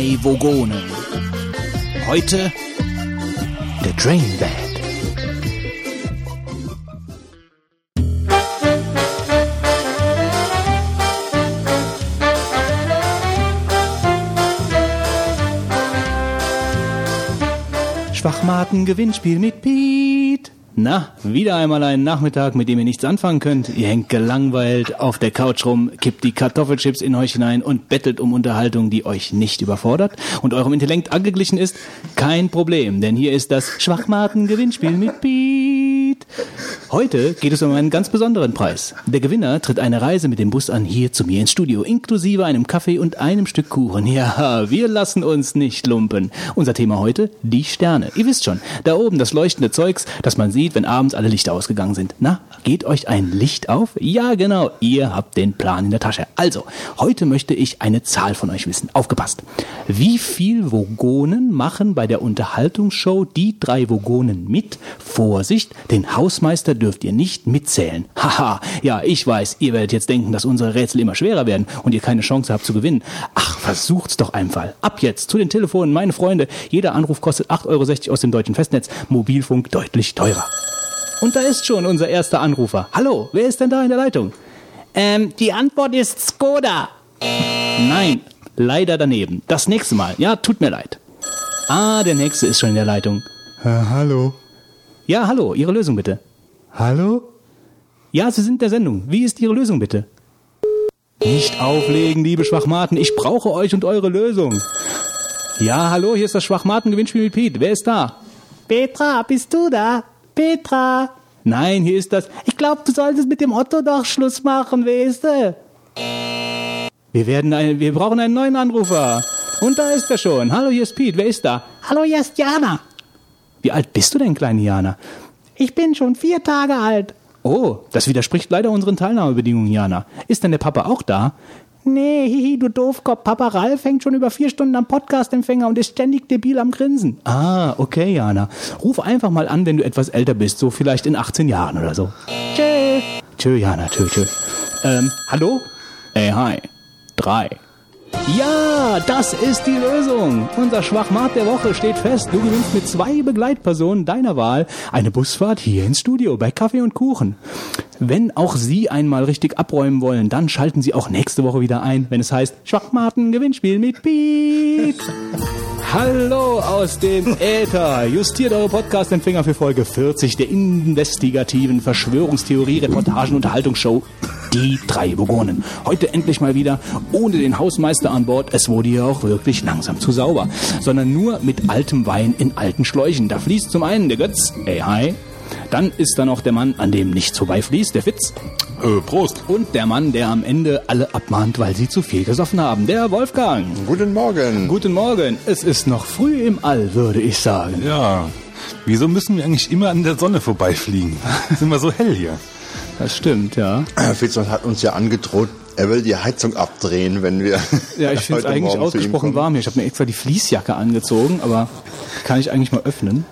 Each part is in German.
drei Vogonen. Heute der Drain Band. Schwachmaten-Gewinnspiel mit Pete. Na, wieder einmal ein Nachmittag, mit dem ihr nichts anfangen könnt. Ihr hängt gelangweilt auf der Couch rum, kippt die Kartoffelchips in euch hinein und bettelt um Unterhaltung, die euch nicht überfordert und eurem Intellekt angeglichen ist. Kein Problem, denn hier ist das Schwachmaten-Gewinnspiel mit Pete. Heute geht es um einen ganz besonderen Preis. Der Gewinner tritt eine Reise mit dem Bus an hier zu mir ins Studio, inklusive einem Kaffee und einem Stück Kuchen. Ja, wir lassen uns nicht lumpen. Unser Thema heute, die Sterne. Ihr wisst schon, da oben das leuchtende Zeugs, das man sieht, wenn abends alle Lichter ausgegangen sind. Na, geht euch ein Licht auf? Ja, genau, ihr habt den Plan in der Tasche. Also, heute möchte ich eine Zahl von euch wissen. Aufgepasst. Wie viel Vogonen machen bei der Unterhaltungsshow die drei Vogonen mit? Vorsicht, den Hausmeister dürft ihr nicht mitzählen. Haha, ja, ich weiß, ihr werdet jetzt denken, dass unsere Rätsel immer schwerer werden und ihr keine Chance habt zu gewinnen. Ach, versucht's doch einfach. Ab jetzt zu den Telefonen, meine Freunde. Jeder Anruf kostet 8,60 Euro aus dem deutschen Festnetz. Mobilfunk deutlich teurer. Und da ist schon unser erster Anrufer. Hallo, wer ist denn da in der Leitung? Ähm, die Antwort ist Skoda. Nein, leider daneben. Das nächste Mal. Ja, tut mir leid. Ah, der nächste ist schon in der Leitung. Äh, hallo. Ja, hallo, Ihre Lösung bitte. Hallo? Ja, Sie sind der Sendung. Wie ist Ihre Lösung bitte? Nicht auflegen, liebe Schwachmaten. Ich brauche euch und eure Lösung. Ja, hallo, hier ist das Schwachmaten-Gewinnspiel mit Pete. Wer ist da? Petra, bist du da? Petra. Nein, hier ist das. Ich glaube, du solltest mit dem Otto doch Schluss machen, weißt du? Wir werden ein, wir brauchen einen neuen Anrufer. Und da ist er schon. Hallo, hier ist Pete. Wer ist da? Hallo, hier ist Jana. Wie alt bist du denn, kleine Jana? Ich bin schon vier Tage alt. Oh, das widerspricht leider unseren Teilnahmebedingungen, Jana. Ist denn der Papa auch da? Nee, hihi, du Doofkopf. Papa Ralf hängt schon über vier Stunden am Podcast-Empfänger und ist ständig debil am Grinsen. Ah, okay, Jana. Ruf einfach mal an, wenn du etwas älter bist, so vielleicht in 18 Jahren oder so. Tschö. Tschö, Jana, tschö, tschö. Ähm, hallo? Ey, hi. Drei. Ja, das ist die Lösung. Unser Schwachmat der Woche steht fest. Du gewinnst mit zwei Begleitpersonen deiner Wahl eine Busfahrt hier ins Studio bei Kaffee und Kuchen. Wenn auch Sie einmal richtig abräumen wollen, dann schalten Sie auch nächste Woche wieder ein, wenn es heißt Schwachmaten Gewinnspiel mit Piep. Hallo aus dem Äther. Justiert eure Podcast-Empfänger für Folge 40 der investigativen Verschwörungstheorie-Reportagen-Unterhaltungsshow Die drei Vogonen. Heute endlich mal wieder ohne den Hausmeister an Bord. Es wurde ja auch wirklich langsam zu sauber. Sondern nur mit altem Wein in alten Schläuchen. Da fließt zum einen der Götz, ey hi. Dann ist da noch der Mann, an dem nichts vorbeifließt, der Fitz. Äh, Prost. Und der Mann, der am Ende alle abmahnt, weil sie zu viel gesoffen haben, der Wolfgang. Guten Morgen. Guten Morgen. Es ist noch früh im All, würde ich sagen. Ja. Wieso müssen wir eigentlich immer an der Sonne vorbeifliegen? Ist immer so hell hier. Das stimmt, ja. Herr Fitzmann hat uns ja angedroht, er will die Heizung abdrehen, wenn wir. Ja, ich finde es eigentlich ausgesprochen warm hier. Ich habe mir extra die Fließjacke angezogen, aber kann ich eigentlich mal öffnen?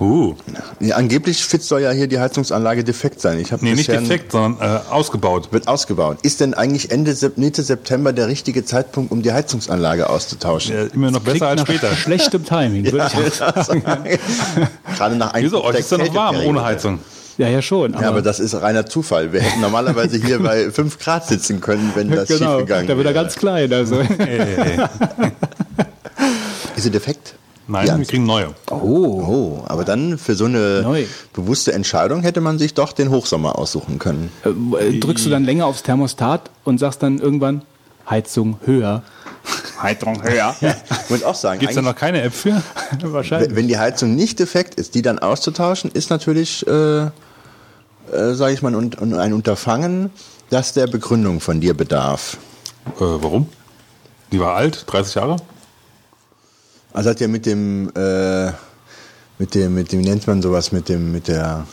Uh. Ja, angeblich Fitz soll ja hier die Heizungsanlage defekt sein. Ich habe Nee, nicht defekt, sondern äh, ausgebaut. Wird ausgebaut. Ist denn eigentlich Ende Sep- Mitte September der richtige Zeitpunkt, um die Heizungsanlage auszutauschen? Äh, immer noch besser als später. schlechtem Timing, würde ich auch sagen. Gerade nach einem Wieso? Euch ist ja noch warm ohne Heizung. Ja, ja schon. Ja, aber das ist reiner Zufall. Wir hätten normalerweise hier bei 5 Grad sitzen können, wenn das genau, schiefgegangen da wird er wäre. ganz klein. Also. Ist sie defekt? Nein, Ja. wir kriegen neue. Oh, Oh, aber dann für so eine Neu. bewusste Entscheidung hätte man sich doch den Hochsommer aussuchen können. äh, drückst du dann länger aufs Thermostat und sagst dann irgendwann Heizung höher. Heizung höher. Ich muss auch sagen, Gibt es da noch keine App für? Wahrscheinlich. wenn die Heizung nicht defekt ist, die dann auszutauschen, ist natürlich, äh, äh, sage ich mal, un- un- ein Unterfangen, das der Begründung von dir bedarf. Äh, warum? Die war alt, 30 Jahre? Also hat ja mit dem, äh, mit dem, mit dem, wie nennt man sowas, mit dem, mit der,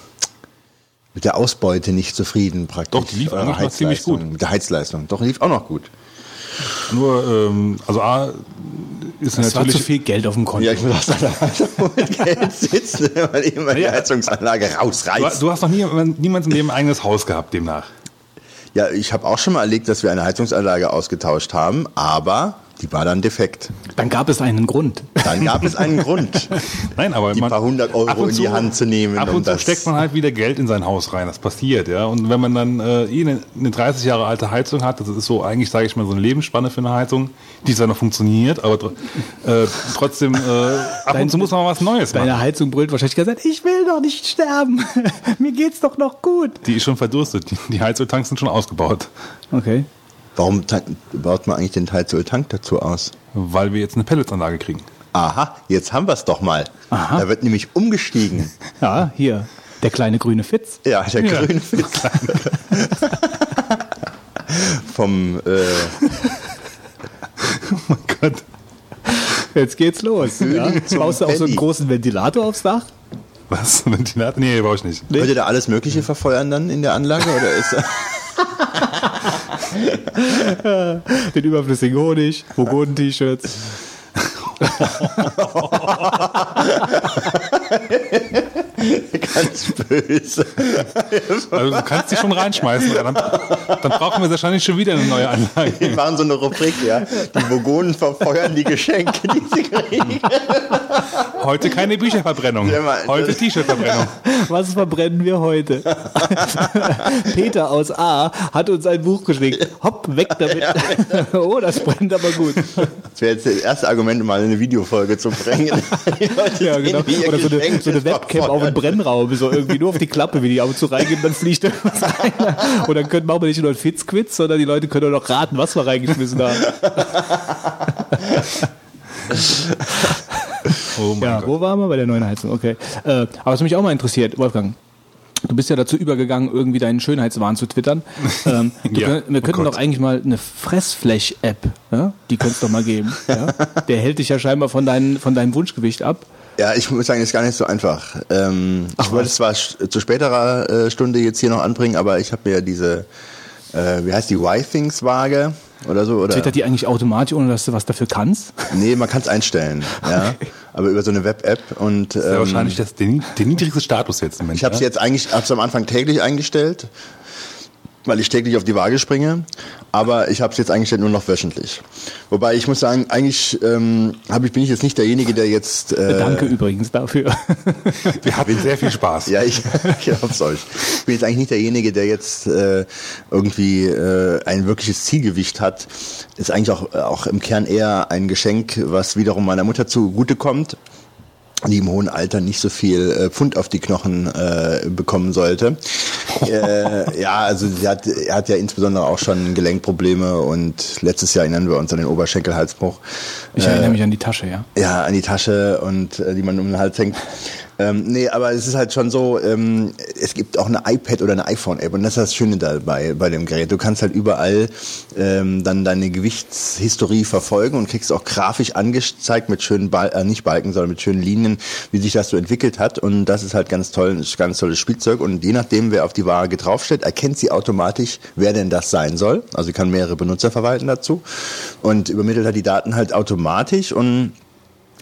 mit der Ausbeute nicht zufrieden praktisch. Doch, die lief eigentlich noch ziemlich gut. Mit der Heizleistung. Doch, lief auch noch gut. Nur, ähm, also A, ist Es war zu natürlich... viel Geld auf dem Konto. Ja, ich muss aus Heizung mit Geld sitzen, weil immer die. Heizungsanlage Du, rausreißt. du hast noch nie, niemals in dem ein eigenes Haus gehabt demnach. Ja, ich habe auch schon mal erlebt, dass wir eine Heizungsanlage ausgetauscht haben, aber Die war dann defekt. Dann gab es einen Grund. Dann gab es einen Grund, Nein, aber die man, paar hundert ab Euro und in die zu- Hand zu nehmen. Ab um und zu steckt man halt wieder Geld in sein Haus rein. Das passiert, ja. Und wenn man dann äh, eh eine, eine 30 Jahre alte Heizung hat, das ist so eigentlich, sage ich mal, so eine Lebensspanne für eine Heizung, die zwar noch funktioniert, aber tr- äh, trotzdem äh, ab und zu muss man was Neues machen. Deine Heizung brüllt wahrscheinlich gesagt, ich will doch nicht sterben. Mir geht's doch noch gut. Die ist schon verdurstet. Die, die Heizöltanks sind schon ausgebaut, Okay. Warum baut man eigentlich den Heizöltank dazu aus? weil wir jetzt eine Pelletsanlage kriegen. Aha, jetzt haben wir es doch mal. Aha. Da wird nämlich umgestiegen. Ja, hier. Der kleine grüne Fitz. Ja, der Ja. grüne Fitz. Vom, äh, Oh mein Gott. Jetzt geht's los. Ja. Baust du auch so einen großen Ventilator aufs Dach? Was? Ventilator? Nee, brauche ich nicht. könnt ihr da alles Mögliche verfeuern dann in der Anlage? Oder ist, Den überflüssigen Honig, Vogonen-T-Shirts. ganz böse. Also du kannst die schon reinschmeißen. Dann, dann brauchen wir wahrscheinlich schon wieder eine neue Anlage. Wir machen so eine Rubrik, ja. Die Vogonen verfeuern die Geschenke, die sie kriegen. Heute keine Bücherverbrennung. Heute T-Shirt-Verbrennung. Was verbrennen wir heute? Peter aus A hat uns ein Buch geschickt. Hopp, weg damit. oh, das brennt aber gut. Das wäre jetzt das erste Argument, mal eine Videofolge zu bringen. Ja, genau. Oder so eine, so eine Webcam auf dem Brennraum, so irgendwie nur auf die Klappe, wie die ab und zu reingeben, dann fliegt irgendwas rein. Und dann können, machen wir nicht nur ein Fitzquiz, sondern die Leute können auch noch raten, was wir reingeschmissen haben. Oh mein Ja, Gott. wo waren wir? Bei der neuen Heizung, okay. Äh, aber was mich auch mal interessiert, Wolfgang, du bist ja dazu übergegangen, irgendwie deinen Schönheitswahn zu twittern. Ähm, Ja, könnt, wir oh könnten Gott. doch eigentlich mal eine Fressflash-App, ja? die könntest du doch mal geben. Ja? Der hält dich ja scheinbar von, dein, von deinem Wunschgewicht ab. Ja, ich muss sagen, das ist gar nicht so einfach. Ähm, ich wollte es zwar zu späterer äh, Stunde jetzt hier noch anbringen, aber ich habe mir diese, äh, wie heißt die, Y-Things-Waage oder so? Oder? Twittert die eigentlich automatisch, ohne dass du was dafür kannst? Nee, man kann es einstellen, ja. Aber über so eine Web-App und Das ist ja ähm, wahrscheinlich das, der, der niedrigste Status jetzt im Moment. ich habe es ja? jetzt eigentlich, hab's am Anfang täglich eingestellt, weil ich täglich auf die Waage springe, aber ich habe es jetzt eingestellt nur noch wöchentlich. Wobei ich muss sagen, eigentlich ähm, hab ich, bin ich jetzt nicht derjenige, der jetzt... Äh, Danke übrigens dafür. Wir hatten sehr viel Spaß. Ja, ich, ich hab's euch. Ich bin jetzt eigentlich nicht derjenige, der jetzt äh, irgendwie äh, ein wirkliches Zielgewicht hat. Ist eigentlich auch, auch im Kern eher ein Geschenk, was wiederum meiner Mutter zugutekommt, die im hohen Alter nicht so viel äh, Pfund auf die Knochen äh, bekommen sollte. äh, ja, also sie hat, er hat ja insbesondere auch schon Gelenkprobleme und letztes Jahr erinnern wir uns an den Oberschenkelhalsbruch. Ich erinnere mich an die Tasche, ja. Ja, an die Tasche und äh, die man um den Hals hängt. Ähm, nee, aber es ist halt schon so, ähm, es gibt auch eine iPad oder eine iPhone-App und das ist das Schöne dabei bei dem Gerät. Du kannst halt überall ähm, dann deine Gewichtshistorie verfolgen und kriegst auch grafisch angezeigt mit schönen, Bal äh, nicht Balken, sondern mit schönen Linien, wie sich das so entwickelt hat und das ist halt ganz toll, ganz tolles Spielzeug und je nachdem, wer auf die Waage draufsteht, erkennt sie automatisch, wer denn das sein soll. Also sie kann mehrere Benutzer verwalten dazu und übermittelt halt die Daten halt automatisch und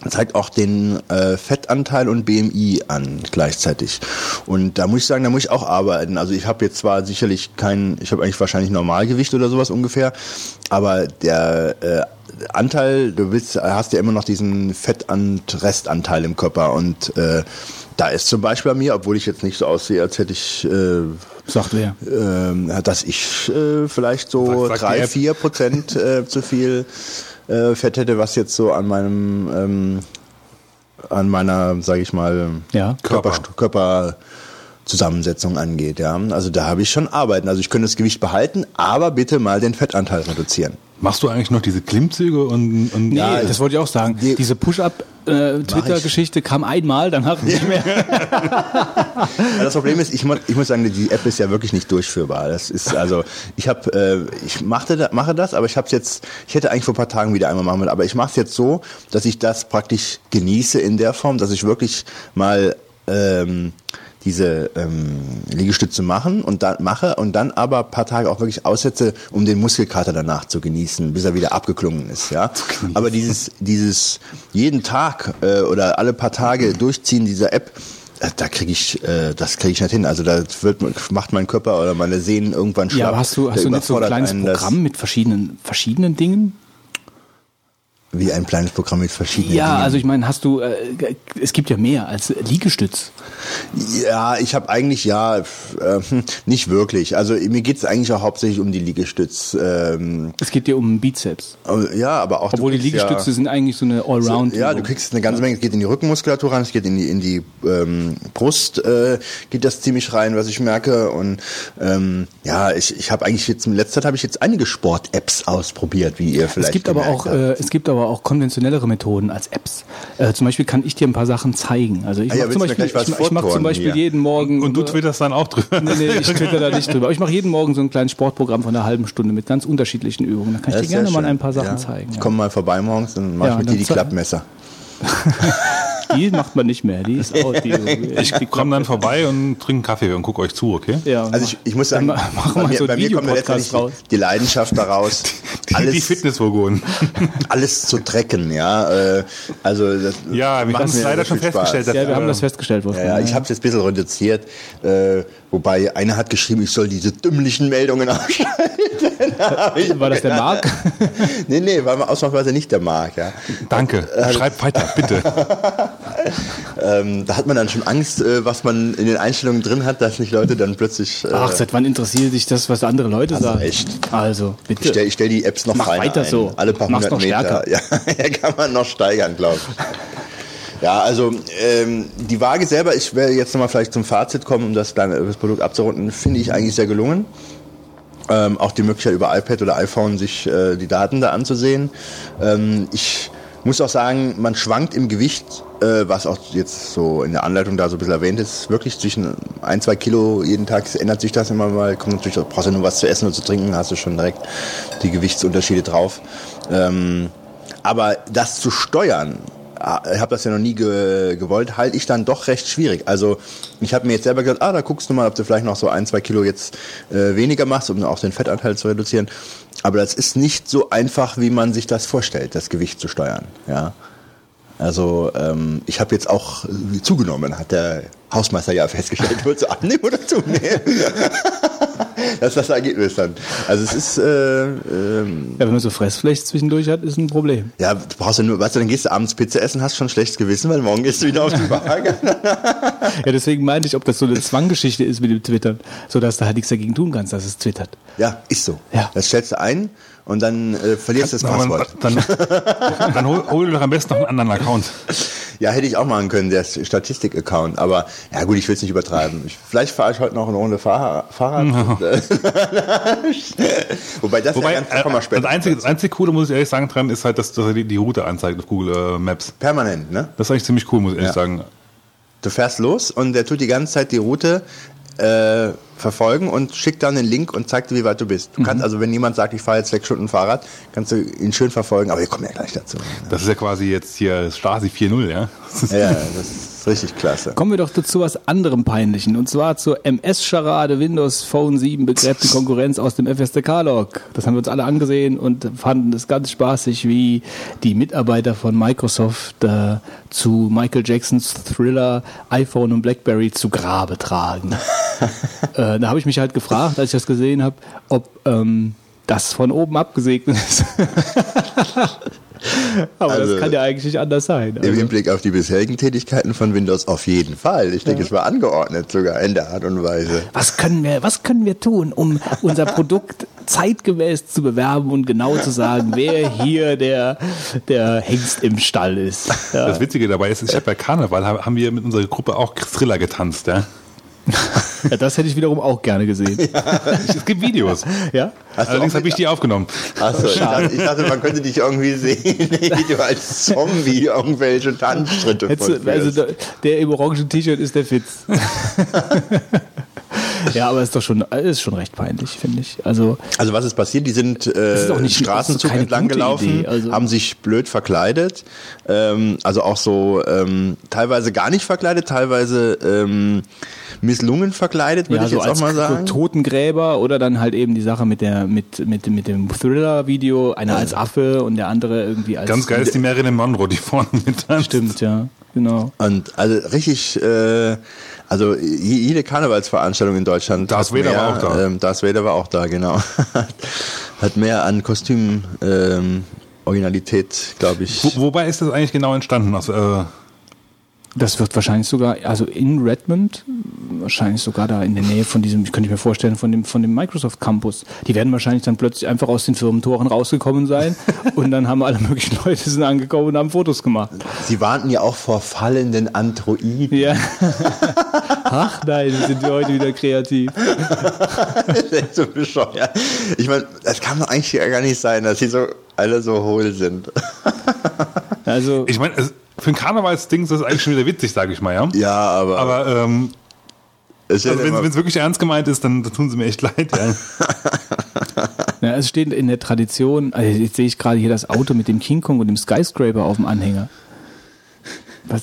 zeigt auch den äh, Fettanteil und BMI an gleichzeitig. Und da muss ich sagen, da muss ich auch arbeiten. Also ich habe jetzt zwar sicherlich kein, ich habe eigentlich wahrscheinlich Normalgewicht oder sowas ungefähr, aber der äh, Anteil, du willst, hast ja immer noch diesen Fett- und Restanteil im Körper und äh, da ist zum Beispiel bei mir, obwohl ich jetzt nicht so aussehe, als hätte ich äh, Sagt wer. ähm, dass ich äh, vielleicht so drei, vier Prozent äh, zu viel äh, Fett hätte, was jetzt so an meinem ähm, an meiner, sage ich mal, Ja. Körper, Körper. Körperzusammensetzung angeht. Ja, also da habe ich schon arbeiten. Also ich könnte das Gewicht behalten, aber bitte mal den Fettanteil reduzieren. Machst du eigentlich noch diese Klimmzüge und, und Nee, Ja, das wollte ich auch sagen. die- Diese Push-Up-Twitter-Geschichte kam einmal, danach nicht mehr. Ja, das Problem ist, ich, ich muss sagen, die App ist ja wirklich nicht durchführbar. Das ist also, ich habe, äh, ich machte mache das, aber ich habe jetzt, ich hätte eigentlich vor ein paar Tagen wieder einmal machen wollen, aber ich mache es jetzt so, dass ich das praktisch genieße in der Form, dass ich wirklich mal ähm, diese ähm, Liegestütze machen und dann mache und dann aber ein paar Tage auch wirklich aussetze, um den Muskelkater danach zu genießen, bis er wieder abgeklungen ist, ja. Aber dieses dieses jeden Tag äh, oder alle paar Tage durchziehen dieser App, äh, da kriege ich äh, das kriege ich nicht hin. Also da wird macht mein Körper oder meine Sehnen irgendwann schlapp. Ja, aber hast du, hast du nicht so ein kleines. Programm mit verschiedenen, verschiedenen Dingen? Wie ein kleines Programm mit verschiedenen Ja, Dingen. also ich meine, hast du, äh, es gibt ja mehr als Liegestütz. Ja, ich habe eigentlich ja äh, nicht wirklich. Also mir geht's eigentlich auch hauptsächlich um die Liegestütz. Ähm, Es geht dir um Bizeps. aber- ja, aber auch Obwohl die Liegestütze ja, sind eigentlich so eine Allround. Ja, du kriegst eine ganze Menge. Es geht in die Rückenmuskulatur rein, es geht in die in die ähm, Brust, äh, geht das ziemlich rein, was ich merke. Und ähm, ja, ich ich habe eigentlich jetzt in letzter Zeit habe ich jetzt einige Sport-Apps ausprobiert, wie ihr vielleicht. Es gibt aber auch, habt. äh, es gibt aber auch konventionellere Methoden als Apps. Äh, zum Beispiel kann ich dir ein paar Sachen zeigen. Also ich Ah ja, mache zum Beispiel, gleich was ich, ich mache zum Beispiel hier? jeden Morgen. Und du twitterst dann auch drüber. Nee, nee, ich twitter da nicht drüber. Aber ich mache jeden Morgen so ein kleines Sportprogramm von einer halben Stunde mit ganz unterschiedlichen Übungen. Da kann ich dir gerne mal ein paar Sachen ja. zeigen. Ich komme mal vorbei morgens und mache Ja, ich mit dir die Klappmesser. Die macht man nicht mehr. Die ist out. Die, Ich komme dann vorbei und trinke einen Kaffee und gucke euch zu, okay? ja, Also ich, ich muss sagen, Dann ma- machen bei mir, so bei mir kommt Videopodcast letztendlich raus. die Leidenschaft daraus, Die, alles, die Fitnessvogonen. alles zu trecken, ja. Äh, also das Ja, wir haben es mir leider schon festgestellt. ja, wir haben das festgestellt, Ja, Wolfgang. ja, ich habe es jetzt ein bisschen reduziert, äh, wobei einer hat geschrieben, ich soll diese dümmlichen Meldungen ausschalten. War das der Marc? nee, nee, war ausnahmsweise nicht der Marc, ja. Danke. Schreib weiter, bitte. Ähm, da hat man dann schon Angst, äh, was man in den Einstellungen drin hat, dass nicht Leute dann plötzlich. Äh, Ach, seit wann interessiert dich das, was andere Leute Also sagen? echt. Also, bitte. ich stell, ich stell die Apps noch Mach weiter ein. so. Alle paar Mach's hundert noch Meter. Ja, kann man noch steigern, glaube ich. Ja, also ähm, die Waage selber, ich werde jetzt nochmal vielleicht zum Fazit kommen, um das, kleine, das Produkt abzurunden, finde ich eigentlich sehr gelungen. Ähm, auch die Möglichkeit über iPad oder iPhone sich äh, die Daten da anzusehen. Ähm, ich muss auch sagen, man schwankt im Gewicht, äh, was auch jetzt so in der Anleitung da so ein bisschen erwähnt ist, wirklich zwischen ein, zwei Kilo jeden Tag ändert sich das immer mal. Kommt natürlich, auch- brauchst du nur was zu essen und zu trinken, hast du schon direkt die Gewichtsunterschiede drauf. Ähm, aber das zu steuern, ah, ich habe das ja noch nie ge gewollt, halte ich dann doch recht schwierig. Also ich habe mir jetzt selber gesagt, ah, da guckst du mal, ob du vielleicht noch so ein, zwei Kilo jetzt äh, weniger machst, um auch den Fettanteil zu reduzieren. Aber das ist nicht so einfach, wie man sich das vorstellt, das Gewicht zu steuern. Ja. Also ähm, ich habe jetzt auch äh, zugenommen, hat der Hausmeister ja festgestellt. Wolltest du abnehmen oder zunehmen? das ist das Ergebnis dann. Also es ist, äh, ähm, Ja, wenn man so Fressfleisch zwischendurch hat, ist ein Problem. ja, du brauchst ja nur, weißt du, dann gehst du abends Pizza essen, hast schon schlechtes Gewissen, weil morgen gehst du wieder auf die Waage. Ja, deswegen meinte ich, ob das so eine Zwanggeschichte ist mit dem Twittern, sodass du halt nichts dagegen tun kannst, dass es twittert. ja, ist so. Ja. Das stellst du ein und dann äh, verlierst du das Passwort. Dann, dann hol, hol dir doch am besten noch einen anderen Account. Ja, hätte ich auch machen können, der Statistik-Account. Aber ja gut, ich will es nicht übertreiben. Ich, vielleicht fahre ich heute noch eine Runde Fahr Fahrrad. Wobei das Wobei, ja ganz, äh, später. das einzige, das einzige Coole, muss ich ehrlich sagen, dran ist halt, dass, dass er die, die Route anzeigt auf Google äh, Maps. Permanent, ne? Das ist eigentlich ziemlich cool, muss ich ehrlich Ja. sagen. Du fährst los und der tut die ganze Zeit die Route äh, verfolgen und schickt dann den Link und zeigt dir, wie weit du bist. Du kannst also, wenn jemand sagt, ich fahre jetzt sechs Stunden Fahrrad, kannst du ihn schön verfolgen, aber wir kommen ja gleich dazu. Das ist ja quasi jetzt hier Stasi 4.0, ja? Ja, ja, das ist richtig klasse. Kommen wir doch zu was anderem Peinlichen. Und zwar zur MS-Scharade Windows Phone 7 begräbt die Konkurrenz aus dem FSDK-Log. Das haben wir uns alle angesehen und fanden es ganz spaßig, wie die Mitarbeiter von Microsoft äh, zu Michael Jacksons Thriller iPhone und Blackberry zu Grabe tragen. äh, da habe ich mich halt gefragt, als ich das gesehen habe, ob ähm, das von oben abgesegnet ist. Aber Also- das kann ja eigentlich nicht anders sein. Im Also- Hinblick auf die bisherigen Tätigkeiten von Windows auf jeden Fall. Ich denke, es war angeordnet sogar in der Art und Weise. Was können wir, was können wir tun, um unser Produkt zeitgemäß zu bewerben und genau zu sagen, wer hier der, der Hengst im Stall ist? Ja. Das Witzige dabei ist, ich habe bei Karneval haben haben wir mit unserer Gruppe auch Thriller getanzt, ja? Ja, das hätte ich wiederum auch gerne gesehen. Es gibt Videos. Ja? Hast Allerdings habe ich die aufgenommen. Achso, ich dachte, ich dachte, man könnte dich irgendwie sehen, wie du als Zombie irgendwelche Tanzschritte Hättest vollführst. Also der, der im orangen T-Shirt ist der Fitz. ja, aber ist doch schon, ist schon recht peinlich, finde ich. Also Also was ist passiert? Die sind äh, auch nicht- Straßenzug entlang gelaufen, Idee, also- haben sich blöd verkleidet, ähm, also auch so ähm, teilweise gar nicht verkleidet, teilweise ähm, misslungen verkleidet, würde ja, ich so jetzt auch mal sagen. Totengräber oder dann halt eben die Sache mit der mit mit mit dem Thriller-Video, einer als Affe und der andere irgendwie als Ganz geil ist die Marilyn Monroe, die vorne mit tanzt. Stimmt, ja, genau. Und also richtig, äh, also je- jede Karnevalsveranstaltung in Deutschland. Darth Vader mehr, war auch da. Ähm, Darth Vader war auch da, genau. hat mehr an Kostüm. Ähm, Originalität, glaube ich. Wo, wobei ist das eigentlich genau entstanden? Aus, äh, Das wird wahrscheinlich sogar, also in Redmond, wahrscheinlich sogar da in der Nähe von diesem, könnte ich mir vorstellen, von dem, von dem Microsoft Campus. Die werden wahrscheinlich dann plötzlich einfach aus den Firmentoren rausgekommen sein und dann haben alle möglichen Leute sind angekommen und haben Fotos gemacht. Sie warnten ja auch vor fallenden Androiden. Ja. Ach nein, sind wir heute wieder kreativ. Das ist echt so bescheuert. Ich meine, das kann doch eigentlich gar nicht sein, dass sie so alle so hohl sind. Also, ich meine, es- für ein Karnevalsding ist das eigentlich schon wieder witzig, sage ich mal, ja. Ja, aber, Aber ähm, also wenn es wirklich ernst gemeint ist, dann, dann tun sie mir echt leid. Ja. ja, es steht in der Tradition, also jetzt sehe ich gerade hier das Auto mit dem King Kong und dem Skyscraper auf dem Anhänger. Was?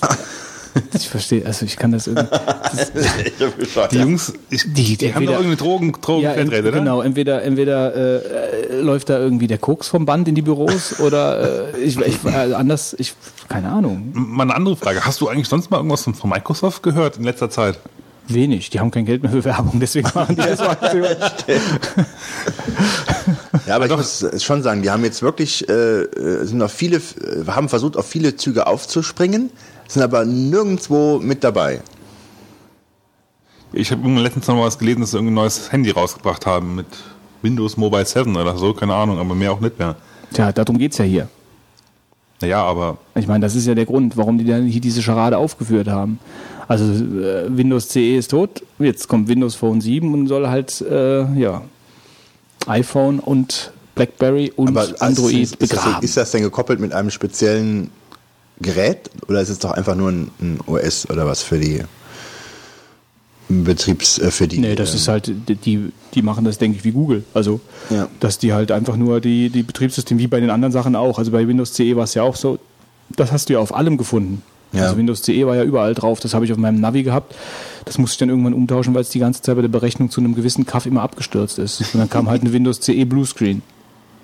Ich verstehe, also ich kann das irgendwie. das bescheuert. Die Jungs, ich, Die- die, haben entweder- doch irgendeine Drogen, Drogen Ja, ent, oder? genau. Entweder, entweder äh, läuft da irgendwie der Koks vom Band in die Büros oder äh, ich, ich äh, anders, ich keine Ahnung. Mal eine andere Frage. Hast du eigentlich sonst mal irgendwas von, von Microsoft gehört in letzter Zeit? Wenig. Die haben kein Geld mehr für Werbung, deswegen machen die das so Aktionen. Ja, aber ich muss schon sagen, die haben jetzt wirklich, äh, äh, sind auf viele, äh, haben versucht, auf viele Züge aufzuspringen, sind aber nirgendwo mit dabei. Ich habe letztens noch mal was gelesen, dass sie irgendein neues Handy rausgebracht haben mit Windows Mobile 7 oder so, keine Ahnung, aber mehr auch nicht mehr. Tja, darum geht's ja hier. Naja, aber Ich meine, das ist ja der Grund, warum die dann hier diese Scharade aufgeführt haben. Also äh, Windows CE ist tot, jetzt kommt Windows Phone 7 und soll halt äh, ja iPhone und BlackBerry und Aber Android ist, ist, das, begraben. ist das denn gekoppelt mit einem speziellen Gerät oder ist es doch einfach nur ein, ein OS oder was für die Betriebs, äh, für die? Nee, das ähm, ist halt, die, die machen das, denke ich, wie Google. Also, Ja. dass die halt einfach nur die, die Betriebssysteme, wie bei den anderen Sachen auch. Also bei Windows CE war es ja auch so, das hast du ja auf allem gefunden. Ja. Also Windows CE war ja überall drauf, das habe ich auf meinem Navi gehabt. Das musste ich dann irgendwann umtauschen, weil es die ganze Zeit bei der Berechnung zu einem gewissen Kaff immer abgestürzt ist. Und dann kam halt ein Windows CE Bluescreen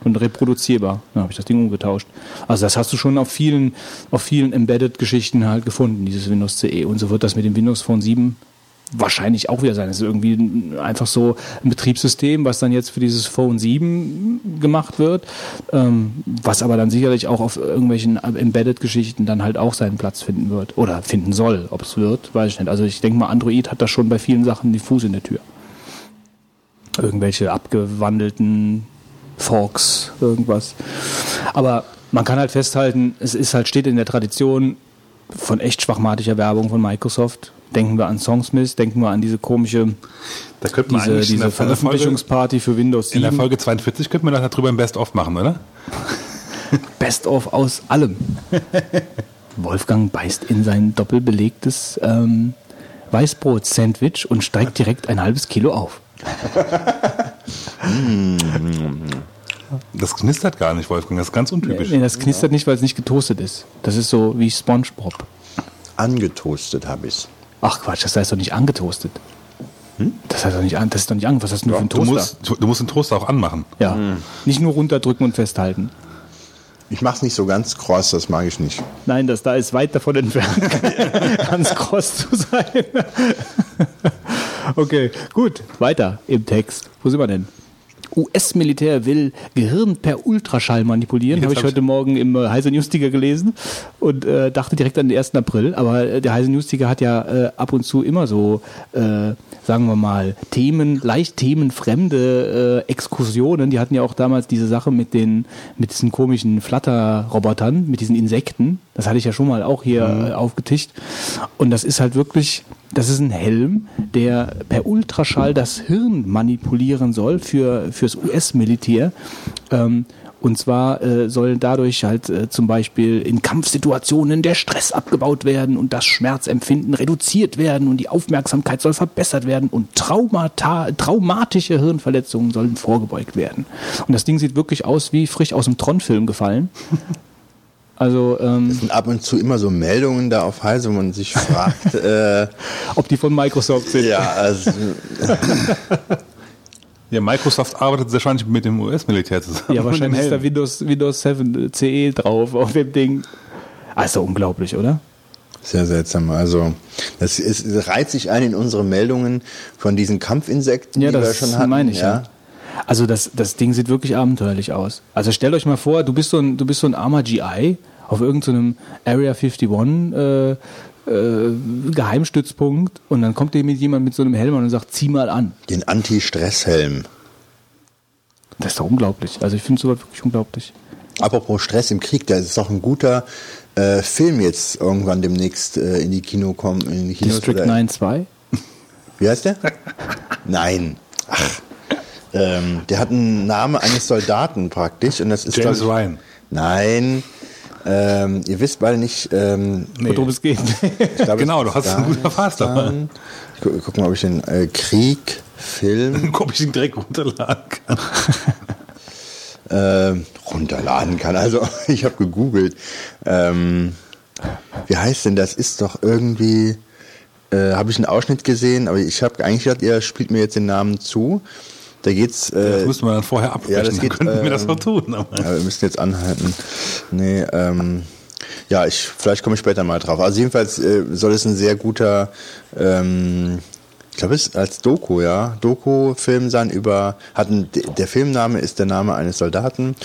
und reproduzierbar. Dann habe ich das Ding umgetauscht. Also das hast du schon auf vielen, auf vielen Embedded-Geschichten halt gefunden, dieses Windows CE. Und so wird das mit dem Windows Phone 7 wahrscheinlich auch wieder sein. Das ist irgendwie ein- einfach so ein Betriebssystem, was dann jetzt für dieses Phone 7 gemacht wird, ähm, was aber dann sicherlich auch auf irgendwelchen Embedded-Geschichten dann halt auch seinen Platz finden wird. Oder finden soll. Ob es wird, weiß ich nicht. Also ich denke mal, Android hat da schon bei vielen Sachen die Fuß in der Tür. Irgendwelche abgewandelten Forks, irgendwas. Aber man kann halt festhalten, es ist halt, steht in der Tradition von echt schwachmatischer Werbung von Microsoft. Denken wir an Songsmith, denken wir an diese komische, da könnte man diese, eigentlich diese Veröffentlichungsparty für Windows in der 7. Folge 42 könnte man darüber ein Best-of machen, oder? Best of aus allem. Wolfgang beißt in sein doppelbelegtes ähm, Weißbrot-Sandwich und steigt direkt ein halbes Kilo auf. Das knistert gar nicht, Wolfgang, das ist ganz untypisch. Nee, das knistert nicht, weil es nicht getoastet ist. Das ist so wie Spongebob. angetoastet habe ich Ach Quatsch, das heißt doch nicht angetoastet. Das heißt doch nicht an, das ist doch nicht an. Was hast du denn für einen Du Toaster? musst, du, du musst den Toaster auch anmachen. ja. Nicht nur runterdrücken und festhalten. Ich mache es nicht so ganz kross, das mag ich nicht. Nein, das da ist weit davon entfernt, ganz kross zu sein. Okay, gut, weiter im Text. Wo sind wir denn? US-Militär will Gehirn per Ultraschall manipulieren, habe ich hab ich- heute Morgen im äh, Heise News Ticker gelesen und äh, dachte direkt an den 1. April. Aber äh, der Heise News Ticker hat ja äh, ab und zu immer so, äh, sagen wir mal, Themen, leicht themenfremde äh, Exkursionen. Die hatten ja auch damals diese Sache mit den, mit diesen komischen Flatterrobotern, mit diesen Insekten. Das hatte ich ja schon mal auch hier äh, aufgetischt. Und das ist halt wirklich, das ist ein Helm, der per Ultraschall das Hirn manipulieren soll für fürs US-Militär. Ähm, und zwar äh, soll dadurch halt äh, zum Beispiel in Kampfsituationen der Stress abgebaut werden und das Schmerzempfinden reduziert werden und die Aufmerksamkeit soll verbessert werden und Traumata, traumatische Hirnverletzungen sollen vorgebeugt werden. Und das Ding sieht wirklich aus wie frisch aus dem Tron-Film gefallen. Also ähm, Und ab und zu immer so Meldungen da auf Heise, wo man sich fragt, äh, ob die von Microsoft sind. ja, also, Ja, Microsoft arbeitet wahrscheinlich mit dem US-Militär zusammen. Ja, wahrscheinlich ist da. Windows, Windows 7 CE drauf auf dem Ding. Also unglaublich, oder? sehr seltsam. Also, das, ist, das reiht sich ein in unsere Meldungen von diesen Kampfinsekten, Ja, die wir das schon hatten. meine ich, ja. Also das, das Ding sieht wirklich abenteuerlich aus. Also stellt euch mal vor, du bist so ein, du bist so ein armer GI auf irgendeinem Area 51 äh, äh, Geheimstützpunkt und dann kommt dir mit jemand mit so einem Helm und sagt, zieh mal an. Den Anti-Stress-Helm. Das ist doch unglaublich. Also ich finde sowas wirklich unglaublich. Apropos Stress im Krieg, da ist doch ein guter äh, Film jetzt irgendwann demnächst äh, in die Kino kommen. In die Kinos District oder- 9 2? Wie heißt der? Nein. Ach. Ähm, der hat einen Namen eines Soldaten praktisch und das ist James ich- Ryan. Nein. Ähm, ihr wisst beide nicht. Ähm, Worum es geht. glaub, Genau, du hast einen guten dann- Ich gu guck mal, ob ich den äh, Krieg, Film Ob ich ihn direkt runterladen kann. ähm, runterladen kann. Also ich habe gegoogelt. Ähm, wie heißt denn das? Ist doch irgendwie. Äh, habe ich einen Ausschnitt gesehen, aber ich habe eigentlich gedacht, ihr spielt mir jetzt den Namen zu. Da geht's. Äh, Das müssten wir dann vorher abbrechen, ja, das dann geht, könnten wir das ähm, noch tun. Aber Ja, wir müssen jetzt anhalten. Nee, ähm, ja, ich, vielleicht komme ich später mal drauf. Also jedenfalls äh, soll es ein sehr guter, ähm, ich glaube es ist als Doku, ja, Doku-Film sein über, hat ein, der Filmname ist der Name eines Soldaten.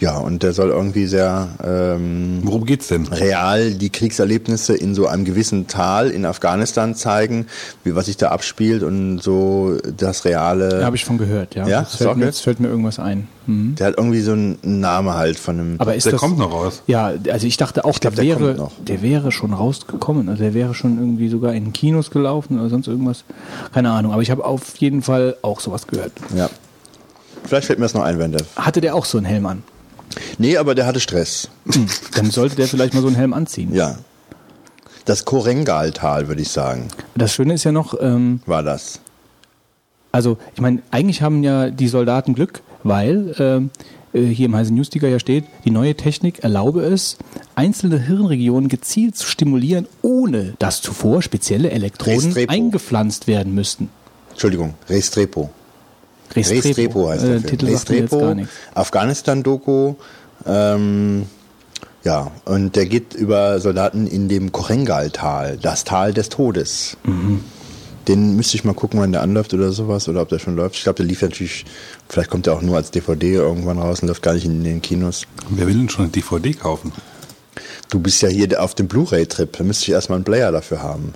Ja, und der soll irgendwie sehr ähm, worum geht's denn? real die Kriegserlebnisse in so einem gewissen Tal in Afghanistan zeigen, wie was sich da abspielt und so das reale. Da habe ich von gehört, ja. Ja? Jetzt fällt, mir, jetzt fällt mir irgendwas ein. Mhm. der hat irgendwie so einen Name halt von einem. Aber ist Der das, kommt noch raus. Ja, also ich dachte auch, glaub, der, der kommt wäre, noch. der wäre schon rausgekommen. Also der wäre schon irgendwie sogar in Kinos gelaufen oder sonst irgendwas. Keine Ahnung. Aber ich habe auf jeden Fall auch sowas gehört. ja. Vielleicht fällt mir das noch ein, wenn der. Hatte der auch so einen Helm an? Nee, aber der hatte Stress. Hm, Dann sollte der vielleicht mal so einen Helm anziehen. Ja. Das Korengaltal, würde ich sagen, Das Schöne ist ja noch, ähm, war das. also ich meine, eigentlich haben ja die Soldaten Glück, weil ähm, äh, hier im Heise Newsticker ja steht, die neue Technik erlaube es, einzelne Hirnregionen gezielt zu stimulieren, ohne dass zuvor spezielle Elektroden Restrepo. eingepflanzt werden müssten. Entschuldigung, Restrepo. Restrepo, Restrepo heißt äh, der Film. Titel nichts. Afghanistan-Doku. Ähm, ja, und der geht über Soldaten in dem Korengaltal, das Tal des Todes. Mhm. Den müsste ich mal gucken, wann der anläuft oder sowas, oder ob der schon läuft. Ich glaube, der lief natürlich, vielleicht kommt der auch nur als DVD irgendwann raus und läuft gar nicht in den Kinos. Wer will denn schon eine DVD kaufen? Du bist ja hier auf dem Blu-ray-Trip, da müsste ich erstmal einen Player dafür haben.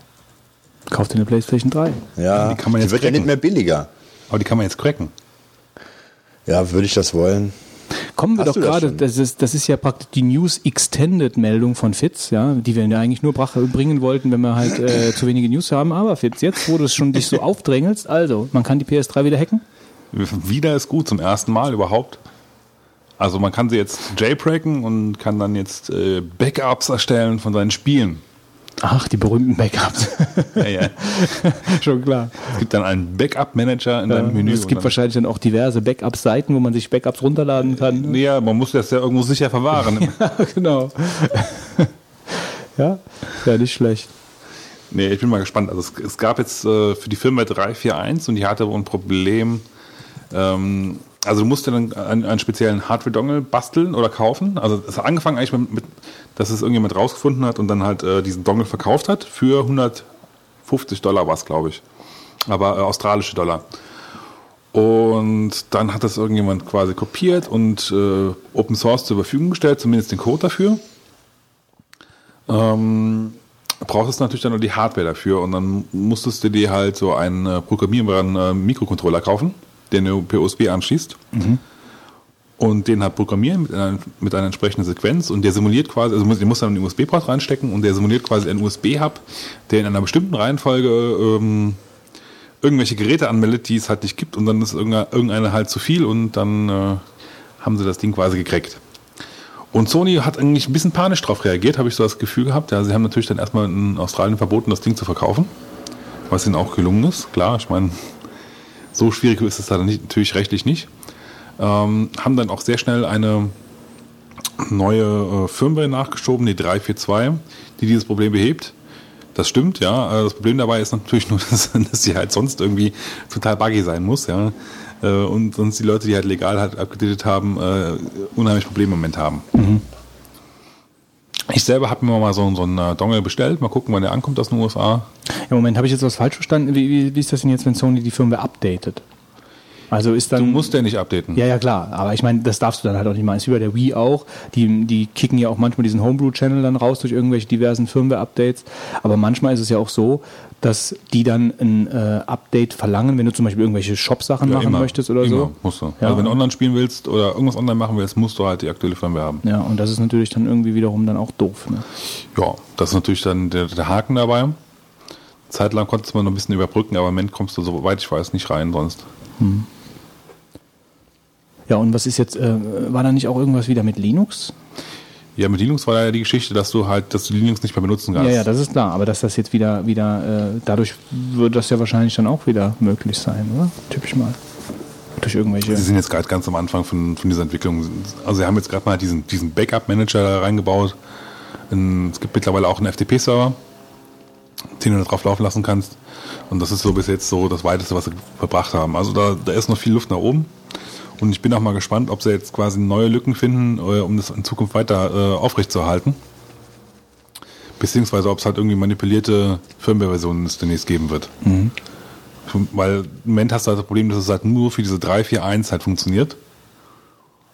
Kauft dir eine Playstation 3. Ja, Die kann man jetzt wird ja cracken. nicht mehr billiger. Aber die kann man jetzt cracken. Ja, würde ich das wollen. Kommen wir Hast doch das gerade, schon? das ist, das ist ja praktisch die News Extended Meldung von Fitz, ja, die wir ja eigentlich nur brach- bringen wollten, wenn wir halt äh, zu wenige News haben. Aber Fitz, jetzt, wo du es schon dich so aufdrängelst, also, man kann die PS3 wieder hacken. Wieder ist gut, zum ersten Mal überhaupt. Also man kann sie jetzt jailbreaken und kann dann jetzt äh, Backups erstellen von seinen Spielen. Ach, die berühmten Backups. Ja, ja. schon klar. Es gibt dann einen Backup-Manager in deinem Menü. es gibt wahrscheinlich dann auch diverse Backup-Seiten, wo man sich Backups runterladen kann. Ja, man muss das ja irgendwo sicher verwahren. Ja, genau. ja, ja, nicht schlecht. Nee, ich bin mal gespannt. Also es, es gab jetzt äh, für die Firma 341 und die hatte wohl ein Problem. Ähm, also du musst dir dann einen, einen speziellen Hardware-Dongle basteln oder kaufen. Also es hat angefangen eigentlich mit, mit dass es irgendjemand rausgefunden hat und dann halt äh, diesen Dongle verkauft hat für 150 Dollar was, glaube ich. Aber äh, australische Dollar. Und dann hat das irgendjemand quasi kopiert und äh, Open Source zur Verfügung gestellt, zumindest den Code dafür. Ähm, brauchst du natürlich dann noch die Hardware dafür und dann musstest du dir halt so einen äh, programmierbaren äh, Mikrocontroller kaufen, den du per USB anschließt und den halt programmieren mit einer, mit einer entsprechenden Sequenz und der simuliert quasi, also muss- den musst du dann in den USB-Port reinstecken und der simuliert quasi einen USB-Hub, der in einer bestimmten Reihenfolge ähm, irgendwelche Geräte anmeldet, die es halt nicht gibt und dann ist irgendeine, irgendeine halt zu viel und dann äh, haben sie das Ding quasi gekriegt. Und Sony hat eigentlich ein bisschen panisch darauf reagiert, habe ich so das Gefühl gehabt. Ja, sie haben natürlich dann erstmal in Australien verboten, das Ding zu verkaufen, was ihnen auch gelungen ist. Klar, ich meine, so schwierig ist es da nicht, natürlich rechtlich nicht. Ähm, haben dann auch sehr schnell eine neue äh, Firmware nachgeschoben, die 342, die dieses Problem behebt. Das stimmt, ja. Äh, Das Problem dabei ist natürlich nur, dass, dass sie halt sonst irgendwie total buggy sein muss, ja. Äh, Und sonst die Leute, die halt legal halt abgedatet haben, äh, unheimlich Probleme im Moment haben. Ich selber habe mir mal so, so einen äh, Dongle bestellt. Mal gucken, wann der ankommt aus den USA. Im Moment habe ich jetzt was falsch verstanden. Wie, wie, wie ist das denn jetzt, wenn Sony die Firmware updatet? Also ist Du dann. musst ja nicht updaten. Ja, ja, klar. Aber ich meine, das darfst du dann halt auch nicht machen. Ist wie bei der Wii auch. Die, die kicken ja auch manchmal diesen Homebrew-Channel dann raus durch irgendwelche diversen Firmware-Updates. Aber manchmal ist es ja auch so, dass die dann ein äh, Update verlangen, wenn du zum Beispiel irgendwelche Shop-Sachen Ja, machen immer. möchtest oder immer so. Musst du. Ja. Also wenn du online spielen willst oder irgendwas online machen willst, musst du halt die aktuelle Firmware haben. Ja, und das ist natürlich dann irgendwie wiederum dann auch doof. Ne? Ja, das ist natürlich dann der, der Haken dabei. Zeitlang konntest du mal noch ein bisschen überbrücken, aber im Moment kommst du, soweit ich weiß, nicht rein sonst. Ja, und was ist jetzt, äh, war da nicht auch irgendwas wieder mit Linux? Ja, mit Linux war ja die Geschichte, dass du halt, dass du Linux nicht mehr benutzen kannst. Ja, ja, das ist klar. Aber dass das jetzt wieder, wieder, äh, dadurch wird das ja wahrscheinlich dann auch wieder möglich sein, oder? Typisch mal. Durch irgendwelche. Sie sind jetzt gerade ganz am Anfang von, von dieser Entwicklung. Also sie haben jetzt gerade mal diesen, diesen Backup-Manager da reingebaut. In, es gibt mittlerweile auch einen FTP-Server, den du da drauf laufen lassen kannst. Und das ist so bis jetzt so das Weiteste, was sie verbracht haben. Also da, da ist noch viel Luft nach oben. Und ich bin auch mal gespannt, ob sie jetzt quasi neue Lücken finden, äh, um das in Zukunft weiter äh, aufrechtzuerhalten. Beziehungsweise ob es halt irgendwie manipulierte Firmware-Versionen es demnächst geben wird. Weil im Moment hast du halt das Problem, dass es halt nur für diese 3, 4, 1 halt funktioniert.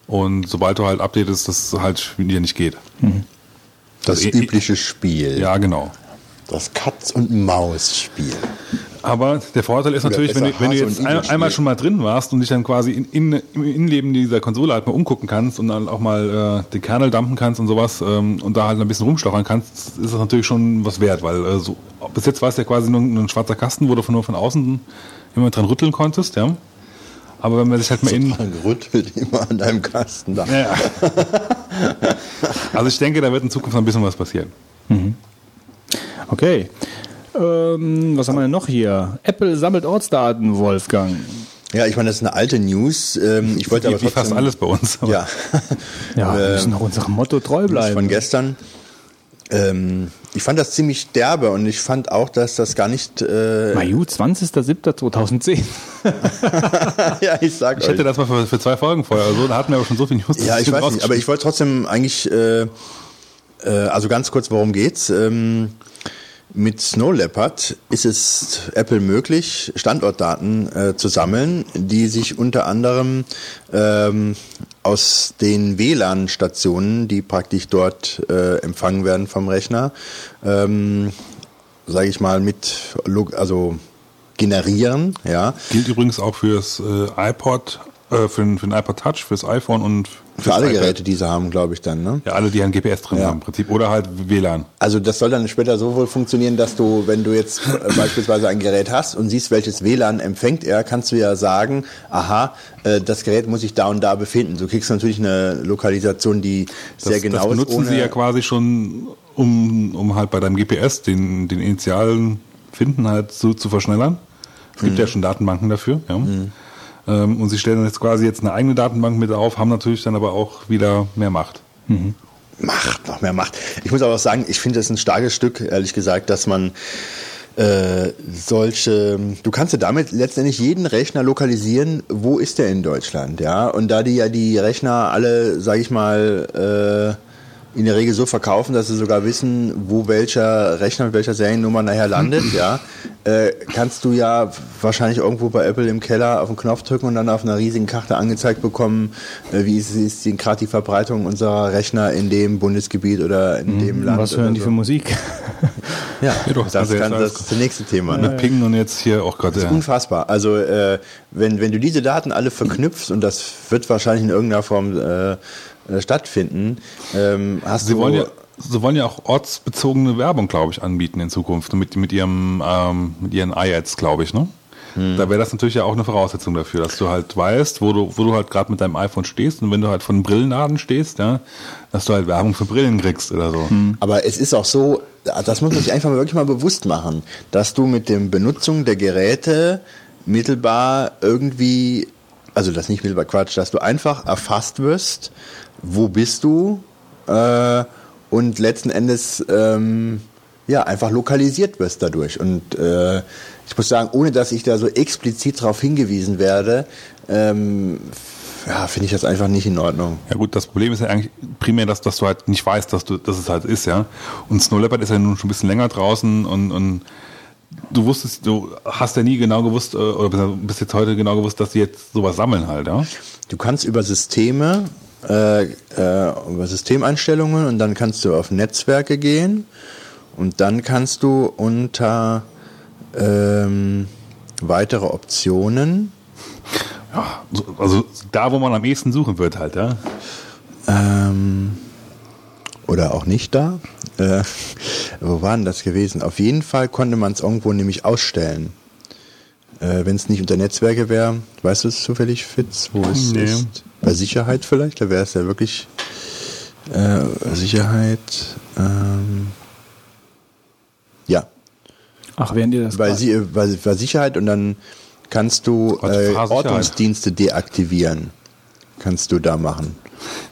Und sobald du halt updatest, dass es halt wieder nicht geht. Das Also, übliche Spiel. Ja, genau. Das Katz- und Maus-Spiel. Aber der Vorteil ist Oder natürlich, wenn du, wenn du jetzt ein, einmal schon mal drin warst und dich dann quasi in, in, im Innenleben dieser Konsole halt mal umgucken kannst und dann auch mal äh, den Kernel dumpen kannst und sowas ähm, und da halt ein bisschen rumstochern kannst, ist das natürlich schon was wert, weil äh, so, bis jetzt war es ja quasi nur ein schwarzer Kasten, wo du von, nur von außen immer dran rütteln konntest, ja. Aber wenn man sich halt mal in, Man rüttelt immer an deinem Kasten da. Ja. Also ich denke, da wird in Zukunft noch ein bisschen was passieren. Okay. Ähm, was haben wir denn noch hier? Apple sammelt Ortsdaten, Wolfgang. Ja, ich meine, das ist eine alte News. Ähm, Ich wollte aber wie fast trotzdem- alles bei uns. Aber Ja, Ja, wir Ähm, müssen auch unserem Motto treu das ist bleiben. von gestern. Ähm, ich fand das ziemlich derbe und ich fand auch, dass das gar nicht. Äh, Maju, 20.07.2010. ja, ich sag Ich euch. hätte das mal für, für zwei Folgen vorher. Also, da hatten wir aber schon so viel News. Ja, ich weiß nicht, aber ich wollte trotzdem eigentlich, äh, äh, also ganz kurz, worum geht's? Ähm, mit Snow Leopard ist es Apple möglich, Standortdaten äh, zu sammeln, die sich unter anderem ähm, aus den WLAN-Stationen, die praktisch dort äh, empfangen werden vom Rechner, ähm, sage ich mal, mit, also generieren, ja. Gilt übrigens auch fürs äh, iPod, äh, für, den, für den iPod Touch, fürs iPhone und Für alle iPad. Geräte, die sie haben, glaube ich dann, ne? Ja, alle, die ein GPS drin Ja. haben im Prinzip. Oder halt WLAN. Also das soll dann später so wohl funktionieren, dass du, wenn du jetzt äh, beispielsweise ein Gerät hast und siehst, welches WLAN empfängt er, kannst du ja sagen, aha, äh, das Gerät muss sich da und da befinden. Du kriegst natürlich eine Lokalisation, die Das, sehr genau das ist. benutzen sie ja quasi schon, um, um halt bei deinem GPS den, den initialen Finden halt so zu verschnellern. Es gibt ja schon Datenbanken dafür. Ja. Ähm, und sie stellen jetzt quasi jetzt eine eigene Datenbank mit auf, haben natürlich dann aber auch wieder mehr Macht. Macht, noch mehr Macht. Ich muss aber auch sagen, ich finde es ein starkes Stück, ehrlich gesagt, dass man äh, solche, du kannst ja damit letztendlich jeden Rechner lokalisieren, wo ist der in Deutschland, ja? Und da die ja die Rechner alle, sag ich mal, äh, in der Regel so verkaufen, dass sie sogar wissen, wo welcher Rechner mit welcher Seriennummer nachher landet, ja, äh, kannst du ja wahrscheinlich irgendwo bei Apple im Keller auf den Knopf drücken und dann auf einer riesigen Karte angezeigt bekommen, äh, wie ist, ist gerade die Verbreitung unserer Rechner in dem Bundesgebiet oder in dem Land. Was hören die so. für Musik? Ja, Ja, doch, das, ist kann, das ist das nächste Thema. Ne? Pingen und jetzt hier auch gerade. Das ist unfassbar. Also äh, wenn, wenn du diese Daten alle verknüpfst und das wird wahrscheinlich in irgendeiner Form äh, stattfinden, ähm, hast Sie du wollen ja, sie wollen ja auch ortsbezogene Werbung, glaube ich, anbieten in Zukunft mit, mit ihrem ähm, mit ihren iAds, glaube ich, ne? Da wäre das natürlich ja auch eine Voraussetzung dafür, dass du halt weißt, wo du, wo du halt gerade mit deinem iPhone stehst und wenn du halt von Brillenladen stehst, ja, dass du halt Werbung für Brillen kriegst oder so. Aber es ist auch so, das muss man sich einfach wirklich mal bewusst machen, dass du mit der Benutzung der Geräte mittelbar irgendwie, also das nicht mittelbar Quatsch, dass du einfach erfasst wirst, wo bist du äh, und letzten Endes ähm, ja einfach lokalisiert wirst dadurch. Und äh, ich muss sagen, ohne dass ich da so explizit darauf hingewiesen werde, ähm, ja, finde ich das einfach nicht in Ordnung. Ja gut, das Problem ist ja eigentlich primär, dass, dass du halt nicht weißt, dass du, dass es halt ist, ja. Und Snow Leopard ist ja nun schon ein bisschen länger draußen und, und du wusstest, du hast ja nie genau gewusst, äh, oder bist jetzt heute genau gewusst, dass sie jetzt sowas sammeln halt, ja? Du kannst über Systeme, äh, äh, über Systemeinstellungen und dann kannst du auf Netzwerke gehen und dann kannst du unter ähm, weitere Optionen. Ja, also da, wo man am ehesten suchen wird halt, ja. Ähm, oder auch nicht da. Äh, wo war denn das gewesen? Auf jeden Fall konnte man es irgendwo nämlich ausstellen. Äh, Wenn es nicht unter Netzwerke wäre, weißt du es zufällig, Fitz, wo es Nee. ist? Bei Sicherheit vielleicht, da wäre es ja wirklich äh, Sicherheit. Ähm, ja, Ach, während ihr das bei, Sie, bei, bei Sicherheit und dann kannst du äh? Ortungsdienste deaktivieren. Kannst du da machen.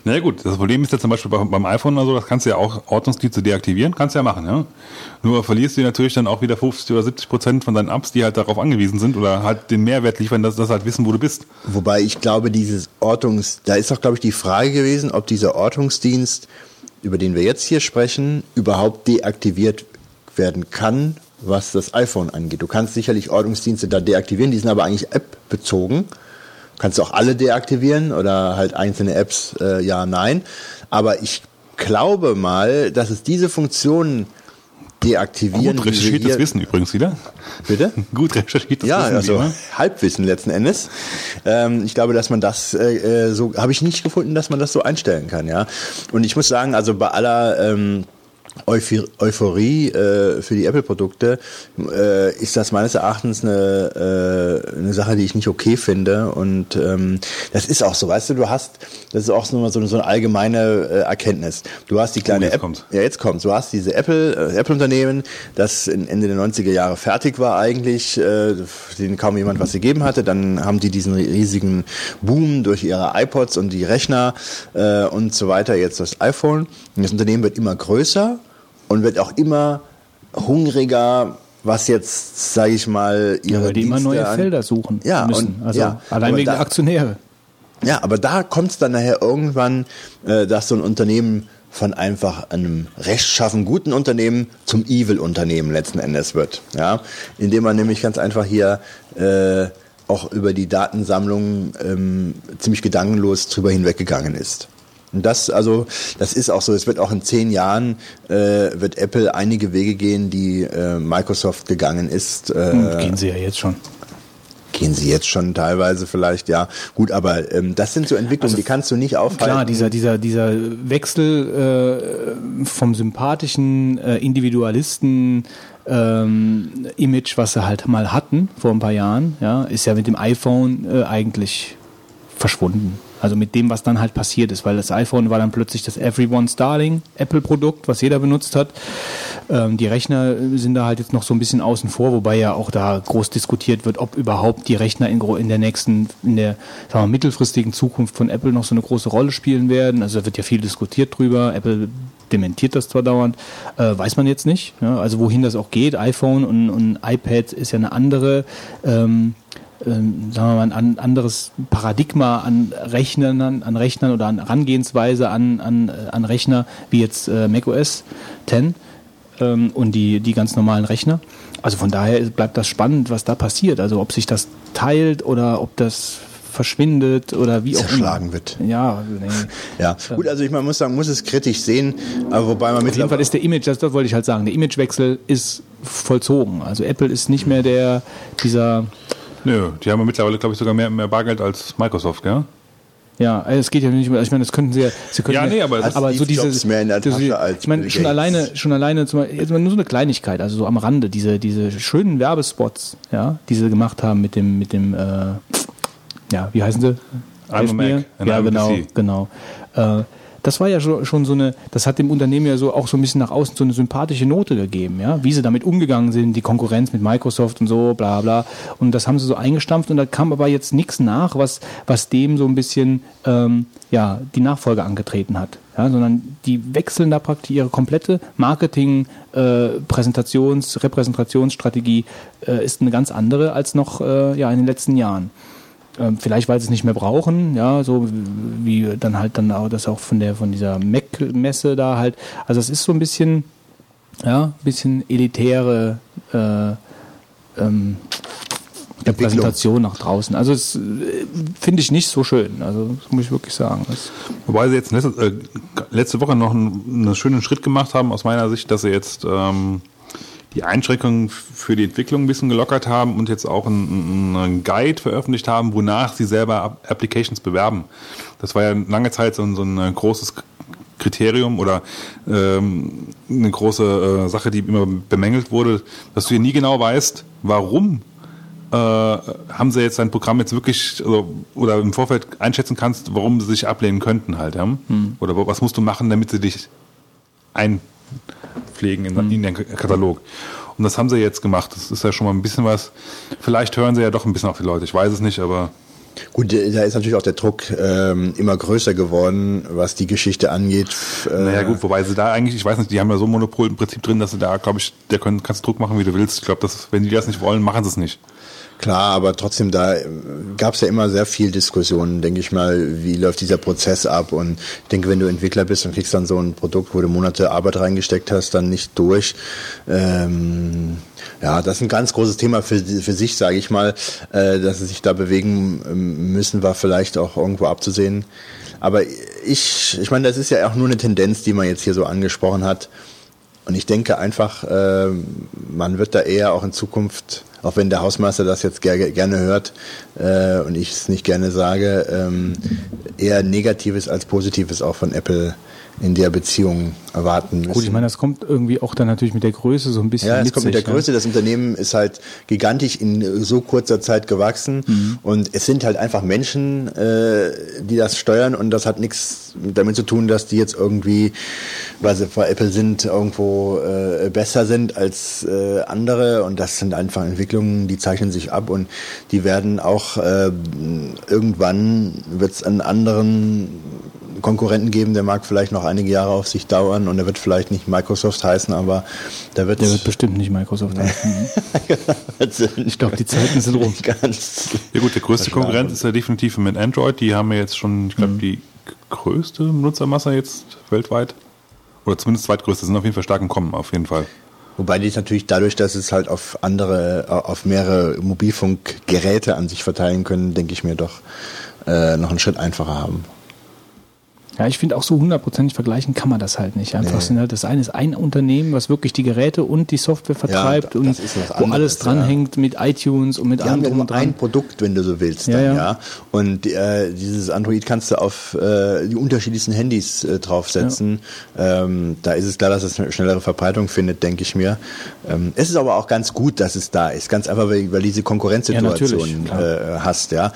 Na gut, das Problem ist ja zum Beispiel beim, iPhone oder so, das kannst du ja auch Ordnungsdienste deaktivieren, kannst du ja machen, ja. Nur verlierst du natürlich dann auch wieder 50 oder 70 Prozent von deinen Apps, die halt darauf angewiesen sind oder halt den Mehrwert liefern, dass das halt wissen, wo du bist. Wobei ich glaube, dieses Ortungs, da ist doch, glaube ich, die Frage gewesen, ob dieser Ortungsdienst, über den wir jetzt hier sprechen, überhaupt deaktiviert werden kann, was das iPhone angeht. Du kannst sicherlich Ortungsdienste da deaktivieren, die sind aber eigentlich App-bezogen. Kannst du auch alle deaktivieren oder halt einzelne Apps, äh, ja, nein. Aber ich glaube mal, dass es diese Funktionen deaktivieren. Gut recherchiertes hier- Wissen übrigens wieder. Bitte? Gut recherchiertes Ja, Wissen. also wie immer. Halbwissen letzten Endes. Ähm, ich glaube, dass man das äh, äh, so habe ich nicht gefunden, dass man das so einstellen kann, ja. Und ich muss sagen, also bei aller ähm, Euphorie äh, für die Apple-Produkte äh, ist das meines Erachtens eine, äh, eine Sache, die ich nicht okay finde. Und ähm, das ist auch so, weißt du, du hast, das ist auch so, so, so eine allgemeine äh, Erkenntnis. Du hast die kleine jetzt App, kommt's. ja, jetzt kommt. Du hast diese Apple, äh, Apple-Unternehmen, das Ende der 90er Jahre fertig war eigentlich, äh, denen kaum jemand was gegeben hatte. Dann haben die diesen riesigen Boom durch ihre iPods und die Rechner äh, und so weiter, jetzt das iPhone. Und das Unternehmen wird immer größer und wird auch immer hungriger, was jetzt, sage ich mal, ihre ja, weil die immer Dienste neue an- Felder suchen Ja, müssen. und- also ja, allein wegen da- der Aktionäre. Ja, aber da kommt es dann nachher irgendwann, äh, dass so ein Unternehmen von einfach einem rechtschaffen guten Unternehmen zum Evil-Unternehmen letzten Endes wird. Ja, indem man nämlich ganz einfach hier äh, auch über die Datensammlung ähm, ziemlich gedankenlos drüber hinweggegangen ist. Und das, also, das ist auch so. Es wird auch in zehn Jahren äh, wird Apple einige Wege gehen, die äh, Microsoft gegangen ist. Äh, Und gehen sie ja jetzt schon. Gehen sie jetzt schon teilweise vielleicht, ja. Gut, aber ähm, das sind so Entwicklungen, die kannst du nicht aufhalten. Klar, dieser, dieser, dieser Wechsel äh, vom sympathischen äh, Individualisten ähm, Image, was sie halt mal hatten vor ein paar Jahren, ja, ist ja mit dem iPhone äh, eigentlich verschwunden. Also mit dem, was dann halt passiert ist, weil das iPhone war dann plötzlich das Everyone's Darling Apple-Produkt, was jeder benutzt hat. Ähm, die Rechner sind da halt jetzt noch so ein bisschen außen vor, wobei ja auch da groß diskutiert wird, ob überhaupt die Rechner in, in der nächsten, in der sagen wir, mittelfristigen Zukunft von Apple noch so eine große Rolle spielen werden. Also da wird ja viel diskutiert drüber. Apple dementiert das zwar dauernd, äh, weiß man jetzt nicht. Ja? Also wohin das auch geht, iPhone und, und iPad ist ja eine andere ähm, ähm, sagen wir mal, ein an- anderes Paradigma an Rechnern, an, Rechnern oder an Herangehensweise an, an, äh, an Rechner, wie jetzt äh, macOS 10 ähm, und die, die ganz normalen Rechner. Also von daher bleibt das spannend, was da passiert. Also ob sich das teilt oder ob das verschwindet oder wie auch Zerschlagen immer. wird. Ja, also, nee. Ja, gut, also ich man muss sagen, muss es kritisch sehen, aber wobei man Auf jeden Fall ist der Image, das, das wollte ich halt sagen, der Imagewechsel ist vollzogen. Also Apple ist nicht mehr der, dieser, Nö, die haben ja mittlerweile, glaube ich, sogar mehr, mehr Bargeld als Microsoft, gell? Ja, es geht ja nicht mehr. Ich meine, das könnten sie ja. Sie könnten Ja, nee, aber das- aber so Steve diese. Jobs mehr in der diese- Tasche als ich meine, schon alleine, schon alleine, zum Beispiel, jetzt mal nur so eine Kleinigkeit, also so am Rande, diese, diese schönen Werbespots, ja, die sie gemacht haben mit dem, mit dem, äh, ja, wie heißen sie? I'm a. Mac Ja, I'm a genau, PC. genau. Äh, das war ja schon, schon so eine, das hat dem Unternehmen ja so auch so ein bisschen nach außen so eine sympathische Note gegeben, ja, wie sie damit umgegangen sind, die Konkurrenz mit Microsoft und so, bla bla. Und das haben sie so eingestampft und da kam aber jetzt nichts nach, was, was dem so ein bisschen ähm, ja, die Nachfolge angetreten hat. Ja, sondern die wechseln da praktisch ihre komplette Marketing, äh, Präsentations-, Repräsentationsstrategie äh, ist eine ganz andere als noch äh, ja, in den letzten Jahren. Ähm, vielleicht weil sie es nicht mehr brauchen, ja, so wie dann halt dann auch das auch von der von dieser Mac-Messe da halt. Also es ist so ein bisschen, ja, ein bisschen elitäre äh, ähm, der Entwicklung. Präsentation nach draußen. Also es äh, finde ich nicht so schön. Also das muss ich wirklich sagen. Das, Wobei sie jetzt letzte, äh, letzte Woche noch einen, einen schönen Schritt gemacht haben, aus meiner Sicht, dass sie jetzt ähm, die Einschränkungen für die Entwicklung ein bisschen gelockert haben und jetzt auch einen, einen Guide veröffentlicht haben, wonach sie selber App- Applications bewerben. Das war ja lange Zeit so ein, so ein äh, großes Kriterium oder ähm, eine große äh, Sache, die immer bemängelt wurde, dass du ja nie genau weißt, warum äh, haben sie jetzt dein Programm jetzt wirklich also, oder im Vorfeld einschätzen kannst, warum sie sich ablehnen könnten halt, ja? Oder wo- was musst du machen, damit sie dich einpflegen in, in den Katalog. Und das haben sie jetzt gemacht. Das ist ja schon mal ein bisschen was. Vielleicht hören sie ja doch ein bisschen auf die Leute. Ich weiß es nicht, aber Gut, äh, da ist natürlich auch der Druck ähm, immer größer geworden, was die Geschichte angeht. Äh, naja gut, wobei sie da eigentlich, ich weiß nicht, die haben ja so ein Monopol im Prinzip drin, dass sie da, glaube ich, der können, kannst Druck machen, wie du willst. Ich glaube, wenn die das nicht wollen, machen sie es nicht. Klar, aber trotzdem, da gab es ja immer sehr viel Diskussionen, denke ich mal, wie läuft dieser Prozess ab und ich denke, wenn du Entwickler bist und kriegst dann so ein Produkt, wo du Monate Arbeit reingesteckt hast, dann nicht durch. Ähm, ja, das ist ein ganz großes Thema für, für sich, sage ich mal, äh, dass sie sich da bewegen ähm, müssen, war vielleicht auch irgendwo abzusehen. Aber ich, ich meine, das ist ja auch nur eine Tendenz, die man jetzt hier so angesprochen hat. Und ich denke einfach, äh, man wird da eher auch in Zukunft, auch wenn der Hausmeister das jetzt ger gerne hört äh, und ich es nicht gerne sage, ähm, eher Negatives als Positives auch von Apple in der Beziehung erwarten müssen. gut, ich meine, das kommt irgendwie auch dann natürlich mit der Größe so ein bisschen Ja, es kommt mit der sich, ne? Größe. Das Unternehmen ist halt gigantisch in so kurzer Zeit gewachsen Mhm. und es sind halt einfach Menschen, äh, die das steuern und das hat nichts damit zu tun, dass die jetzt irgendwie, weil sie bei Apple sind, irgendwo äh, besser sind als äh, andere und das sind einfach Entwicklungen, die zeichnen sich ab und die werden auch äh, irgendwann wird es einen anderen Konkurrenten geben, der mag vielleicht noch einige Jahre auf sich dauern und er wird vielleicht nicht Microsoft heißen, aber da wird Der wird bestimmt nicht Microsoft heißen. ich glaube, die Zeiten sind rum. Ganz Ja gut, der größte. Konkurrent ist ja definitiv mit Android. Die haben ja jetzt schon, ich glaube, die größte Benutzermasse jetzt weltweit. Oder zumindest zweitgrößte, sind auf jeden Fall stark im Kommen, auf jeden Fall. Wobei die natürlich dadurch, dass es halt auf andere, auf mehrere Mobilfunkgeräte an sich verteilen können, denke ich mir doch äh, noch einen Schritt einfacher haben. Ja, ich finde auch so hundertprozentig vergleichen kann man das halt nicht. Einfach Nee. sind halt, das eine ist ein Unternehmen, was wirklich die Geräte und die Software vertreibt das und wo anderes, alles dranhängt mit iTunes und mit Die haben allem ja nur und dran. ein Produkt, wenn du so willst, Ja, dann, ja. ja. Und äh, dieses Android kannst du auf äh, die unterschiedlichsten Handys äh, draufsetzen. Ähm, da ist es klar, dass es eine schnellere Verbreitung findet, denke ich mir. Ähm, es ist aber auch ganz gut, dass es da ist. Ganz einfach, weil, weil diese Konkurrenzsituation Ja, äh, hast, ja.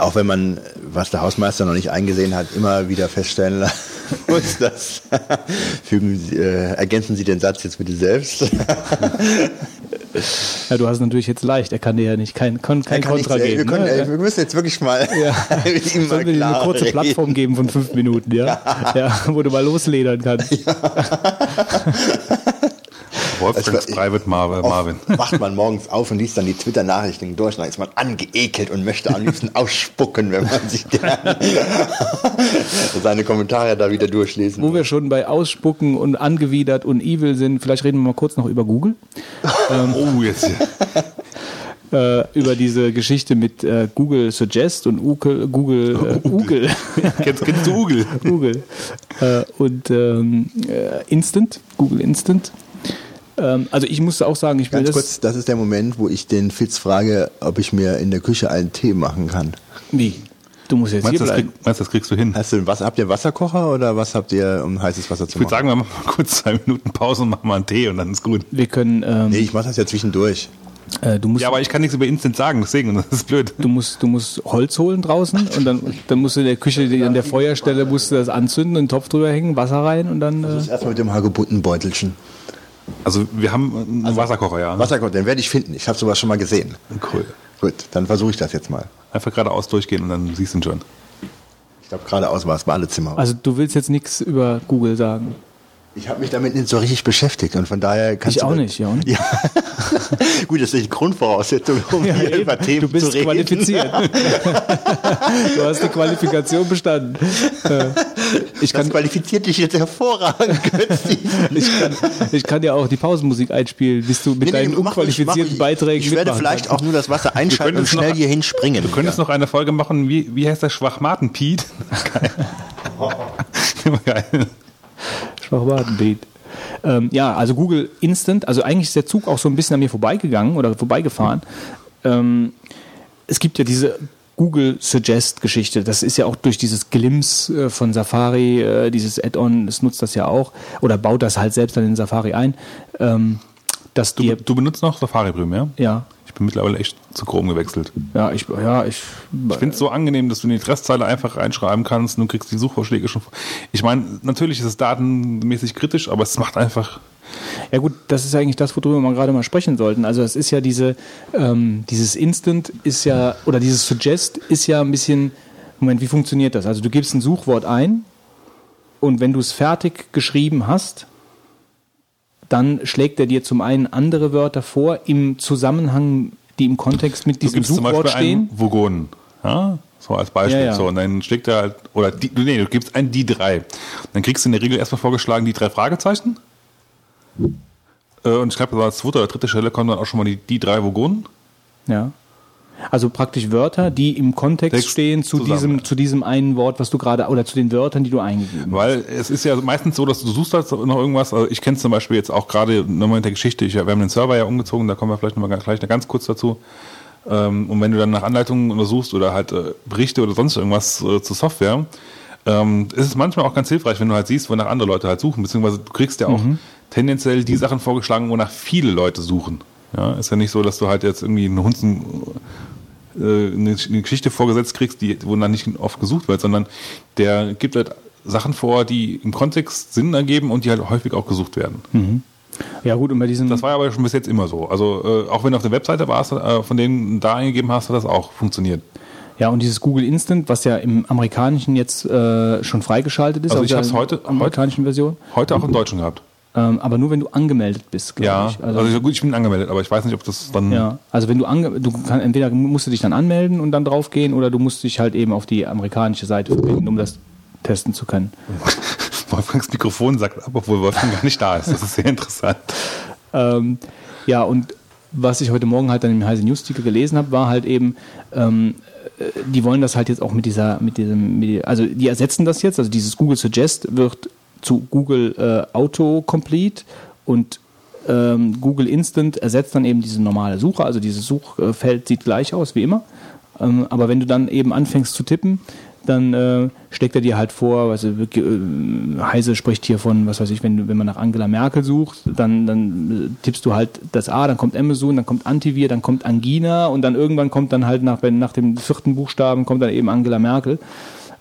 Auch wenn man, was der Hausmeister noch nicht eingesehen hat, immer wieder feststellen muss, dass fügen äh, ergänzen Sie den Satz jetzt bitte selbst. Ja, du hast natürlich jetzt leicht. Er kann dir ja nicht kein, kein, kein kann Kontra nichts, äh, geben. wir, können, ne? äh, wir müssen jetzt wirklich mal Ja. mit ihm mal dir eine kurze reden. Plattform geben von fünf Minuten, ja? ja. wo du mal losledern kannst. Wolfgangs ich- Private Mar Marvin. Wacht man morgens auf und liest dann die Twitter-Nachrichten durch, dann ist man angeekelt und möchte am liebsten ausspucken, wenn man sich seine Kommentare da wieder durchlesen Wo wir schon bei Ausspucken und angewidert und evil sind, vielleicht reden wir mal kurz noch über Google. Oh, jetzt. Äh, über diese Geschichte mit äh, Google Suggest und Uke, Google, äh, Google. Kennst, kennst du Google? Google. Äh, und ähm, äh, Instant, Google Instant. Ähm, also ich musste auch sagen, ich will Ganz das. kurz, das ist der Moment, wo ich den Fitz frage, ob ich mir in der Küche einen Tee machen kann. Wie? Du musst jetzt Meinst hier du, das, bleiben. krieg, meinst, du, das kriegst du hin? Hast du, was, habt ihr Wasserkocher oder was habt ihr, um heißes Wasser zu Ich würde machen? sagen, wir machen mal kurz zwei Minuten Pause und machen mal einen Tee und dann ist gut. Wir können, ähm, Nee, ich mache das ja zwischendurch. äh, du musst, Ja, aber ich kann nichts über Instant sagen, deswegen, das ist blöd. du musst, du musst Holz holen draußen und dann, dann musst du in der Küche an der Feuerstelle musst du das anzünden, einen Topf drüber hängen, Wasser rein und dann. Das Äh, ist erstmal mit dem Hagebuttenbeutelchen. Also wir haben einen Wasserkocher, ja. Wasserkocher, den werde ich finden. Ich habe sowas schon mal gesehen. Cool. Gut, dann versuche ich das jetzt mal. Einfach geradeaus durchgehen und dann siehst du ihn schon. Ich glaube, geradeaus war es Badezimmer. also du willst jetzt nichts über Google sagen. Ich habe mich damit nicht so richtig beschäftigt und von daher kannst Ich du auch nicht, ja. Ja. Gut, das ist die Grundvoraussetzung, um Ja, hier eben. über Themen du bist zu reden. qualifiziert. du hast die Qualifikation bestanden. Ich Das kann, qualifiziert dich jetzt hervorragend, ich, kann, ich kann ja auch die Pausenmusik einspielen, bis du mit Nee, nee, deinen mach unqualifizierten ruhig. Beiträgen Ich werde vielleicht kannst. auch nur das Wasser einschalten und schnell noch- hier hinspringen. Du könntest noch eine Folge machen, wie, wie heißt der Schwachmaten Piet? Geil. Geil. Schwachmatenbeat. Ähm, ja, also Google Instant, also eigentlich ist der Zug auch so ein bisschen an mir vorbeigegangen oder vorbeigefahren. Ähm, es gibt ja diese Google Suggest Geschichte. Das ist ja auch durch dieses Glimpse äh, von Safari, äh, dieses Add-on, das nutzt das ja auch oder baut das halt selbst dann in Safari ein. Ähm, dass Du, dir, du benutzt noch Safari Premium, ja? ja, bin mittlerweile echt zu Chrome gewechselt. ja, ich, ja, ich, Ich finde es so angenehm, dass du in die Adresszeile einfach reinschreiben kannst und du kriegst die Suchvorschläge schon. Ich meine, natürlich ist es datenmäßig kritisch, aber es macht einfach. Ja gut, das ist eigentlich das, worüber wir gerade mal sprechen sollten. Also es ist ja diese, ähm, dieses Instant ist ja, oder dieses Suggest ist ja ein bisschen, Moment, wie funktioniert das? Also du gibst ein Suchwort ein und wenn du es fertig geschrieben hast, dann schlägt er dir zum einen andere Wörter vor im Zusammenhang, die im Kontext mit Du diesem zum Suchwort Beispiel stehen. einen Vogonen. Ja? So als Beispiel. Ja, ja. So, und dann schlägt er halt, oder die, du- nee, du gibst ein die drei. Dann kriegst du in der Regel erstmal vorgeschlagen die drei Fragezeichen. Äh, Und ich glaube, als zweite oder dritte Stelle kommen dann auch schon mal die, die drei Vogonen. Ja. Also praktisch Wörter, die im Kontext Text stehen zu zusammen. diesem, zu diesem einen Wort, was du gerade, oder zu den Wörtern, die du eingegeben hast. Weil es ist ja meistens so, dass du suchst halt noch irgendwas. Also ich kenne es zum Beispiel jetzt auch gerade nochmal in der Geschichte. Ich, wir haben den Server ja umgezogen, da kommen wir vielleicht nochmal gleich noch ganz kurz dazu. Ähm, und wenn du dann nach Anleitungen untersuchst oder halt äh, Berichte oder sonst irgendwas äh, zur Software, ähm, ist es manchmal auch ganz hilfreich, wenn du halt siehst, wonach andere Leute halt suchen, beziehungsweise du kriegst ja auch tendenziell die Sachen vorgeschlagen, wonach viele Leute suchen. Ja, ist ja nicht so, dass du halt jetzt irgendwie einen Hunzen äh, eine, Geschichte vorgesetzt kriegst, die, wo dann nicht oft gesucht wird, sondern der gibt halt Sachen vor, die im Kontext Sinn ergeben und die halt häufig auch gesucht werden. Ja gut, und bei diesem Das war ja aber schon bis jetzt immer so. Also äh, auch wenn du auf der Webseite warst, äh, von denen du da eingegeben hast, hat das auch funktioniert. Ja, und dieses Google Instant, was ja im amerikanischen jetzt äh, schon freigeschaltet ist, Also ich der hab's heute- amerikanischen Version, Heute auch im Deutschen gehabt. Ähm, aber nur wenn du angemeldet bist, glaube Ja, ich. also, Also, gut, ich bin angemeldet, aber ich weiß nicht, ob das dann. ja, also wenn du ange du kann, entweder musst du dich dann anmelden und dann draufgehen oder du musst dich halt eben auf die amerikanische Seite verbinden, um das testen zu können. Wolfgangs Mikrofon sagt ab, obwohl Wolfgang gar nicht da ist. Das ist sehr interessant. Ähm, ja, und was ich heute Morgen halt dann im Heise News Artikel gelesen habe, war halt eben, ähm, äh, die wollen das halt jetzt auch mit dieser, mit diesem, mit, also die ersetzen das jetzt, also dieses Google Suggest wird zu Google äh, Autocomplete und ähm, Google Instant ersetzt dann eben diese normale Suche, also dieses Suchfeld sieht gleich aus wie immer, ähm, aber wenn du dann eben anfängst zu tippen, dann äh, schlägt er dir halt vor, also äh, Heise spricht hier von, was weiß ich, wenn, wenn man nach Angela Merkel sucht, dann, dann äh, tippst du halt das A, dann kommt Amazon, dann kommt Antivir, dann kommt Angina und dann irgendwann kommt dann halt nach, nach dem vierten Buchstaben kommt dann eben Angela Merkel.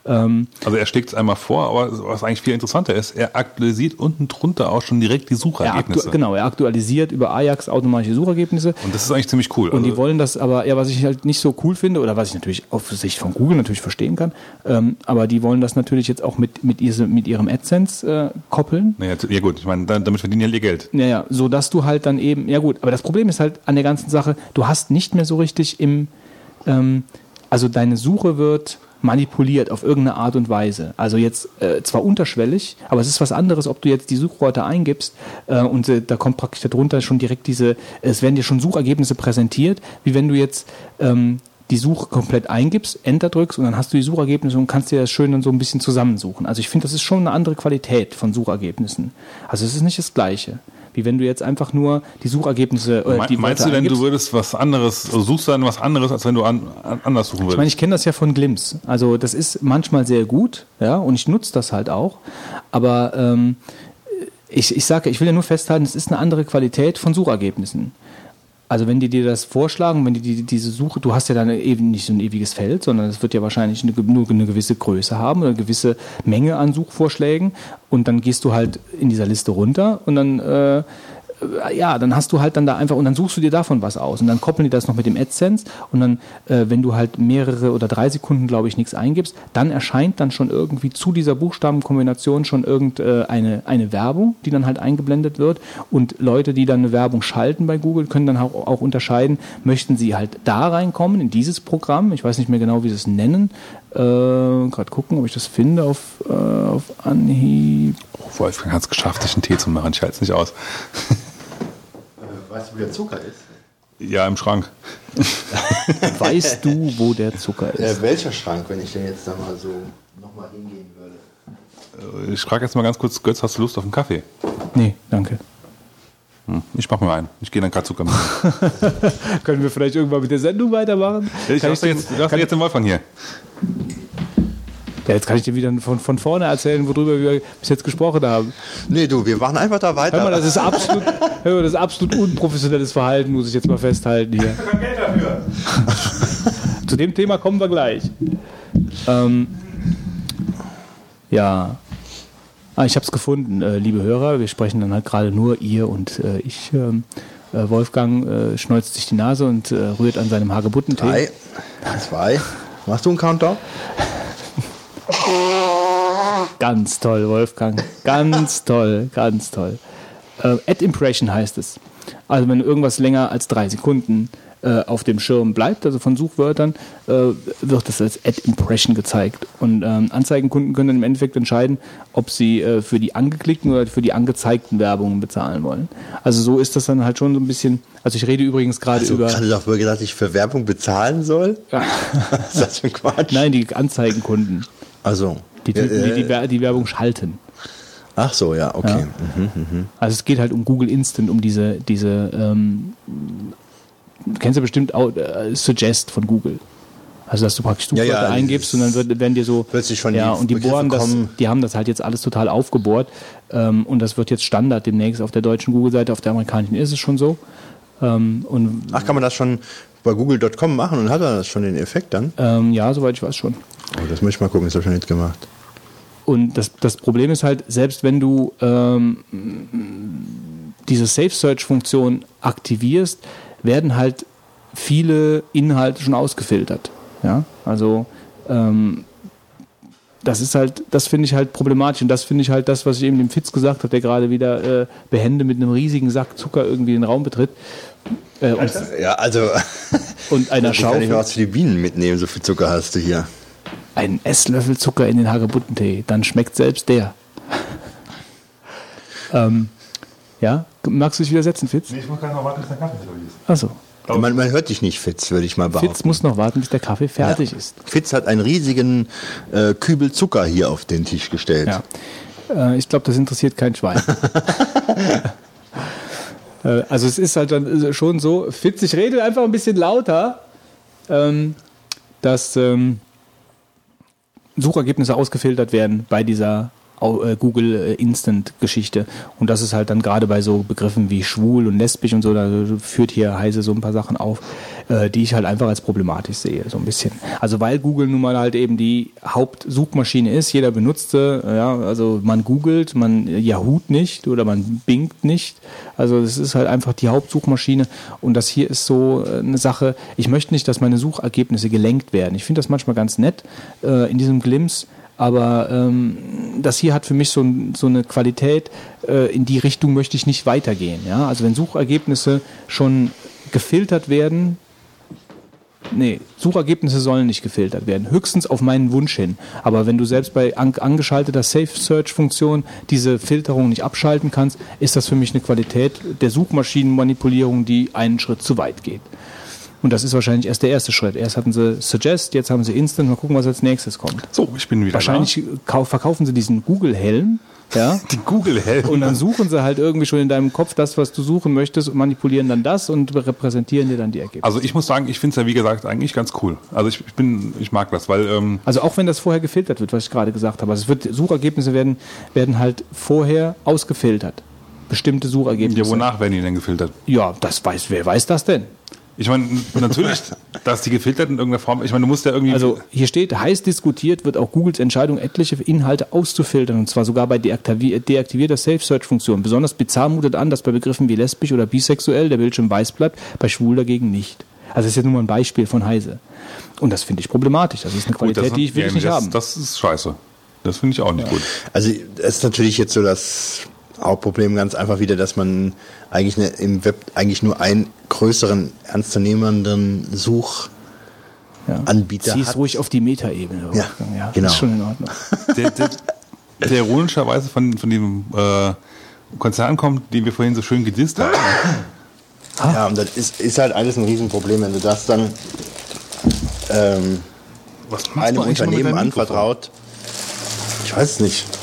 Ähm, Also er schlägt es einmal vor, aber was eigentlich viel interessanter ist, er aktualisiert unten drunter auch schon direkt die er Suchergebnisse. aktu genau, er aktualisiert über Ajax automatische Suchergebnisse. Und das ist eigentlich ziemlich cool. Und die Also- wollen das aber, ja, was ich halt nicht so cool finde, oder was ich natürlich auf Sicht von Google natürlich verstehen kann, ähm, aber die wollen das natürlich jetzt auch mit, mit, ihr, mit ihrem AdSense äh, koppeln. Naja, ja gut, ich meine, da- damit verdienen ja ihr Geld. Naja, so dass du halt dann eben, ja gut, aber das Problem ist halt an der ganzen Sache, du hast nicht mehr so richtig im, ähm, also deine Suche wird manipuliert auf irgendeine Art und Weise. Also jetzt äh, zwar unterschwellig, aber es ist was anderes, ob du jetzt die Suchworte eingibst äh, und äh, da kommt praktisch darunter schon direkt diese, es werden dir schon Suchergebnisse präsentiert, wie wenn du jetzt ähm, die Suche komplett eingibst, Enter drückst und dann hast du die Suchergebnisse und kannst dir das schön dann so ein bisschen zusammensuchen. Also ich finde, das ist schon eine andere Qualität von Suchergebnissen. Also es ist nicht das Gleiche. Wie wenn du jetzt einfach nur die Suchergebnisse äh, die Meinst du denn, du eingibst. würdest was anderes, also suchst dann was anderes, als wenn du an, an, anders suchen Ich meine, würdest? ich kenne das ja von Glimpse. Also das ist manchmal sehr gut, ja, und ich nutze das halt auch. Aber ähm, ich, ich sage, ich will ja nur festhalten, es ist eine andere Qualität von Suchergebnissen. Also wenn die dir das vorschlagen, wenn die, die diese Suche, du hast ja dann eben nicht so ein ewiges Feld, sondern es wird ja wahrscheinlich eine, nur eine gewisse Größe haben oder eine gewisse Menge an Suchvorschlägen. Und dann gehst du halt in dieser Liste runter und dann äh, ja, dann hast du halt dann da einfach und dann suchst du dir davon was aus. Und dann koppeln die das noch mit dem AdSense. Und dann, äh, wenn du halt mehrere oder drei Sekunden, glaube ich, nichts eingibst, dann erscheint dann schon irgendwie zu dieser Buchstabenkombination schon irgendeine eine, eine Werbung, die dann halt eingeblendet wird. Und Leute, die dann eine Werbung schalten bei Google, können dann auch, auch unterscheiden, möchten sie halt da reinkommen in dieses Programm, ich weiß nicht mehr genau, wie sie es nennen, Äh, Gerade gucken, ob ich das finde auf, äh, auf Anhieb. Oh, Wolfgang hat es geschafft, sich einen Tee zu machen. Ich halte es nicht aus. Weißt du, wie der Zucker ist? Ja, im Schrank. Weißt du, wo der Zucker ist? Äh, welcher Schrank, wenn ich denn jetzt da mal so nochmal hingehen würde? Äh, Ich frage jetzt mal ganz kurz, Götz, hast du Lust auf einen Kaffee? Nee, danke. Hm, Ich mach mir einen. Ich gehe dann gerade Zucker machen. Können wir vielleicht irgendwann mit der Sendung weitermachen? Ich Kann dir- jetzt, kann- jetzt den Wolfgang hier. Ja, jetzt kann ich dir wieder von, von vorne erzählen, worüber wir bis jetzt gesprochen haben. Nee, du, wir machen einfach da weiter. Hör mal, das ist absolut, hör mal, das ist absolut unprofessionelles Verhalten, muss ich jetzt mal festhalten hier. Kein Geld dafür. Zu dem Thema kommen wir gleich. Ähm, ja. Ah, ich habe es gefunden, äh, liebe Hörer. Wir sprechen dann halt gerade nur ihr und äh, ich. Ähm, äh, Wolfgang äh, schneuzt sich die Nase und äh, rührt an seinem Hagebuttentee. Drei, zwei. Machst du einen Countdown? Ganz toll, Wolfgang. Ganz toll, ganz toll. Äh, Ad Impression heißt es. Also wenn irgendwas länger als drei Sekunden äh, auf dem Schirm bleibt, also von Suchwörtern, äh, wird das als Ad Impression gezeigt. Und ähm, Anzeigenkunden können dann im Endeffekt entscheiden, ob sie äh, für die angeklickten oder für die angezeigten Werbungen bezahlen wollen. Also so ist das dann halt schon so ein bisschen. Also ich rede übrigens gerade Hast du über. gerade doch wohl gesagt, ich für Werbung bezahlen soll? Was ist das für Quatsch? Nein, die Anzeigenkunden, Also. die Typen, äh, die die, Wer- die Werbung schalten. Ach so, ja, okay. Also es geht halt um Google Instant, um diese, diese ähm, du kennst ja bestimmt auch, äh, Suggest von Google. Also dass du praktisch Ja, Suchwörter ja, eingibst und dann wird, werden dir so Plötzlich schon ja die und die Begriffe bohren das, kommen. die haben das halt jetzt alles total aufgebohrt ähm, und das wird jetzt Standard demnächst auf der deutschen Google-Seite, auf der amerikanischen ist es schon so. Ähm, und Ach, kann man das schon bei google.com machen und hat er das schon den Effekt dann? ähm, ja, soweit ich weiß schon. Oh, das muss ich mal gucken, das habe ich schon nicht gemacht. Und das, das Problem ist halt, selbst wenn du ähm, diese Safe Search Funktion aktivierst, werden halt viele Inhalte schon ausgefiltert. Ja, also ähm, das ist halt, das finde ich halt problematisch und das finde ich halt das, was ich eben dem Fitz gesagt habe, der gerade wieder äh, behende mit einem riesigen Sack Zucker irgendwie den Raum betritt äh, und, Ja, also. und einer Ich kann Schaufel, mehr was für die Bienen mitnehmen, so viel Zucker hast du hier. einen Esslöffel Zucker in den Hagebuttentee, dann schmeckt selbst der. ähm, ja, magst du dich widersetzen, Fitz? Ich muss gerade noch warten, bis der Kaffee ist. Achso, Man, man hört dich nicht, Fitz, würde ich mal behaupten. Fitz muss noch warten, bis der Kaffee fertig ist. Fitz hat einen riesigen äh, Kübel Zucker hier auf den Tisch gestellt. Ja. Äh, ich glaube, das interessiert kein Schwein. Äh, also es ist halt dann schon so, Fitz, ich rede einfach ein bisschen lauter, ähm, dass ähm, Suchergebnisse ausgefiltert werden bei dieser äh, Google äh, Instant Geschichte. Und das ist halt dann gerade bei so Begriffen wie schwul und lesbisch und so, da führt hier Heise so ein paar Sachen auf, äh, die ich halt einfach als problematisch sehe, so ein bisschen. Also weil Google nun mal halt eben die Hauptsuchmaschine ist, jeder benutzt sie, ja, also man googelt, man Yahoo nicht oder man bingt nicht. Also das ist halt einfach die Hauptsuchmaschine und das hier ist so äh, eine Sache, ich möchte nicht, dass meine Suchergebnisse gelenkt werden. Ich finde das manchmal ganz nett äh, in diesem Glimpse, aber ähm, das hier hat für mich so, so eine Qualität, äh, in die Richtung möchte ich nicht weitergehen. Ja? Also wenn Suchergebnisse schon gefiltert werden, nee, Suchergebnisse sollen nicht gefiltert werden, höchstens auf meinen Wunsch hin. Aber wenn du selbst bei an, angeschalteter Safe Search Funktion diese Filterung nicht abschalten kannst, ist das für mich eine Qualität der Suchmaschinenmanipulierung, die einen Schritt zu weit geht. Und das ist wahrscheinlich erst der erste Schritt. Erst hatten sie Suggest, jetzt haben sie Instant. Mal gucken, was als nächstes kommt. So, ich bin wieder Wahrscheinlich kau- verkaufen sie diesen Google-Helm. Ja. da. Die Google Helm. Und dann suchen sie halt irgendwie schon in deinem Kopf das, was du suchen möchtest und manipulieren dann das und repräsentieren dir dann die Ergebnisse. Also ich muss sagen, ich finde es ja wie gesagt eigentlich ganz cool. Also ich, ich bin, ich mag das, weil ähm, Also auch wenn das vorher gefiltert wird, was ich gerade gesagt habe. Also es wird, Suchergebnisse werden, werden halt vorher ausgefiltert. Bestimmte Suchergebnisse. ja, wonach werden die denn gefiltert? Ja, das weiß, wer weiß das denn? Ich meine, natürlich, dass die gefiltert in irgendeiner Form. Ich meine, du musst ja irgendwie. Also hier steht, heiß diskutiert wird auch Googles Entscheidung, etliche Inhalte auszufiltern, und zwar sogar bei deaktivi deaktivierter Safe-Search-Funktion. Besonders bizarr mutet an, dass bei Begriffen wie lesbisch oder bisexuell der Bildschirm weiß bleibt, bei schwul dagegen nicht. Also das ist jetzt nur mal ein Beispiel von Heise. Und das finde ich problematisch. Das ist eine Gut, Qualität, das, die ich will ja, ich nicht das, haben. Das ist scheiße. Das finde ich auch nicht gut. Also das ist natürlich jetzt so das Hauptproblem ganz einfach wieder, dass man eigentlich im Web eigentlich nur einen größeren, ernstzunehmenden ja. Anbieter Zieh es hat. ruhig auf die Metaebene. Ja, ja genau. Ist schon in Ordnung. der, der, der ironischerweise von, von dem äh, Konzern kommt, den wir vorhin so schön gedisst haben. Ja, und das ist, ist halt alles ein Riesenproblem, wenn du das dann ähm, Was einem Unternehmen anvertraut. Ich weiß es nicht.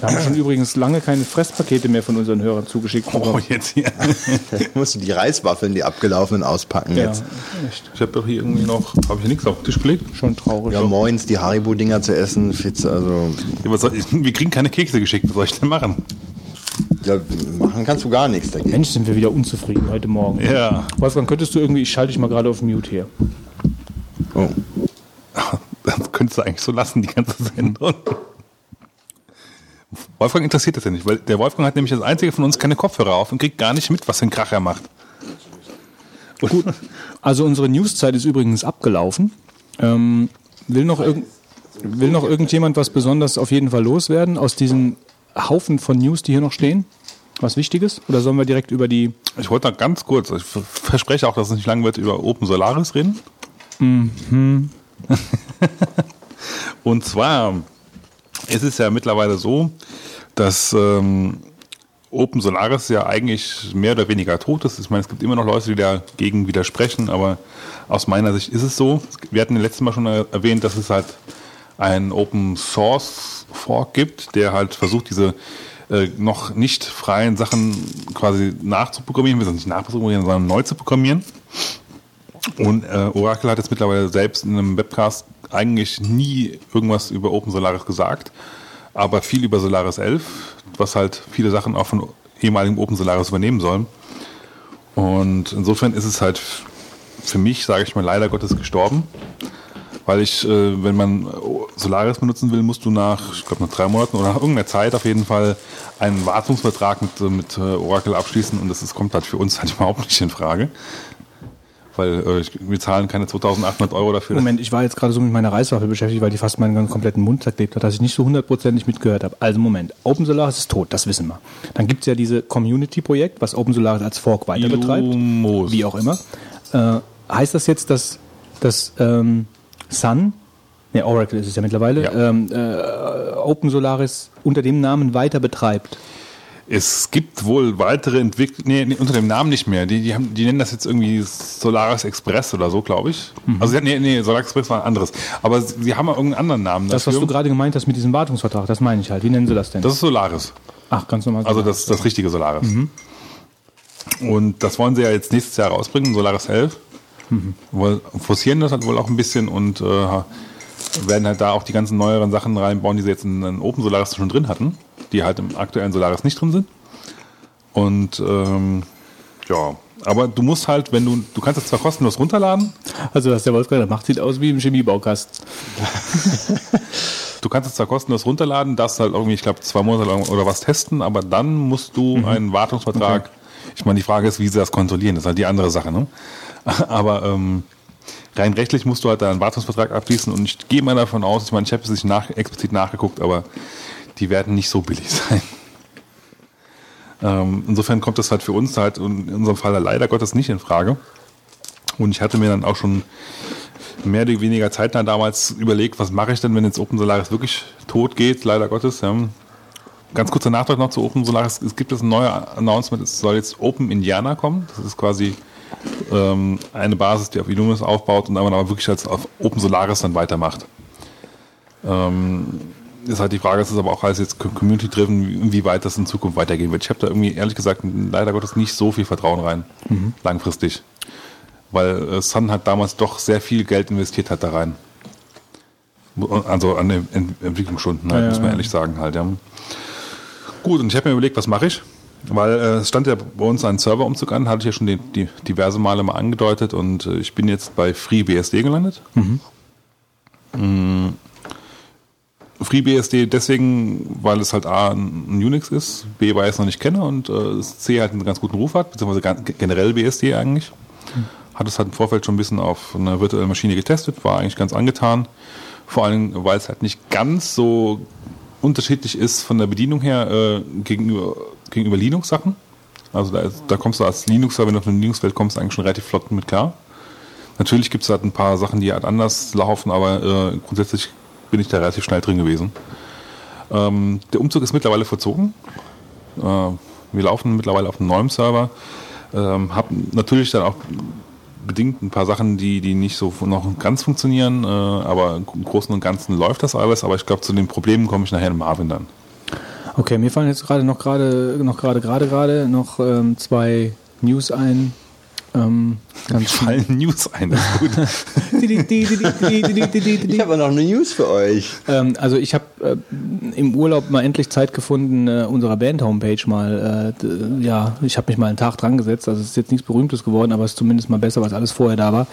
Wir haben schon übrigens lange keine Fresspakete mehr von unseren Hörern zugeschickt Oh, bekommen. jetzt hier. Da musst du die Reiswaffeln, die abgelaufenen, auspacken ja, jetzt. echt. Ich habe doch hier irgendwie noch, habe ich hier nichts auf den Tisch gelegt? Schon traurig. Ja, moins, die Haribo-Dinger zu essen, Fitz, also Ja, was soll, wir kriegen keine Kekse geschickt, was soll ich denn machen? ja, machen kannst du gar nichts dagegen. Mensch, sind wir wieder unzufrieden heute Morgen. Ja. Wolfgang, könntest du irgendwie, ich schalte dich mal gerade auf Mute hier. Oh. Das könntest du eigentlich so lassen, die ganze Sendung. Wolfgang interessiert das ja nicht, weil der Wolfgang hat nämlich als einziger von uns keine Kopfhörer auf und kriegt gar nicht mit, was für ein Krach er macht. Gut. Also unsere Newszeit ist übrigens abgelaufen. Ähm, will, noch will noch irgendjemand was besonders auf jeden Fall loswerden aus diesem Haufen von News, die hier noch stehen? Was Wichtiges? Oder sollen wir direkt über die... Ich wollte noch ganz kurz, ich verspreche auch, dass es nicht lang wird, über Open Solaris reden. Und zwar ist es ja mittlerweile so, dass ähm, Open Solaris ja eigentlich mehr oder weniger tot ist. Ich meine, es gibt immer noch Leute, die dagegen widersprechen, aber aus meiner Sicht ist es so. Wir hatten letztes Mal schon erwähnt, dass es halt einen Open Source Fork gibt, der halt versucht, diese äh, noch nicht freien Sachen quasi nachzuprogrammieren, also nicht nachzuprogrammieren, sondern neu zu programmieren. Und äh, Oracle hat jetzt mittlerweile selbst in einem Webcast eigentlich nie irgendwas über Open Solaris gesagt, aber viel über Solaris 11, was halt viele Sachen auch von ehemaligen Open Solaris übernehmen sollen. Und insofern ist es halt für mich, sage ich mal, leider Gottes gestorben. Weil ich, äh, wenn man Solaris benutzen will, musst du nach, ich glaube, nach drei Monaten oder nach irgendeiner Zeit auf jeden Fall einen Wartungsvertrag mit, äh, mit äh, Oracle abschließen und das ist, kommt halt für uns halt überhaupt nicht in Frage. Weil äh, wir zahlen keine 2800 Euro dafür. Moment, ich war jetzt gerade so mit meiner Reiswaffe beschäftigt, weil die fast meinen ganzen kompletten Mund zerklebt hat, dass ich nicht so hundertprozentig mitgehört habe. Also Moment, Open Solaris ist tot, das wissen wir. Dann gibt es ja diese Community-Projekt, was Open Solaris als Fork weiter betreibt. Illumos. Wie auch immer. Äh, heißt das jetzt, dass, dass ähm, Sun, ne, Oracle ist es ja mittlerweile, Ja. Ähm, äh, Open Solaris unter dem Namen weiter betreibt? Es gibt wohl weitere Entwicklungen, nee, unter dem Namen nicht mehr. Die, die, haben, die nennen das jetzt irgendwie Solaris Express oder so, glaube ich. Mhm. Also, nee, nee, Solaris Express war ein anderes. Aber sie, haben irgendeinen anderen Namen Das, was dafür. du gerade gemeint hast mit diesem Wartungsvertrag, das meine ich halt. Wie nennen sie das denn? das ist Solaris. Ach, ganz normal. Also das, das richtige Solaris. Mhm. Und das wollen sie ja jetzt nächstes Jahr rausbringen, Solaris 11. Mhm. Forcieren das halt wohl auch ein bisschen und äh, werden halt da auch die ganzen neueren Sachen reinbauen, die sie jetzt in, in Open Solaris schon drin hatten, die halt im aktuellen Solaris nicht drin sind. Und ähm, ja, aber du musst halt, wenn du, du kannst es zwar kostenlos runterladen, Also, was der Wolfgang da macht, sieht aus wie im Chemiebaukasten. Du kannst es zwar kostenlos runterladen, darfst halt irgendwie, ich glaube, zwei Monate lang oder was testen, aber dann musst du einen Wartungsvertrag. Ich meine, die Frage ist, wie sie das kontrollieren. Das ist halt die andere Sache. Ne? Aber ähm, rein rechtlich musst du halt einen Wartungsvertrag abschließen und ich gehe mal davon aus, ich meine, ich habe es nicht nach, explizit nachgeguckt, aber die werden nicht so billig sein. Ähm, insofern kommt das halt für uns halt in unserem Fall leider Gottes nicht in Frage. Und ich hatte mir dann auch schon mehr oder weniger zeitnah damals überlegt, was mache ich denn, wenn jetzt Open Solaris wirklich tot geht, leider Gottes. Ja. Ganz kurzer Nachtrag noch zu Open Solaris. Es gibt jetzt ein neues Announcement, es soll jetzt Open Indiana kommen. Das ist quasi ähm, eine Basis, die auf Illuminus aufbaut und dann aber wirklich als auf Open Solaris dann weitermacht. Ähm, ist halt die Frage, es ist aber auch alles jetzt community-driven, wie weit das in Zukunft weitergehen wird. Ich habe da irgendwie ehrlich gesagt leider Gottes nicht so viel Vertrauen rein, langfristig weil äh, Sun hat damals doch sehr viel Geld investiert hat da rein. Also an den Ent Entwicklungsstunden, halt, Ja, muss man ehrlich sagen halt. Ja. Gut, und ich habe mir überlegt, was mache ich? Weil äh, es stand ja bei uns ein Serverumzug an, hatte ich ja schon die, die diverse Male mal angedeutet und äh, ich bin jetzt bei FreeBSD gelandet. Mm. FreeBSD deswegen, weil es halt A ein Unix ist, B, weil ich es noch nicht kenne und äh, C halt einen ganz guten Ruf hat, beziehungsweise generell BSD eigentlich. Hat es halt im Vorfeld schon ein bisschen auf einer virtuellen Maschine getestet, war eigentlich ganz angetan. Vor allem, weil es halt nicht ganz so unterschiedlich ist von der Bedienung her äh, gegenüber, gegenüber Linux-Sachen. Also da, da kommst du als Linuxer, wenn du auf eine Linux-Welt kommst, eigentlich schon relativ flott mit klar. Natürlich gibt es halt ein paar Sachen, die halt anders laufen, aber äh, grundsätzlich bin ich da relativ schnell drin gewesen. Ähm, der Umzug ist mittlerweile vollzogen. Äh, wir laufen mittlerweile auf einem neuen Server. Ähm, hab natürlich dann auch bedingt ein paar Sachen, die, die nicht so noch ganz funktionieren, äh, aber im Großen und Ganzen läuft das alles, aber ich glaube, zu den Problemen komme ich nachher in Marvin dann. Okay, mir fallen jetzt gerade noch gerade, noch gerade, gerade, gerade noch ähm, zwei News ein. Ähm, ganz fallen News ein, das ist gut. ich habe noch eine News für euch. Ähm, also ich habe äh, im Urlaub mal endlich Zeit gefunden, äh, unserer Band-Homepage mal, äh, ja, ich habe mich mal einen Tag dran gesetzt, also es ist jetzt nichts Berühmtes geworden, aber es ist zumindest mal besser, was alles vorher da war.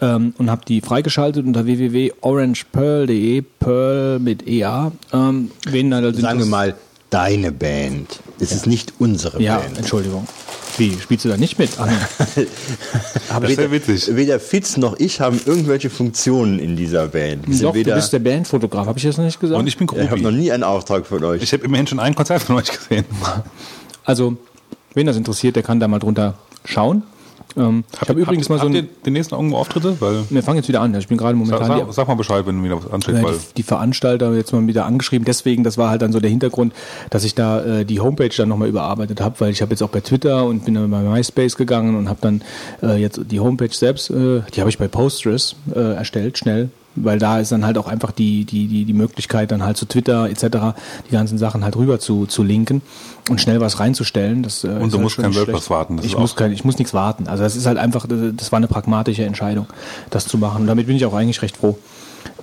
Ähm, und habe die freigeschaltet unter www.orangepearl.de, Pearl mit EA. Ähm, wen dann also Sagen wir mal, deine Band. Es ja. ist nicht unsere ja, Band. Ja, Entschuldigung. Wie, spielst du da nicht mit? Ach, das weder, witzig. Weder Fitz noch ich haben irgendwelche Funktionen in dieser Band. Wir Doch, du bist der Bandfotograf, habe ich das noch nicht gesagt? Und ich bin Grobi. Ich habe noch nie einen Auftrag von euch. Ich habe immerhin schon ein Konzert von euch gesehen. Also, wen das interessiert, der kann da mal drunter schauen. Ähm, hab, ich habe übrigens mal so ein, habt den nächsten irgendwo Auftritte? Weil wir fangen jetzt wieder an. Ich bin gerade momentan. Sag, sag, sag, mal Bescheid, wenn du wieder was ansteht. Ja, die, die, Veranstalter jetzt mal wieder angeschrieben. Deswegen, das war halt dann so der Hintergrund, dass ich da äh, die Homepage dann nochmal überarbeitet habe, weil ich habe jetzt auch bei Twitter und bin dann bei MySpace gegangen und habe dann äh, jetzt die Homepage selbst, äh, die habe ich bei Postgres äh, erstellt, schnell weil da ist dann halt auch einfach die, die, die, die Möglichkeit, dann halt zu Twitter etc. die ganzen Sachen halt rüber zu, zu linken und schnell was reinzustellen. Das, äh, und du musst kein WordPress warten. ich muss, kein, ich muss nichts warten. Also das ist halt einfach, das war eine pragmatische Entscheidung, das zu machen. Und damit bin ich auch eigentlich recht froh.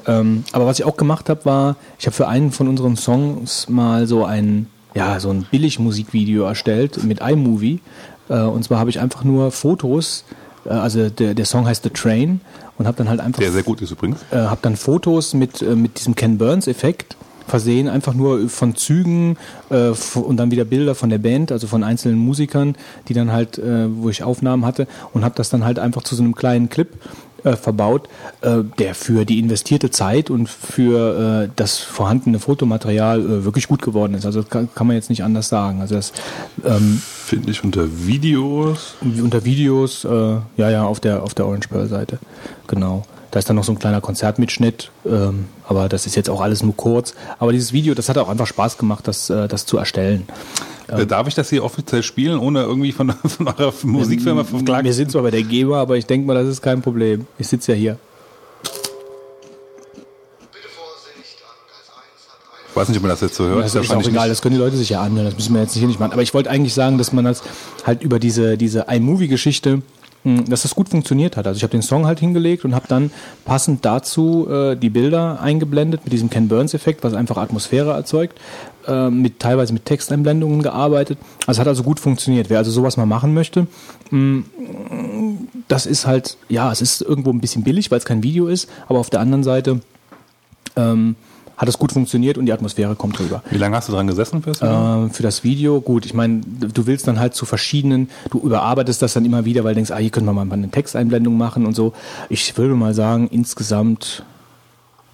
Ähm, aber was ich auch gemacht habe, war, ich habe für einen von unseren Songs mal so ein, ja, so ein Billig-Musikvideo erstellt mit iMovie. Äh, und zwar habe ich einfach nur Fotos, äh, also der, der Song heißt The Train und habe dann halt einfach. Der sehr gut ist übrigens. Äh, habe dann Fotos mit, äh, mit diesem Ken Burns-Effekt versehen, einfach nur von Zügen äh, und dann wieder Bilder von der Band, also von einzelnen Musikern, die dann halt, äh, wo ich Aufnahmen hatte und habe das dann halt einfach zu so einem kleinen Clip äh, verbaut, äh, der für die investierte Zeit und für äh, das vorhandene Fotomaterial äh, wirklich gut geworden ist. Also kann, kann man jetzt nicht anders sagen. Also das ähm, finde ich unter Videos. Unter Videos, äh, ja, ja, auf der auf der Orange Pearl Seite, genau. Da ist dann noch so ein kleiner Konzertmitschnitt, ähm, aber das ist jetzt auch alles nur kurz. Aber dieses Video, das hat auch einfach Spaß gemacht, das, äh, das zu erstellen. Ähm, Darf ich das hier offiziell spielen, ohne irgendwie von, von eurer Musikfirma verklagt? Wir sind zwar bei der GEMA, aber ich denke mal, das ist kein Problem. Ich sitze ja hier. Ich weiß nicht, ob man das jetzt so hört. Das ist, ist auch egal, das können die Leute sich ja anhören, das müssen wir jetzt hier nicht machen. Aber ich wollte eigentlich sagen, dass man das halt über diese, diese iMovie-Geschichte dass das gut funktioniert hat. Also ich habe den Song halt hingelegt und habe dann passend dazu äh, die Bilder eingeblendet mit diesem Ken Burns Effekt, was einfach Atmosphäre erzeugt, äh, mit teilweise mit Texteinblendungen gearbeitet. Also hat also gut funktioniert. Wer also sowas mal machen möchte, mh, hm, das ist halt ja, es ist irgendwo ein bisschen billig, weil es kein Video ist, aber auf der anderen Seite ähm, hat es gut funktioniert und die Atmosphäre kommt rüber. Wie lange hast du dran gesessen für das Video? Äh, für das Video, gut, ich meine, du willst dann halt zu verschiedenen, du überarbeitest das dann immer wieder, weil du denkst, ah, hier können wir mal eine Texteinblendung machen und so. Ich würde mal sagen, insgesamt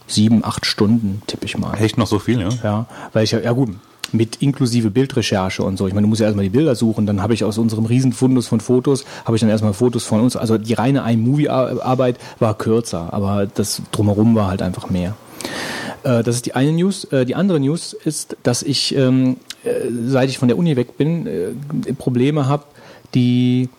sieben, acht Stunden, tippe ich mal. Echt noch so viel, ja? Ja, weil ich ja, ja gut, mit inklusive Bildrecherche und so. Ich meine, du musst ja erstmal die Bilder suchen, dann habe ich aus unserem Riesenfundus von Fotos, habe ich dann erstmal Fotos von uns. Also die reine iMovie-Arbeit war kürzer, aber das drumherum war halt einfach mehr. Äh, das ist die eine News. Äh, die andere News ist, dass ich, ähm, äh, seit ich von der Uni weg bin, Probleme habe, die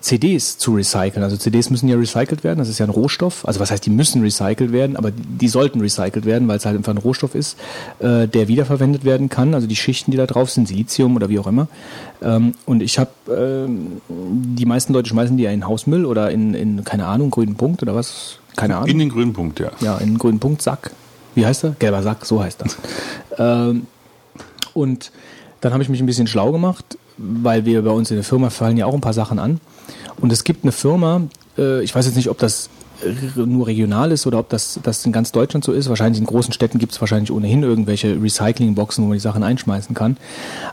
CDs zu recyceln. Also CDs müssen ja recycelt werden, das ist ja ein Rohstoff. Also was heißt, die müssen recycelt werden, aber die sollten recycelt werden, weil es halt einfach ein Rohstoff ist, der wiederverwendet werden kann. Also die Schichten, die da drauf sind, Silizium oder wie auch immer. Ähm, und ich habe, ähm, die meisten Leute schmeißen die ja in Hausmüll oder in, in keine Ahnung, grünen Punkt oder was? Keine Ahnung. In den grünen Punkt, ja. Ja, in den grünen Punkt, Sack wie heißt er? Gelber Sack, so heißt er. ähm, und dann habe ich mich ein bisschen schlau gemacht, weil wir bei uns in der Firma fallen ja auch ein paar Sachen an. Und es gibt eine Firma, äh, ich weiß jetzt nicht, ob das nur regional ist oder ob das, das in ganz Deutschland so ist. Wahrscheinlich in großen Städten gibt es wahrscheinlich ohnehin irgendwelche Recyclingboxen, wo man die Sachen einschmeißen kann.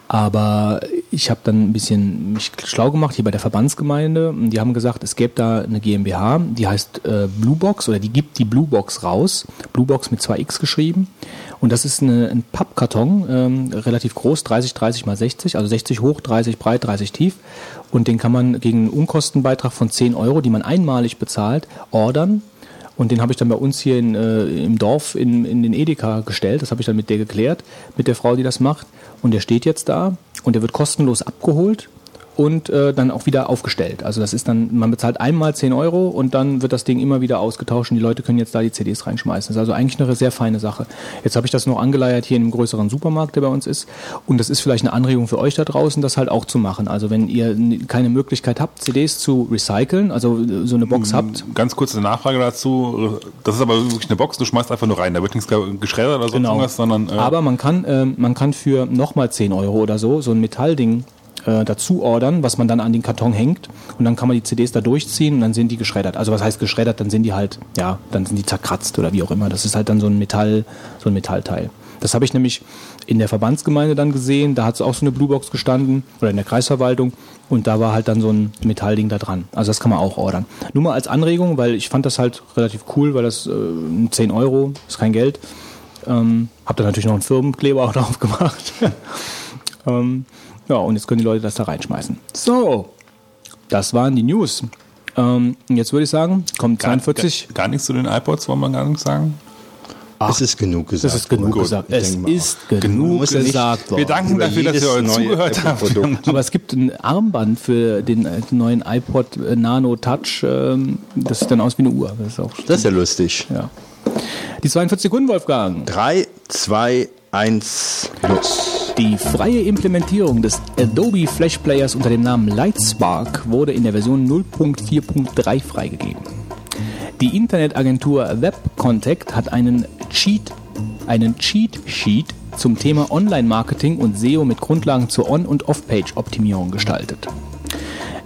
Aber ich habe dann ein bisschen mich schlau gemacht hier bei der Verbandsgemeinde. Die haben gesagt, es gäbe da eine GmbH, die heißt äh, Bluebox oder die gibt die Bluebox raus. Bluebox mit 2x geschrieben. Und das ist eine, ein Pappkarton, ähm, relativ groß, 30, 30 mal 60, also 60 hoch, 30 breit, 30 tief. Und den kann man gegen einen Unkostenbeitrag von 10 Euro, die man einmalig bezahlt, ordern. Und den habe ich dann bei uns hier in, äh, im Dorf in, in den Edeka gestellt. Das habe ich dann mit der geklärt, mit der Frau, die das macht. Und der steht jetzt da und der wird kostenlos abgeholt und äh, dann auch wieder aufgestellt. Also das ist dann, man bezahlt einmal 10 Euro und dann wird das Ding immer wieder ausgetauscht und die Leute können jetzt da die CDs reinschmeißen. Das ist also eigentlich eine sehr feine Sache. Jetzt habe ich das noch angeleiert hier in einem größeren Supermarkt, der bei uns ist. Und das ist vielleicht eine Anregung für euch da draußen, das halt auch zu machen. Also wenn ihr keine Möglichkeit habt, CDs zu recyceln, also äh, so eine Box habt, Ganz kurze Nachfrage dazu. Das ist aber wirklich eine Box, du schmeißt einfach nur rein. Da wird nichts geschreddert oder sonst Genau. irgendwas, sondern äh, Aber man kann, ähm, man kann für nochmal 10 Euro oder so so ein Metallding äh, dazu ordern, was man dann an den Karton hängt und dann kann man die CDs da durchziehen und dann sind die geschreddert. Also was heißt geschreddert? Dann sind die halt, ja, dann sind die zerkratzt oder wie auch immer. Das ist halt dann so ein Metall, so ein Metallteil. Das habe ich nämlich in der Verbandsgemeinde dann gesehen. Da hat es auch so eine Bluebox gestanden oder in der Kreisverwaltung und da war halt dann so ein Metallding da dran. Also das kann man auch ordern. Nur mal als Anregung, weil ich fand das halt relativ cool, weil das äh, 10 Euro ist kein Geld. Ähm, hab da natürlich noch einen Firmenkleber auch drauf gemacht. ähm, ja, und jetzt können die Leute das da reinschmeißen. So, das waren die News. Ähm, jetzt würde ich sagen, kommt gar, 42. Gar, gar nichts zu den iPods, wollen wir gar nichts sagen. Es ist genug gesagt. Das ist genug worden. gesagt. Es ist auch. genug gesagt Wir danken Über dafür, dass ihr euch zugehört habt. Aber es gibt ein Armband für den äh, neuen iPod äh, Nano Touch. Ähm, das sieht dann aus wie eine Uhr. Das ist auch Das ist ja lustig. ja. Die 42 Sekunden, Wolfgang. 3, 2, 1, los. Die freie Implementierung des Adobe Flash Players unter dem Namen Lightspark wurde in der Version 0.4.3 freigegeben. Die Internetagentur WebContact hat einen Cheat, einen Cheat Sheet zum Thema Online-Marketing und SEO mit Grundlagen zur On- und Off-Page-Optimierung gestaltet.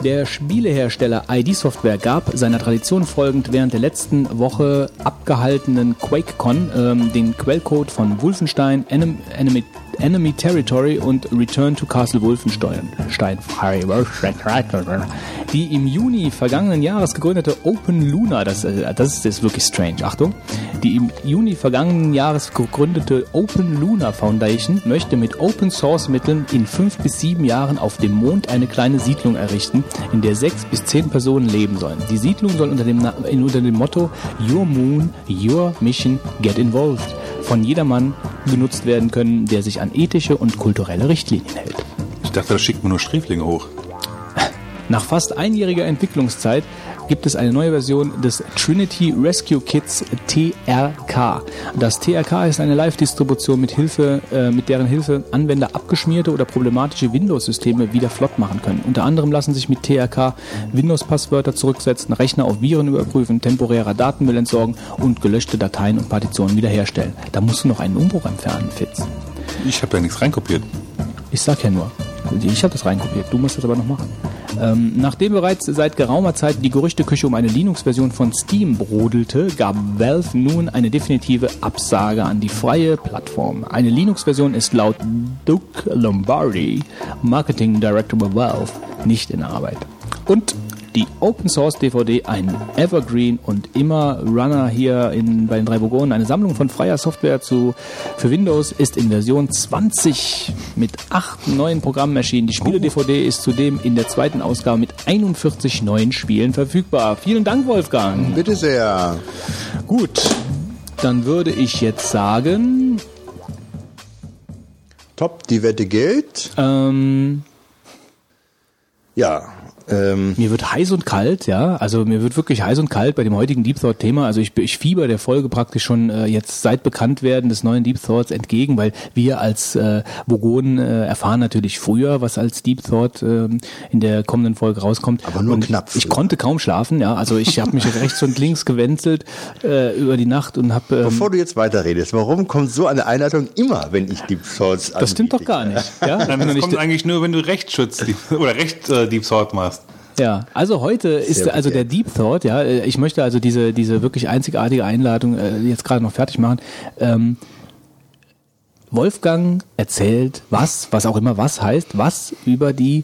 Der Spielehersteller ID Software gab seiner Tradition folgend während der letzten Woche abgehaltenen QuakeCon ähm, den Quellcode von Wolfenstein, Enem, Enemy, Enemy Territory und Return to Castle Wolfenstein, Stein, die im Juni vergangenen Jahres gegründete Open Luna, das, äh, das ist wirklich strange, Achtung, die im Juni vergangenen Jahres gegründete Open Luna Foundation möchte mit Open Source Mitteln in fünf bis sieben Jahren auf dem Mond eine kleine Siedlung errichten, in der sechs bis zehn Personen leben sollen. Die Siedlung soll unter dem, unter dem Motto Your Moon, Your Mission, Get Involved von jedermann genutzt werden können, der sich an ethische und kulturelle Richtlinien hält. Ich dachte, das schickt mir nur Sträflinge hoch. Nach fast einjähriger Entwicklungszeit gibt es eine neue Version des Trinity Rescue Kits TRK. Das TRK ist eine Live-Distribution mit Hilfe, äh, mit deren Hilfe Anwender abgeschmierte oder problematische Windows-Systeme wieder flott machen können. Unter anderem lassen sich mit TRK Windows-Passwörter zurücksetzen, Rechner auf Viren überprüfen, temporärer Datenmüll entsorgen und gelöschte Dateien und Partitionen wiederherstellen. Da musst du noch einen Umbruch entfernen, Fitz. Ich habe ja nichts reinkopiert. Ich sag ja nur. Ich habe das reinkopiert, du musst das aber noch machen. Ähm, nachdem bereits seit geraumer Zeit die Gerüchteküche um eine Linux-Version von Steam brodelte, gab Valve nun eine definitive Absage an die freie Plattform. Eine Linux-Version ist laut Duke Lombardi, Marketing Director bei Valve, nicht in Arbeit. Und die Open Source DVD, ein Evergreen und immer Runner hier in, bei den drei Vogonen, eine Sammlung von freier Software zu, für Windows, ist in Version 20 mit acht neuen Programmen erschienen. Die Spiele-DVD ist zudem in der zweiten Ausgabe mit 41 neuen Spielen verfügbar. Vielen Dank, Wolfgang. Bitte sehr. Gut, dann würde ich jetzt sagen, Top, die Wette gilt. ähm, Ja. Ähm, Mir wird heiß und kalt, ja. Also mir wird wirklich heiß und kalt bei dem heutigen Deep Thought Thema. Also ich, ich fieber der Folge praktisch schon äh, jetzt seit Bekanntwerden des neuen Deep Thoughts entgegen, weil wir als äh, Vogonen äh, erfahren natürlich früher, was als Deep Thought äh, in der kommenden Folge rauskommt. Aber nur und knapp Ich früher. konnte kaum schlafen, ja. Also ich habe mich rechts und links gewenzelt äh, über die Nacht und habe ähm, bevor du jetzt weiterredest, warum kommt so eine Einleitung immer, wenn ich Deep Thoughts das stimmt doch gar nicht. Ja, das nicht- kommt eigentlich nur, wenn du Rechtsschutz oder Recht äh, Deep Sort machst. Ja, also heute ist Sehr also der. Deep Thought, ja, äh, ich möchte also diese, diese wirklich einzigartige Einladung äh, jetzt gerade noch fertig machen. Ähm, Wolfgang erzählt was, was auch immer was heißt, was über die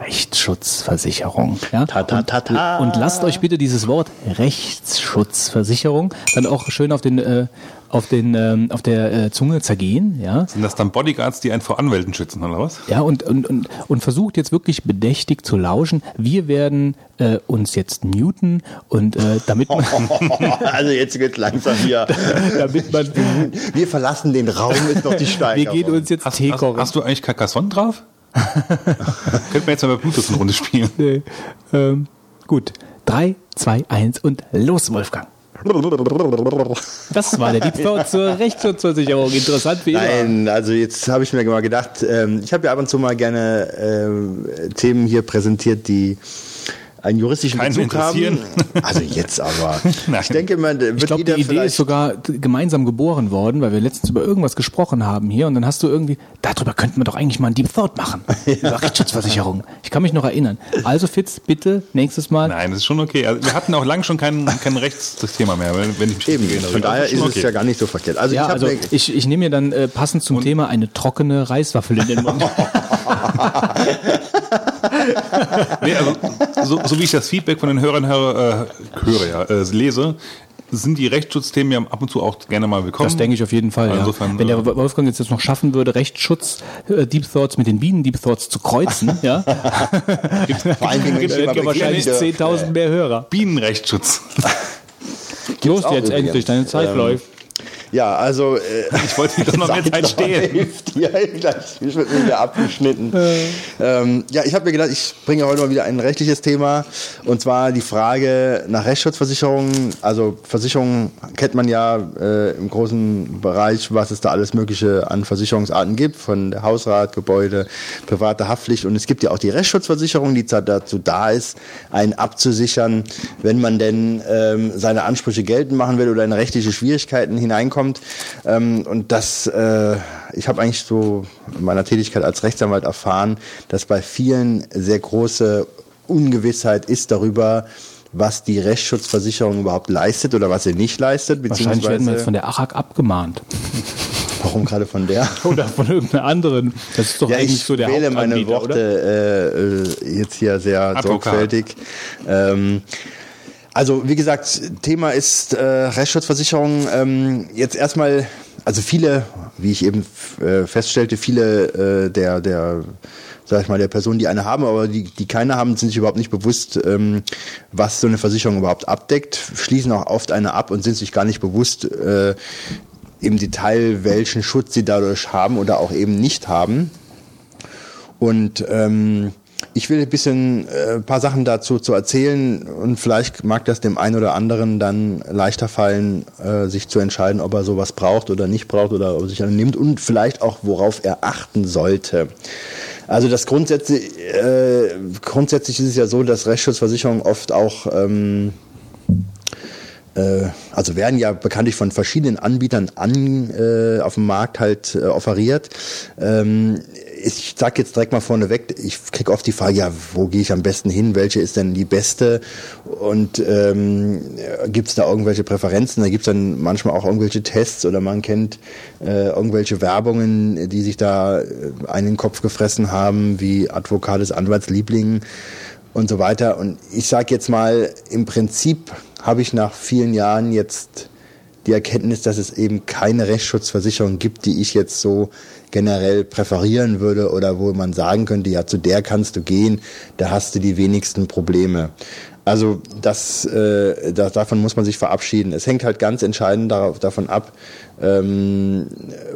Rechtsschutzversicherung. Ja? Ta, ta, ta, ta. Und, und lasst euch bitte dieses Wort Rechtsschutzversicherung dann auch schön auf den äh, auf den ähm, auf der äh, Zunge zergehen, ja. Sind das dann Bodyguards, die einen vor Anwälten schützen, oder was? Ja, und, und, und, und versucht jetzt wirklich bedächtig zu lauschen. Wir werden äh, uns jetzt muten und äh, damit man, also jetzt wird langsam hier. damit man Wir verlassen den Raum, ist noch die wir Steigerung. gehen uns jetzt Hast, Tee hast, hast du eigentlich Carcassonne drauf? Könnten wir jetzt mal bei Bluetooth eine Runde spielen. Nee. Ähm, gut. Drei, zwei, eins und los, Wolfgang. Das war der Deep Thought zur Rechtsschutzversicherung. Interessant wie immer. Nein, also jetzt habe ich mir mal gedacht, ähm, ich habe ja ab und zu mal gerne ähm, Themen hier präsentiert, die einen juristischen Keinen Bezug haben. Also jetzt aber. Ich denke mal, wird Ich glaube, die Idee ist sogar gemeinsam geboren worden, weil wir letztens über irgendwas gesprochen haben hier und dann hast du irgendwie, darüber könnten wir doch eigentlich mal einen Deep Thought machen. Über Rechtsschutzversicherung. Ich kann mich noch erinnern. Also Fitz, bitte nächstes Mal. Nein, das ist schon okay. Also wir hatten auch lange schon kein, kein Rechtsthema mehr, wenn ich mich eben. erinnere. Von daher ist schon es ja gar nicht so verkehrt. Also Ja, ich habe also ich, ich nehme mir dann äh, passend zum Thema eine trockene Reiswaffel in den Mund. Nee, also, so, so wie ich das Feedback von den Hörern höre, äh, höre ja, äh, lese, sind die Rechtsschutzthemen ja ab und zu auch gerne mal willkommen. Das denke ich auf jeden Fall. Ja. Insofern, Wenn der äh, Wolfgang jetzt noch schaffen würde, Rechtsschutz äh, Deep Thoughts mit den Bienen Deep Thoughts zu kreuzen, ja, vor allen Dingen, dann immer hätten wir wahrscheinlich beginne, 10.000 mehr Hörer. Bienenrechtsschutz. Los jetzt endlich, deine Zeit Ähm, läuft. Ja, also äh, Ich wollte doch noch mehr Zeit stehen. Ja, gleich wird mir wieder abgeschnitten. ähm, ja, ich habe mir gedacht, ich bringe heute mal wieder ein rechtliches Thema und zwar die Frage nach Rechtsschutzversicherungen. Also Versicherungen kennt man ja äh, im großen Bereich, was es da alles Mögliche an Versicherungsarten gibt, von der Hausrat, Gebäude, private Haftpflicht und es gibt ja auch die Rechtsschutzversicherung, die zwar dazu da ist, einen abzusichern, wenn man denn ähm, seine Ansprüche geltend machen will oder in rechtliche Schwierigkeiten hineinkommt. Ähm, und das, äh, ich habe eigentlich so in meiner Tätigkeit als Rechtsanwalt erfahren, dass bei vielen sehr große Ungewissheit ist darüber, was die Rechtsschutzversicherung überhaupt leistet oder was sie nicht leistet, Wahrscheinlich werden wir jetzt von der ACHAG abgemahnt. warum gerade von der. Oder von irgendeiner anderen. Das ist doch Ja, eigentlich ich so der wähle meine Worte äh, äh, jetzt hier sehr Advokat. sorgfältig. Ähm, also wie gesagt, Thema ist äh, Rechtsschutzversicherung. Ähm, jetzt erstmal, also viele, wie ich eben äh, feststellte, viele äh, der der sag ich mal, der Personen, die eine haben, aber die, die keine haben, sind sich überhaupt nicht bewusst, ähm, was so eine Versicherung überhaupt abdeckt, schließen auch oft eine ab und sind sich gar nicht bewusst äh, im Detail, welchen Schutz sie dadurch haben oder auch eben nicht haben. Und ähm, ich will ein bisschen äh, ein paar Sachen dazu zu erzählen und vielleicht mag das dem einen oder anderen dann leichter fallen, äh, sich zu entscheiden, ob er sowas braucht oder nicht braucht oder ob er sich einen nimmt und vielleicht auch worauf er achten sollte. Also das grundsätzlich, äh, grundsätzlich ist es ja so, dass Rechtsschutzversicherungen oft auch ähm, äh, also werden ja bekanntlich von verschiedenen Anbietern an, äh, auf dem Markt halt äh, offeriert. Ähm, ich sag jetzt direkt mal vorneweg, ich krieg oft die Frage, ja, wo gehe ich am besten hin? Welche ist denn die beste? Und ähm, gibt es da irgendwelche Präferenzen? Da gibt es dann manchmal auch irgendwelche Tests oder man kennt äh, irgendwelche Werbungen, die sich da äh, einen Kopf gefressen haben, wie Advokat des Anwaltslieblingen und so weiter. Und ich sage jetzt mal, im Prinzip habe ich nach vielen Jahren jetzt die Erkenntnis, dass es eben keine Rechtsschutzversicherung gibt, die ich jetzt so generell präferieren würde oder wo man sagen könnte, ja, zu der kannst du gehen, da hast du die wenigsten Probleme. Also das, äh, da, davon muss man sich verabschieden. Es hängt halt ganz entscheidend darauf, davon ab, ähm,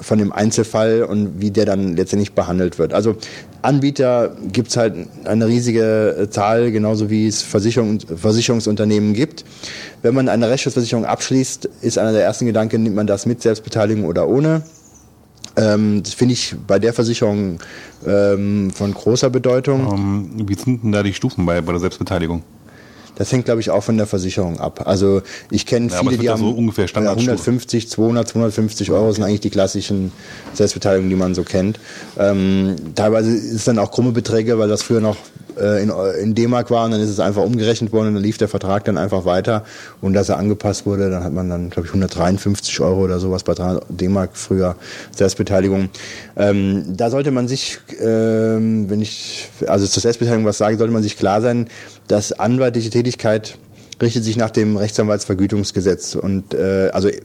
von dem Einzelfall und wie der dann letztendlich behandelt wird. Also Anbieter gibt's halt eine riesige äh, Zahl, genauso wie es Versicherung, Versicherungsunternehmen gibt. Wenn man eine Rechtsschutzversicherung abschließt, ist einer der ersten Gedanken, nimmt man das mit Selbstbeteiligung oder ohne. Ähm, das finde ich bei der Versicherung ähm, von großer Bedeutung. Ähm, wie sind denn da die Stufen bei, bei der Selbstbeteiligung? Das hängt, glaube ich, auch von der Versicherung ab. Also ich kenne Ja, viele, die haben so ungefähr Standardstufe. 150, 200, 250 Euro sind eigentlich die klassischen Selbstbeteiligungen, die man so kennt. Ähm, teilweise ist es dann auch krumme Beträge, weil das früher noch äh, in, in D-Mark war und dann ist es einfach umgerechnet worden und dann lief der Vertrag dann einfach weiter und dass er angepasst wurde, dann hat man dann, glaube ich, 153 Euro oder sowas bei 300 D-Mark früher Selbstbeteiligung. Ähm, da sollte man sich, ähm, wenn ich also zur Selbstbeteiligung was sage, sollte man sich klar sein, dass anwaltliche Tätigkeit richtet sich nach dem Rechtsanwaltsvergütungsgesetz und äh, also äh,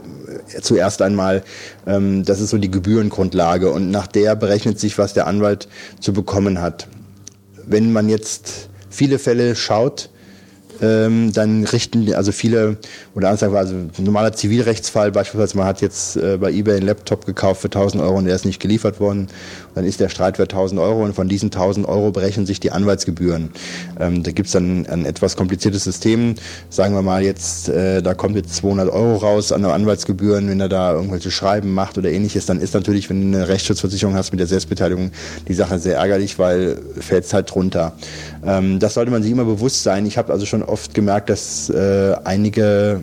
zuerst einmal, ähm, das ist so die Gebührengrundlage und nach der berechnet sich, was der Anwalt zu bekommen hat. Wenn man jetzt viele Fälle schaut, ähm, dann richten also viele oder anders wir, also normaler Zivilrechtsfall beispielsweise man hat jetzt äh, bei eBay einen Laptop gekauft für 1000 Euro und der ist nicht geliefert worden, dann ist der Streitwert 1000 Euro und von diesen 1000 Euro berechnen sich die Anwaltsgebühren. Ähm, da gibt's dann ein etwas kompliziertes System, sagen wir mal jetzt, äh, da kommt jetzt 200 Euro raus an Anwaltsgebühren, wenn er da irgendwelche Schreiben macht oder ähnliches, dann ist natürlich, wenn du eine Rechtsschutzversicherung hast mit der Selbstbeteiligung, die Sache sehr ärgerlich, weil fällt's halt drunter. Ähm, das sollte man sich immer bewusst sein. Ich habe also schon oft gemerkt, dass äh, einige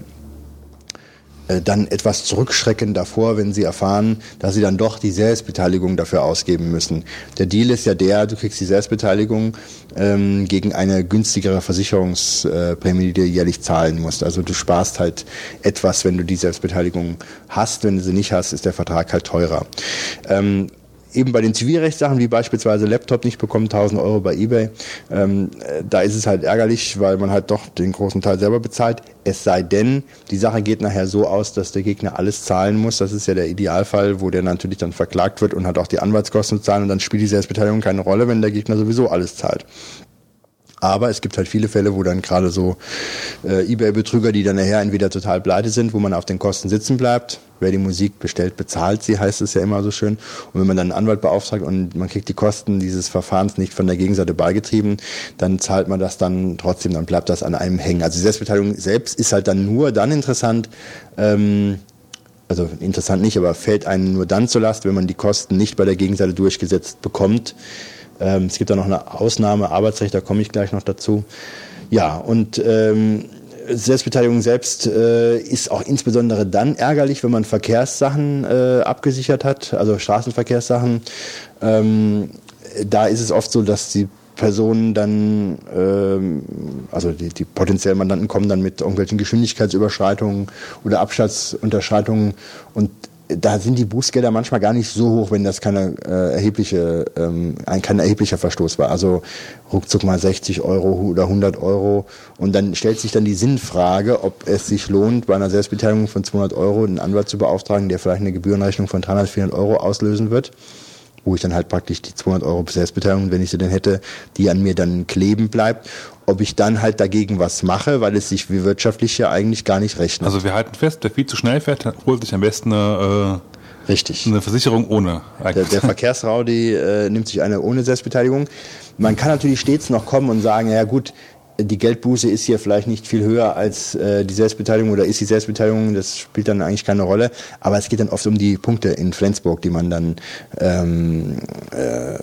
dann etwas zurückschrecken davor, wenn sie erfahren, dass sie dann doch die Selbstbeteiligung dafür ausgeben müssen. Der Deal ist ja der, du kriegst die Selbstbeteiligung ähm, gegen eine günstigere Versicherungsprämie, die du jährlich zahlen musst. Also du sparst halt etwas, wenn du die Selbstbeteiligung hast. Wenn du sie nicht hast, ist der Vertrag halt teurer. Ähm, eben bei den Zivilrechtssachen, wie beispielsweise Laptop nicht bekommen, 1000 Euro bei eBay, ähm, äh, da ist es halt ärgerlich, weil man halt doch den großen Teil selber bezahlt. Es sei denn, die Sache geht nachher so aus, dass der Gegner alles zahlen muss. Das ist ja der Idealfall, wo der natürlich dann verklagt wird und hat auch die Anwaltskosten zu zahlen und dann spielt die Selbstbeteiligung keine Rolle, wenn der Gegner sowieso alles zahlt. Aber es gibt halt viele Fälle, wo dann gerade so äh, Ebay-Betrüger, die dann nachher entweder total pleite sind, wo man auf den Kosten sitzen bleibt. Wer die Musik bestellt, bezahlt sie, heißt es ja immer so schön. Und wenn man dann einen Anwalt beauftragt und man kriegt die Kosten dieses Verfahrens nicht von der Gegenseite beigetrieben, dann zahlt man das dann trotzdem, dann bleibt das an einem hängen. Also die Selbstbeteiligung selbst ist halt dann nur dann interessant, ähm, also interessant nicht, aber fällt einem nur dann zur Last, wenn man die Kosten nicht bei der Gegenseite durchgesetzt bekommt. Ähm, es gibt da noch eine Ausnahme, Arbeitsrecht, da komme ich gleich noch dazu. Ja, und ähm, Selbstbeteiligung selbst äh, ist auch insbesondere dann ärgerlich, wenn man Verkehrssachen äh, abgesichert hat, also Straßenverkehrssachen. Ähm, da ist es oft so, dass die Personen dann, ähm, also die, die potenziellen Mandanten kommen dann mit irgendwelchen Geschwindigkeitsüberschreitungen oder Abstandsunterschreitungen und da sind die Bußgelder manchmal gar nicht so hoch, wenn das keine äh, erhebliche, ähm, ein kein erheblicher Verstoß war. Also ruckzuck mal 60 Euro oder 100 Euro. Und dann stellt sich dann die Sinnfrage, ob es sich lohnt, bei einer Selbstbeteiligung von 200 Euro einen Anwalt zu beauftragen, der vielleicht eine Gebührenrechnung von 300, 400 Euro auslösen wird wo ich dann halt praktisch die 200 Euro Selbstbeteiligung, wenn ich sie denn hätte, die an mir dann kleben bleibt, ob ich dann halt dagegen was mache, weil es sich wie wirtschaftlich ja eigentlich gar nicht rechnet. Also wir halten fest, wer viel zu schnell fährt, holt sich am besten eine, Richtig. äh, eine Versicherung ohne. Der, der Verkehrsraudi äh, nimmt sich eine ohne Selbstbeteiligung. Man kann natürlich stets noch kommen und sagen, ja gut, die Geldbuße ist hier vielleicht nicht viel höher als äh, die Selbstbeteiligung oder ist die Selbstbeteiligung, das spielt dann eigentlich keine Rolle. Aber es geht dann oft um die Punkte in Flensburg, die man dann ähm, äh,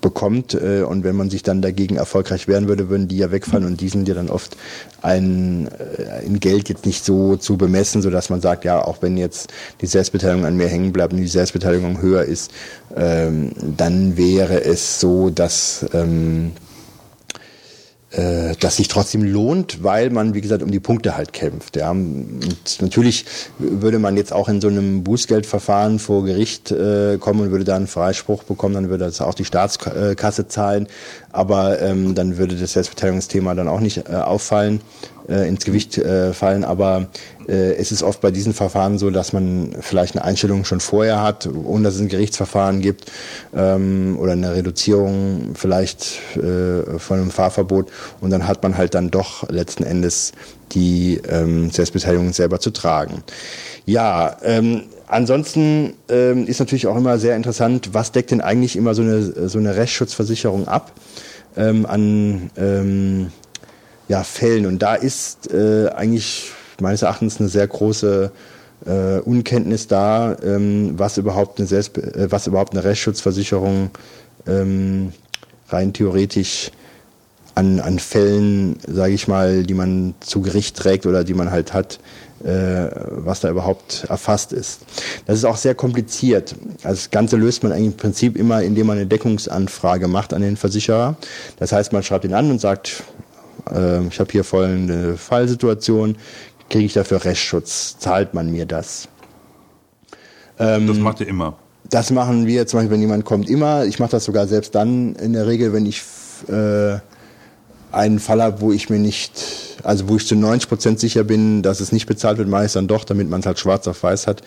bekommt. Äh, und wenn man sich dann dagegen erfolgreich wehren würde, würden die ja wegfallen und die sind ja dann oft ein, äh, in Geld jetzt nicht so zu bemessen, sodass man sagt, ja, auch wenn jetzt die Selbstbeteiligung an mir hängen bleibt und die Selbstbeteiligung höher ist, ähm, dann wäre es so, dass ähm, äh, das sich trotzdem lohnt, weil man, wie gesagt, um die Punkte halt kämpft. Ja. Und natürlich würde man jetzt auch in so einem Bußgeldverfahren vor Gericht äh, kommen und würde da einen Freispruch bekommen, dann würde das auch die Staatskasse zahlen, aber ähm, dann würde das Selbstbeteiligungsthema dann auch nicht äh, auffallen, äh, ins Gewicht äh, fallen. Aber äh, es ist oft bei diesen Verfahren so, dass man vielleicht eine Einstellung schon vorher hat, ohne dass es ein Gerichtsverfahren gibt ähm, oder eine Reduzierung vielleicht äh, von einem Fahrverbot und dann hat man halt dann doch letzten Endes die ähm, Selbstbeteiligung selber zu tragen. Ja, ähm, ansonsten ähm, ist natürlich auch immer sehr interessant, was deckt denn eigentlich immer so eine, so eine Rechtsschutzversicherung ab ähm, an ähm, ja, Fällen. Und da ist äh, eigentlich meines Erachtens eine sehr große äh, Unkenntnis da, ähm, was überhaupt eine Selbst äh, was überhaupt eine Rechtsschutzversicherung ähm, rein theoretisch an, an Fällen, sage ich mal, die man zu Gericht trägt oder die man halt hat, was da überhaupt erfasst ist. Das ist auch sehr kompliziert. Also das Ganze löst man eigentlich im Prinzip immer, indem man eine Deckungsanfrage macht an den Versicherer. Das heißt, man schreibt ihn an und sagt, äh, ich habe hier folgende Fallsituation, kriege ich dafür Rechtsschutz, zahlt man mir das? Ähm, das macht ihr immer. Das machen wir zum Beispiel, wenn jemand kommt, immer. Ich mache das sogar selbst dann in der Regel, wenn ich äh, einen Fall habe, wo ich mir nicht, also wo ich zu 90 Prozent sicher bin, dass es nicht bezahlt wird, mache ich es dann doch, damit man es halt schwarz auf weiß hat,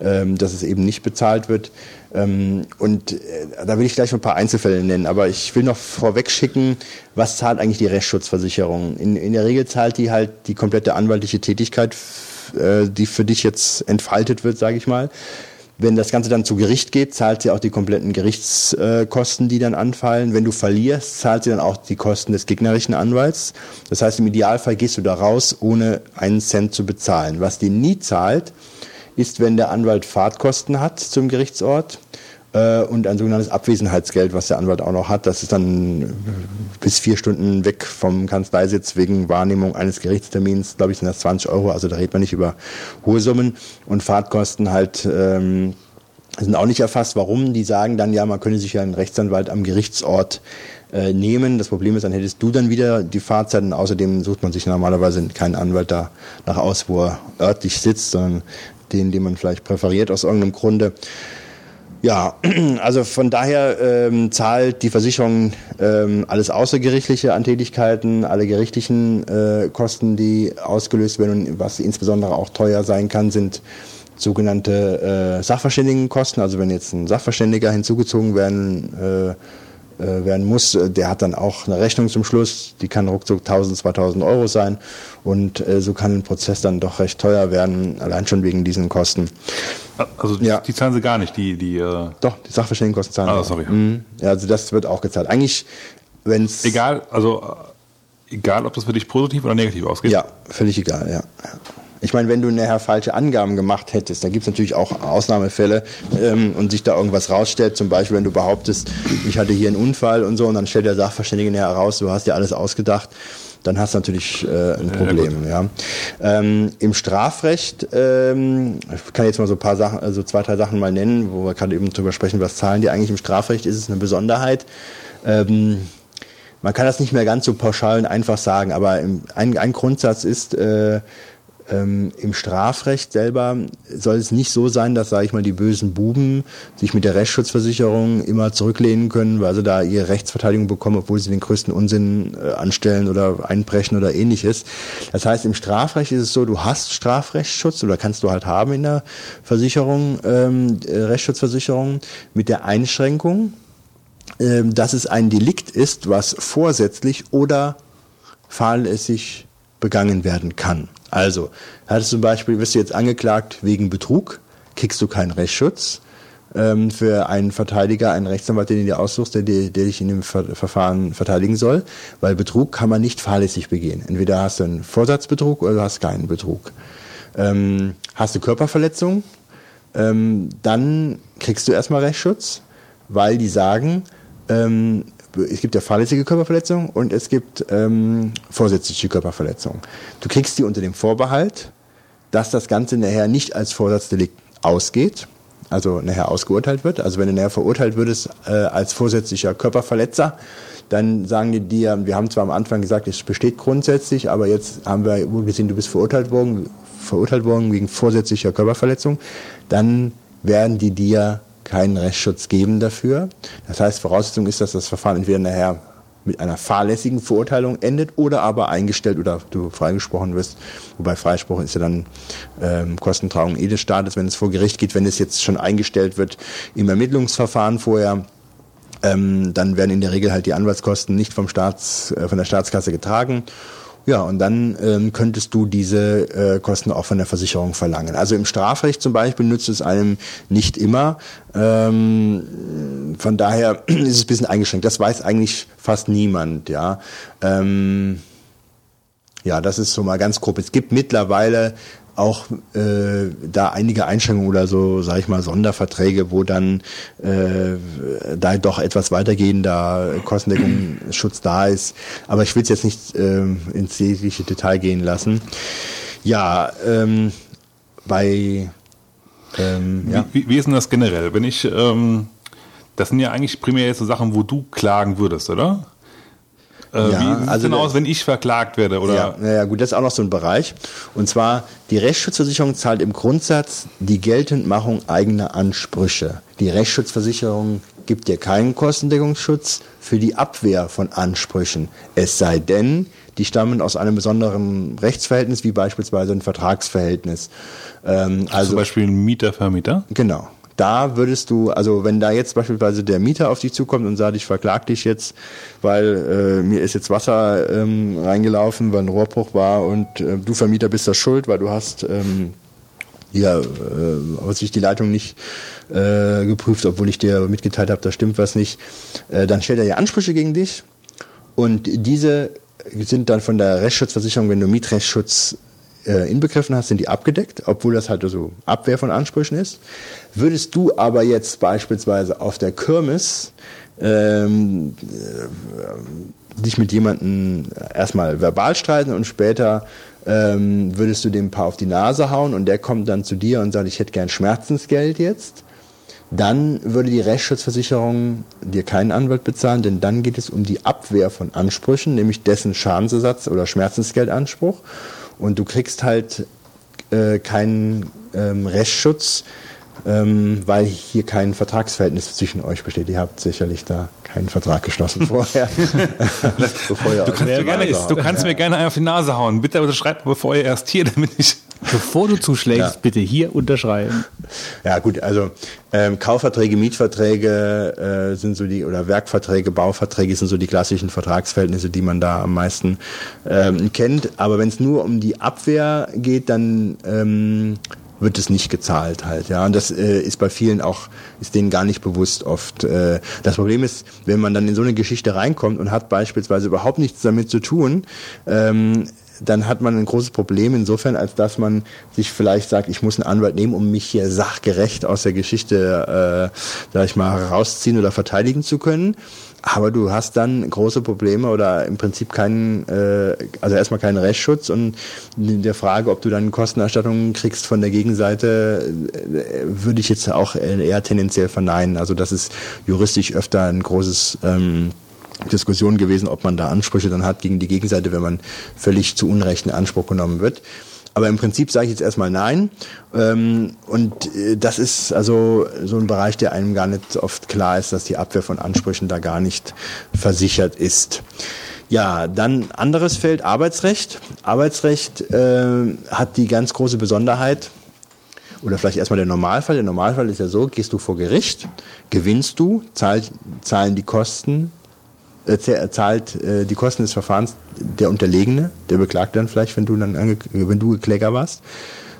ähm, dass es eben nicht bezahlt wird. Ähm, und äh, da will ich gleich ein paar Einzelfälle nennen, aber ich will noch vorweg schicken, was zahlt eigentlich die Rechtsschutzversicherung? In, in der Regel zahlt die halt die komplette anwaltliche Tätigkeit, äh, die für dich jetzt entfaltet wird, sage ich mal. Wenn das Ganze dann zu Gericht geht, zahlt sie auch die kompletten Gerichtskosten, die dann anfallen. Wenn du verlierst, zahlt sie dann auch die Kosten des gegnerischen Anwalts. Das heißt, im Idealfall gehst du da raus, ohne einen Cent zu bezahlen. Was die nie zahlt, ist, wenn der Anwalt Fahrtkosten hat zum Gerichtsort äh, und ein sogenanntes Abwesenheitsgeld, was der Anwalt auch noch hat. Das ist dann bis vier Stunden weg vom Kanzleisitz wegen Wahrnehmung eines Gerichtstermins. Glaube ich, sind das 20 Euro. Also da redet man nicht über hohe Summen. Und Fahrtkosten halt ähm, sind auch nicht erfasst. Warum? Die sagen dann, ja, man könne sich ja einen Rechtsanwalt am Gerichtsort äh, nehmen. Das Problem ist, dann hättest du dann wieder die Fahrzeit und außerdem sucht man sich normalerweise keinen Anwalt da nach aus, wo er örtlich sitzt, sondern den, den man vielleicht präferiert aus irgendeinem Grunde. Ja, also von daher ähm, zahlt die Versicherung ähm, alles Außergerichtliche an Tätigkeiten, alle gerichtlichen äh, Kosten, die ausgelöst werden und was insbesondere auch teuer sein kann, sind sogenannte äh, Sachverständigenkosten. Also wenn jetzt ein Sachverständiger hinzugezogen werden äh, werden muss. Der hat dann auch eine Rechnung zum Schluss, die kann ruckzuck 1000, 2000 Euro sein und äh, so kann ein Prozess dann doch recht teuer werden, allein schon wegen diesen Kosten. Also die, ja. die zahlen sie gar nicht, die... die äh Doch, die Sachverständigenkosten zahlen ah, sorry. Mhm. Ja, also das wird auch gezahlt. Eigentlich, wenn es... Egal, also egal, ob das für dich positiv oder negativ ausgeht? Ja, völlig egal, ja. Ich meine, wenn du nachher falsche Angaben gemacht hättest, dann gibt es natürlich auch Ausnahmefälle ähm, und sich da irgendwas rausstellt. Zum Beispiel, wenn du behauptest, ich hatte hier einen Unfall und so, und dann stellt der Sachverständige nachher heraus, du hast dir alles ausgedacht dann hast du natürlich äh, ein Problem. Ja, ja. Ähm, Im Strafrecht, ähm, ich kann jetzt mal so ein paar Sachen, also zwei, drei Sachen mal nennen, wo wir gerade eben drüber sprechen, was zahlen die eigentlich im Strafrecht, ist es eine Besonderheit. Ähm, man kann das nicht mehr ganz so pauschal und einfach sagen, aber im, ein, ein Grundsatz ist, äh, ähm, Im Strafrecht selber soll es nicht so sein, dass, sage ich mal, die bösen Buben sich mit der Rechtsschutzversicherung immer zurücklehnen können, weil sie da ihre Rechtsverteidigung bekommen, obwohl sie den größten Unsinn äh, anstellen oder einbrechen oder ähnliches. Das heißt, im Strafrecht ist es so, du hast Strafrechtsschutz oder kannst du halt haben in der Versicherung, ähm, äh, Rechtsschutzversicherung mit der Einschränkung, ähm, dass es ein Delikt ist, was vorsätzlich oder fahrlässig begangen werden kann. Also, hattest zum Beispiel, wirst du jetzt angeklagt wegen Betrug, kriegst du keinen Rechtsschutz ähm, für einen Verteidiger, einen Rechtsanwalt, den du dir aussuchst, der, der dich in dem Ver Verfahren verteidigen soll, weil Betrug kann man nicht fahrlässig begehen. Entweder hast du einen Vorsatzbetrug oder du hast keinen Betrug. Ähm, hast du Körperverletzung, ähm, dann kriegst du erstmal Rechtsschutz, weil die sagen, ähm, es gibt ja fahrlässige Körperverletzung und es gibt ähm, vorsätzliche Körperverletzung. Du kriegst die unter dem Vorbehalt, dass das Ganze nachher nicht als Vorsatzdelikt ausgeht, also nachher ausgeurteilt wird. Also wenn du nachher verurteilt würdest äh, als vorsätzlicher Körperverletzer, dann sagen die dir, wir haben zwar am Anfang gesagt, es besteht grundsätzlich, aber jetzt haben wir gesehen, du bist verurteilt worden, verurteilt worden wegen vorsätzlicher Körperverletzung, dann werden die dir keinen Rechtsschutz geben dafür. Das heißt, Voraussetzung ist, dass das Verfahren entweder nachher mit einer fahrlässigen Verurteilung endet oder aber eingestellt oder du freigesprochen wirst. Wobei Freispruch ist ja dann ähm, Kostentragung eh des Staates, wenn es vor Gericht geht, wenn es jetzt schon eingestellt wird im Ermittlungsverfahren vorher. Ähm, dann werden in der Regel halt die Anwaltskosten nicht vom Staats, äh, von der Staatskasse getragen ja, und dann ähm, könntest du diese äh, Kosten auch von der Versicherung verlangen. Also im Strafrecht zum Beispiel nützt es einem nicht immer. Ähm, von daher ist es ein bisschen eingeschränkt. Das weiß eigentlich fast niemand, ja. Ähm, ja, das ist so mal ganz grob. Es gibt mittlerweile auch äh, da einige Einschränkungen oder so, sage ich mal, Sonderverträge, wo dann äh, da doch etwas weitergehender Kostendeckungsschutz da ist. Aber ich will es jetzt nicht äh, ins jegliche Detail gehen lassen. Ja, ähm, bei ähm, ja. Wie, wie, ist denn das generell? Wenn ich, ähm, das sind ja eigentlich primär jetzt so Sachen, wo du klagen würdest, oder? Äh, ja, wie sieht also denn aus, wenn ich verklagt werde? Oder? Ja, ja, gut, das ist auch noch so ein Bereich. Und zwar, die Rechtsschutzversicherung zahlt im Grundsatz die Geltendmachung eigener Ansprüche. Die Rechtsschutzversicherung gibt dir keinen Kostendeckungsschutz für die Abwehr von Ansprüchen. Es sei denn, die stammen aus einem besonderen Rechtsverhältnis, wie beispielsweise ein Vertragsverhältnis. Ähm, also, Zum Beispiel ein Mieter-Vermieter? Genau da würdest du, also wenn da jetzt beispielsweise der Mieter auf dich zukommt und sagt, ich verklag dich jetzt, weil äh, mir ist jetzt Wasser ähm, reingelaufen, weil ein Rohrbruch war und äh, du Vermieter bist da schuld, weil du hast ähm, ja, äh, was ich die Leitung nicht äh, geprüft, obwohl ich dir mitgeteilt habe, da stimmt was nicht, äh, dann stellt er ja Ansprüche gegen dich und diese sind dann von der Rechtsschutzversicherung, wenn du Mietrechtsschutz äh, inbegriffen hast, sind die abgedeckt, obwohl das halt so Abwehr von Ansprüchen ist. Würdest du aber jetzt beispielsweise auf der Kirmes ähm, äh, dich mit jemandem erstmal verbal streiten und später ähm, würdest du dem ein paar auf die Nase hauen und der kommt dann zu dir und sagt, ich hätte gern Schmerzensgeld jetzt, dann würde die Rechtsschutzversicherung dir keinen Anwalt bezahlen, denn dann geht es um die Abwehr von Ansprüchen, nämlich dessen Schadensersatz oder Schmerzensgeldanspruch und du kriegst halt äh, keinen ähm, Rechtsschutz, ähm, weil hier kein Vertragsverhältnis zwischen euch besteht. Ihr habt sicherlich da keinen Vertrag geschlossen vorher. bevor ihr du kannst, mir gerne, du kannst mir gerne auf die Nase hauen. Bitte unterschreibt, bevor ihr erst hier, damit ich Bevor du zuschlägst, ja. bitte hier unterschreiben. Ja gut, also ähm, Kaufverträge, Mietverträge äh, sind so die oder Werkverträge, Bauverträge sind so die klassischen Vertragsverhältnisse, die man da am meisten ähm, kennt. Aber wenn es nur um die Abwehr geht, dann ähm, wird es nicht gezahlt halt, ja. Und das äh, ist bei vielen auch, ist denen gar nicht bewusst oft. Äh, das Problem ist, wenn man dann in so eine Geschichte reinkommt und hat beispielsweise überhaupt nichts damit zu tun, ähm, dann hat man ein großes Problem insofern, als dass man sich vielleicht sagt, ich muss einen Anwalt nehmen, um mich hier sachgerecht aus der Geschichte, äh, sag ich mal, herausziehen oder verteidigen zu können. Aber du hast dann große Probleme oder im Prinzip keinen, äh, also erstmal keinen Rechtsschutz und in der Frage, ob du dann Kostenerstattungen kriegst von der Gegenseite, äh, würde ich jetzt auch eher tendenziell verneinen. Also das ist juristisch öfter ein großes ähm, Diskussion gewesen, ob man da Ansprüche dann hat gegen die Gegenseite, wenn man völlig zu Unrecht in Anspruch genommen wird. Aber im Prinzip sage ich jetzt erstmal nein. Ähm, und äh, das ist also so ein Bereich, der einem gar nicht oft klar ist, dass die Abwehr von Ansprüchen da gar nicht versichert ist. Ja, dann anderes Feld Arbeitsrecht. Arbeitsrecht äh, hat die ganz große Besonderheit, oder vielleicht erstmal der Normalfall. Der Normalfall ist ja so, gehst du vor Gericht, gewinnst du, zahl, zahlen die Kosten zahlt äh, die Kosten des Verfahrens der Unterlegene, der beklagt dann vielleicht, wenn du dann wenn du Kläger warst.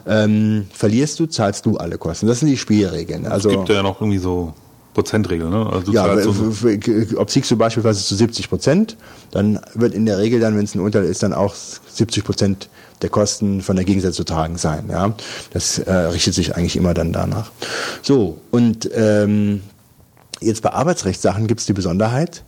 Ähm, verlierst du, zahlst du alle Kosten. Das sind die Spielregeln. Also, es gibt ja noch irgendwie so Prozentregeln, ne? Also ja, so obsiegst du beispielsweise zu 70 Prozent, dann wird in der Regel dann, wenn es ein Urteil ist, dann auch 70 Prozent der Kosten von der Gegenseite zu tragen sein. Ja, das äh, richtet sich eigentlich immer dann danach. So und ähm, jetzt bei Arbeitsrechtssachen gibt es die Besonderheit,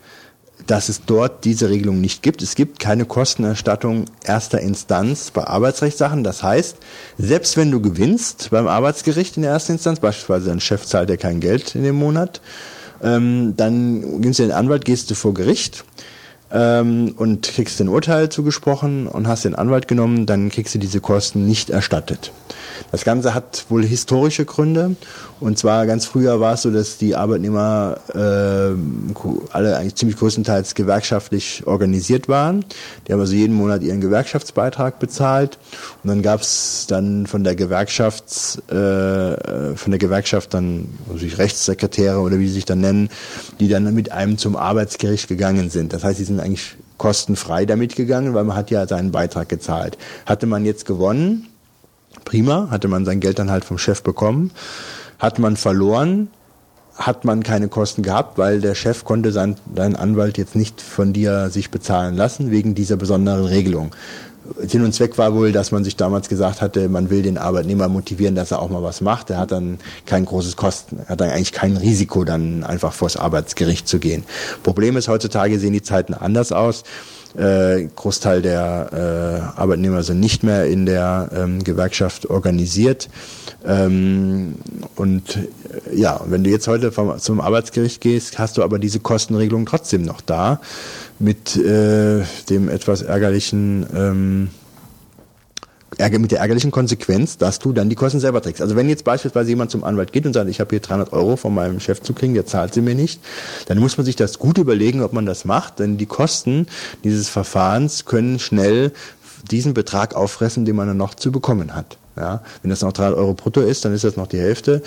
dass es dort diese Regelung nicht gibt. Es gibt keine Kostenerstattung erster Instanz bei Arbeitsrechtssachen. Das heißt, selbst wenn du gewinnst beim Arbeitsgericht in der ersten Instanz, beispielsweise ein Chef zahlt dir kein Geld in dem Monat, ähm, dann gehst du den Anwalt, gehst du vor Gericht ähm, und kriegst ein Urteil zugesprochen und hast den Anwalt genommen, dann kriegst du diese Kosten nicht erstattet. Das Ganze hat wohl historische Gründe. Und zwar ganz früher war es so, dass die Arbeitnehmer äh, alle eigentlich ziemlich größtenteils gewerkschaftlich organisiert waren. Die haben also jeden Monat ihren Gewerkschaftsbeitrag bezahlt. Und dann gab es dann von der Gewerkschafts, äh, von der Gewerkschaft dann also Rechtssekretäre oder wie sie sich dann nennen, die dann mit einem zum Arbeitsgericht gegangen sind. Das heißt, sie sind eigentlich kostenfrei damit gegangen, weil man hat ja seinen Beitrag gezahlt. Hatte man jetzt gewonnen, prima, hatte man sein Geld dann halt vom Chef bekommen. Hat man verloren, hat man keine Kosten gehabt, weil der Chef konnte sein, seinen Anwalt jetzt nicht von dir sich bezahlen lassen, wegen dieser besonderen Regelung. Sinn und Zweck war wohl, dass man sich damals gesagt hatte, man will den Arbeitnehmer motivieren, dass er auch mal was macht. Er hat dann kein großes Kosten, er hat dann eigentlich kein Risiko, dann einfach vors Arbeitsgericht zu gehen. Problem ist, heutzutage sehen die Zeiten anders aus. Äh, Großteil der äh, Arbeitnehmer sind nicht mehr in der ähm, Gewerkschaft organisiert. Ähm, und äh, ja, wenn du jetzt heute vom, zum Arbeitsgericht gehst, hast du aber diese Kostenregelung trotzdem noch da mit äh, dem etwas ärgerlichen ähm, mit der ärgerlichen Konsequenz, dass du dann die Kosten selber trägst. Also wenn jetzt beispielsweise jemand zum Anwalt geht und sagt, ich habe hier 300 Euro von meinem Chef zu kriegen, der zahlt sie mir nicht, dann muss man sich das gut überlegen, ob man das macht, denn die Kosten dieses Verfahrens können schnell diesen Betrag auffressen, den man dann noch zu bekommen hat. Ja, wenn das noch 300 Euro brutto ist, dann ist das noch die Hälfte,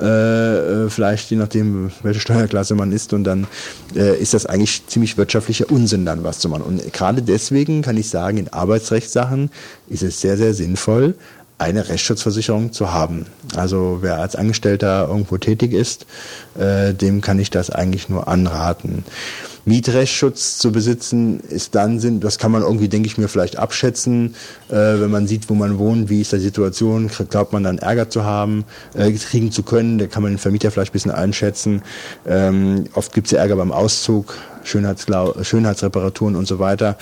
äh, äh, vielleicht je nachdem, welche Steuerklasse man ist und dann äh, ist das eigentlich ziemlich wirtschaftlicher Unsinn dann was zu machen. Und gerade deswegen kann ich sagen, in Arbeitsrechtssachen ist es sehr, sehr sinnvoll, eine Rechtsschutzversicherung zu haben. Also wer als Angestellter irgendwo tätig ist, äh, dem kann ich das eigentlich nur anraten. Mietrechtsschutz zu besitzen ist dann Sinn, das kann man irgendwie, denke ich mir, vielleicht abschätzen, äh, wenn man sieht, wo man wohnt, wie ist die Situation, glaubt man dann Ärger zu haben, äh, kriegen zu können, da kann man den Vermieter vielleicht ein bisschen einschätzen. Ähm, oft gibt es ja Ärger beim Auszug, Schönheitsreparaturen und so weiter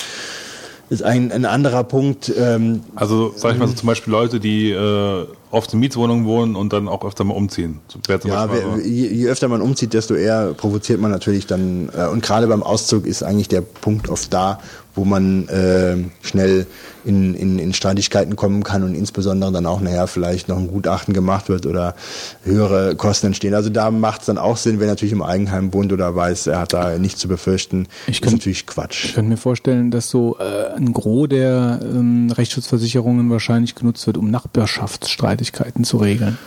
ist ein, ein anderer Punkt. Ähm, also sag ich mal so zum Beispiel Leute, die äh, oft in Mietswohnungen wohnen und dann auch öfter mal umziehen. ja, wer, je, je, öfter man umzieht, desto eher provoziert man natürlich dann. Äh, und gerade beim Auszug ist eigentlich der Punkt oft da, wo man äh, schnell in, in, in Streitigkeiten kommen kann und insbesondere dann auch nachher vielleicht noch ein Gutachten gemacht wird oder höhere Kosten entstehen. Also da macht es dann auch Sinn, wenn er natürlich im Eigenheim wohnt oder weiß, er hat da nichts zu befürchten. Ich kann, ist natürlich Quatsch. Ich könnte mir vorstellen, dass so äh, ein Gros der ähm, Rechtsschutzversicherungen wahrscheinlich genutzt wird, um Nachbarschaftsstreitigkeiten zu regeln.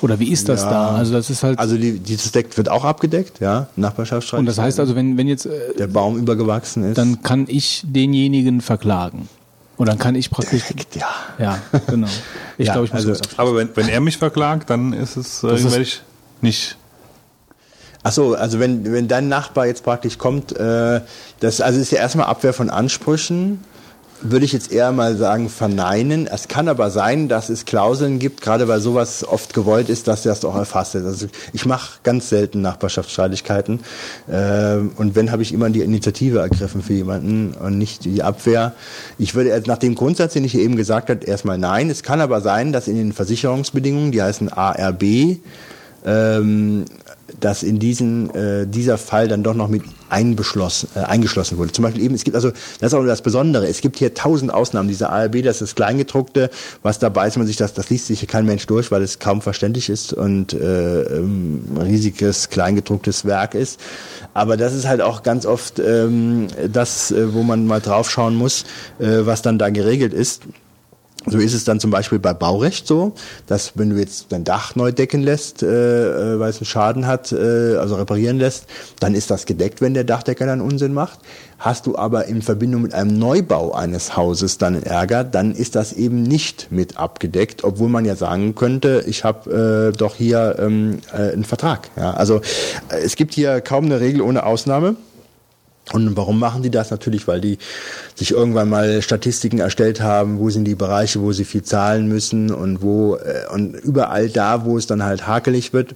Oder wie ist das ja, da? Also das ist halt. Also die, dieses Deck wird auch abgedeckt, ja, Nachbarschaftsstreit. Und das heißt also, wenn, wenn jetzt äh, der Baum übergewachsen ist, dann kann ich denjenigen verklagen. Und dann kann ich praktisch. Direkt, ja. Ja, genau. Ich ja, glaube, ich muss also, Aber wenn, wenn er mich verklagt, dann ist es, äh, ist ich nicht. Ach so, also wenn, wenn dein Nachbar jetzt praktisch kommt, äh, das also ist ja erstmal Abwehr von Ansprüchen würde ich jetzt eher mal sagen, verneinen. Es kann aber sein, dass es Klauseln gibt, gerade weil sowas oft gewollt ist, dass das auch erfasst ist. Also ich mache ganz selten Nachbarschaftsstreitigkeiten. Äh, und wenn, habe ich immer die Initiative ergriffen für jemanden und nicht die Abwehr. Ich würde nach dem Grundsatz, den ich eben gesagt habe, erstmal nein. Es kann aber sein, dass in den Versicherungsbedingungen, die heißen ARB, ähm, dass in diesen, äh, dieser Fall dann doch noch mit einbeschlossen, äh, eingeschlossen wurde. Zum Beispiel eben, es gibt also, das ist auch das Besondere, es gibt hier tausend Ausnahmen. Dieser ARB, das ist Kleingedruckte, was dabei ist, man sich das, das liest sich kein Mensch durch, weil es kaum verständlich ist und äh, ähm, riesiges, kleingedrucktes Werk ist. Aber das ist halt auch ganz oft ähm, das, äh, wo man mal draufschauen muss, äh, was dann da geregelt ist. So ist es dann zum Beispiel bei Baurecht so, dass wenn du jetzt dein Dach neu decken lässt, äh, äh, weil es einen Schaden hat, äh, also reparieren lässt, dann ist das gedeckt, wenn der Dachdecker dann Unsinn macht. Hast du aber in Verbindung mit einem Neubau eines Hauses dann Ärger, dann ist das eben nicht mit abgedeckt, obwohl man ja sagen könnte, ich habe äh, doch hier ähm, äh, einen Vertrag. Ja? Also äh, es gibt hier kaum eine Regel ohne Ausnahme. Und warum machen die das? Natürlich, weil die sich irgendwann mal Statistiken erstellt haben, wo sind die Bereiche, wo sie viel zahlen müssen und wo äh, und überall da, wo es dann halt hakelig wird,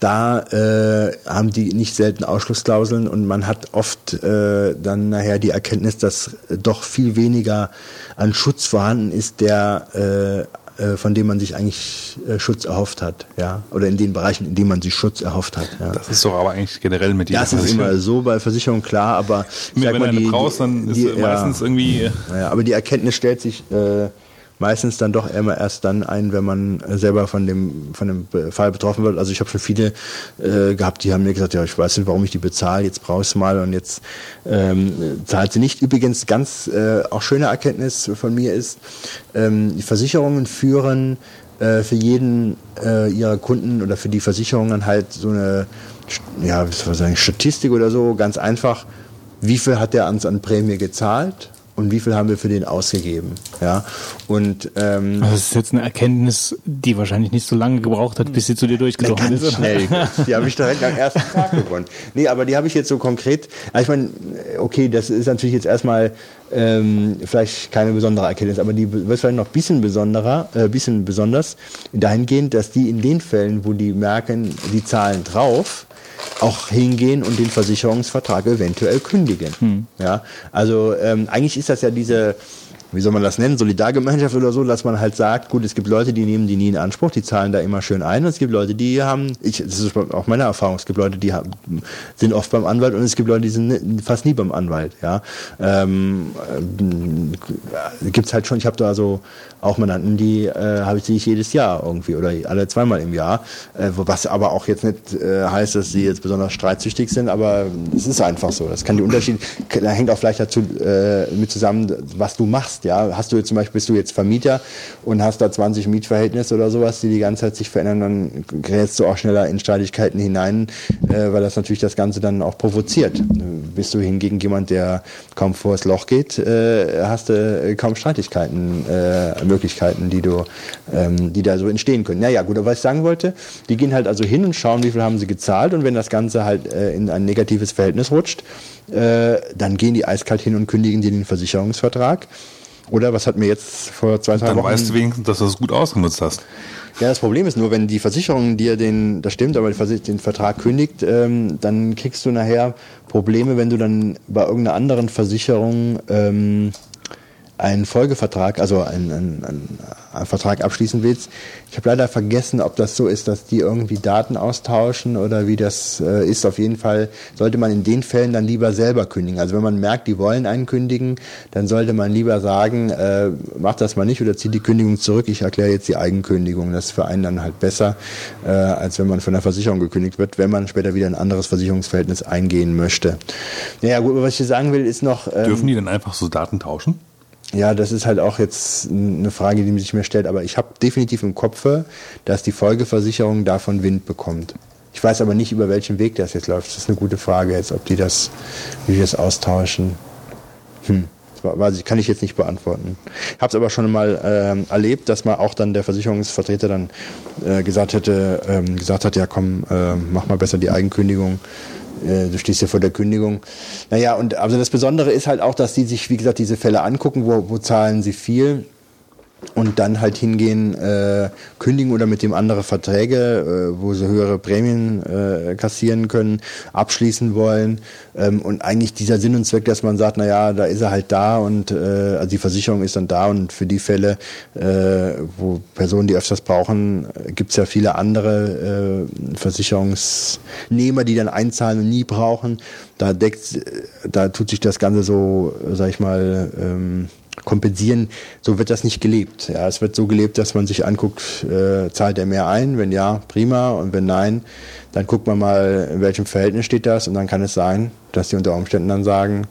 da äh, haben die nicht selten Ausschlussklauseln und man hat oft äh, dann nachher die Erkenntnis, dass doch viel weniger an Schutz vorhanden ist, der äh, von dem man sich eigentlich äh, Schutz erhofft hat, ja, oder in den Bereichen, in denen man sich Schutz erhofft hat. Ja. Das ist doch aber eigentlich generell mit dieser Das ist immer so bei Versicherungen klar, aber ich sag wenn mal, die, brauchst, dann ist die, meistens ja, irgendwie. Ja, aber die Erkenntnis stellt sich äh, meistens dann doch immer erst dann ein, wenn man selber von dem, von dem Fall betroffen wird. Also ich habe schon viele äh, gehabt, die haben mir gesagt, ja, ich weiß nicht, warum ich die bezahle, jetzt brauche ich mal und jetzt ähm, zahlt sie nicht. Übrigens, ganz äh, auch schöne Erkenntnis von mir ist, ähm, die Versicherungen führen äh, für jeden äh, ihrer Kunden oder für die Versicherungen halt so eine, ja, wie soll ich sagen, Statistik oder so, ganz einfach, wie viel hat der ans an Prämie gezahlt und wie viel haben wir für den ausgegeben. Ja, und ähm, Also das ist jetzt eine Erkenntnis, die wahrscheinlich nicht so lange gebraucht hat, bis sie zu dir durchgedrungen ganz ist. schnell. Die habe ich direkt am ersten Tag gewonnen. Nee, aber die habe ich jetzt so konkret. Also ich meine, okay, das ist natürlich jetzt erstmal ähm, vielleicht keine besondere Erkenntnis, aber die wird vielleicht noch ein bisschen besonderer, äh, bisschen besonders dahingehend, dass die in den Fällen, wo die merken, die zahlen drauf, auch hingehen und den Versicherungsvertrag eventuell kündigen. Ja, also ähm, eigentlich ist das ja diese wie soll man das nennen, Solidargemeinschaft oder so, dass man halt sagt, gut, es gibt Leute, die nehmen die nie in Anspruch, die zahlen da immer schön ein und es gibt Leute, die haben, ich, das ist auch meine Erfahrung, es gibt Leute, die haben, sind oft beim Anwalt und es gibt Leute, die sind fast nie beim Anwalt, ja. Ähm, äh, gibt's halt schon, ich habe da so auch Mandanten, die äh, habe ich sehe ich jedes Jahr irgendwie oder alle zweimal im Jahr, äh, was aber auch jetzt nicht äh, heißt, dass sie jetzt besonders streitsüchtig sind, aber es ist einfach so. Das kann die Unterschied, da hängt auch vielleicht dazu äh, mit zusammen, was du machst. Ja, hast du jetzt zum Beispiel bist du jetzt Vermieter und hast da 20 Mietverhältnisse oder sowas, die die ganze Zeit sich verändern, dann gerätst du auch schneller in Streitigkeiten hinein, äh, weil das natürlich das Ganze dann auch provoziert. Bist du hingegen jemand, der kaum vors Loch geht, äh, hast du kaum Streitigkeiten, äh, Möglichkeiten, die du, ähm, die da so entstehen können. Naja, gut, aber was ich sagen wollte, die gehen halt also hin und schauen, wie viel haben sie gezahlt und wenn das Ganze halt äh, in ein negatives Verhältnis rutscht, äh, dann gehen die eiskalt hin und kündigen dir den Versicherungsvertrag. Oder was hat mir jetzt vor zwei, drei Dann Wochen... weißt du wenigstens, dass du es gut ausgenutzt hast. Ja, das Problem ist nur, wenn die Versicherung dir den, das stimmt, aber den Vertrag kündigt, ähm, dann kriegst du nachher Probleme, wenn du dann bei irgendeiner anderen Versicherung ähm, einen Folgevertrag, also einen, einen, einen, Vertrag abschließen willst. Ich habe leider vergessen, ob das so ist, dass die irgendwie Daten austauschen oder wie das äh, ist. Auf jeden Fall sollte man in den Fällen dann lieber selber kündigen. Also wenn man merkt, die wollen einen kündigen, dann sollte man lieber sagen, äh, mach das mal nicht oder zieh die Kündigung zurück. Ich erkläre jetzt die Eigenkündigung. Das ist für einen dann halt besser, äh, als wenn man von der Versicherung gekündigt wird, wenn man später wieder ein anderes Versicherungsverhältnis eingehen möchte. Naja, gut, aber was ich sagen will, ist noch... Ähm, Dürfen die dann einfach so Daten tauschen? Ja, das ist halt auch jetzt eine Frage, die sich mir stellt, aber ich habe definitiv im Kopfe, dass die Folgeversicherung davon Wind bekommt. Ich weiß aber nicht, über welchen Weg das jetzt läuft. Das ist eine gute Frage jetzt, ob die das, wie die das austauschen. Hm. Weiß ich, kann ich jetzt nicht beantworten. Ich habe es aber schon mal ähm, erlebt, dass mal auch dann der Versicherungsvertreter dann äh, gesagt hätte, ähm, gesagt hat, ja komm, äh, mach mal besser die Eigenkündigung. Äh, Du stehst ja vor der Kündigung. Naja, und also das Besondere ist halt auch, dass die sich, wie gesagt, diese Fälle angucken, wo, wo zahlen sie viel und dann halt hingehen, äh, kündigen oder mit dem andere Verträge, äh, wo sie höhere Prämien äh, kassieren können, abschließen wollen. Ähm, und eigentlich dieser Sinn und Zweck, dass man sagt, na ja, da ist er halt da und äh, also die Versicherung ist dann da und für die Fälle, äh, wo Personen die öfters brauchen, äh, gibt's ja viele andere äh, Versicherungsnehmer, die dann einzahlen und nie brauchen. Da deckt, da tut sich das Ganze so, sag ich mal, ähm, kompensieren, so wird das nicht gelebt. Ja, es wird so gelebt, dass man sich anguckt, äh, zahlt er mehr ein? Wenn ja, prima. Und wenn nein, dann guckt man mal, in welchem Verhältnis steht das. Und dann kann es sein, dass die unter Umständen dann sagen,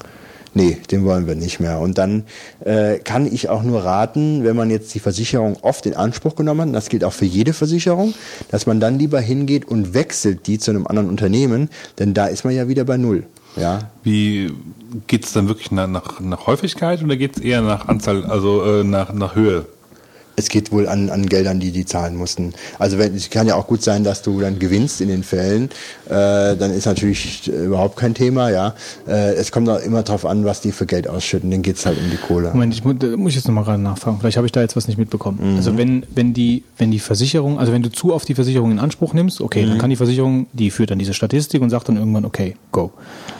nee, den wollen wir nicht mehr. Und dann äh, kann ich auch nur raten, wenn man jetzt die Versicherung oft in Anspruch genommen hat, das gilt auch für jede Versicherung, dass man dann lieber hingeht und wechselt die zu einem anderen Unternehmen, denn da ist man ja wieder bei Null. Ja, Wie geht es dann wirklich nach, nach, nach Häufigkeit oder geht es eher nach Anzahl, also äh, nach, nach Höhe? es geht wohl an, an Geldern, die die zahlen mussten. Also wenn, es kann ja auch gut sein, dass du dann gewinnst in den Fällen, äh, dann ist natürlich äh, überhaupt kein Thema, ja. Äh, es kommt auch immer drauf an, was die für Geld ausschütten, dann geht's halt um die Kohle. Moment, ich mu da muss ich jetzt nochmal gerade nachfragen. Vielleicht habe ich da jetzt was nicht mitbekommen. Also wenn, wenn die, wenn die Versicherung, also wenn du zu oft die Versicherung in Anspruch nimmst, okay, dann kann die Versicherung, die führt dann diese Statistik und sagt dann irgendwann, okay, go.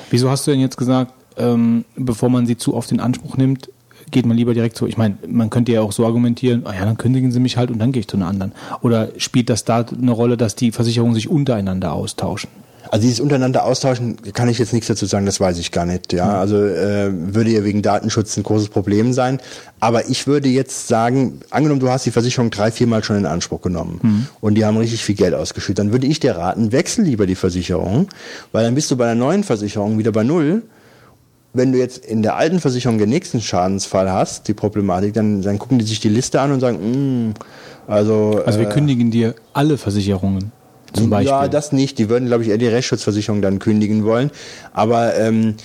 Wieso hast du denn jetzt gesagt, ähm, bevor man sie zu oft in Anspruch nimmt, geht man lieber direkt so, ich meine, man könnte ja auch so argumentieren, ah ja, dann kündigen sie mich halt und dann gehe ich zu einer anderen. Oder spielt das da eine Rolle, dass die Versicherungen sich untereinander austauschen? Also dieses untereinander austauschen, kann ich jetzt nichts dazu sagen, das weiß ich gar nicht. Ja, also äh, würde ja wegen Datenschutz ein großes Problem sein. Aber ich würde jetzt sagen, angenommen, du hast die Versicherung drei, viermal schon in Anspruch genommen und die haben richtig viel Geld ausgeschüttet, dann würde ich dir raten, wechsel lieber die Versicherung, weil dann bist du bei einer neuen Versicherung wieder bei null. Wenn du jetzt in der alten Versicherung den nächsten Schadensfall hast, die Problematik, dann, dann gucken die sich die Liste an und sagen, mm, also Also wir kündigen dir alle Versicherungen zum Beispiel. ja, das nicht. Die würden, glaube ich, eher die Rechtsschutzversicherung dann kündigen wollen. Aber ähm,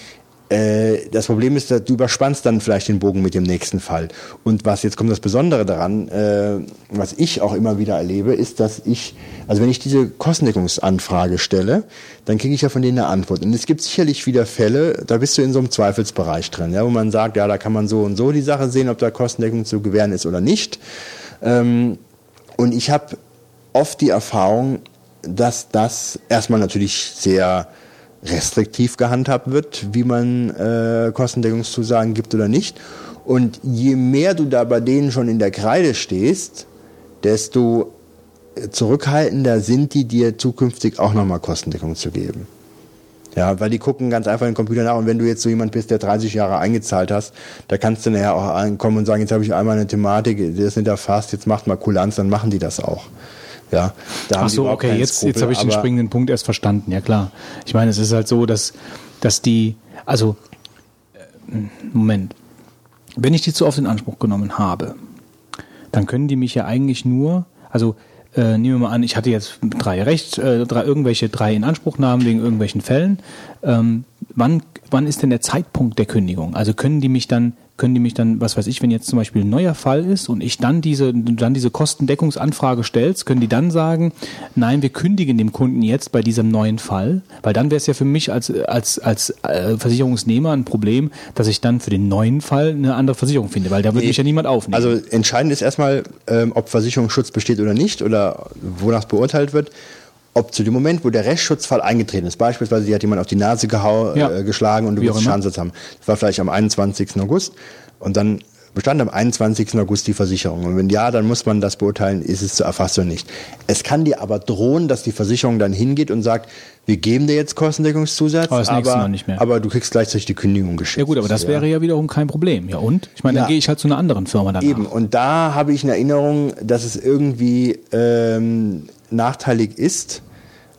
Äh, das Problem ist, du überspannst dann vielleicht den Bogen mit dem nächsten Fall. Und was jetzt kommt das Besondere daran, äh, was ich auch immer wieder erlebe, ist, dass ich, also wenn ich diese Kostendeckungsanfrage stelle, dann kriege ich ja von denen eine Antwort. Und es gibt sicherlich wieder Fälle, da bist du in so einem Zweifelsbereich drin, ja, wo man sagt, ja, da kann man so und so die Sache sehen, ob da Kostendeckung zu gewähren ist oder nicht. Ähm, und ich habe oft die Erfahrung, dass das erstmal natürlich sehr restriktiv gehandhabt wird, wie man äh, Kostendeckungszusagen gibt oder nicht. Und je mehr du da bei denen schon in der Kreide stehst, desto zurückhaltender sind die dir zukünftig auch nochmal Kostendeckung zu geben. Ja, weil die gucken ganz einfach in den Computer nach und wenn du jetzt so jemand bist, der 30 Jahre eingezahlt hast, da kannst du nachher auch ankommen und sagen, jetzt habe ich einmal eine Thematik, das ist nicht erfasst, jetzt macht mal Kulanz, dann machen die das auch. Ja, da Ach so, okay, jetzt, Skrupel, jetzt habe ich den springenden Punkt erst verstanden. Ja klar. Ich meine, es ist halt so, dass, dass die, also, äh, Moment, wenn ich die zu oft in Anspruch genommen habe, dann können die mich ja eigentlich nur, also äh, nehmen wir mal an, ich hatte jetzt drei Recht, äh, drei, irgendwelche drei Inanspruchnahmen wegen irgendwelchen Fällen. Ähm, wann, wann ist denn der Zeitpunkt der Kündigung? Also können die mich dann können die mich dann, was weiß ich, wenn jetzt zum Beispiel ein neuer Fall ist und ich dann diese, dann diese Kostendeckungsanfrage stellst, können die dann sagen, nein, wir kündigen dem Kunden jetzt bei diesem neuen Fall, weil dann wäre es ja für mich als, als, als äh, Versicherungsnehmer ein Problem, dass ich dann für den neuen Fall eine andere Versicherung finde, weil da würde nee, mich ja niemand aufnehmen. Also entscheidend ist erstmal, ähm, ob Versicherungsschutz besteht oder nicht oder wonach es beurteilt wird ob zu dem Moment, wo der Rechtsschutzfall eingetreten ist, beispielsweise die hat jemand auf die Nase gehau, ja. äh, geschlagen und du willst Schadensersatz haben. Das war vielleicht am 21. August und dann bestand am 21. August die Versicherung. Und wenn ja, dann muss man das beurteilen, ist es zur Erfassung nicht. Es kann dir aber drohen, dass die Versicherung dann hingeht und sagt, wir geben dir jetzt Kostendeckungszusatz, aber, aber, aber du kriegst gleichzeitig die Kündigung geschickt. Ja gut, aber das ja. wäre ja wiederum kein Problem. Ja und? Ich meine, dann ja. gehe ich halt zu einer anderen Firma danach. Eben, und da habe ich eine Erinnerung, dass es irgendwie ähm, nachteilig ist,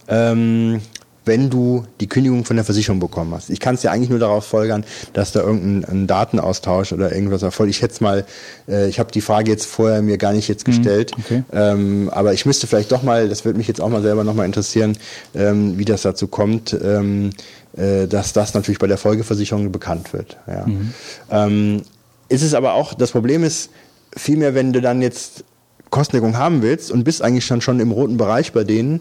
ähm, wenn du die Kündigung von der Versicherung bekommen hast. Ich kann es ja eigentlich nur darauf folgern, dass da irgendein Datenaustausch oder irgendwas erfolgt. Ich hätte mal, äh, ich habe die Frage jetzt vorher mir gar nicht jetzt mhm, gestellt, okay. ähm, aber ich müsste vielleicht doch mal, das würde mich jetzt auch mal selber nochmal interessieren, ähm, wie das dazu kommt, ähm, äh, dass das natürlich bei der Folgeversicherung bekannt wird. Ja. Mhm. Ähm, ist es aber auch, das Problem ist vielmehr, wenn du dann jetzt Kostendeckung haben willst und bist eigentlich dann schon im roten Bereich bei denen,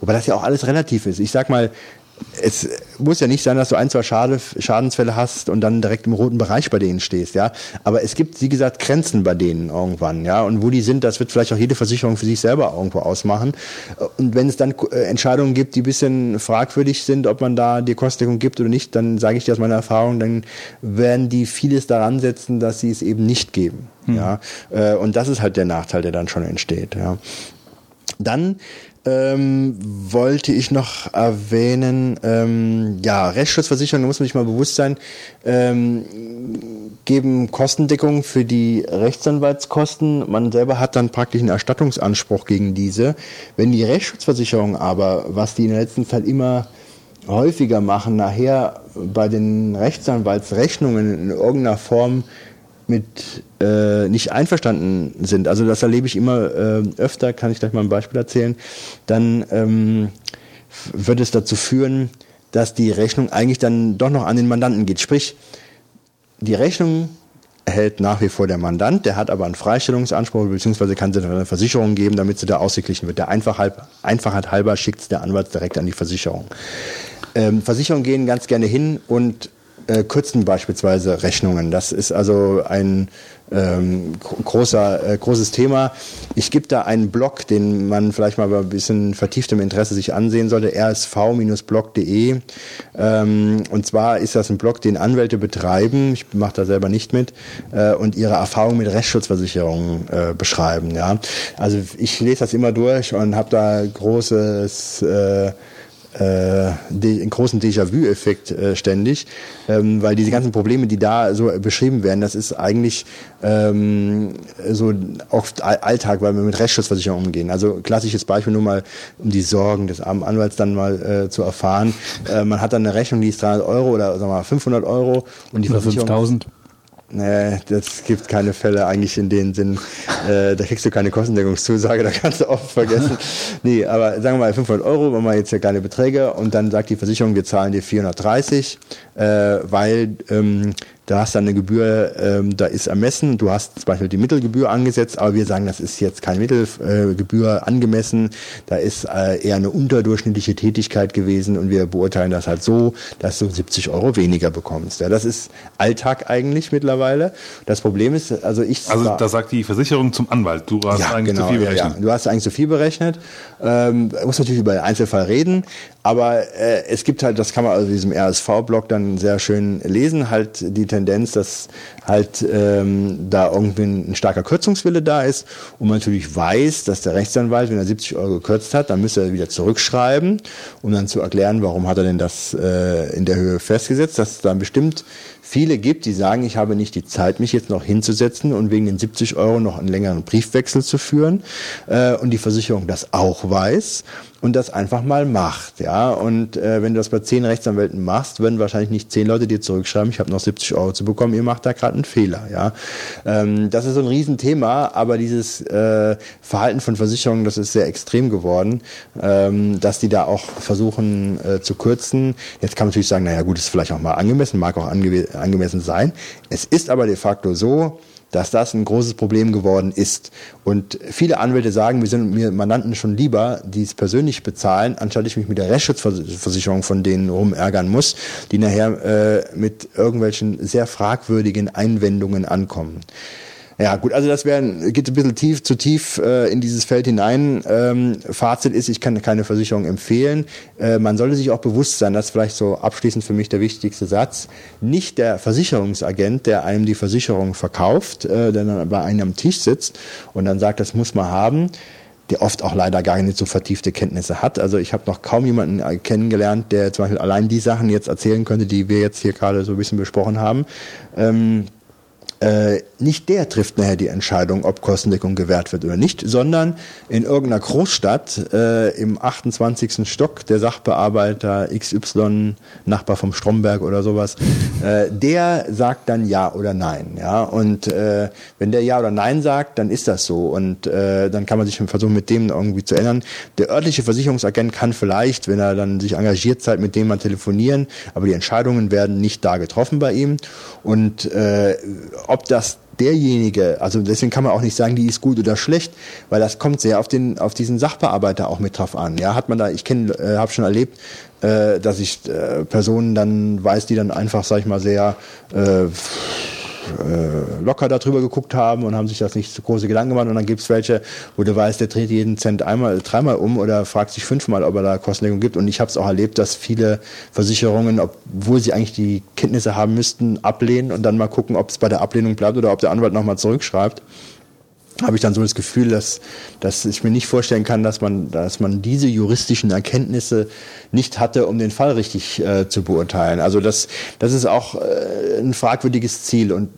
wobei das ja auch alles relativ ist. Ich sag mal, es muss ja nicht sein, dass du ein, zwei Schade, Schadensfälle hast und dann direkt im roten Bereich bei denen stehst, ja. Aber es gibt, wie gesagt, Grenzen bei denen irgendwann, ja. Und wo die sind, das wird vielleicht auch jede Versicherung für sich selber irgendwo ausmachen. Und wenn es dann äh, Entscheidungen gibt, die ein bisschen fragwürdig sind, ob man da die Kostendeckung gibt oder nicht, dann sage ich dir aus meiner Erfahrung, dann werden die vieles daran setzen, dass sie es eben nicht geben. Hm. Ja, äh, und das ist halt der Nachteil, der dann schon entsteht. Ja. Dann ähm, wollte ich noch erwähnen, ähm, ja, Rechtsschutzversicherungen, da muss man sich mal bewusst sein, ähm, geben Kostendeckung für die Rechtsanwaltskosten. Man selber hat dann praktisch einen Erstattungsanspruch gegen diese. Wenn die Rechtsschutzversicherung aber, was die in der letzten Zeit immer häufiger machen, nachher bei den Rechtsanwaltsrechnungen in irgendeiner Form mit äh, nicht einverstanden sind, also das erlebe ich immer äh, öfter, kann ich gleich mal ein Beispiel erzählen, dann ähm, wird es dazu führen, dass die Rechnung eigentlich dann doch noch an den Mandanten geht. Sprich, die Rechnung erhält nach wie vor der Mandant, der hat aber einen Freistellungsanspruch, beziehungsweise kann sie eine Versicherung geben, damit sie da ausgeglichen wird. Der Einfachheit, Einfachheit halber schickt der Anwalt direkt an die Versicherung. Ähm, Versicherungen gehen ganz gerne hin und äh, kürzen beispielsweise Rechnungen. Das ist also ein ähm, großer, äh, großes Thema. Ich gebe da einen Blog, den man vielleicht mal bei ein bisschen vertieftem Interesse sich ansehen sollte, rsv-blog.de. Ähm, und zwar ist das ein Blog, den Anwälte betreiben, ich mache da selber nicht mit, äh, und ihre Erfahrungen mit Rechtsschutzversicherungen äh, beschreiben. Ja? Also ich lese das immer durch und habe da großes äh, äh, einen großen Déjà-vu-Effekt äh, ständig, ähm, weil diese ganzen Probleme, die da so beschrieben werden, das ist eigentlich ähm, so oft Alltag, weil wir mit Rechtsschutzversicherung umgehen. Also klassisches Beispiel nur mal, um die Sorgen des armen Anwalts dann mal äh, zu erfahren. Äh, man hat dann eine Rechnung, die ist 300 Euro oder sagen wir mal 500 Euro und die oder Versicherung 5000 Nee, das gibt keine Fälle eigentlich in dem Sinn. Äh, da kriegst du keine Kostendeckungszusage, da kannst du oft vergessen. nee, aber sagen wir mal 500 Euro, wenn man jetzt ja keine Beträge und dann sagt die Versicherung, wir zahlen dir 430, äh, weil ähm, da hast du eine Gebühr, ähm, da ist ermessen, du hast zum Beispiel die Mittelgebühr angesetzt, aber wir sagen, das ist jetzt keine Mittelgebühr äh, angemessen, da ist äh, eher eine unterdurchschnittliche Tätigkeit gewesen und wir beurteilen das halt so, dass du 70 Euro weniger bekommst. Ja, das ist Alltag eigentlich mittlerweile. Das Problem ist, also ich... Also da sagt die Versicherung zum Anwalt, du hast ja, eigentlich genau, zu viel berechnet. Ja, du hast eigentlich zu viel berechnet. Ähm, muss natürlich über den Einzelfall reden, aber äh, es gibt halt, das kann man also in diesem RSV-Blog dann sehr schön lesen, halt die Tendenz, dass halt ähm, da irgendwie ein starker Kürzungswille da ist und man natürlich weiß, dass der Rechtsanwalt, wenn er 70 Euro gekürzt hat, dann müsste er wieder zurückschreiben, um dann zu erklären, warum hat er denn das äh, in der Höhe festgesetzt, dass dann bestimmt viele gibt, die sagen, ich habe nicht die Zeit, mich jetzt noch hinzusetzen und wegen den 70 Euro noch einen längeren Briefwechsel zu führen äh, und die Versicherung das auch weiß und das einfach mal macht. Ja, und äh, wenn du das bei zehn Rechtsanwälten machst, würden wahrscheinlich nicht zehn Leute dir zurückschreiben, ich habe noch 70 Euro zu bekommen, ihr macht da gerade einen Fehler. Ja, ähm, das ist so ein Riesenthema, aber dieses äh, Verhalten von Versicherungen, das ist sehr extrem geworden, ähm, dass die da auch versuchen äh, zu kürzen. Jetzt kann man natürlich sagen, naja gut, ist vielleicht auch mal angemessen, mag auch ange angemessen sein. Es ist aber de facto so, dass das ein großes Problem geworden ist. Und viele Anwälte sagen, wir sind mir Mandanten schon lieber, die es persönlich bezahlen, anstatt ich mich mit der Rechtsschutzversicherung von denen rumärgern muss, die nachher äh, mit irgendwelchen sehr fragwürdigen Einwendungen ankommen. Ja, gut, also das wär, geht ein bisschen tief zu tief äh, in dieses Feld hinein. Ähm, Fazit ist, ich kann keine Versicherung empfehlen. Äh, man sollte sich auch bewusst sein, das ist vielleicht so abschließend für mich der wichtigste Satz, nicht der Versicherungsagent, der einem die Versicherung verkauft, äh, der dann bei einem am Tisch sitzt und dann sagt, das muss man haben, der oft auch leider gar nicht so vertiefte Kenntnisse hat. Also ich habe noch kaum jemanden äh, kennengelernt, der zum Beispiel allein die Sachen jetzt erzählen könnte, die wir jetzt hier gerade so ein bisschen besprochen haben. Ähm, äh, nicht der trifft nachher die Entscheidung, ob Kostendeckung gewährt wird oder nicht, sondern in irgendeiner Großstadt äh, im 28. Stock der Sachbearbeiter XY, Nachbar vom Stromberg oder sowas, äh, der sagt dann ja oder nein. Ja? Und äh, wenn der ja oder nein sagt, dann ist das so. Und äh, dann kann man sich versuchen, mit dem irgendwie zu ändern. Der örtliche Versicherungsagent kann vielleicht, wenn er dann sich engagiert, Zeit mit dem mal telefonieren, aber die Entscheidungen werden nicht da getroffen bei ihm. Und äh, ob das derjenige, also deswegen kann man auch nicht sagen, die ist gut oder schlecht, weil das kommt sehr auf den auf diesen Sachbearbeiter auch mit drauf an. Ja, hat man da, ich kenne, äh, habe schon erlebt, äh, dass ich äh, Personen dann weiß, die dann einfach, sag ich mal, sehr äh, äh, locker darüber geguckt haben und haben sich das nicht so große Gedanken gemacht. Und dann gibt es welche, wo du weißt, der dreht jeden Cent einmal, dreimal um oder fragt sich fünfmal, ob er da Kostendeckung gibt. Und ich habe es auch erlebt, dass viele Versicherungen, obwohl sie eigentlich die Kenntnisse haben müssten, ablehnen und dann mal gucken, ob es bei der Ablehnung bleibt oder ob der Anwalt nochmal zurückschreibt habe ich dann so das Gefühl, dass, dass ich mir nicht vorstellen kann, dass man, dass man diese juristischen Erkenntnisse nicht hatte, um den Fall richtig äh, zu beurteilen. Also das, das ist auch äh, ein fragwürdiges Ziel. Und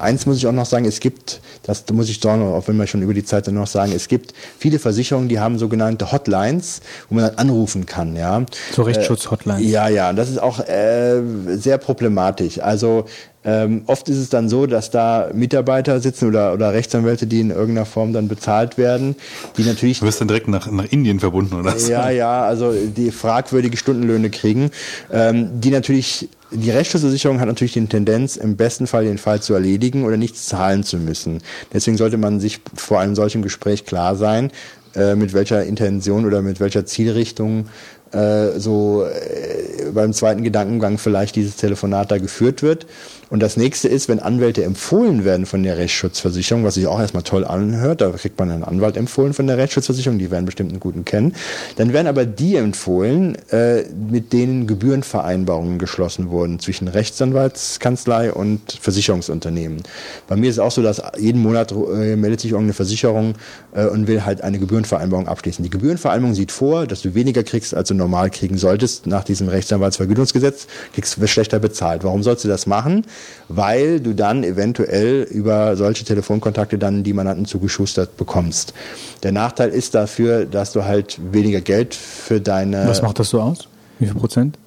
eins muss ich auch noch sagen, es gibt, das muss ich doch noch, auch wenn wir schon über die Zeit dann noch sagen, es gibt viele Versicherungen, die haben sogenannte Hotlines, wo man dann anrufen kann, ja. So Rechtsschutz-Hotlines. Äh, ja, ja, das ist auch äh, sehr problematisch. Also ähm, oft ist es dann so, dass da Mitarbeiter sitzen oder, oder Rechtsanwälte, die in irgendeiner Form dann bezahlt werden, die natürlich. Du wirst dann direkt nach, nach Indien verbunden, oder? So? Ja, ja, also die fragwürdige Stundenlöhne kriegen, ähm, die natürlich die Rechtsschutzversicherung hat natürlich die Tendenz, im besten Fall den Fall zu erledigen oder nichts zahlen zu müssen. Deswegen sollte man sich vor einem solchen Gespräch klar sein, äh, mit welcher Intention oder mit welcher Zielrichtung äh, so äh, beim zweiten Gedankengang vielleicht dieses Telefonat da geführt wird. Und das nächste ist, wenn Anwälte empfohlen werden von der Rechtsschutzversicherung, was sich auch erstmal toll anhört, da kriegt man einen Anwalt empfohlen von der Rechtsschutzversicherung, die werden bestimmt einen guten kennen. Dann werden aber die empfohlen, äh, mit denen Gebührenvereinbarungen geschlossen wurden zwischen Rechtsanwaltskanzlei und Versicherungsunternehmen. Bei mir ist es auch so, dass jeden Monat meldet sich irgendeine Versicherung und will halt eine Gebührenvereinbarung abschließen. Die Gebührenvereinbarung sieht vor, dass du weniger kriegst, als du normal kriegen solltest nach diesem Rechtsanwaltsvergütungsgesetz, kriegst du schlechter bezahlt. Warum sollst du das machen? weil du dann eventuell über solche Telefonkontakte dann die Mandanten zugeschustert bekommst. Der Nachteil ist dafür, dass du halt weniger Geld für deine... Was macht das so aus? Wie viel Prozent?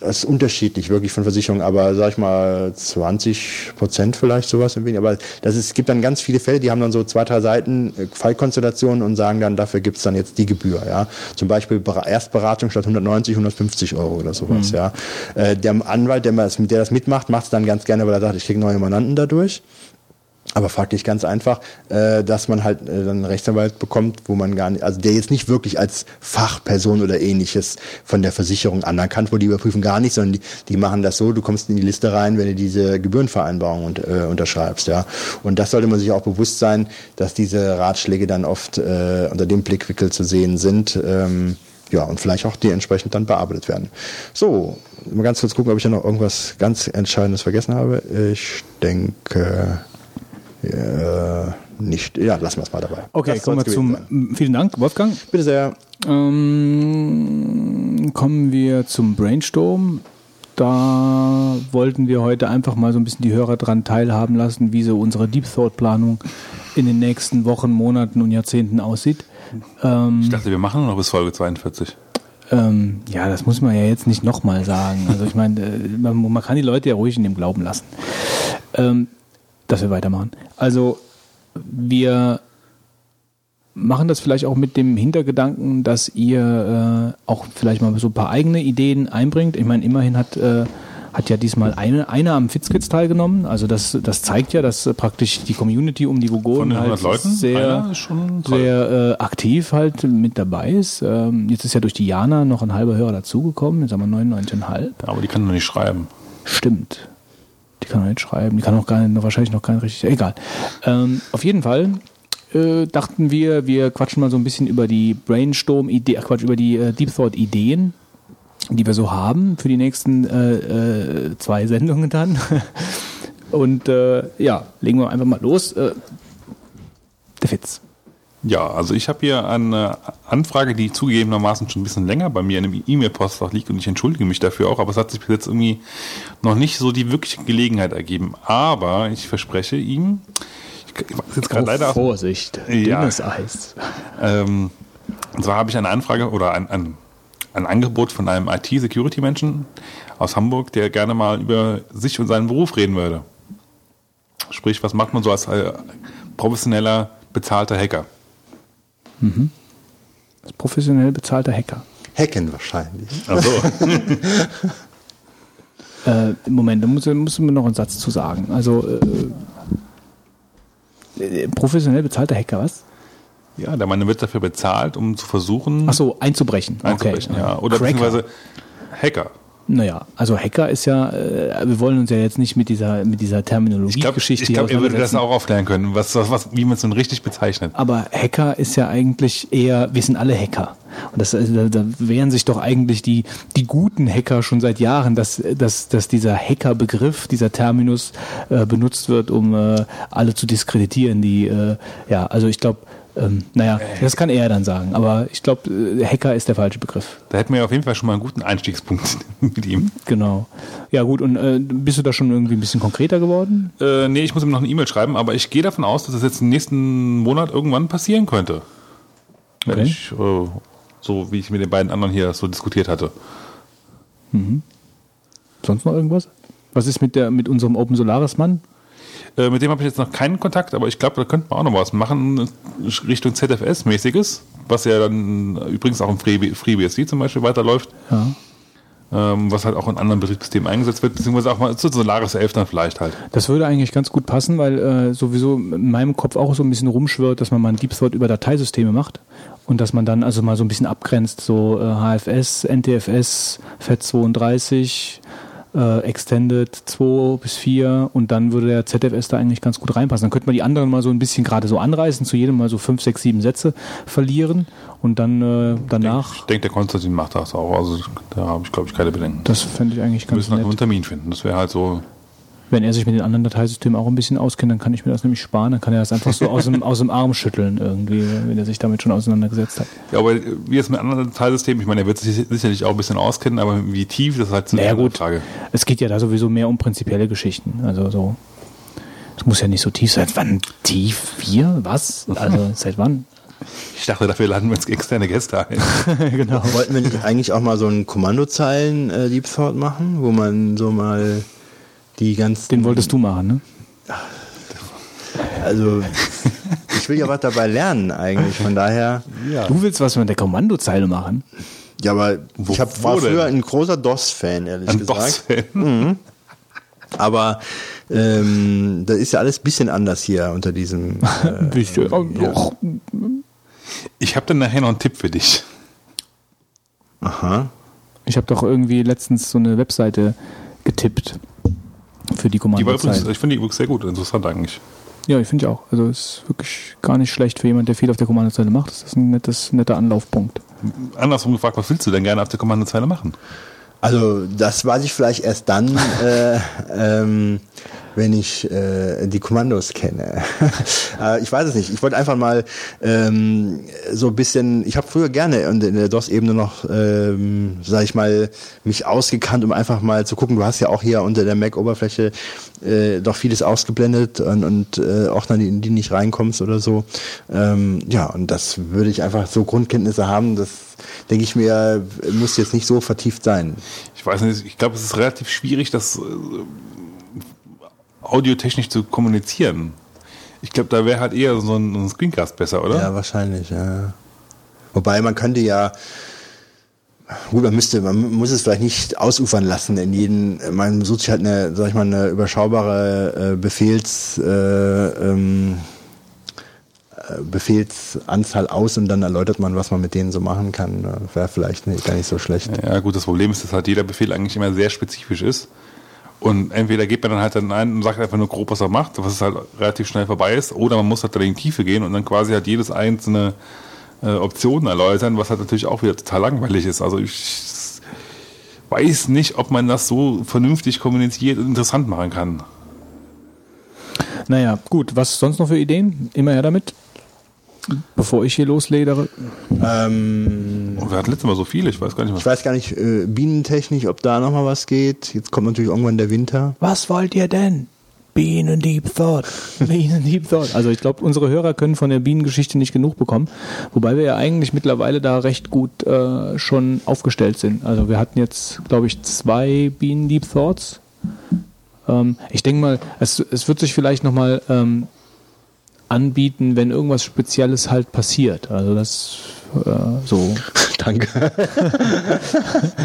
Das ist unterschiedlich, wirklich von Versicherungen, aber sag ich mal 20 Prozent vielleicht sowas im wenig. Aber das ist, es gibt dann ganz viele Fälle, die haben dann so zwei, drei Seiten äh, Fallkonstellationen und sagen dann, dafür gibt's dann jetzt die Gebühr. Ja, Zum Beispiel Bera- Erstberatung statt 190, 150 Euro oder sowas. Ja, äh, Der Anwalt, der, das- der das mitmacht, macht es dann ganz gerne, weil er sagt, ich kriege neue Mandanten dadurch. Aber faktisch ganz einfach, äh, dass man halt äh, dann einen Rechtsanwalt bekommt, wo man gar nicht, also der jetzt nicht wirklich als Fachperson oder ähnliches von der Versicherung anerkannt, wo die überprüfen gar nicht, sondern die, die machen das so, du kommst in die Liste rein, wenn du diese Gebührenvereinbarung und, äh, unterschreibst, ja. Und das sollte man sich auch bewusst sein, dass diese Ratschläge dann oft äh, unter dem Blickwinkel zu sehen sind. Ähm, ja, und vielleicht auch die entsprechend dann bearbeitet werden. So, mal ganz kurz gucken, ob ich ja noch irgendwas ganz Entscheidendes vergessen habe. Ich denke, äh, nicht. Ja, lassen wir es mal dabei. Okay, Das kommen wir zum. sein. Vielen Dank, Wolfgang. Bitte sehr. Ähm, kommen wir zum Brainstorm. Da wollten wir heute einfach mal so ein bisschen die Hörer dran teilhaben lassen, wie so unsere Deep Thought Planung in den nächsten Wochen, Monaten und Jahrzehnten aussieht. Ähm, Ich dachte, wir machen noch bis Folge 42. ähm, ja, das muss man ja jetzt nicht nochmal sagen. Also ich meine, äh, man, man kann die Leute ja ruhig in dem Glauben lassen, ähm, dass wir weitermachen. Also wir machen das vielleicht auch mit dem Hintergedanken, dass ihr äh, auch vielleicht mal so ein paar eigene Ideen einbringt. Ich meine, immerhin hat äh, hat ja diesmal eine, einer am Fitzkids teilgenommen. Also das, das zeigt ja, dass äh, praktisch die Community um die Vogonen den 100 halt Leuten? sehr, sehr äh, aktiv halt mit dabei ist. Ähm, jetzt ist ja durch die Jana noch ein halber Hörer dazugekommen. Jetzt haben wir 99,5. Aber die kann doch nicht schreiben. Stimmt. Die kann noch nicht schreiben. Die kann auch gar nicht, wahrscheinlich noch nicht richtig. Egal. Ähm, auf jeden Fall äh, dachten wir, wir quatschen mal so ein bisschen über die Brainstorm-Idee, ach Quatsch, über die äh, Deep Thought-Ideen, die wir so haben für die nächsten äh, äh, zwei Sendungen dann. Und äh, ja, legen wir einfach mal los. Äh, der Fitz. Ja, also ich habe hier eine Anfrage, die zugegebenermaßen schon ein bisschen länger bei mir in einem E-Mail-Postfach liegt und ich entschuldige mich dafür auch, aber es hat sich bis jetzt irgendwie noch nicht so die wirkliche Gelegenheit ergeben. Aber ich verspreche ihm, ich weiß jetzt gerade leider aus, Vorsicht, Ja. dünnes Eis. ähm, und zwar habe ich eine Anfrage oder ein, ein, ein Angebot von einem IT-Security-Menschen aus Hamburg, der gerne mal über sich und seinen Beruf reden würde. Sprich, was macht man so als äh, professioneller, bezahlter Hacker? Als professionell bezahlter Hacker. Hacken wahrscheinlich. Ach so. Äh, Moment, da muss, muss mir noch einen Satz zu sagen. Also äh, äh, professionell bezahlter Hacker, was? ja, der Mann wird dafür bezahlt, um zu versuchen, Ach so, einzubrechen. einzubrechen. okay. Ja. Oder Cracker. beziehungsweise Hacker. Naja, also Hacker ist ja, äh, wir wollen uns ja jetzt nicht mit dieser, mit dieser Ich glaube, Terminologie-Geschichte ich glaub, hier er würde das auch aufklären können, was, was, wie man es denn richtig bezeichnet. Aber Hacker ist ja eigentlich eher, wir sind alle Hacker. Und das, also, da, da wehren sich doch eigentlich die, die guten Hacker schon seit Jahren, dass, dass, dass dieser Hacker-Begriff, dieser Terminus äh, benutzt wird, um äh, alle zu diskreditieren, die, äh, ja, also ich glaube, ähm, naja, das kann er dann sagen, aber ich glaube, äh, Hacker ist der falsche Begriff. Da hätten wir ja auf jeden Fall schon mal einen guten Einstiegspunkt mit ihm. Genau. Ja gut, und äh, bist du da schon irgendwie ein bisschen konkreter geworden? Äh, nee, ich muss ihm noch eine E-Mail schreiben, aber ich gehe davon aus, dass das jetzt im nächsten Monat irgendwann passieren könnte. Wenn Okay. ich, äh, so wie ich mit den beiden anderen hier so diskutiert hatte. Sonst noch irgendwas? Was ist mit der mit unserem Open Solaris Mann? Äh, mit dem habe ich jetzt noch keinen Kontakt, aber ich glaube, da könnte man auch noch was machen, Richtung ZFS-mäßiges, was ja dann übrigens auch im Free- FreeBSD zum Beispiel weiterläuft, Ja. ähm, was halt auch in anderen Betriebssystemen eingesetzt wird, beziehungsweise auch mal zu Solaris 11 dann vielleicht halt. Das würde eigentlich ganz gut passen, weil äh, sowieso in meinem Kopf auch so ein bisschen rumschwirrt, dass man mal ein Deep Thought über Dateisysteme macht und dass man dann also mal so ein bisschen abgrenzt, so äh, HFS, NTFS, FAT32, äh, Extended 2 bis 4 und dann würde der ZFS da eigentlich ganz gut reinpassen. Dann könnte man die anderen mal so ein bisschen gerade so anreißen, zu jedem mal so 5, 6, 7 Sätze verlieren und dann äh, Ich danach, denke, der Konstantin macht das auch, also da habe ich, glaube ich, keine Bedenken. das fände ich eigentlich Wir ganz müssen halt nur einen. Termin finden. Das wäre halt so. Wenn er sich mit den anderen Dateisystemen auch ein bisschen auskennt, dann kann ich mir das nämlich sparen. Dann kann er das einfach so aus dem, aus dem Arm schütteln irgendwie, wenn er sich damit schon auseinandergesetzt hat. Ja, aber wie es mit anderen Dateisystemen, ich meine, er wird sich sicherlich auch ein bisschen auskennen, aber wie tief, das ist halt so Naja, eine gut. Frage. Es geht ja da sowieso mehr um prinzipielle Geschichten. Also so. Es muss ja nicht so tief sein. Wann tief? Wir? Was? Also seit wann? Ich dachte, dafür laden wir uns externe Gäste ein. genau. Wollten wir nicht eigentlich auch mal so einen Kommandozeilen äh, Thought machen, wo man so mal die ganzen. Den wolltest du machen, ne? Also ich will ja was dabei lernen eigentlich. Von daher. Du willst was mit der Kommandozeile machen? Ja, aber Wo- ich hab, war denn? früher ein großer DOS-Fan, ehrlich Ein gesagt. Boss-Fan. Aber ähm, das ist ja alles ein bisschen anders hier unter diesem. Äh, Bisschen. Och, Ich habe dann nachher noch einen Tipp für dich. aha. Ich habe doch irgendwie letztens so eine Webseite getippt für die Die war übrigens, Kommandozeile. ich finde die übrigens sehr gut, interessant eigentlich. Ja, ich finde ich auch. Also ist wirklich gar nicht schlecht für jemand, der viel auf der Kommandozeile macht. Das ist ein nettes, netter Anlaufpunkt. Andersrum gefragt, was willst du denn gerne auf der Kommandozeile machen? Also das weiß ich vielleicht erst dann, äh, ähm, wenn ich äh, die Kommandos kenne. äh, ich weiß es nicht. Ich wollte einfach mal ähm, so ein bisschen. Ich habe früher gerne in der DOS-Ebene noch, ähm, sag ich mal, mich ausgekannt, um einfach mal zu gucken. Du hast ja auch hier unter der Mac-Oberfläche äh, doch vieles ausgeblendet und, und äh, auch dann in die nicht reinkommst oder so. Ähm, ja, und das würde ich einfach so Grundkenntnisse haben. Das denke ich mir, muss jetzt nicht so vertieft sein. Ich weiß nicht, ich glaube, es ist relativ schwierig, das äh, audiotechnisch zu kommunizieren. Ich glaube, da wäre halt eher so ein, Screencast besser, oder? Ja, wahrscheinlich, ja. Wobei man könnte ja, gut, man müsste, man muss es vielleicht nicht ausufern lassen in jeden, man sucht sich halt eine, sag ich mal, eine überschaubare äh, Befehls, äh, ähm, äh, Befehlsanzahl aus und dann erläutert man, was man mit denen so machen kann. Wäre vielleicht nicht, gar nicht so schlecht. Ja, gut, das Problem ist, dass halt jeder Befehl eigentlich immer sehr spezifisch ist. Und entweder geht man dann halt dann ein und sagt einfach nur grob, was er macht, was halt relativ schnell vorbei ist, oder man muss halt dann in die Tiefe gehen und dann quasi halt jedes einzelne äh, Option erläutern, was halt natürlich auch wieder total langweilig ist. Also ich weiß nicht, ob man das so vernünftig kommuniziert und interessant machen kann. Naja, gut. Was sonst noch für Ideen? Immer her damit. Bevor ich hier losledere. Ähm, Und wir hatten letztes Mal so viele, ich weiß gar nicht ich mehr. weiß gar nicht, äh, bienentechnisch, ob da nochmal was geht. Jetzt kommt natürlich irgendwann der Winter. Was wollt ihr denn? Bienen Deep Thought. Bienen Deep Thought. Also ich glaube, unsere Hörer können von der Bienengeschichte nicht genug bekommen. Wobei wir ja eigentlich mittlerweile da recht gut äh, schon aufgestellt sind. Also wir hatten jetzt, glaube ich, zwei Bienen Deep Thoughts. Ähm, ich denke mal, es, es wird sich vielleicht nochmal ähm, anbieten, wenn irgendwas Spezielles halt passiert. Also das äh, so, Danke.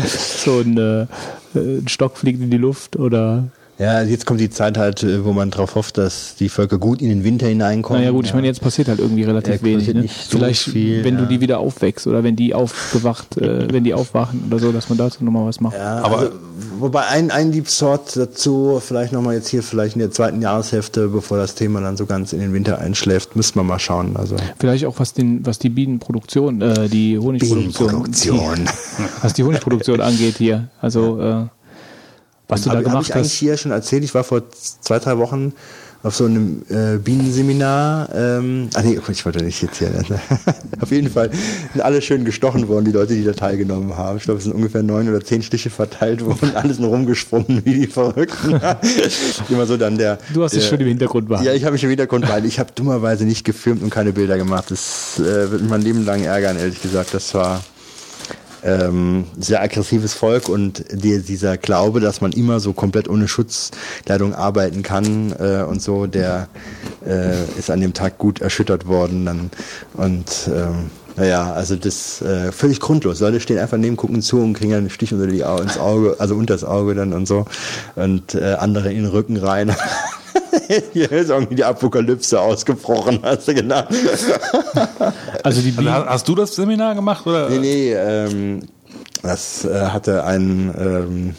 so ein, äh, ein Stock fliegt in die Luft oder Ja, jetzt kommt die Zeit halt, äh, wo man darauf hofft, dass die Völker gut in den Winter hineinkommen. Naja gut, ich meine, jetzt passiert halt irgendwie relativ Ja, wenig. Ne? nicht so Vielleicht, viel, wenn du ja. die wieder aufwächst oder wenn die aufgewacht, äh, wenn die aufwachen oder so, dass man dazu nochmal was macht. Ja, Aber- also, wobei ein, ein Deep dazu, vielleicht nochmal jetzt hier, vielleicht in der zweiten Jahreshälfte, bevor das Thema dann so ganz in den Winter einschläft, müssen wir mal schauen. Also Vielleicht auch was den, was die Bienenproduktion, äh, die Honigproduktion, Bienenproduktion. Die, was die Honigproduktion angeht hier. Also äh, was du da Habe hab gemacht ich eigentlich hast. hier schon erzählt, ich war vor zwei, drei Wochen auf so einem äh, Bienenseminar. Ähm, ach nee, ich wollte nicht jetzt hier. Ne? auf jeden Fall sind alle schön gestochen worden, die Leute, die da teilgenommen haben. Ich glaube, es sind ungefähr neun oder zehn Stiche verteilt worden, alles nur rumgesprungen wie die Verrückten. Immer so dann der. Du hast dich der, schon im Hintergrund behalten. Ja, ich habe mich im Hintergrund, weil ich habe dummerweise nicht gefilmt und keine Bilder gemacht. Das äh, wird mich mein Leben lang ärgern, ehrlich gesagt. Das war ähm, sehr aggressives Volk und die, dieser Glaube, dass man immer so komplett ohne Schutzkleidung arbeiten kann äh, und so, der äh, ist an dem Tag gut erschüttert worden. Dann, und ähm, naja, also das äh, völlig grundlos. Leute stehen einfach neben, gucken zu und kriegen einen Stich unter die ins Auge, also unter das Auge dann und so. Und äh, andere in den Rücken rein. Hier ist irgendwie die Apokalypse ausgebrochen, hast du gedacht. Also die Also, hast, hast du das Seminar gemacht? Oder? Nee, nee, ähm, das äh, hatte ein ähm,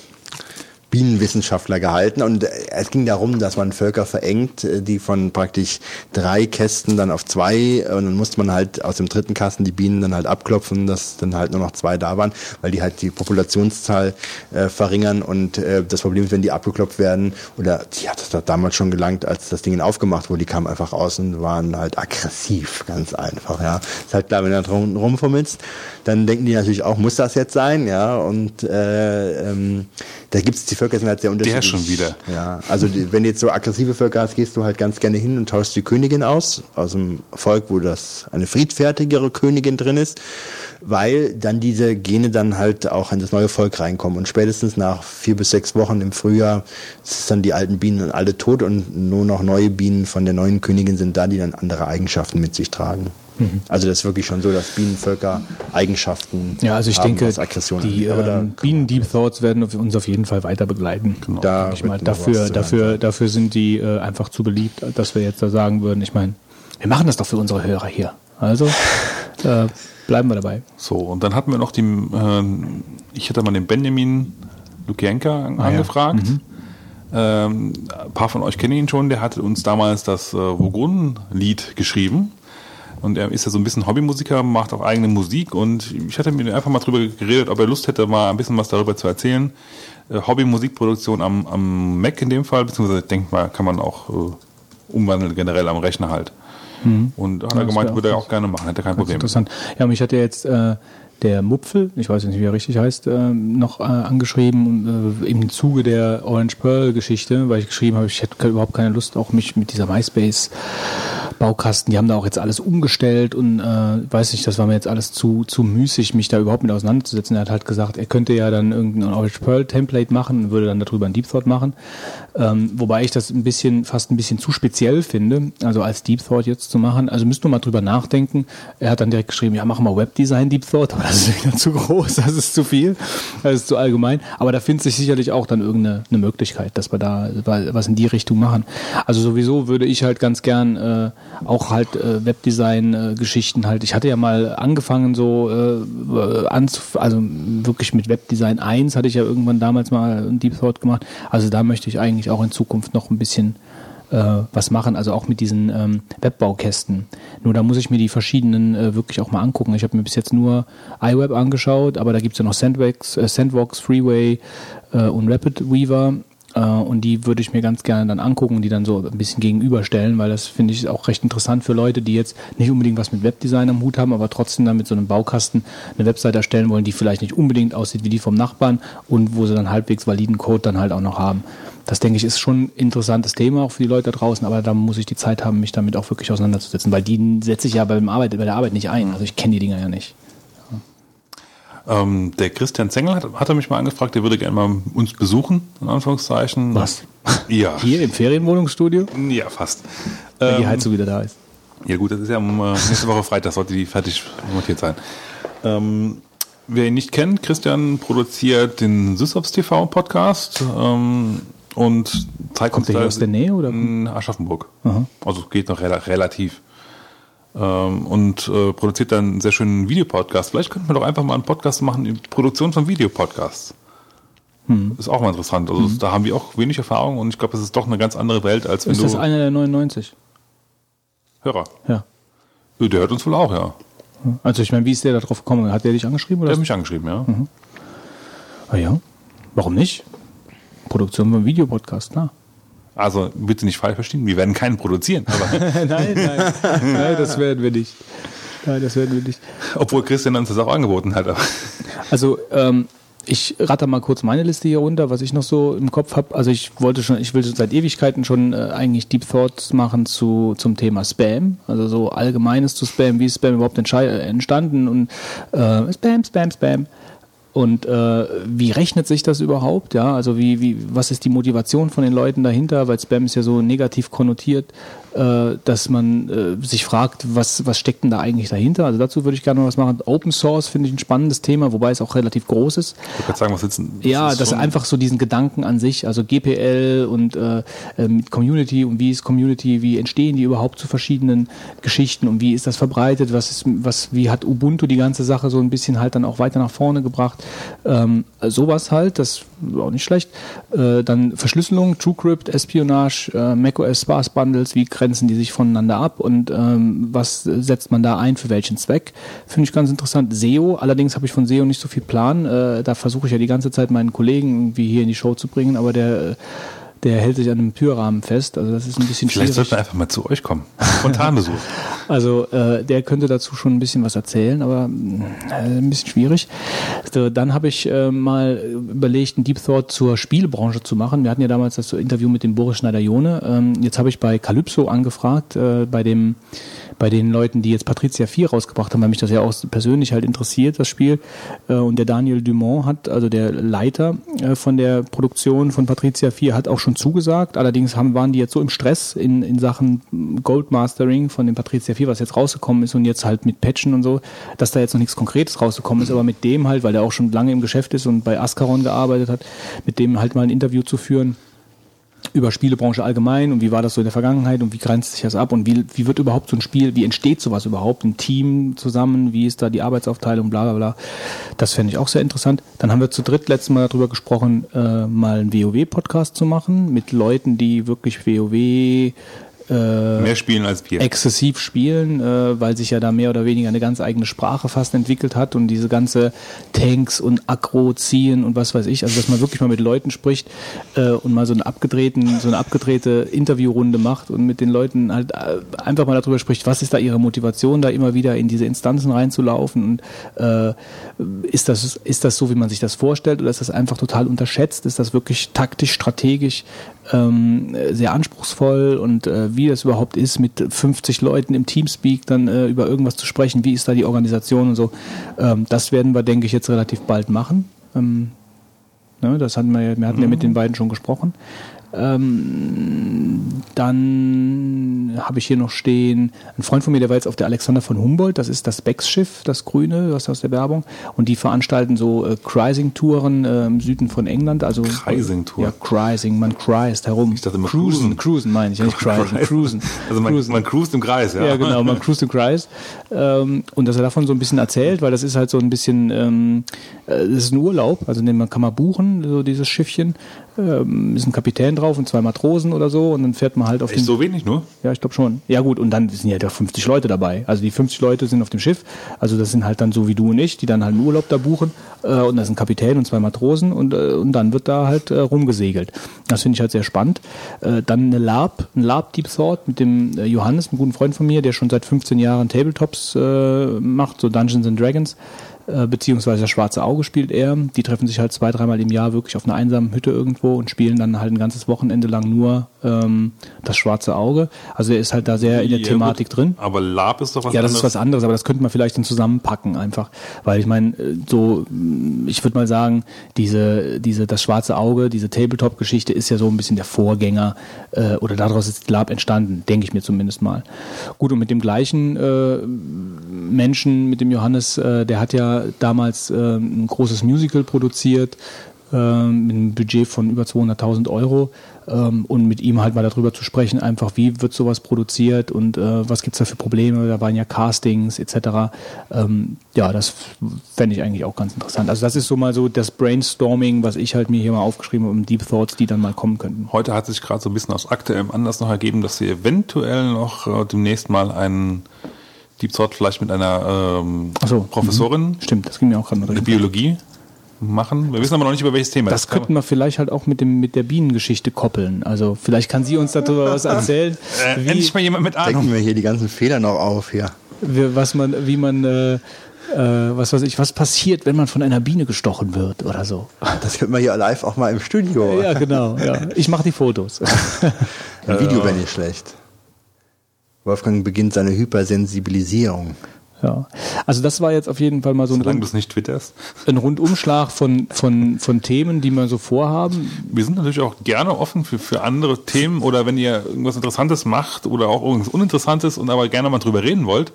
Bienenwissenschaftler gehalten. Und äh, es ging darum, dass man Völker verengt, äh, die von praktisch drei Kästen dann auf zwei äh, und dann musste man halt aus dem dritten Kasten die Bienen dann halt abklopfen, dass dann halt nur noch zwei da waren, weil die halt die Populationszahl äh, verringern. Und äh, das Problem ist, wenn die abgeklopft werden oder die hat das damals schon gelangt, als das Ding aufgemacht wurde, die kamen einfach aus und waren halt aggressiv, ganz einfach, ja. Ist halt klar, wenn du da drum rumfummelst, dann denken die natürlich auch, muss das jetzt sein, ja, und äh, ähm, Da gibt es die Völker sind halt sehr unterschiedlich. schon wieder. Ja, also die, wenn du jetzt so aggressive Völker hast, gehst du halt ganz gerne hin und tauschst die Königin aus, aus dem Volk, wo das eine friedfertigere Königin drin ist, weil dann diese Gene dann halt auch in das neue Volk reinkommen. Und spätestens nach vier bis sechs Wochen im Frühjahr ist dann die alten Bienen alle tot und nur noch neue Bienen von der neuen Königin sind da, die dann andere Eigenschaften mit sich tragen. Mhm. Also das ist wirklich schon so, dass Bienenvölker Eigenschaften Ja, also ich haben, denke, was Aggression die ähm, Bienen Deep Thoughts werden uns auf jeden Fall weiter begleiten. Genau. Da ich mal. Dafür, dafür, dafür sind die äh, einfach zu beliebt, dass wir jetzt da sagen würden, ich meine, wir machen das doch für unsere Hörer hier. Also äh, bleiben wir dabei. So, und dann hatten wir noch die, äh, ich hatte mal den Benjamin Lukienka Ah, angefragt. Mhm. Ähm, ein paar von euch kennen ihn schon, der hatte uns damals das äh, Wogun-Lied geschrieben. Und er ist ja so ein bisschen Hobbymusiker, macht auch eigene Musik und ich hatte mit ihm einfach mal drüber geredet, ob er Lust hätte, mal ein bisschen was darüber zu erzählen. Äh, Hobbymusikproduktion am, am Mac in dem Fall, beziehungsweise ich denke mal, kann man auch äh, umwandeln, generell am Rechner halt. Und hat er das gemeint, würde er auch gerne machen, hätte kein Problem. interessant. Ja, mich hat ja jetzt äh, der Mupfel, ich weiß nicht, wie er richtig heißt, äh, noch äh, angeschrieben, äh, im Zuge der Orange Pearl Geschichte, weil ich geschrieben habe, ich hätte überhaupt keine Lust, auch mich mit dieser MySpace Baukasten, die haben da auch jetzt alles umgestellt und äh, weiß nicht, das war mir jetzt alles zu, zu müßig, mich da überhaupt mit auseinanderzusetzen. Er hat halt gesagt, er könnte ja dann irgendein Orange Pearl Template machen und würde dann darüber ein Deep Thought machen. Ähm, wobei ich das ein bisschen, fast ein bisschen zu speziell finde, also als Deep Thought jetzt zu machen. Also müsst du mal drüber nachdenken. Er hat dann direkt geschrieben, ja, machen wir Webdesign Deep Thought, aber das ist wieder zu groß, das ist zu viel, das ist zu allgemein. Aber da findet sich sicherlich auch dann irgendeine eine Möglichkeit, dass wir da was in die Richtung machen. Also sowieso würde ich halt ganz gern äh, auch halt äh, Webdesign-Geschichten halt. Ich hatte ja mal angefangen so äh, anzuf also wirklich mit Webdesign 1 hatte ich ja irgendwann damals mal ein Deep Thought gemacht. Also da möchte ich eigentlich auch in Zukunft noch ein bisschen äh, was machen, also auch mit diesen ähm, Webbaukästen. Nur da muss ich mir die verschiedenen äh, wirklich auch mal angucken. Ich habe mir bis jetzt nur iWeb angeschaut, aber da gibt's ja noch Sandbox, äh, Sandbox Freeway äh, und Rapid Weaver. Äh, und die würde ich mir ganz gerne dann angucken und die dann so ein bisschen gegenüberstellen, weil das finde ich auch recht interessant für Leute, die jetzt nicht unbedingt was mit Webdesign am Hut haben, aber trotzdem dann mit so einem Baukasten eine Website erstellen wollen, die vielleicht nicht unbedingt aussieht wie die vom Nachbarn und wo sie dann halbwegs validen Code dann halt auch noch haben. Das denke ich ist schon ein interessantes Thema auch für die Leute da draußen, aber da muss ich die Zeit haben, mich damit auch wirklich auseinanderzusetzen, weil die setze ich ja beim Arbeit, bei der Arbeit nicht ein. Also ich kenne die Dinger ja nicht. Ähm, der Christian Zengel hat, hat er mich mal angefragt, der würde gerne mal uns besuchen, in Anführungszeichen. Was? Ja. Hier im Ferienwohnungsstudio, Ja, fast. wenn die Ähm, Heizung wieder da ist. Ja gut, das ist ja um, äh, nächste Woche Freitag, sollte die fertig montiert sein. Ähm, wer ihn nicht kennt, Christian produziert den SysOps TV Podcast ähm, und zeigt Kommt der hier aus der Nähe, oder? In Aschaffenburg. Also geht noch rela relativ. Ähm, und äh, produziert dann einen sehr schönen Videopodcast. Vielleicht könnten wir doch einfach mal einen Podcast machen, die Produktion von Videopodcasts. Hm. Ist auch mal interessant. Also da haben wir auch wenig Erfahrung und ich glaube, es ist doch eine ganz andere Welt, als wenn Ist das einer der 99? Hörer. Ja. Der hört uns wohl auch, ja. Also ich meine, wie ist der da drauf gekommen? Hat der dich angeschrieben? Der Oder? hat mich angeschrieben, ja. ah ja. Warum nicht? Produktion von Videopodcast, klar. Also bitte nicht falsch verstehen, wir werden keinen produzieren. Aber, nein, nein, nein, das werden wir nicht. Nein, das werden wir nicht. obwohl Christian uns das auch angeboten hat. Also ähm, ich ratter mal kurz meine Liste hier runter, was ich noch so im Kopf habe. Also ich wollte schon, ich will schon seit Ewigkeiten schon äh, eigentlich Deep Thoughts machen zu zum Thema Spam, also so allgemeines zu Spam, wie ist Spam überhaupt entstanden und äh, Spam, Spam, Spam. Und äh, wie rechnet sich das überhaupt? Ja, also wie, wie, was ist die Motivation von den Leuten dahinter? Weil Spam ist ja so negativ konnotiert, äh, dass man äh, sich fragt, was, was steckt denn da eigentlich dahinter? Also dazu würde ich gerne mal was machen. Open Source finde ich ein spannendes Thema, wobei es auch relativ groß ist. ich wollte sagen, was sitzen. Ja, das ist schon- einfach so diesen Gedanken an sich, also GPL und äh, äh, mit Community und wie ist Community, wie entstehen die überhaupt zu verschiedenen Geschichten und wie ist das verbreitet, was ist, was, wie hat Ubuntu die ganze Sache so ein bisschen halt dann auch weiter nach vorne gebracht. Ähm, sowas halt, das ist auch nicht schlecht. Äh, dann Verschlüsselung, TrueCrypt, Espionage, äh, macOS Sparse Bundles, wie grenzen die sich voneinander ab und ähm, was setzt man da ein für welchen Zweck? Finde ich ganz interessant. SEO, allerdings habe ich von SEO nicht so viel Plan. Äh, da versuche ich ja die ganze Zeit meinen Kollegen irgendwie hier in die Show zu bringen, aber der äh, Der hält sich an einem Türrahmen fest. Also das ist ein bisschen Vielleicht schwierig. sollten wir einfach mal zu euch kommen. Spontanbesuch. Also äh, der könnte dazu schon ein bisschen was erzählen, aber äh, ein bisschen schwierig. So, dann habe ich äh, mal überlegt, einen Deep Thought zur Spielebranche zu machen. Wir hatten ja damals das Interview mit dem Boris Schneider-Jone. Ähm, jetzt habe ich bei Calypso angefragt, äh, bei dem bei den Leuten, die jetzt Patricia 4 rausgebracht haben, weil mich das ja auch persönlich halt interessiert, das Spiel. Äh, und der Daniel Dumont hat, also der Leiter äh, von der Produktion von Patricia 4, hat auch schon zugesagt. Allerdings haben, waren die jetzt so im Stress in, in Sachen Goldmastering von dem Patricia 4, was jetzt rausgekommen ist und jetzt halt mit Patchen und so, dass da jetzt noch nichts Konkretes rausgekommen ist, aber mit dem halt, weil der auch schon lange im Geschäft ist und bei Ascaron gearbeitet hat, mit dem halt mal ein Interview zu führen über Spielebranche allgemein und wie war das so in der Vergangenheit und wie grenzt sich das ab und wie, wie wird überhaupt so ein Spiel, wie entsteht sowas überhaupt, ein Team zusammen, wie ist da die Arbeitsaufteilung, bla bla bla. Das fände ich auch sehr interessant. Dann haben wir zu dritt letztes Mal darüber gesprochen, äh, mal einen WoW-Podcast zu machen mit Leuten, die wirklich WoW äh, Mehr spielen als wir. exzessiv spielen, äh, weil sich ja da mehr oder weniger eine ganz eigene Sprache fast entwickelt hat und diese ganze Tanks und Aggro ziehen und was weiß ich, also dass man wirklich mal mit Leuten spricht äh, und mal so einen abgedrehten, so eine abgedrehte Interviewrunde macht und mit den Leuten halt äh, einfach mal darüber spricht, was ist da ihre Motivation, da immer wieder in diese Instanzen reinzulaufen und äh, ist das ist das so, wie man sich das vorstellt oder ist das einfach total unterschätzt? Ist das wirklich taktisch, strategisch ähm, sehr anspruchsvoll und äh, wie das überhaupt ist, mit 50 Leuten im Teamspeak dann äh, über irgendwas zu sprechen, wie ist da die Organisation und so. Ähm, das werden wir, denke ich, jetzt relativ bald machen. Ähm, ne, das hatten wir, wir hatten ja mit den beiden schon gesprochen. Ähm, dann habe ich hier noch stehen, ein Freund von mir, der war jetzt auf der Alexander von Humboldt, das ist das Becks-Schiff, das Grüne, was aus der Werbung. Und die veranstalten so äh, Cruising-Touren äh, im Süden von England. Also, Cruising-Tour? Ja, Cruising, man cruist herum. Ich dachte immer cruisen. cruisen. Cruisen meine ich, ja nicht cruisen, cruisen. Also man, Cruisen. man cruist im Kreis, ja. Ja, genau, man cruist im Kreis. Ähm, und dass er davon so ein bisschen erzählt, weil das ist halt so ein bisschen, ähm, äh, das ist ein Urlaub, also den man kann man buchen, so dieses Schiffchen. Ähm, ist ein Kapitän drauf und zwei Matrosen oder so und dann fährt man halt auf Echt den so wenig nur? ja, ich glaube schon. Ja gut, und dann sind ja da 50 Leute dabei. Also die 50 Leute sind auf dem Schiff. Also das sind halt dann so wie du und ich, die dann halt einen Urlaub da buchen. Äh, und da ist ein Kapitän und zwei Matrosen und, äh, und dann wird da halt äh, rumgesegelt. Das finde ich halt sehr spannend. Dann eine LARP, ein LARP Deep Thought mit dem Johannes, einem guten Freund von mir, der schon seit 15 Jahren Tabletops macht, so Dungeons and Dragons äh, beziehungsweise das Schwarze Auge spielt er. Die treffen sich halt zwei, dreimal im Jahr wirklich auf einer einsamen Hütte irgendwo und spielen dann halt ein ganzes Wochenende lang nur ähm, das Schwarze Auge. Also er ist halt da sehr in der Ja, Thematik gut. drin. Aber Lab ist doch was Ja, das anderes. ist was anderes, aber das könnte man vielleicht dann zusammenpacken einfach. Weil ich meine, äh, so, mh, ich würde mal sagen, diese, diese, das schwarze Auge, diese Tabletop-Geschichte ist ja so ein bisschen der Vorgänger äh, oder daraus ist Lab entstanden, denke ich mir zumindest mal. Gut, und mit dem gleichen äh, Menschen, mit dem Johannes, äh, der hat ja damals äh, ein großes Musical produziert, äh, mit einem Budget von über 200.000 Euro ähm, und mit ihm halt mal darüber zu sprechen, einfach wie wird sowas produziert und äh, was gibt's da für Probleme, da waren ja Castings etc. Ähm, ja, das fände ich eigentlich auch ganz interessant. Also das ist so mal so das Brainstorming, was ich halt mir hier mal aufgeschrieben habe, um Deep Thoughts, die dann mal kommen könnten. Heute hat sich gerade so ein bisschen aus aktuellem Anlass noch ergeben, dass wir eventuell noch äh, demnächst mal einen Deep Thought vielleicht mit einer ähm, so, Professorin Stimmt, das ging mir auch gerade durch. Biologie machen. Wir wissen aber noch nicht über welches Thema. Das kann könnten wir vielleicht halt auch mit dem mit der Bienengeschichte koppeln. Also vielleicht kann sie uns darüber was erzählen, äh, wie, endlich mal jemand mit Denken Ahnung. wir hier die ganzen Fehler noch auf hier. wie- was man, wie man, äh, äh, was weiß ich, was passiert, wenn man von einer Biene gestochen wird oder so. Das hört man hier live auch mal im Studio. Ja, genau. Ja. Ich mache die Fotos. Im Video wäre nicht schlecht. Wolfgang beginnt seine Hypersensibilisierung. Ja. Also das war jetzt auf jeden Fall mal so ein, Solange Rund, nicht twitterst. ein Rundumschlag von, von, von Themen, die wir so vorhaben. Wir sind natürlich auch gerne offen für, für andere Themen oder wenn ihr irgendwas Interessantes macht oder auch irgendwas Uninteressantes und aber gerne mal drüber reden wollt.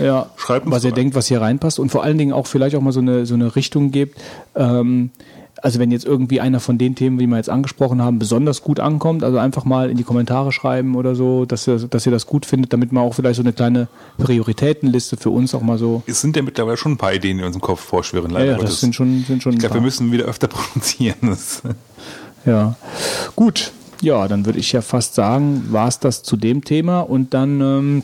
Ja, Schreibt uns was ihr denkt, was hier reinpasst und vor allen Dingen auch vielleicht auch mal so eine, so eine Richtung gibt. Ähm, also wenn jetzt irgendwie einer von den Themen, die wir jetzt angesprochen haben, besonders gut ankommt, also einfach mal in die Kommentare schreiben oder so, dass ihr, dass ihr das gut findet, damit man auch vielleicht so eine kleine Prioritätenliste für uns auch mal so. Es sind ja mittlerweile schon ein paar Ideen, die uns im Kopf vorschwirren. Ja, Leider ja Gottes. das sind schon, sind schon ich glaube, wir müssen wieder öfter produzieren. Das, Ja, gut. Ja, dann würde ich ja fast sagen, war es das zu dem Thema und dann ähm,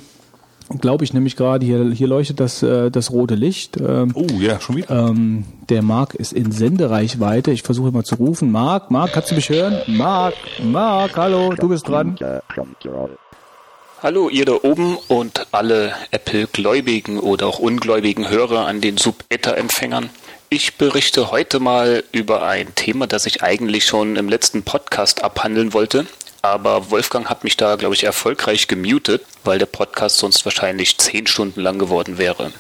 glaube ich nämlich gerade, hier, hier leuchtet das, äh, das rote Licht. Ähm, Oh, ja, schon wieder. ähm, der Marc ist in Sendereichweite. Ich versuche mal zu rufen. Marc, Marc, kannst du mich hören? Marc, Marc, hallo, du bist dran. Hallo ihr da oben und alle Apple-gläubigen oder auch ungläubigen Hörer an den Sub-Ether-Empfängern. Ich berichte heute mal über ein Thema, das ich eigentlich schon im letzten Podcast abhandeln wollte. Aber Wolfgang hat mich da, glaube ich, erfolgreich gemutet, weil der Podcast sonst wahrscheinlich zehn Stunden lang geworden wäre.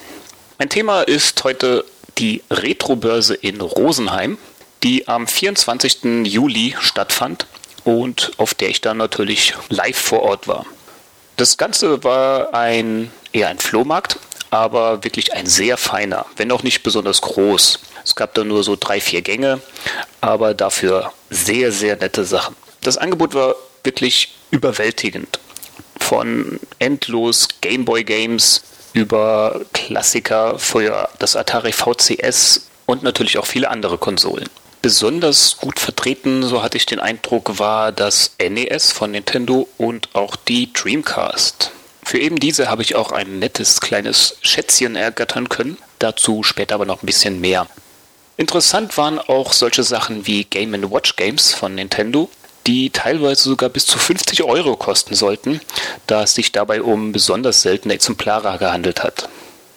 Mein Thema ist heute die Retrobörse in Rosenheim, die am 24. Juli stattfand und auf der ich dann natürlich live vor Ort war. Das Ganze war ein eher ein Flohmarkt, aber wirklich ein sehr feiner, wenn auch nicht besonders groß. Es gab da nur so drei, vier Gänge, aber dafür sehr, sehr nette Sachen. Das Angebot war wirklich überwältigend. Von endlos Gameboy Games über Klassiker für das Atari VCS und natürlich auch viele andere Konsolen. Besonders gut vertreten, so hatte ich den Eindruck, war das NES von Nintendo und auch die Dreamcast. Für eben diese habe ich auch ein nettes kleines Schätzchen ergattern können, dazu später aber noch ein bisschen mehr. Interessant waren auch solche Sachen wie Game Watch Games von Nintendo, die teilweise sogar bis zu 50 Euro kosten sollten, da es sich dabei um besonders seltene Exemplare gehandelt hat.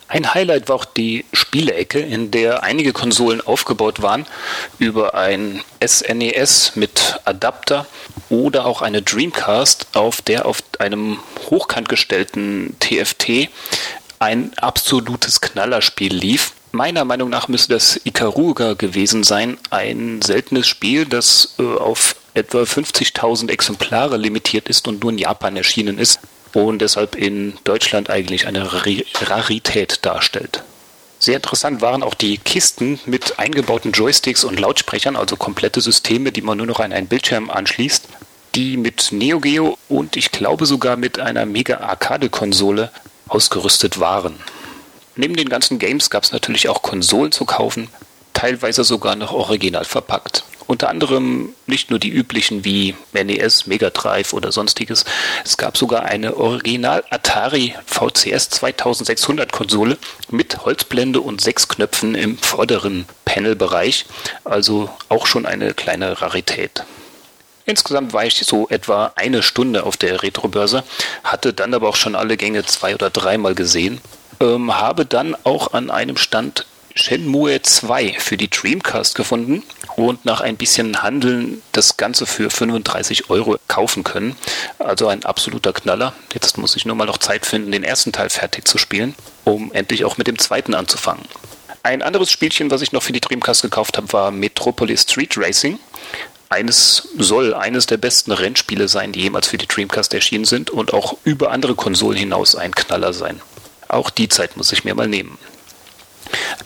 Ein Highlight war auch die Spielecke, in der einige Konsolen aufgebaut waren über ein SNES mit Adapter oder auch eine Dreamcast, auf der auf einem hochkant gestellten TFT ein absolutes Knallerspiel lief. Meiner Meinung nach müsste das Ikaruga gewesen sein, ein seltenes Spiel, das äh, auf etwa 50.000 Exemplare limitiert ist und nur in Japan erschienen ist und deshalb in Deutschland eigentlich eine Rari- Rarität darstellt. Sehr interessant waren auch die Kisten mit eingebauten Joysticks und Lautsprechern, also komplette Systeme, die man nur noch an einen Bildschirm anschließt, die mit Neo Geo und ich glaube sogar mit einer Mega Arcade-Konsole ausgerüstet waren. Neben den ganzen Games gab es natürlich auch Konsolen zu kaufen, teilweise sogar noch original verpackt. Unter anderem nicht nur die üblichen wie NES, Mega Drive oder sonstiges. Es gab sogar eine Original Atari VCS 2600 Konsole mit Holzblende und sechs Knöpfen im vorderen Panelbereich. Also auch schon eine kleine Rarität. Insgesamt war ich so etwa eine Stunde auf der Retrobörse, hatte dann aber auch schon alle Gänge zwei oder dreimal gesehen, ähm, habe dann auch an einem Stand Shenmue 2 für die Dreamcast gefunden und nach ein bisschen Handeln das Ganze für 35 Euro kaufen können. Also ein absoluter Knaller. Jetzt muss ich nur mal noch Zeit finden, den ersten Teil fertig zu spielen, um endlich auch mit dem zweiten anzufangen. Ein anderes Spielchen, was ich noch für die Dreamcast gekauft habe, war Metropolis Street Racing. Eines soll eines der besten Rennspiele sein, die jemals für die Dreamcast erschienen sind und auch über andere Konsolen hinaus ein Knaller sein. Auch die Zeit muss ich mir mal nehmen.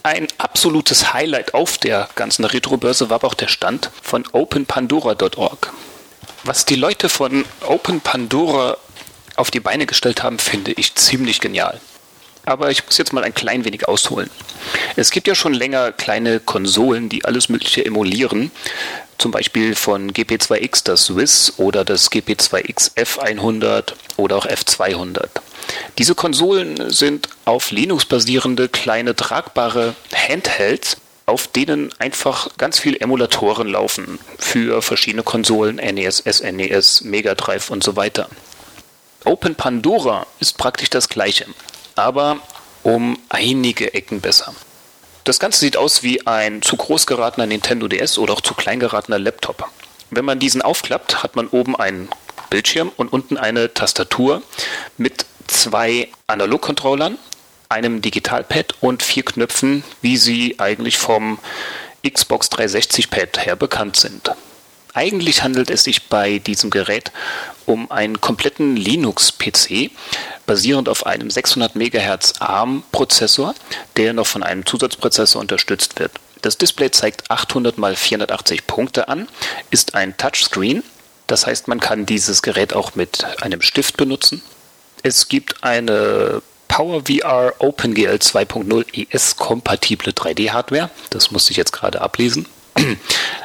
Ein absolutes Highlight auf der ganzen Retrobörse war aber auch der Stand von openpandora.org. Was die Leute von Open Pandora auf die Beine gestellt haben, finde ich ziemlich genial. Aber ich muss jetzt mal ein klein wenig ausholen. Es gibt ja schon länger kleine Konsolen, die alles Mögliche emulieren. Zum Beispiel von GP2X das Swiss oder das GP2X F100 oder auch F200. Diese Konsolen sind auf Linux basierende kleine tragbare Handhelds, auf denen einfach ganz viele Emulatoren laufen für verschiedene Konsolen, NES, SNES, Mega Drive und so weiter. Open Pandora ist praktisch das gleiche, aber um einige Ecken besser. Das Ganze sieht aus wie ein zu groß geratener Nintendo DS oder auch zu klein geratener Laptop. Wenn man diesen aufklappt, hat man oben einen Bildschirm und unten eine Tastatur mit zwei Analogcontrollern, einem Digitalpad und vier Knöpfen, wie sie eigentlich vom Xbox 360 Pad her bekannt sind. Eigentlich handelt es sich bei diesem Gerät um einen kompletten Linux-PC, basierend auf einem 600 MHz ARM-Prozessor, der noch von einem Zusatzprozessor unterstützt wird. Das Display zeigt 800 x 480 Punkte an, ist ein Touchscreen, das heißt, man kann dieses Gerät auch mit einem Stift benutzen. Es gibt eine PowerVR OpenGL 2.0 ES-kompatible 3D-Hardware. Das musste ich jetzt gerade ablesen.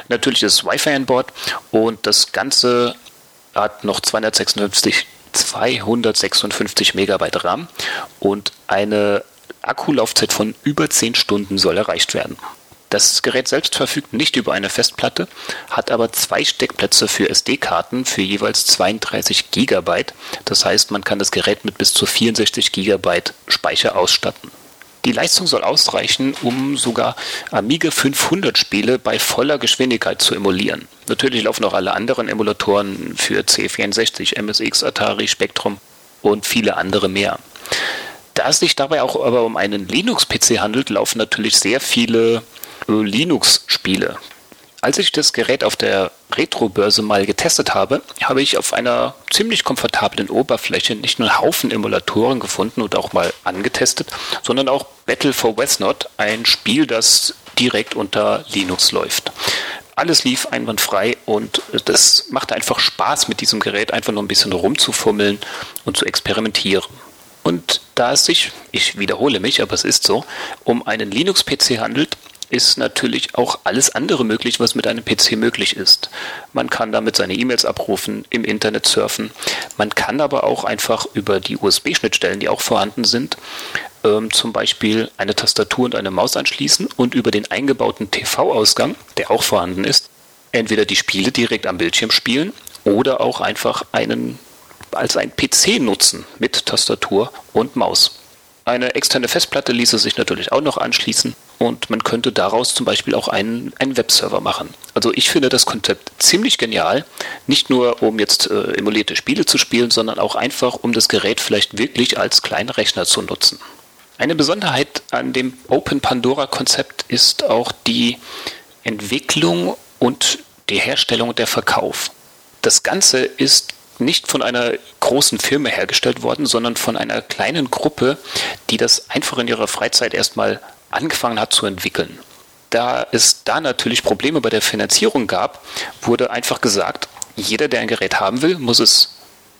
Natürlich ist Wi-Fi an Bord und das Ganze hat noch 256 256 Megabyte RAM und eine Akkulaufzeit von über 10 Stunden soll erreicht werden. Das Gerät selbst verfügt nicht über eine Festplatte, hat aber zwei Steckplätze für SD-Karten für jeweils 32 GB. Das heißt, man kann das Gerät mit bis zu 64 GB Speicher ausstatten. Die Leistung soll ausreichen, um sogar Amiga 500 Spiele bei voller Geschwindigkeit zu emulieren. Natürlich laufen auch alle anderen Emulatoren für C64, MSX, Atari, Spectrum und viele andere mehr. Da es sich dabei auch aber um einen Linux-PC handelt, laufen natürlich sehr viele Linux-Spiele. Als ich das Gerät auf der Retro-Börse mal getestet habe, habe ich auf einer ziemlich komfortablen Oberfläche nicht nur einen Haufen Emulatoren gefunden und auch mal angetestet, sondern auch Battle for Westnot, ein Spiel, das direkt unter Linux läuft. Alles lief einwandfrei und das macht einfach Spaß mit diesem Gerät, einfach nur ein bisschen rumzufummeln und zu experimentieren. Und da es sich, ich wiederhole mich, aber es ist so, um einen Linux-PC handelt, ist natürlich auch alles andere möglich, was mit einem PC möglich ist. Man kann damit seine E-Mails abrufen, im Internet surfen. Man kann aber auch einfach über die USB-Schnittstellen, die auch vorhanden sind, ähm, zum Beispiel eine Tastatur und eine Maus anschließen und über den eingebauten TV-Ausgang, der auch vorhanden ist, entweder die Spiele direkt am Bildschirm spielen oder auch einfach einen als ein PC nutzen mit Tastatur und Maus. Eine externe Festplatte ließe sich natürlich auch noch anschließen und man könnte daraus zum Beispiel auch einen, einen Webserver machen. Also ich finde das Konzept ziemlich genial, nicht nur um jetzt äh, emulierte Spiele zu spielen, sondern auch einfach, um das Gerät vielleicht wirklich als kleinen Rechner zu nutzen. Eine Besonderheit an dem Open Pandora Konzept ist auch die Entwicklung und die Herstellung und der Verkauf. Das Ganze ist nicht von einer großen Firma hergestellt worden, sondern von einer kleinen Gruppe, die das einfach in ihrer Freizeit erstmal angefangen hat zu entwickeln. Da es da natürlich Probleme bei der Finanzierung gab, wurde einfach gesagt, jeder, der ein Gerät haben will, muss es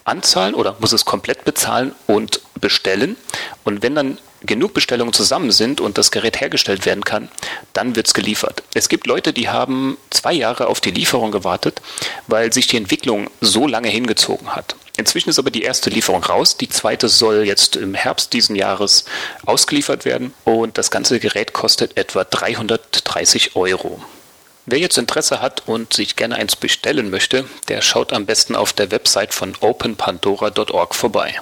anzahlen oder muss es komplett bezahlen und bestellen. Und wenn dann genug Bestellungen zusammen sind und das Gerät hergestellt werden kann, dann wird es geliefert. Es gibt Leute, die haben zwei Jahre auf die Lieferung gewartet, weil sich die Entwicklung so lange hingezogen hat. Inzwischen ist aber die erste Lieferung raus. Die zweite soll jetzt im Herbst diesen Jahres ausgeliefert werden und das ganze Gerät kostet etwa 330 Euro. Wer jetzt Interesse hat und sich gerne eins bestellen möchte, der schaut am besten auf der Website von openpandora.org vorbei.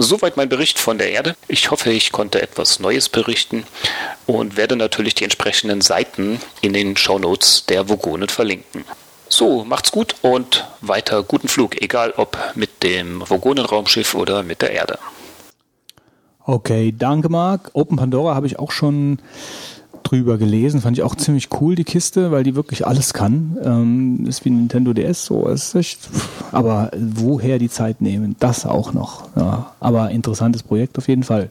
Soweit mein Bericht von der Erde. Ich hoffe, ich konnte etwas Neues berichten und werde natürlich die entsprechenden Seiten in den Shownotes der Vogonen verlinken. So, macht's gut und weiter guten Flug, egal ob mit dem Vogonenraumschiff oder mit der Erde. Okay, danke Marc. Open Pandora habe ich auch schon drüber gelesen. Fand ich auch ziemlich cool, die Kiste, weil die wirklich alles kann. Ähm, ist wie Nintendo DS, so ist echt. Aber woher die Zeit nehmen, das auch noch. Ja, aber interessantes Projekt auf jeden Fall.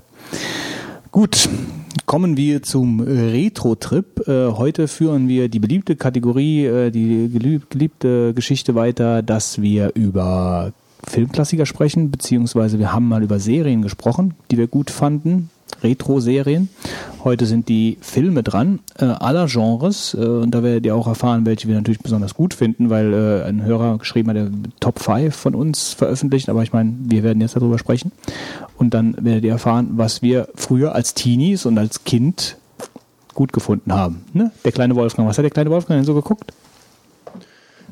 Gut, kommen wir zum Retro-Trip. Äh, heute führen wir die beliebte Kategorie, äh, die geliebte Geschichte weiter, dass wir über Filmklassiker sprechen, beziehungsweise wir haben mal über Serien gesprochen, die wir gut fanden, Retro-Serien. Heute sind die Filme dran, äh, aller Genres. Äh, und da werdet ihr auch erfahren, welche wir natürlich besonders gut finden, weil äh, ein Hörer geschrieben hat, der Top 5 von uns veröffentlicht. Aber ich meine, wir werden jetzt darüber sprechen. Und dann werdet ihr erfahren, was wir früher als Teenies und als Kind gut gefunden haben. Ne? Der kleine Wolfgang. Was hat der kleine Wolfgang denn so geguckt?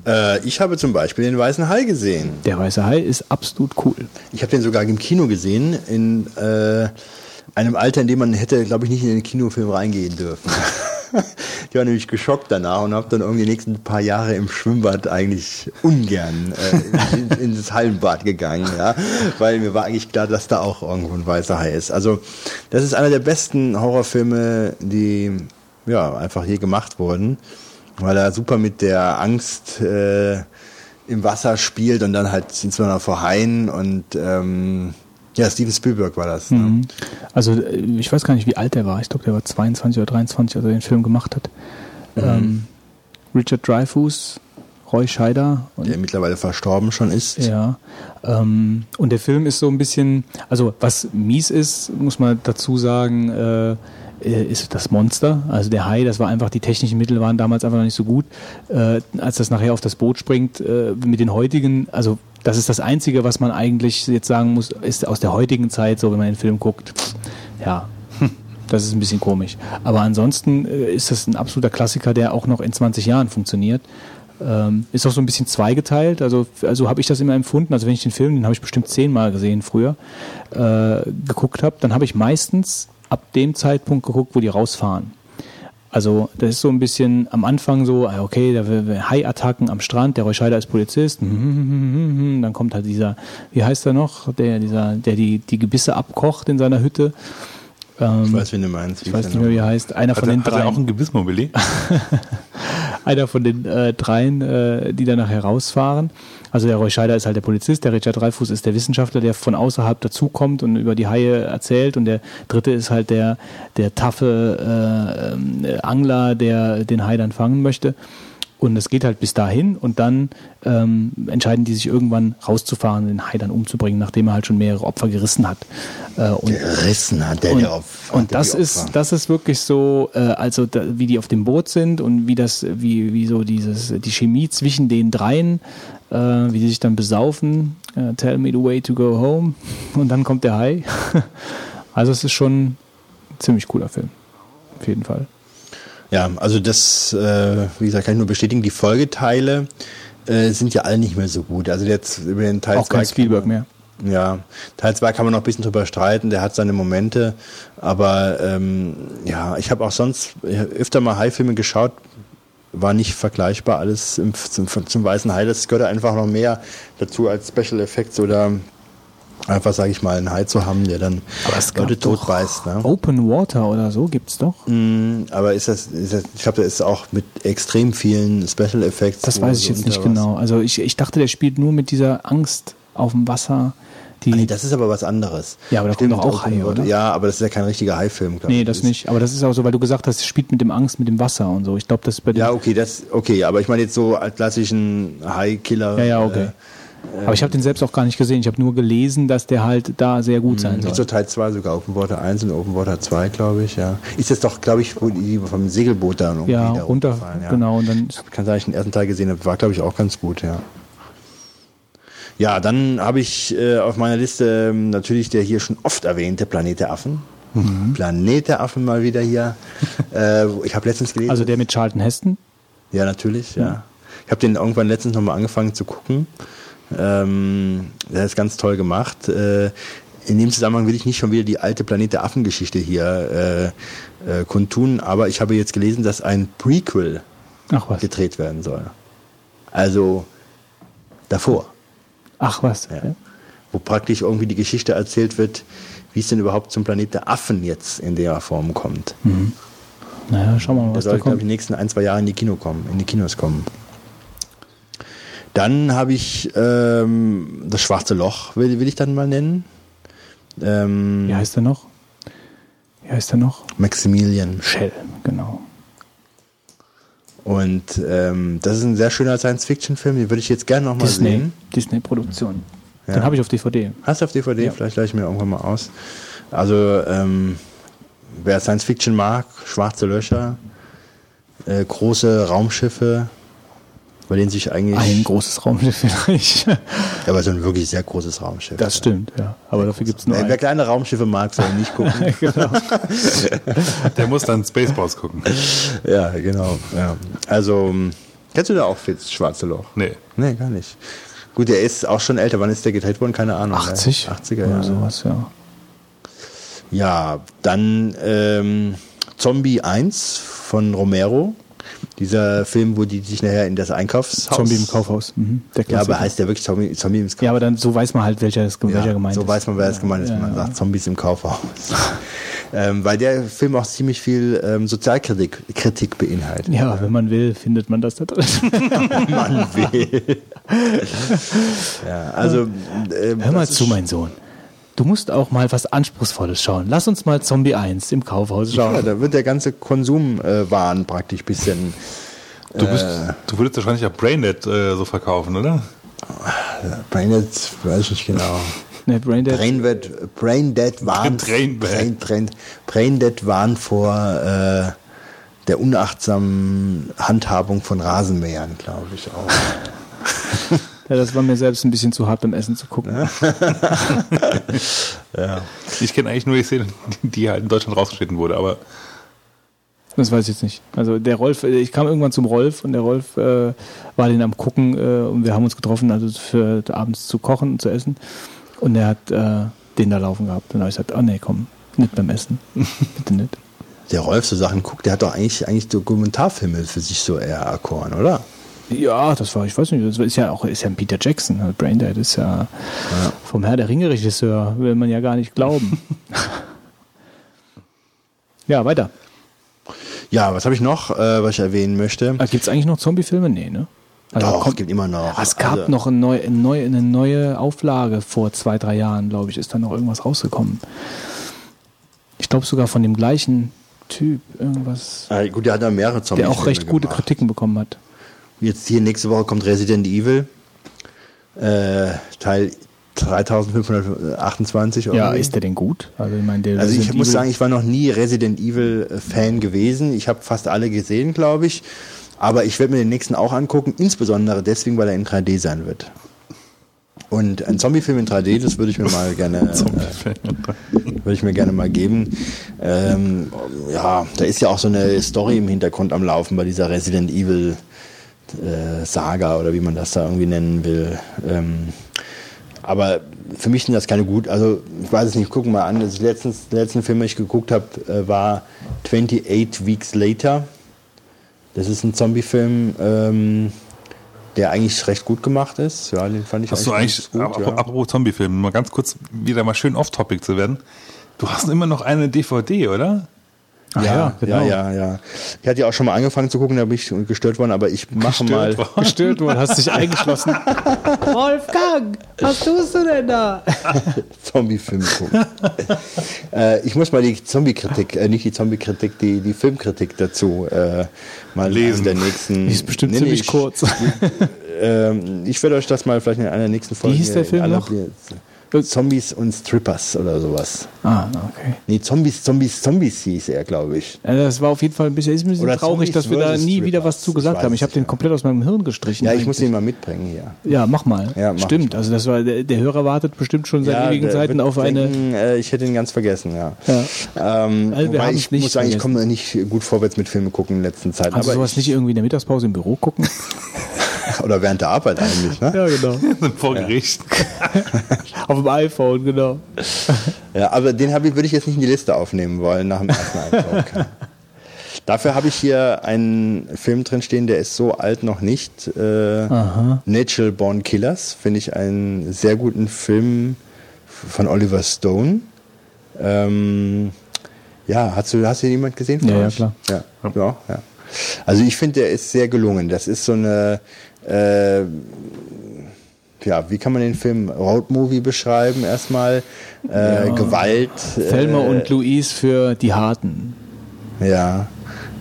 Äh, ich habe zum Beispiel den Weißen Hai gesehen. Der Weiße Hai ist absolut cool. Ich habe den sogar im Kino gesehen, in äh, einem Alter, in dem man hätte, glaube ich, nicht in den Kinofilm reingehen dürfen. ich war nämlich geschockt danach und habe dann irgendwie die nächsten paar Jahre im Schwimmbad eigentlich ungern äh, in, in, das Hallenbad gegangen, ja, weil mir war eigentlich klar, dass da auch irgendwo ein weißer Hai ist. Also das ist einer der besten Horrorfilme, die ja einfach je gemacht wurden, weil er super mit der Angst äh, im Wasser spielt und dann halt insbesondere vor Haien und ähm, ja, Steven Spielberg war das. Ne? Mhm. Also äh, ich weiß gar nicht, wie alt er war. Ich glaube, der war 22 oder 23, als er den Film gemacht hat. Mhm. Ähm, Richard Dreyfuss Roy Scheider. Der mittlerweile verstorben schon ist. Ja. Ähm, und der Film ist so ein bisschen, also was mies ist, muss man dazu sagen, äh, ist das Monster. Also der Hai, das war einfach, die technischen Mittel waren damals einfach noch nicht so gut. Äh, als das nachher auf das Boot springt, äh, mit den heutigen, also das ist das Einzige, was man eigentlich jetzt sagen muss, ist aus der heutigen Zeit, so wenn man den Film guckt, ja, das ist ein bisschen komisch. Aber ansonsten äh, ist das ein absoluter Klassiker, der auch noch in 20 Jahren funktioniert. Ähm, ist auch so ein bisschen zweigeteilt, also, also habe ich das immer empfunden. Also wenn ich den Film, den habe ich bestimmt zehnmal gesehen früher, äh, geguckt habe, dann habe ich meistens ab dem Zeitpunkt geguckt, wo die rausfahren. Also das ist so ein bisschen am Anfang so, ah, okay, da Hai-Attacken am Strand, der Reuscheider ist Polizist, dann kommt halt dieser, wie heißt er noch, der, dieser, der die, die Gebisse abkocht in seiner Hütte. Ähm, ich weiß, wie du meinst. Ich weiß nicht mehr, wie er heißt. Einer Hat, von den hat drei. er auch ein Gebissmobili? einer von den äh, dreien, äh, die danach herausfahren. Also der Roy Scheider ist halt der Polizist, der Richard Dreyfuss ist der Wissenschaftler, der von außerhalb dazukommt und über die Haie erzählt und der dritte ist halt der, der taffe äh, Angler, der den Hai dann fangen möchte. Und es geht halt bis dahin und dann ähm, entscheiden die sich irgendwann rauszufahren, den Hai dann umzubringen, nachdem er halt schon mehrere Opfer gerissen hat. Äh, und Gerissen hat der und, die Opfer. und das ist das ist wirklich so, äh, also da, wie die auf dem Boot sind und wie das, wie wie so dieses die Chemie zwischen den dreien, äh, wie die sich dann besaufen. Äh, Tell me the way to go home und dann kommt der Hai. also es ist schon ein ziemlich cooler Film, auf jeden Fall. Ja, also das, äh, wie gesagt, kann ich nur bestätigen. Die Folgeteile äh, sind ja alle nicht mehr so gut. Also jetzt über den Teil Auch kein Spielberg mehr. Ja, Teil 2 kann man noch ein bisschen drüber streiten, der hat seine Momente, aber ähm, ja, ich habe auch sonst öfter mal Hai-Filme geschaut, war nicht vergleichbar alles im, zum, zum Weißen Hai, das gehört einfach noch mehr dazu als Special Effects oder einfach, sage ich mal, einen Hai zu haben, der dann Leute totbeißt. Ne? Open Water oder so gibt's doch. Mm, Aber ist das, ist das ich glaube, das ist auch mit extrem vielen Special Effects. Das weiß ich so jetzt nicht genau. Also ich, ich dachte, der spielt nur mit dieser Angst auf dem Wasser. Die, Ah, nee, das ist aber was anderes. Ja, aber da kommen doch auch Haie, oder? Ja, aber das ist ja kein richtiger Hai-Film, glaube nee, ich. das nicht. Aber das ist auch so, weil du gesagt hast, es spielt mit dem Angst, mit dem Wasser und so. Ich glaube, das ist bei dem. Ja, okay, das okay, aber ich meine jetzt so als klassischen High-Killer. ja, ja, okay. Aber ich habe den selbst auch gar nicht gesehen. Ich habe nur gelesen, dass der halt da sehr gut sein Äh, soll. gibt so Teil 2 sogar, Open Water 1 und Open Water 2, glaube ich, ja. Ist jetzt doch, glaube ich, wo die vom Segelboot dann irgendwie ja, da runter, ja. genau. Und dann Kann sein, ich den ersten Teil gesehen habe, war, glaube ich, auch ganz gut, ja. Ja, dann habe ich äh, auf meiner Liste ähm, natürlich der hier schon oft erwähnte Planet der Affen. Mhm. Planet der Affen mal wieder hier. äh, ich habe letztens gelesen. also der mit Charlton Heston. Ja, natürlich, ja. Ich habe den irgendwann letztens nochmal angefangen zu gucken. Ähm, der ist ganz toll gemacht. Äh, in dem Zusammenhang will ich nicht schon wieder die alte Planet der Affen-Geschichte hier äh, äh, kundtun, aber ich habe jetzt gelesen, dass ein Prequel gedreht werden soll. Also davor, Ach was. ja. wo praktisch irgendwie die Geschichte erzählt wird, wie es denn überhaupt zum Planet der Affen jetzt in der Form kommt. Naja, schauen wir mal, Der was soll, da glaube ich, kommt. die nächsten ein, zwei Jahre in die Kino kommen, in die Kinos kommen. Dann habe ich ähm, das Schwarze Loch, will, will ich dann mal nennen. Ähm, Wie heißt der noch? Wie heißt der noch? Maximilian. Shell, genau. Und ähm, das ist ein sehr schöner Science-Fiction-Film, den würde ich jetzt gerne nochmal sehen. Disney-Produktion. Ja. Den habe ich auf DVD. Hast du auf DVD? Ja. Vielleicht gleich mir irgendwann mal aus. Also, ähm, wer Science-Fiction mag, schwarze Löcher, äh, große Raumschiffe, bei denen sich eigentlich... Ein großes Raumschiff vielleicht. Ja, aber so ein wirklich sehr großes Raumschiff. Das stimmt, ja. Aber dafür gibt es nur Wer, wer ein. kleine Raumschiffe mag, soll nicht gucken. genau. Der muss dann Spaceballs gucken. ja, genau. Ja. Also, ähm, kennst du da auch Fitz, Schwarze Loch? Nee. Nee, gar nicht. Gut, der ist auch schon älter. Wann ist der gedreht worden? Keine Ahnung. 80? Ne? 80er oder Jahre. sowas, ja. Ja, dann ähm, Zombie 1 von Romero. Dieser Film, wo die sich nachher in das Einkaufshaus... Zombie im Kaufhaus. Mhm. Ja, aber heißt der wirklich Zombie, Zombie im Kaufhaus? Ja, aber dann so weiß man halt, welcher, das, welcher Ja, gemeint so ist. weiß man, wer es gemeint ist, Ja, wenn man ja. sagt Zombies im Kaufhaus. ähm, weil der Film auch ziemlich viel ähm, Sozialkritik Kritik beinhaltet. Ja, wenn man will, findet man das da drin. man will. ja, also ähm, Hör mal das ist- zu, mein Sohn. Du musst auch mal was Anspruchsvolles schauen. Lass uns mal Zombie 1 im Kaufhaus Ja, schauen. da wird der ganze Konsumwahn äh, praktisch bisschen Du, bist, du würdest wahrscheinlich auch Braindead äh, so verkaufen, oder? Braindead, weiß ich nicht genau. Ne, Braindead. Braindead, Braindead waren, Braindead. Brain, Brain, Braindead waren vor äh, der unachtsamen Handhabung von Rasenmähern, glaube ich auch. Ja, das war mir selbst ein bisschen zu hart beim Essen zu gucken. Ich kenne eigentlich nur die Szene, die halt in Deutschland rausgeschnitten wurde, aber Das weiß ich jetzt nicht. Also der Rolf, äh, ich kam irgendwann zum Rolf und der Rolf äh, war den am gucken äh, und wir haben uns getroffen, also für abends zu kochen und zu essen. Und er hat äh, den da laufen gehabt. Und habe ich gesagt, oh nee, komm, nicht beim Essen. Bitte nicht. Der Rolf so Sachen guckt, der hat doch eigentlich, eigentlich Dokumentarfilme für sich so eher erkoren, oder? Ja, das war, ich weiß nicht, das ist ja auch ist ja ein Peter Jackson. Also Braindead ist ja, vom Herr der Ringe-Regisseur, will man ja gar nicht glauben. ja, weiter. Ja, was habe ich noch, äh, was ich erwähnen möchte? Gibt es eigentlich noch Zombie-Filme? Nee, ne? Also Doch, kommt- es gibt immer noch. Ah, es gab Also- noch eine neue, eine, neue, eine neue Auflage vor zwei, drei Jahren, glaube ich, ist da noch irgendwas rausgekommen. Ich glaube sogar von dem gleichen Typ, irgendwas, Äh, gut, der hat da mehrere Zombies. der auch recht gute Kritiken bekommen hat. Jetzt hier nächste Woche kommt Resident Evil. Äh, Teil 3528. Ja, irgendwie. ist der denn gut? Also ich meine, der Also ich muss sagen, ich war noch nie Resident Evil äh, Fan gewesen. Ich habe fast alle gesehen, glaube ich. Aber ich werde mir den nächsten auch angucken, insbesondere deswegen, weil er in 3D sein wird. Und ein Zombie-Film in 3D, das würde ich mir mal gerne, äh, würde ich mir gerne mal geben. Ähm, ja, da ist ja auch so eine Story im Hintergrund am Laufen bei dieser Resident Evil äh, Saga oder wie man das da irgendwie nennen will. Ähm, aber für mich sind das keine gut, also ich weiß es nicht, gucken mal an. Das letztens, der letzten Film, den ich geguckt habe, äh, war 28 Weeks Later. Das ist ein Zombie-Film, ähm, der eigentlich recht gut gemacht ist. Ja, den fand ich hast du eigentlich, gut. ja. apropos Zombie-Film, mal ganz kurz wieder mal schön off-topic zu werden. Du hast immer noch eine DVD, oder? Ach ja, ja, genau. ja, ja, ja. Ich hatte ja auch schon mal angefangen zu gucken, da bin ich gestört worden, aber ich mache mal. worden. Gestört worden, hast dich eingeschlossen. Wolfgang, was tust du denn da? Zombie-Film gucken. äh, ich muss mal die Zombie-Kritik, äh, nicht die Zombie-Kritik, die, die Filmkritik dazu äh, mal Lesen. der nächsten. Die ist bestimmt Nee, ziemlich ich, kurz. Ähm, ich werde euch das mal vielleicht in einer der nächsten Folgen. hieß der Film noch? Zombies und Strippers oder sowas. ah, okay. Nee, Zombies, Zombies, Zombies hieß er, glaube ich. Ja, das war auf jeden Fall ein bisschen, ist ein bisschen Oder traurig, Zombies dass wir da nie wieder Strippers. was zu gesagt Ich haben. Ich habe den komplett aus meinem Hirn gestrichen. Ja, ich muss eigentlich. ihn mal mitbringen hier. Ja, mach mal. Ja, mach Stimmt, ich. also das war der, der Hörer wartet bestimmt schon seit ewigen der Zeiten auf eine. denken, äh, ich hätte ihn ganz vergessen, ja. Ja. Ähm, Also wir ich nicht muss sagen, ich komme nicht gut vorwärts mit Filmen gucken in letzter Zeit. Also aber sowas nicht irgendwie in der Mittagspause im Büro gucken? oder während der Arbeit eigentlich, ne? ja, genau. Vor Gericht. Auf dem iPhone, genau. Ja, aber den habe ich, würde ich jetzt nicht in die Liste aufnehmen wollen nach dem ersten Eindruck. Dafür habe ich hier einen Film drin stehen, der ist so alt noch nicht. Äh, Natural Born Killers finde ich einen sehr guten Film von Oliver Stone. Ähm, ja, hast du, hast du jemand gesehen? von Ja, ja, euch? klar. Ja, ja, ja. Also ich finde, der ist sehr gelungen. Das ist so eine, äh, ja, wie kann man den Film Roadmovie beschreiben? Erstmal äh, Gewalt. Thelma äh, und Louise für die Harten. ja,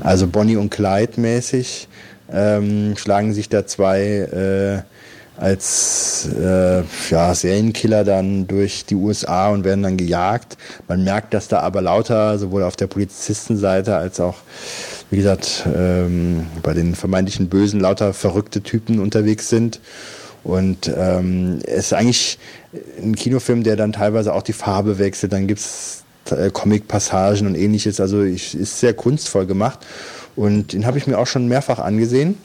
also Bonnie und Clyde mäßig ähm, schlagen sich da zwei äh, als äh, ja, Serienkiller dann durch die USA und werden dann gejagt. Man merkt, dass da aber lauter, sowohl auf der Polizistenseite als auch, wie gesagt, ähm, bei den vermeintlichen Bösen lauter verrückte Typen unterwegs sind. Und ähm, es ist eigentlich ein Kinofilm, der dann teilweise auch die Farbe wechselt. Dann gibt's äh, Comic-Passagen und ähnliches. Also ich, ist sehr kunstvoll gemacht. Und den habe ich mir auch schon mehrfach angesehen.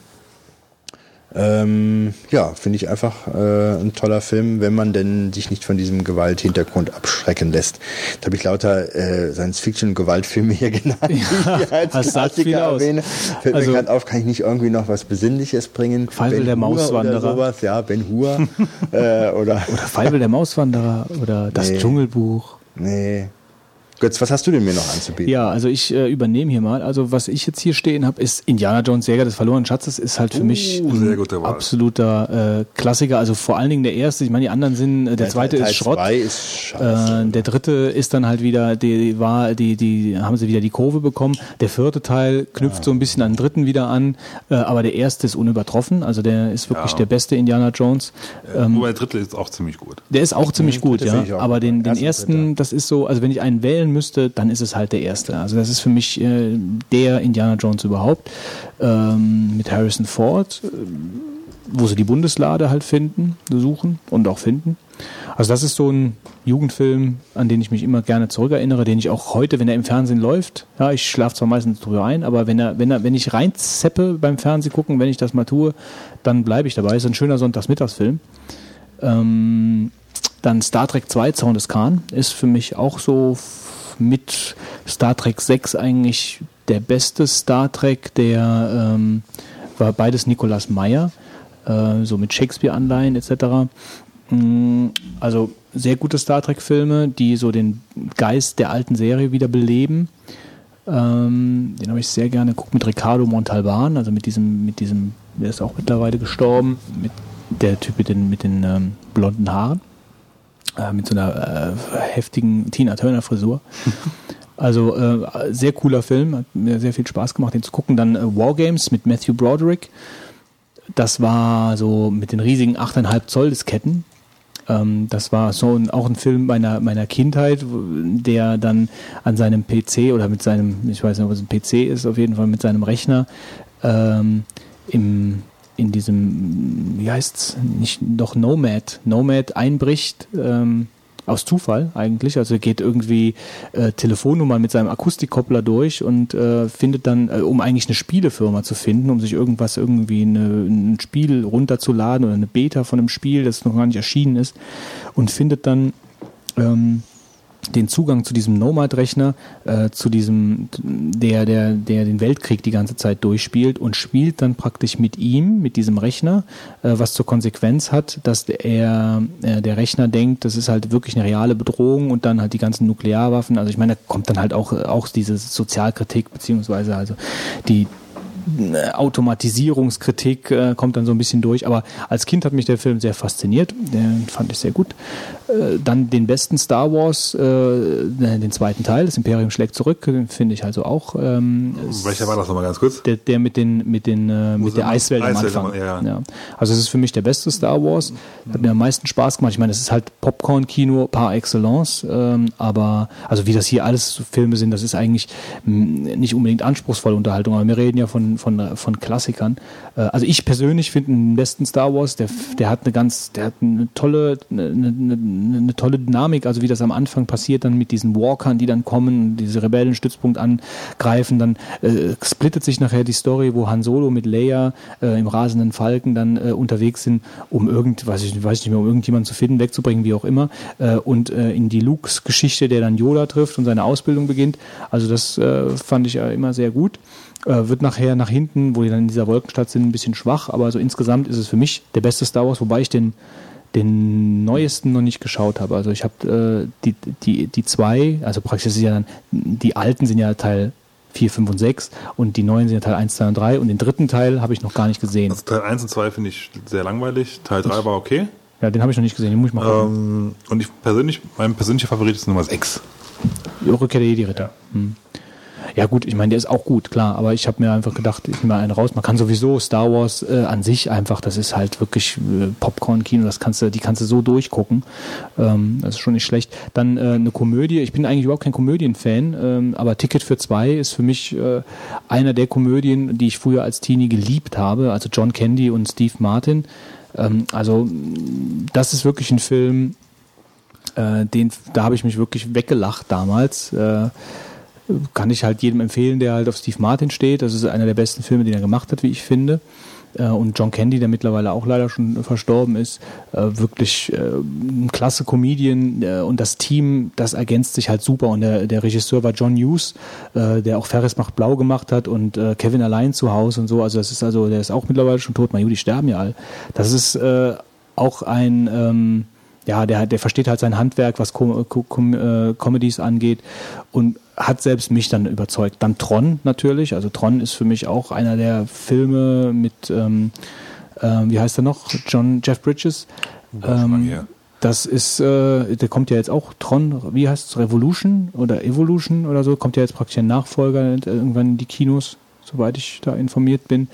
Ähm, ja, finde ich einfach äh, ein toller Film, wenn man denn sich nicht von diesem Gewalthintergrund abschrecken lässt. Jetzt habe ich lauter äh, Science-Fiction- und Gewaltfilme hier genannt, die ich als das Klassiker aus. erwähne. Fällt Also- mir gerade auf, kann ich nicht irgendwie noch was Besinnliches bringen? Feivel der Hur Mauswanderer. Oder sowas, ja, Ben Hur. äh, oder, Oder Feivel der Mauswanderer oder das Nee. Dschungelbuch. nee. Götz, was hast du denn mir noch anzubieten? Ja, also ich äh, übernehme hier mal. Also was ich jetzt hier stehen habe, ist Indiana Jones Jäger des verlorenen Schatzes. Ist halt für mich Uh, sehr ein absoluter äh, Klassiker. Also vor allen Dingen der erste. Ich meine, die anderen sind, äh, der zweite Teil ist Schrott. ist. Äh, der dritte ist dann halt wieder, die war, die, die haben sie wieder die Kurve bekommen. Der vierte Teil knüpft so ein bisschen an den dritten wieder an, äh, aber der erste ist unübertroffen. Also der ist wirklich Ja. der beste Indiana Jones. Ähm, Wobei der dritte ist auch ziemlich gut. der ist auch ziemlich gut, dritte ja. Aber gut. den, den ersten, das ist so, also wenn ich einen wählen müsste, dann ist es halt der erste. Also das ist für mich äh, der Indiana Jones überhaupt. Ähm, mit Harrison Ford, äh, wo sie die Bundeslade halt finden, suchen und auch finden. Also das ist so ein Jugendfilm, an den ich mich immer gerne zurückerinnere, den ich auch heute, wenn er im Fernsehen läuft, ja, ich schlafe zwar meistens drüber ein, aber wenn er, wenn er, wenn ich reinzeppe beim Fernsehen gucken, wenn ich das mal tue, dann bleibe ich dabei. Ist ein schöner Sonntagsmittagsfilm. Ähm, dann Star Trek 2, Zaun des Khan, ist für mich auch so mit Star Trek 6 eigentlich der beste Star Trek, der ähm, war beides Nicolas Meyer, äh, so mit Shakespeare-Anleihen etc. Mm, Also sehr gute Star Trek-Filme, die so den Geist der alten Serie wieder beleben. Ähm, den habe ich sehr gerne geguckt mit Ricardo Montalban, also mit diesem, mit diesem, der ist auch mittlerweile gestorben, mit der Typ mit den, mit den ähm, blonden Haaren, äh, mit so einer äh, heftigen Tina Turner Frisur. Also äh, sehr cooler Film, hat mir sehr viel Spaß gemacht, den zu gucken. Dann äh, Wargames mit Matthew Broderick. Das war so mit den riesigen 8,5 Zoll Disketten. Ähm, das war so ein, auch ein Film meiner, meiner Kindheit, der dann an seinem PC oder mit seinem, ich weiß nicht, ob es ein PC ist, auf jeden Fall mit seinem Rechner ähm, im, in diesem, wie heißt's, nicht doch Nomad, Nomad einbricht. Ähm, aus Zufall eigentlich. Also er geht irgendwie äh, Telefonnummern mit seinem Akustikkoppler durch und äh, findet dann, äh, um eigentlich eine Spielefirma zu finden, um sich irgendwas irgendwie eine, ein Spiel runterzuladen oder eine Beta von einem Spiel, das noch gar nicht erschienen ist, und findet dann ähm, den Zugang zu diesem Nomad-Rechner, äh, zu diesem, der, der, der den Weltkrieg die ganze Zeit durchspielt und spielt dann praktisch mit ihm, mit diesem Rechner, äh, was zur Konsequenz hat, dass er, äh, der Rechner denkt, das ist halt wirklich eine reale Bedrohung und dann halt die ganzen Nuklearwaffen, also ich meine, da kommt dann halt auch, auch diese Sozialkritik, beziehungsweise also die, äh, Automatisierungskritik äh, kommt dann so ein bisschen durch. Aber als Kind hat mich der Film sehr fasziniert. Den fand ich sehr gut. Äh, dann den besten Star Wars, äh, den zweiten Teil, das Imperium schlägt zurück, finde ich also auch. Ähm, Welcher war das nochmal ganz kurz? der, der mit den mit den äh, mit der Eiswelt am Anfang. ja. Ja. Also es ist für mich der beste Star Wars. Hat mir am meisten Spaß gemacht. Ich meine, es ist halt Popcorn-Kino par excellence, ähm, aber also wie das hier alles Filme sind, das ist eigentlich mh, nicht unbedingt anspruchsvolle Unterhaltung, aber wir reden ja von von von Klassikern. Äh, also ich persönlich finde den besten Star Wars. Der der hat eine ganz, der hat eine tolle eine, eine, eine tolle Dynamik. Also wie das am Anfang passiert, dann mit diesen Walkern, die dann kommen, diese Rebellenstützpunkt angreifen, dann äh, splittet sich nachher die Story, wo Han Solo mit Leia äh, im rasenden Falken dann äh, unterwegs sind, um irgend, weiß ich, weiß ich nicht mehr, um irgendjemanden zu finden, wegzubringen, wie auch immer, äh, und äh, in die Lukes Geschichte, der dann Yoda trifft und seine Ausbildung beginnt. Also das fand ich äh, immer sehr gut. Äh, wird nachher nach hinten, wo die dann in dieser Wolkenstadt sind, ein bisschen schwach, aber so insgesamt ist es für mich der beste Star Wars, wobei ich den den neuesten noch nicht geschaut habe. Also ich habe äh, die, die, die zwei, also praktisch ist ja dann, die alten sind ja Teil 4, 5 und 6 und die neuen sind ja Teil 1, 2 und 3 und den dritten Teil habe ich noch gar nicht gesehen. Also Teil 1 und 2 finde ich sehr langweilig. Teil 3 war okay. Ja, den habe ich noch nicht gesehen, den muss ich mal gucken. Ähm, und ich persönlich, mein persönlicher Favorit ist Nummer 6. Die Rückkehr der Jedi-Ritter. Hm. Ja gut, ich meine, der ist auch gut, klar, aber ich habe mir einfach gedacht, ich nehme einen raus. Man kann sowieso Star Wars äh, an sich einfach, das ist halt wirklich äh, Popcorn-Kino, das kannst du, die kannst du so durchgucken. Ähm, das ist schon nicht schlecht. Dann äh, eine Komödie, ich bin eigentlich überhaupt kein Komödien-Fan, ähm, aber Ticket für zwei ist für mich äh, einer der Komödien, die ich früher als Teenie geliebt habe, also John Candy und Steve Martin. Ähm, also das ist wirklich ein Film, äh, den, da habe ich mich wirklich weggelacht damals. Äh, kann ich halt jedem empfehlen, der halt auf Steve Martin steht. Das ist einer der besten Filme, den er gemacht hat, wie ich finde. Äh, und John Candy, der mittlerweile auch leider schon verstorben ist, äh, wirklich äh, ein klasse Comedian und das Team, das ergänzt sich halt super. Und der, der Regisseur war John Hughes, der auch Ferris macht blau gemacht hat und Kevin allein zu Hause und so. Also das ist also, der ist auch mittlerweile schon tot. Mein die sterben ja all. Das ist auch ein ähm, ja, der, der versteht halt sein Handwerk, was Com Com äh, Comedies angeht und hat selbst mich dann überzeugt. Dann Tron natürlich, also Tron ist für mich auch einer der Filme mit, ähm, äh, wie heißt er noch, John Jeff Bridges. Ähm, das ist, äh, der kommt ja jetzt auch, Tron, wie heißt es, Revolution oder Evolution oder so, kommt ja jetzt praktisch ein Nachfolger irgendwann in die Kinos, soweit ich da informiert bin.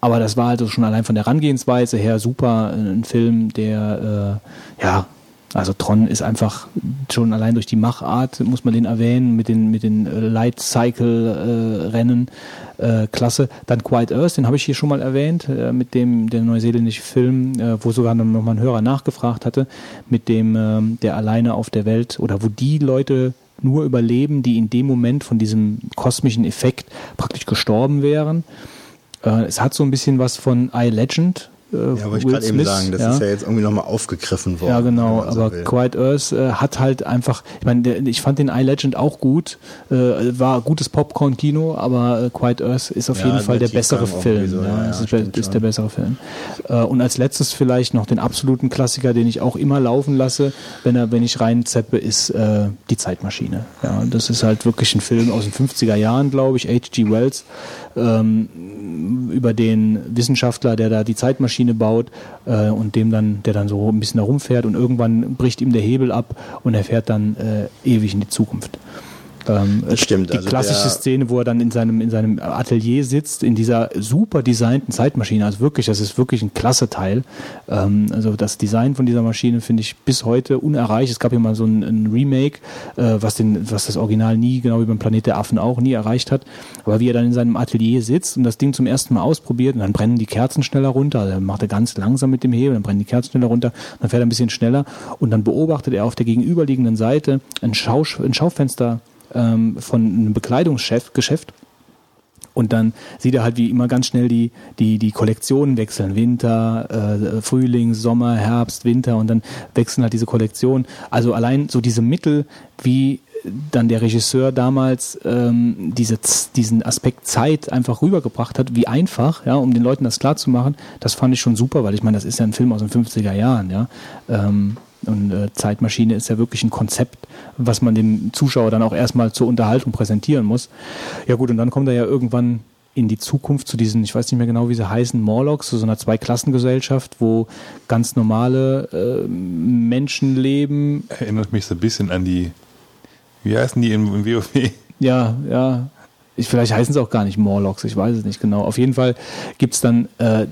Aber das war also schon allein von der Herangehensweise her super, ein Film, der, äh, ja, also Tron ist einfach schon allein durch die Machart, muss man den erwähnen, mit den, mit den Light Cycle äh, äh, klasse. Dann Quiet Earth, den habe ich hier schon mal erwähnt, äh, mit dem der neuseeländische Film, äh, wo sogar noch mal ein Hörer nachgefragt hatte, mit dem ähm, der alleine auf der Welt oder wo die Leute nur überleben, die in dem Moment von diesem kosmischen Effekt praktisch gestorben wären. Äh, es hat so ein bisschen was von I Legend, äh, ja, wollte ich gerade eben sagen, das ja. ist ja jetzt irgendwie nochmal aufgegriffen worden. Ja, genau, aber so Quiet Earth äh, hat halt einfach, ich meine, ich fand den iLegend auch gut, äh, war gutes Popcorn-Kino, aber äh, Quiet Earth ist auf ja, jeden Fall der bessere Film. So, ja, ist, ist der bessere Film. Und als letztes vielleicht noch den absoluten Klassiker, den ich auch immer laufen lasse, wenn er, wenn ich reinzeppe, ist äh, die Zeitmaschine. Ja, das ist halt wirklich ein Film aus den 50er Jahren, glaube ich, H.G. Wells, ähm, über den Wissenschaftler, der da die Zeitmaschine Maschine baut äh, und dem dann, der dann so ein bisschen herumfährt und irgendwann bricht ihm der Hebel ab und er fährt dann äh, ewig in die Zukunft. Ähm, das stimmt. Die also klassische Szene, wo er dann in seinem, in seinem Atelier sitzt, in dieser super designten Zeitmaschine. Also wirklich, das ist wirklich ein klasse Teil. Ähm, also das Design von dieser Maschine finde ich bis heute unerreicht. Es gab ja mal so ein, ein Remake, äh, was, den, was das Original nie, genau wie beim Planet der Affen auch, nie erreicht hat. Aber wie er dann in seinem Atelier sitzt und das Ding zum ersten Mal ausprobiert und dann brennen die Kerzen schneller runter. Also er macht er ganz langsam mit dem Hebel, dann brennen die Kerzen schneller runter, dann fährt er ein bisschen schneller und dann beobachtet er auf der gegenüberliegenden Seite ein, Schau, ein Schaufenster ähm, von einem Bekleidungsgeschäft. Und dann sieht er halt wie immer ganz schnell die, die, die Kollektionen wechseln. Winter, äh, Frühling, Sommer, Herbst, Winter und dann wechseln halt diese Kollektionen. Also allein so diese Mittel, wie dann der Regisseur damals ähm, diese, diesen Aspekt Zeit einfach rübergebracht hat, wie einfach, ja, um den Leuten das klar zu machen, das fand ich schon super, weil ich meine, das ist ja ein Film aus den 50er Jahren, ja. Ähm, und äh, Zeitmaschine ist ja wirklich ein Konzept, was man dem Zuschauer dann auch erstmal zur Unterhaltung präsentieren muss. Ja gut, und dann kommt er ja irgendwann in die Zukunft zu diesen, ich weiß nicht mehr genau, wie sie heißen, Morlocks, zu so einer Zweiklassengesellschaft, wo ganz normale äh, Menschen leben. Erinnert mich so ein bisschen an die, wie heißen die im, im WoW? Ja, ja. Ich, vielleicht heißen sie auch gar nicht Morlocks, ich weiß es nicht genau. Auf jeden Fall gibt es dann äh,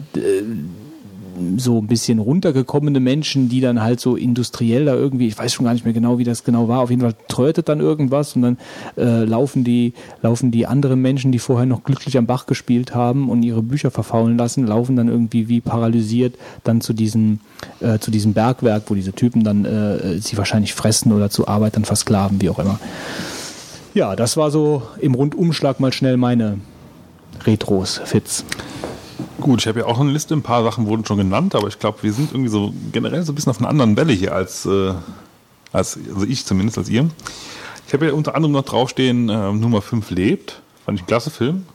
so ein bisschen runtergekommene Menschen, die dann halt so industriell da irgendwie, ich weiß schon gar nicht mehr genau, wie das genau war, auf jeden Fall trötet dann irgendwas und dann äh, laufen die, laufen die anderen Menschen, die vorher noch glücklich am Bach gespielt haben und ihre Bücher verfaulen lassen, laufen dann irgendwie wie paralysiert dann zu diesem, äh, zu diesem Bergwerk, wo diese Typen dann äh, sie wahrscheinlich fressen oder zu Arbeit dann versklaven, wie auch immer. Ja, das war so im Rundumschlag mal schnell meine Retros, Fits. Gut, ich habe ja auch eine Liste, ein paar Sachen wurden schon genannt, aber ich glaube, wir sind irgendwie so generell so ein bisschen auf einer anderen Welle hier als, äh, als also ich zumindest, als ihr. Ich habe ja unter anderem noch draufstehen, äh, Nummer 5 lebt. Fand ich ein klasse Film.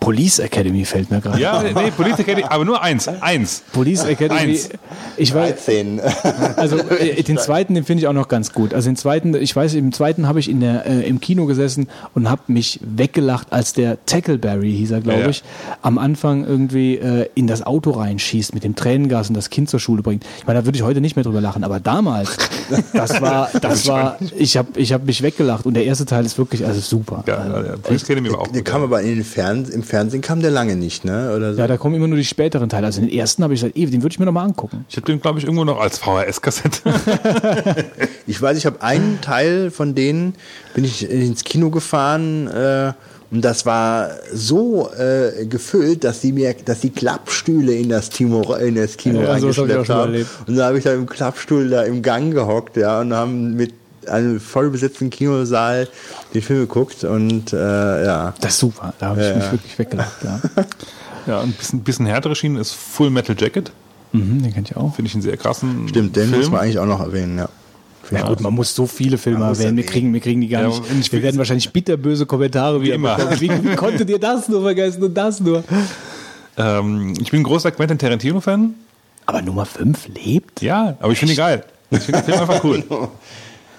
Police Academy fällt mir gerade. Ja, nee, Police Academy, aber nur eins, eins. Police Academy. Eins. Ich weiß, 13. Also äh, den zweiten, den finde ich auch noch ganz gut. Also den zweiten, ich weiß, im zweiten habe ich in der, äh, im Kino gesessen und habe mich weggelacht, als der Tackleberry, hieß er, glaube ja, ja. ich, am Anfang irgendwie äh, in das Auto reinschießt mit dem Tränengas und das Kind zur Schule bringt. Ich meine, da würde ich heute nicht mehr drüber lachen, aber damals, das war, das war, ich habe ich hab mich weggelacht und der erste Teil ist wirklich, also super. Ja, also, ja, Police Academy war auch Der kam aber in den Fern im Fernsehen kam der lange nicht, ne? Oder so. Ja, da kommen immer nur die späteren Teile. Also den ersten habe ich seit ewig, den würde ich mir noch mal angucken. Ich habe den, glaube ich, irgendwo noch als VHS-Kassette. ich weiß, ich habe einen Teil von denen, bin ich ins Kino gefahren, äh, und das war so äh, gefüllt, dass sie mir, dass die Klappstühle in das, Timo, in das Kino ja, reingeschleppt haben. Und da habe ich da im Klappstuhl da im Gang gehockt, ja, und haben mit einem voll besetzten Kinosaal den Film geguckt und äh, ja. Das ist super, da habe ich ja, mich wirklich weggelacht. Ja, ja ein bisschen, bisschen härtere Schiene ist Full Metal Jacket. Mhm, den kennt ihr auch. Finde ich einen sehr krassen. Stimmt, den Film. muss man eigentlich auch noch erwähnen, ja. Ja, gut, man muss so viele Filme ja, erwähnen. Wir kriegen, wir kriegen die gar ja, nicht. Wir werden wahrscheinlich bitterböse Kommentare wieder immer. Wie, wie konntet ihr das nur vergessen und das nur? Ähm, ich bin ein großer Quentin Tarantino-Fan. Aber Nummer 5 lebt? Ja, aber ich finde die geil. Ich finde den Film einfach cool.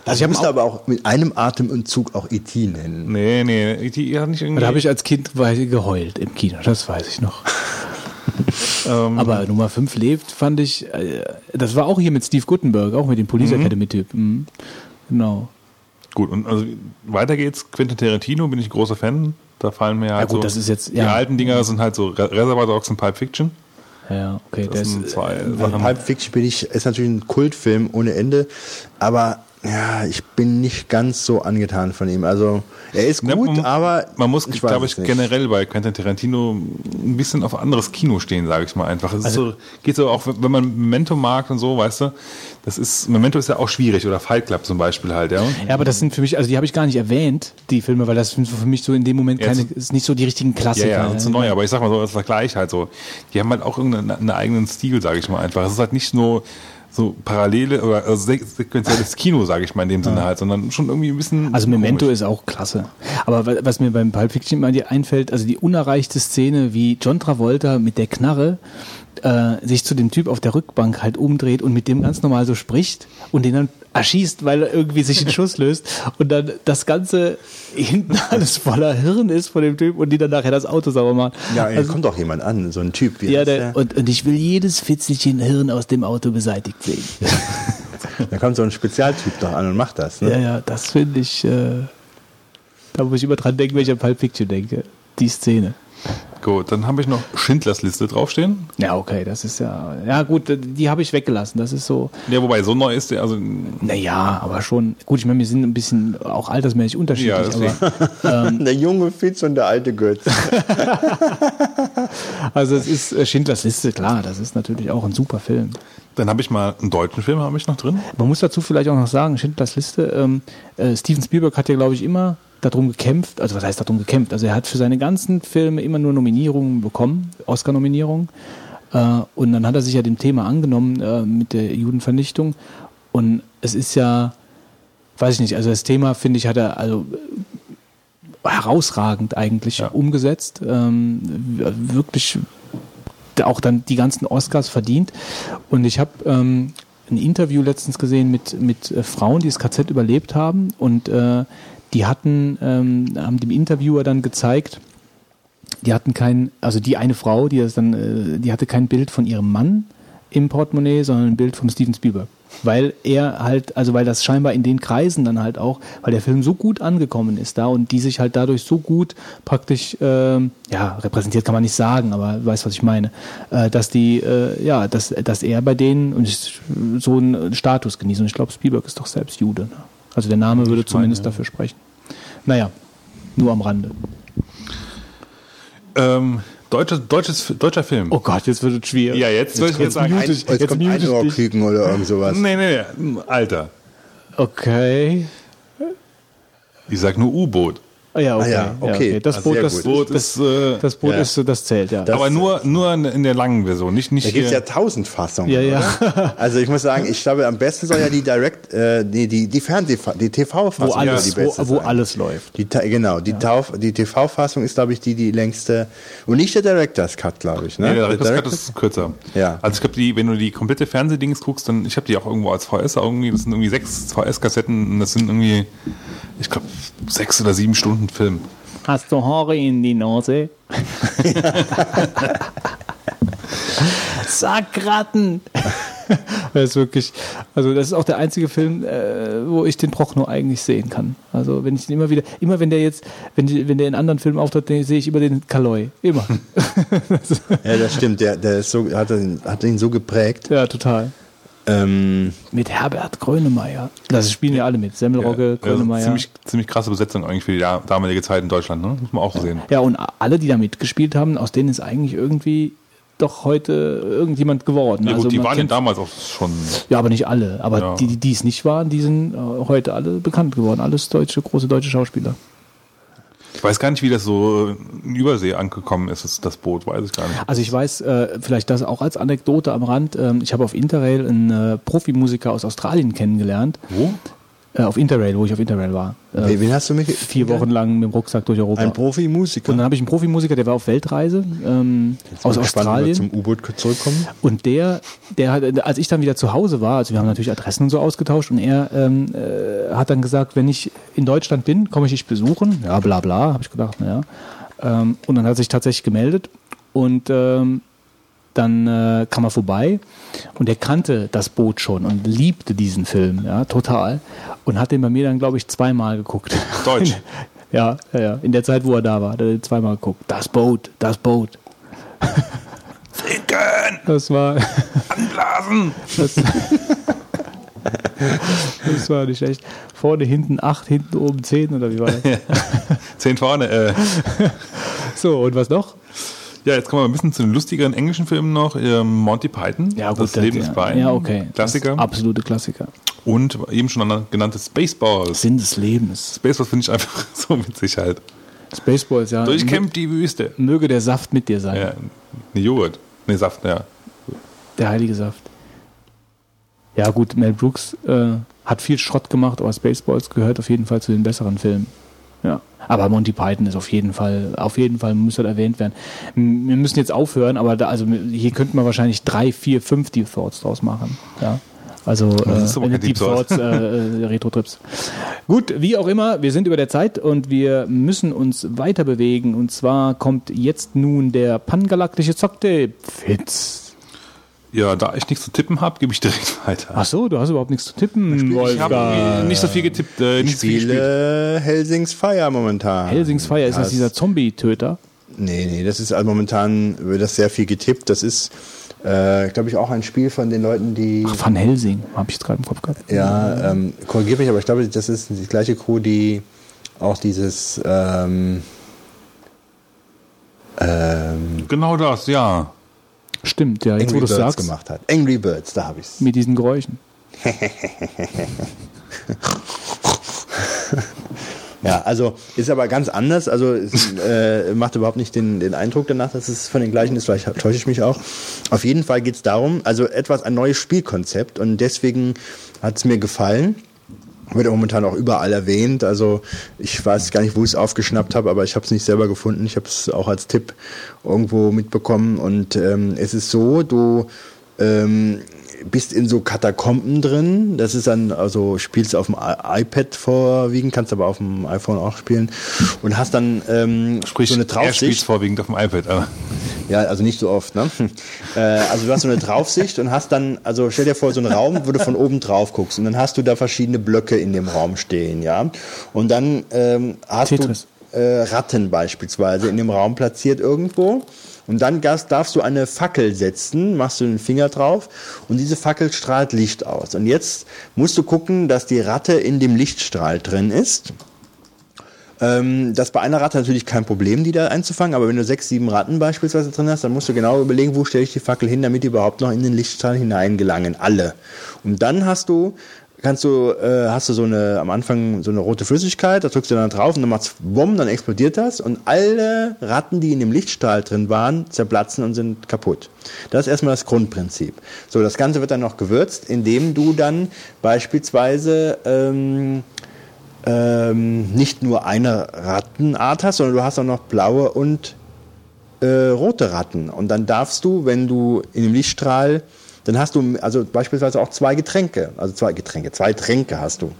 Also ich müsste aber auch mit einem Atementzug auch E.T. nennen. Nee, nee, die hat nicht irgendwie. Da habe ich als Kind geheult im Kino, das weiß ich noch. ähm, Aber Nummer 5 lebt, fand ich, äh, das war auch hier mit Steve Guttenberg, auch mit dem Police Academy-Typ. Mhm. Genau. gut, und also weiter geht's. Quentin Tarantino bin ich großer Fan. Da fallen mir halt gut, so. das ist jetzt- Die ja. alten Dinger sind halt so Re- Reservoir Dogs und Pulp Fiction. Ja, okay. Das Das sind zwei Sachen. Pulp Fiction bin ich, ist natürlich ein Kultfilm ohne Ende, aber ja, ich bin nicht ganz so angetan von ihm. Also er ist Ja, gut, man, aber man muss, ich glaube ich, nicht. generell bei Quentin Tarantino ein bisschen auf anderes Kino stehen, sage ich mal einfach. Es ist Also- so, geht so auch, wenn man Memento mag und so, weißt du, das ist, Memento ist ja auch schwierig oder Fight Club zum Beispiel halt, ja. ja, aber das sind für mich, also die habe ich gar nicht erwähnt, die Filme, weil das sind für mich so in dem Moment Ja, keine, jetzt- ist nicht so die richtigen Ja, Klassiker. ja, das ist neu, aber ich sag mal so als Vergleich halt so. Die haben halt auch irgendeinen einen eigenen Stil, sage ich mal einfach. Es ist halt nicht nur so parallele oder also sequenzielles Kino, sage ich mal in dem Sinne halt, sondern schon irgendwie ein bisschen. Also Memento komisch. ist auch klasse. Aber wa- was mir beim Pulp Fiction immer dir einfällt, also die unerreichte Szene, wie John Travolta mit der Knarre äh, sich zu dem Typ auf der Rückbank halt umdreht und mit dem ganz normal so spricht und den dann erschießt, weil er irgendwie sich einen Schuss löst und dann das Ganze hinten alles voller Hirn ist von dem Typ und die dann nachher das Auto sauber machen. Ja, also, kommt doch jemand an, so ein Typ. Wie ja heißt der, und, und ich will jedes Fitzelchen Hirn aus dem Auto beseitigt sehen. Da kommt so ein Spezialtyp doch an und macht das. Ne? Ja, ja, das finde ich, äh, da muss ich immer dran denken, wenn ich an Pulp Fiction denke. Die Szene. Gut, dann habe ich noch Schindlers Liste draufstehen. Ja, okay, das ist ja, ja gut, die habe ich weggelassen. Das ist so, Ja, wobei so neu ist der, also naja, aber schon, gut, ich meine, wir sind ein bisschen auch altersmäßig unterschiedlich, Ja, aber Der junge Fitz und der alte Götz. also es ist äh, Schindlers Liste, klar, das ist natürlich auch ein super Film. dann habe ich mal einen deutschen Film habe ich noch drin. Man muss dazu vielleicht auch noch sagen, Schindlers Liste, ähm, äh, Steven Spielberg hat ja, glaube ich, immer darum gekämpft, also was heißt darum gekämpft? Also er hat für seine ganzen Filme immer nur Nominierungen bekommen, Oscar-Nominierungen. Äh, und dann hat er sich ja dem Thema angenommen äh, mit der Judenvernichtung. Und es ist ja, weiß ich nicht, also das Thema, finde ich, hat er also äh, herausragend eigentlich Ja. umgesetzt. Ähm, wirklich auch dann die ganzen Oscars verdient. Und ich habe ähm, ein Interview letztens gesehen mit, mit äh, Frauen, die das KZ überlebt haben. Und äh, die hatten, ähm, haben dem Interviewer dann gezeigt, die hatten kein, also die eine Frau, die das dann, äh, die hatte kein Bild von ihrem Mann im Portemonnaie, sondern ein Bild von Steven Spielberg. Weil er halt, also weil das scheinbar in den Kreisen dann halt auch, weil der Film so gut angekommen ist da und die sich halt dadurch so gut praktisch, ähm, ja, repräsentiert kann man nicht sagen, aber du weißt, was ich meine, äh, dass die, äh, ja, dass, dass er bei denen und ich- so einen Status genießt. Und ich glaube, Spielberg ist doch selbst Jude. Ne? Also der Name würde zumindest dafür sprechen. Naja, nur am Rande. Ähm, deutsches, deutsches, deutscher Film. Oh Gott, jetzt wird es schwierig. Ja, jetzt würde ich jetzt sagen, mute ein, ich- Jetzt, Jetzt kommt kriegen oder irgend sowas. nee, nee, nee, Alter. Okay. Ich sag nur U-Boot. Ah ja, okay. Ah ja, okay. Das Ah, Boot, das. Boot das, ist, äh, das Boot Ja. ist, das zählt, ja. Das- aber nur, nur in- der langen Version, nicht, nicht Da gibt es ja tausend Fassungen. Ja, ja. Oder? Also ich muss sagen, ich glaube, am besten soll ja die Direct, äh, die, die, die Fernseh, die TV-Fassung wo alles, die beste wo, wo alles läuft. Die, genau, die, Tauf, die TV-Fassung ist, glaube ich, die, die längste. Und nicht der Director's Cut, glaube ich. Ne? Nee, der Der Director's Cut Director's- ist kürzer. Ja. Also ich glaube, die, wenn du die komplette Fernsehdings guckst, dann, ich habe die auch irgendwo als VS irgendwie, das sind irgendwie sechs VS-Kassetten und das sind irgendwie, ich glaube, sechs oder sieben Stunden Film. Hast du Haare in die Nase? Sackratten! Das ist wirklich, also das ist auch der einzige Film, äh, wo ich den Prochno eigentlich sehen kann. Also wenn ich den immer wieder, immer wenn der jetzt, wenn, die, wenn der in anderen Filmen auftritt, den sehe ich immer den Kaloi. Immer. Ja, das stimmt. Der, der ist so, hat, ihn, hat ihn so geprägt. ja, total. Ähm, Mit Herbert Grönemeyer. Das spielen ja alle mit. Semmelrogge, Ja, Grönemeyer. ziemlich, ziemlich krasse Besetzung eigentlich für die da- damalige Zeit in Deutschland, ne? Muss man auch sehen. Ja, und alle, die da mitgespielt haben, aus denen ist eigentlich irgendwie doch heute irgendjemand geworden. Ja, gut, also die waren ja kennt- damals auch schon. Ja, aber nicht alle. Aber Ja. die, die es nicht waren, die sind äh, heute alle bekannt geworden. Alles deutsche, große deutsche Schauspieler. Ich weiß gar nicht, wie das so in Übersee angekommen ist, das- Boot, weiß ich gar nicht. Also ich weiß, äh, vielleicht das auch als Anekdote am Rand, ähm, ich habe auf Interrail einen äh, Profimusiker aus Australien kennengelernt. Wo? Äh, auf Interrail, wo ich auf Interrail war. Äh, Wen- hast du mich? vier Wochen lang mit dem Rucksack durch Europa. Ein Profimusiker. und dann habe ich einen Profimusiker, der war auf Weltreise ähm, aus gespannt, Australien. wir zum U-Boot zurückkommen. Und der, der hat, als ich dann wieder zu Hause war, also wir haben natürlich Adressen und so ausgetauscht und er ähm, äh, hat dann gesagt, wenn ich in Deutschland bin, komme ich dich besuchen. Ja, bla bla, habe ich gedacht, naja. Ähm, und dann hat er sich tatsächlich gemeldet und ähm, dann äh, kam er vorbei und er kannte das Boot schon und liebte diesen Film, ja, total. Und hat den bei mir dann, glaube ich, zweimal geguckt. Deutsch. ja, ja, ja, in der Zeit, wo er da war, hat er zweimal geguckt. Das Boot, das Boot. Trinken! Das war, Anblasen! das, das war nicht schlecht. Vorne, hinten acht, hinten oben zehn oder wie war das? Zehn vorne. Äh. So, und was noch? Ja, jetzt kommen wir ein bisschen zu den lustigeren englischen Filmen noch. Ähm, Monty Python, das Leben ja, ist Bein. Ja, okay. Klassiker. Absolute Klassiker. Und eben schon genannte Spaceballs. Sinn des Lebens. Spaceballs finde ich einfach so witzig halt. Spaceballs, ja. Durchkämmt die Wüste. Möge der Saft mit dir sein. Ja, ne Joghurt. Ne, Saft, ja. Der heilige Saft. Ja, gut, Mel Brooks äh, hat viel Schrott gemacht, aber Spaceballs gehört auf jeden Fall zu den besseren Filmen. Ja. Aber Monty Python ist auf jeden Fall, auf jeden Fall muss das erwähnt werden. Wir müssen jetzt aufhören, aber da, also hier könnte man wahrscheinlich drei, vier, fünf Deep Thoughts draus machen. Ja. Also äh, Deep Deep Thought. Thoughts, äh, äh, Retro-Trips. Gut, wie auch immer, wir sind über der Zeit und wir müssen uns weiter bewegen. Und zwar kommt jetzt nun der pangalaktische Zocktipp. Fitz. Ja, da ich nichts zu tippen habe, gebe ich direkt weiter. Ach so, du hast überhaupt nichts zu tippen, ich habe nicht so viel getippt. Äh, Ich spiele Helsings Fire momentan. Helsings Fire, ist das Das- dieser Zombie-Töter? Nee, nee, das ist also momentan wird das sehr viel getippt. Das ist, äh, glaube ich, auch ein Spiel von den Leuten, die. Ach, Van Helsing, habe ich jetzt gerade im Kopf gehabt. Ja, ähm, korrigiere mich, aber ich glaube, das ist die gleiche Crew, die auch dieses. Ähm, ähm, Genau das, ja. Stimmt, ja, jetzt wo Angry es Birds sagst, gemacht hat. Angry Birds, da habe ich's. mit diesen Geräuschen. Ja, also ist aber ganz anders. Also es, äh, macht überhaupt nicht den, den Eindruck danach, dass es von den gleichen ist. Vielleicht täusche ich mich auch. Auf jeden Fall geht es darum, also etwas ein neues Spielkonzept und deswegen hat es mir gefallen. Wird momentan auch überall erwähnt. Also ich weiß gar nicht, wo ich es aufgeschnappt habe, aber ich habe es nicht selber gefunden. Ich habe es auch als Tipp irgendwo mitbekommen. Und ähm, es ist so, du ähm, bist in so Katakomben drin. Das ist dann, also spielst auf dem iPad vorwiegend, kannst aber auf dem iPhone auch spielen. Und hast dann ähm, Sprich, so eine er spielt Draufsicht. vorwiegend auf dem iPad. Aber Ja, also nicht so oft, ne? Äh, also du hast so eine Draufsicht und hast dann, also stell dir vor, so einen Raum, wo du von oben drauf guckst und dann hast du da verschiedene Blöcke in dem Raum stehen, ja? Und dann ähm, hast Tetris. du äh, Ratten beispielsweise in dem Raum platziert irgendwo. Und dann darfst du eine Fackel setzen, machst du den Finger drauf und diese Fackel strahlt Licht aus. Und jetzt musst du gucken, dass die Ratte in dem Lichtstrahl drin ist. Ähm, das ist bei einer Ratte natürlich kein Problem, die da einzufangen, aber wenn du sechs, sieben Ratten beispielsweise drin hast, dann musst du genau überlegen, wo stelle ich die Fackel hin, damit die überhaupt noch in den Lichtstrahl hineingelangen. Alle. Und dann hast du kannst du, äh, hast du so eine, am Anfang so eine rote Flüssigkeit, da drückst du dann drauf und dann macht's bumm, dann explodiert das und alle Ratten, die in dem Lichtstrahl drin waren, zerplatzen und sind kaputt. Das ist erstmal das Grundprinzip. So, das Ganze wird dann noch gewürzt, indem du dann beispielsweise ähm, ähm, nicht nur eine Rattenart hast, sondern du hast auch noch blaue und äh, rote Ratten. Und dann darfst du, wenn du in dem Lichtstrahl, dann hast du also beispielsweise auch zwei Getränke, also zwei Getränke, zwei Tränke hast du.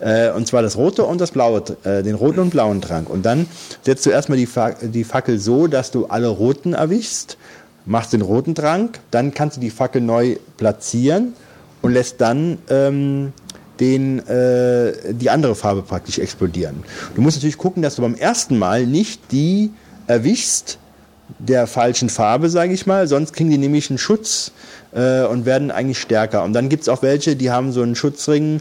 Äh, und zwar das rote und das blaue, äh, den roten und blauen Trank. Und dann setzt du erstmal die, Fa die Fackel so, dass du alle roten erwischst, machst den roten Trank, dann kannst du die Fackel neu platzieren und lässt dann ähm, den, äh, die andere Farbe praktisch explodieren. Du musst natürlich gucken, dass du beim ersten Mal nicht die erwischst der falschen Farbe, sage ich mal, sonst kriegen die nämlich einen Schutz äh, und werden eigentlich stärker. Und dann gibt's auch welche, die haben so einen Schutzring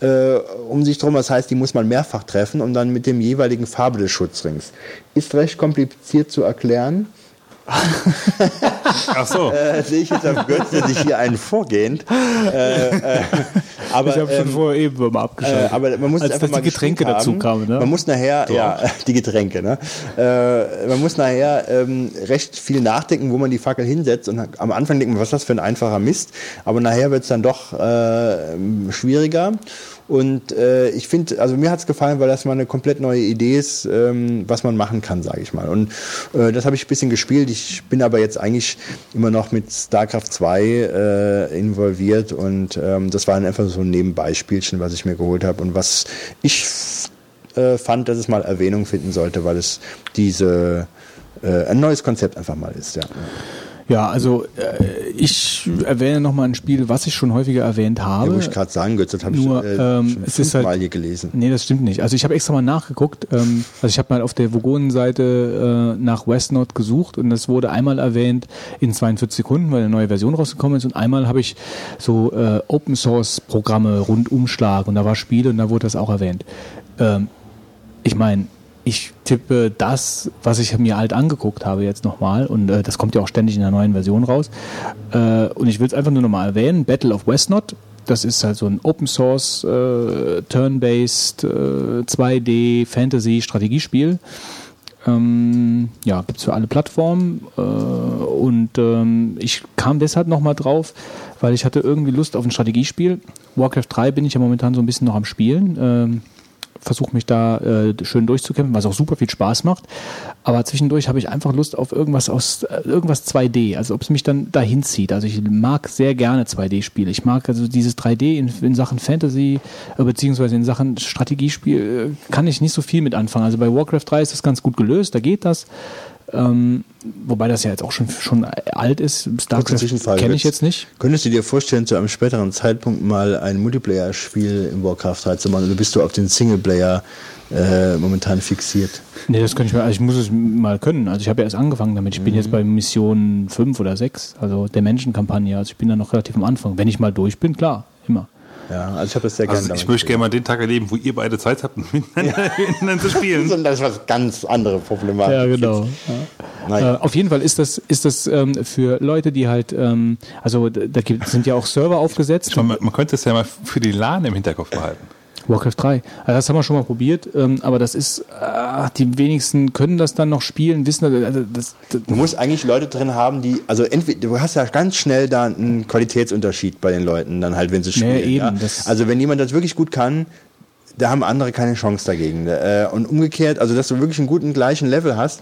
äh, um sich drum, das heißt, die muss man mehrfach treffen und dann mit dem jeweiligen Farbe des Schutzrings. Ist recht kompliziert zu erklären. Ach so. Äh, sehe ich jetzt auf Götz, der sich hier einen vorgehend. Äh, äh, aber, ich habe schon ähm, vorher eben mal äh, abgeschaltet. aber man muss Als einfach mal die Getränke dazu haben. kamen, ne? Man muss nachher, ja, die Getränke, ne? Äh, man muss nachher ähm, recht viel nachdenken, wo man die Fackel hinsetzt. Und am Anfang denkt man, was ist das für ein einfacher Mist? Aber nachher wird es dann doch äh, schwieriger. Und äh, ich finde, also mir hat es gefallen, weil das mal eine komplett neue Idee ist, ähm, was man machen kann, sage ich mal. Und äh, das habe ich ein bisschen gespielt. Ich bin aber jetzt eigentlich immer noch mit StarCraft 2 äh, involviert und ähm, das war einfach so ein Nebenbeispielchen, was ich mir geholt habe und was ich äh, fand, dass es mal Erwähnung finden sollte, weil es diese äh, ein neues Konzept einfach mal ist. Ja. Ja, also äh, ich erwähne nochmal ein Spiel, was ich schon häufiger erwähnt habe. Ja, wo ich gerade sagen, Götz, das habe ich Nur, äh, ähm, schon es ist halt- hier gelesen. Nee, das stimmt nicht. Also ich habe extra mal nachgeguckt. Ähm, also ich habe mal auf der Vogonen-Seite äh, nach Westnord gesucht und das wurde einmal erwähnt in 42 Sekunden, weil eine neue Version rausgekommen ist und einmal habe ich so äh, Open-Source-Programme Rundumschlag und da war Spiele und da wurde das auch erwähnt. Ähm, ich meine, ich tippe das, was ich mir halt angeguckt habe jetzt nochmal und äh, das kommt ja auch ständig in der neuen Version raus äh, und ich will es einfach nur nochmal erwähnen, Battle of Westnot, das ist halt so ein Open Source, äh, Turn-Based, äh, 2D Fantasy Strategiespiel. Ähm, ja, gibt's für alle Plattformen äh, und ähm, ich kam deshalb nochmal drauf, weil ich hatte irgendwie Lust auf ein Strategiespiel. Warcraft 3 bin ich ja momentan so ein bisschen noch am Spielen. Ähm, versuche mich da äh, schön durchzukämpfen, was auch super viel Spaß macht. Aber zwischendurch habe ich einfach Lust auf irgendwas aus äh, irgendwas 2D, also ob es mich dann dahin zieht. Also ich mag sehr gerne 2D-Spiele. Ich mag also dieses 3D in, in Sachen Fantasy äh, beziehungsweise in Sachen Strategiespiel äh, kann ich nicht so viel mit anfangen. Also bei Warcraft 3 ist das ganz gut gelöst, da geht das. Ähm, wobei das ja jetzt auch schon schon alt ist. StarCraft kenne ich jetzt nicht. Könntest du dir vorstellen, zu einem späteren Zeitpunkt mal ein Multiplayer-Spiel im Warcraft 3 zu machen oder bist du auf den Singleplayer äh, momentan fixiert? Nee, das könnte ich mir, also ich muss es mal können. Also ich habe ja erst angefangen damit. Ich bin jetzt bei Mission 5 oder 6, also der Menschenkampagne. Also ich bin da noch relativ am Anfang. Wenn ich mal durch bin, klar, immer. Ja, also ich habe das sehr gerne Also ich möchte gerne mal den Tag erleben, wo ihr beide Zeit habt, miteinander miteinander zu spielen. Das ist was ganz andere Problematik. Ja, genau. Naja. Äh, auf jeden Fall ist das, ist das ähm, für Leute, die halt, ähm, also da da gibt, sind ja auch Server aufgesetzt. Ich meine, man, man könnte es ja mal für die LAN im Hinterkopf behalten. Warcraft 3. Also das haben wir schon mal probiert, ähm, aber das ist, äh, die wenigsten können das dann noch spielen, wissen, also das, das, Du musst eigentlich Leute drin haben, die, also entweder, du hast ja ganz schnell da einen Qualitätsunterschied bei den Leuten, dann halt, wenn sie spielen. eben, ja. das- Also wenn jemand das wirklich gut kann, da haben andere keine Chance dagegen. Äh, Und umgekehrt, also dass du wirklich einen guten gleichen Level hast,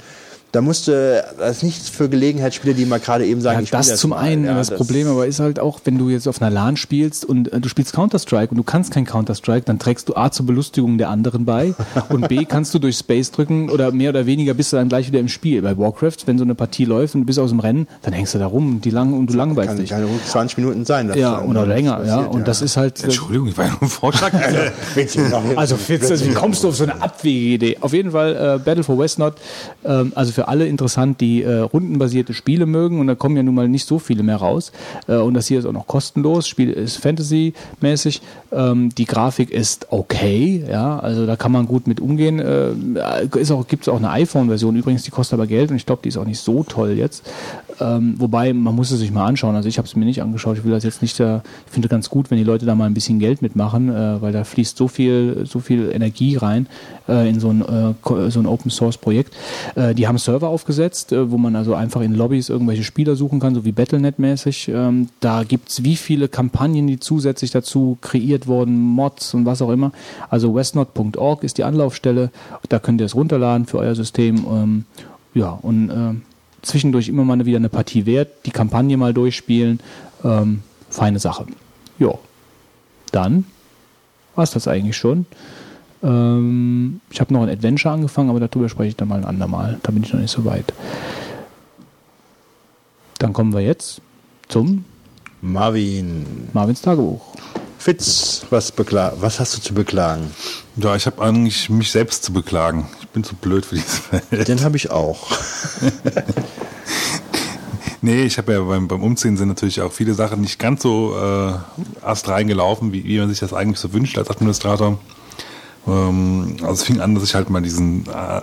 da musst du, das ist nichts für Gelegenheitsspieler, die mal gerade eben sagen, Ja, ich spiel das zum mal. einen. Ja, das, Problem aber ist halt auch, wenn du jetzt auf einer LAN spielst und äh, du spielst Counter-Strike und du kannst kein Counter-Strike, dann trägst du A zur Belustigung der anderen bei und B kannst du durch Space drücken oder mehr oder weniger bist du dann gleich wieder im Spiel. Bei Warcraft, wenn so eine Partie läuft und du bist aus dem Rennen, dann hängst du da rum und, die lang, und du langweilst kann, dich. kann ruhig 20 Minuten sein. Ja, oder länger, ja. passiert, Und das ist halt. äh, Entschuldigung, ich war ja nur ein Vorschlag. Also also wie kommst du auf so eine abwegige Idee? Auf jeden Fall äh, Battle for Westnot, ähm, also für alle interessant, die äh, rundenbasierte Spiele mögen und da kommen ja nun mal nicht so viele mehr raus. Äh, und das hier ist auch noch kostenlos. Spiel ist Fantasy-mäßig. Ähm, die Grafik ist okay, ja, also da kann man gut mit umgehen. Äh, ist auch, gibt es auch eine iPhone-Version übrigens, die kostet aber Geld und ich glaube, die ist auch nicht so toll jetzt. Ähm, wobei, man muss es sich mal anschauen. Also ich habe es mir nicht angeschaut. Ich will das jetzt nicht, äh, ich finde ganz gut, wenn die Leute da mal ein bisschen Geld mitmachen, äh, weil da fließt so viel, so viel Energie rein äh, in so ein, äh, so ein Open Source Projekt. Äh, die haben Server aufgesetzt, äh, wo man also einfach in Lobbys irgendwelche Spieler suchen kann, so wie Battlenet-mäßig. Ähm, da gibt's wie viele Kampagnen, die zusätzlich dazu kreiert wurden, Mods und was auch immer. Also westnot.org ist die Anlaufstelle. Da könnt ihr es runterladen für euer System. Ähm, ja, und äh, zwischendurch immer mal wieder eine Partie wert, die Kampagne mal durchspielen. Ähm, feine Sache. Ja. Dann war es das eigentlich schon. Ähm, ich habe noch ein Adventure angefangen, aber darüber spreche ich dann mal ein andermal. Da bin ich noch nicht so weit. Dann kommen wir jetzt zum Marvin. Marvins Tagebuch. Fitz, was, was hast du zu beklagen? Ja, ich habe eigentlich mich selbst zu beklagen. Ich bin zu blöd für diese Welt. Den habe ich auch. Nee, ich habe ja beim, beim Umziehen sind natürlich auch viele Sachen nicht ganz so äh, erst reingelaufen, wie, wie man sich das eigentlich so wünscht als Administrator. Ähm, also es fing an, dass ich halt mal diesen äh,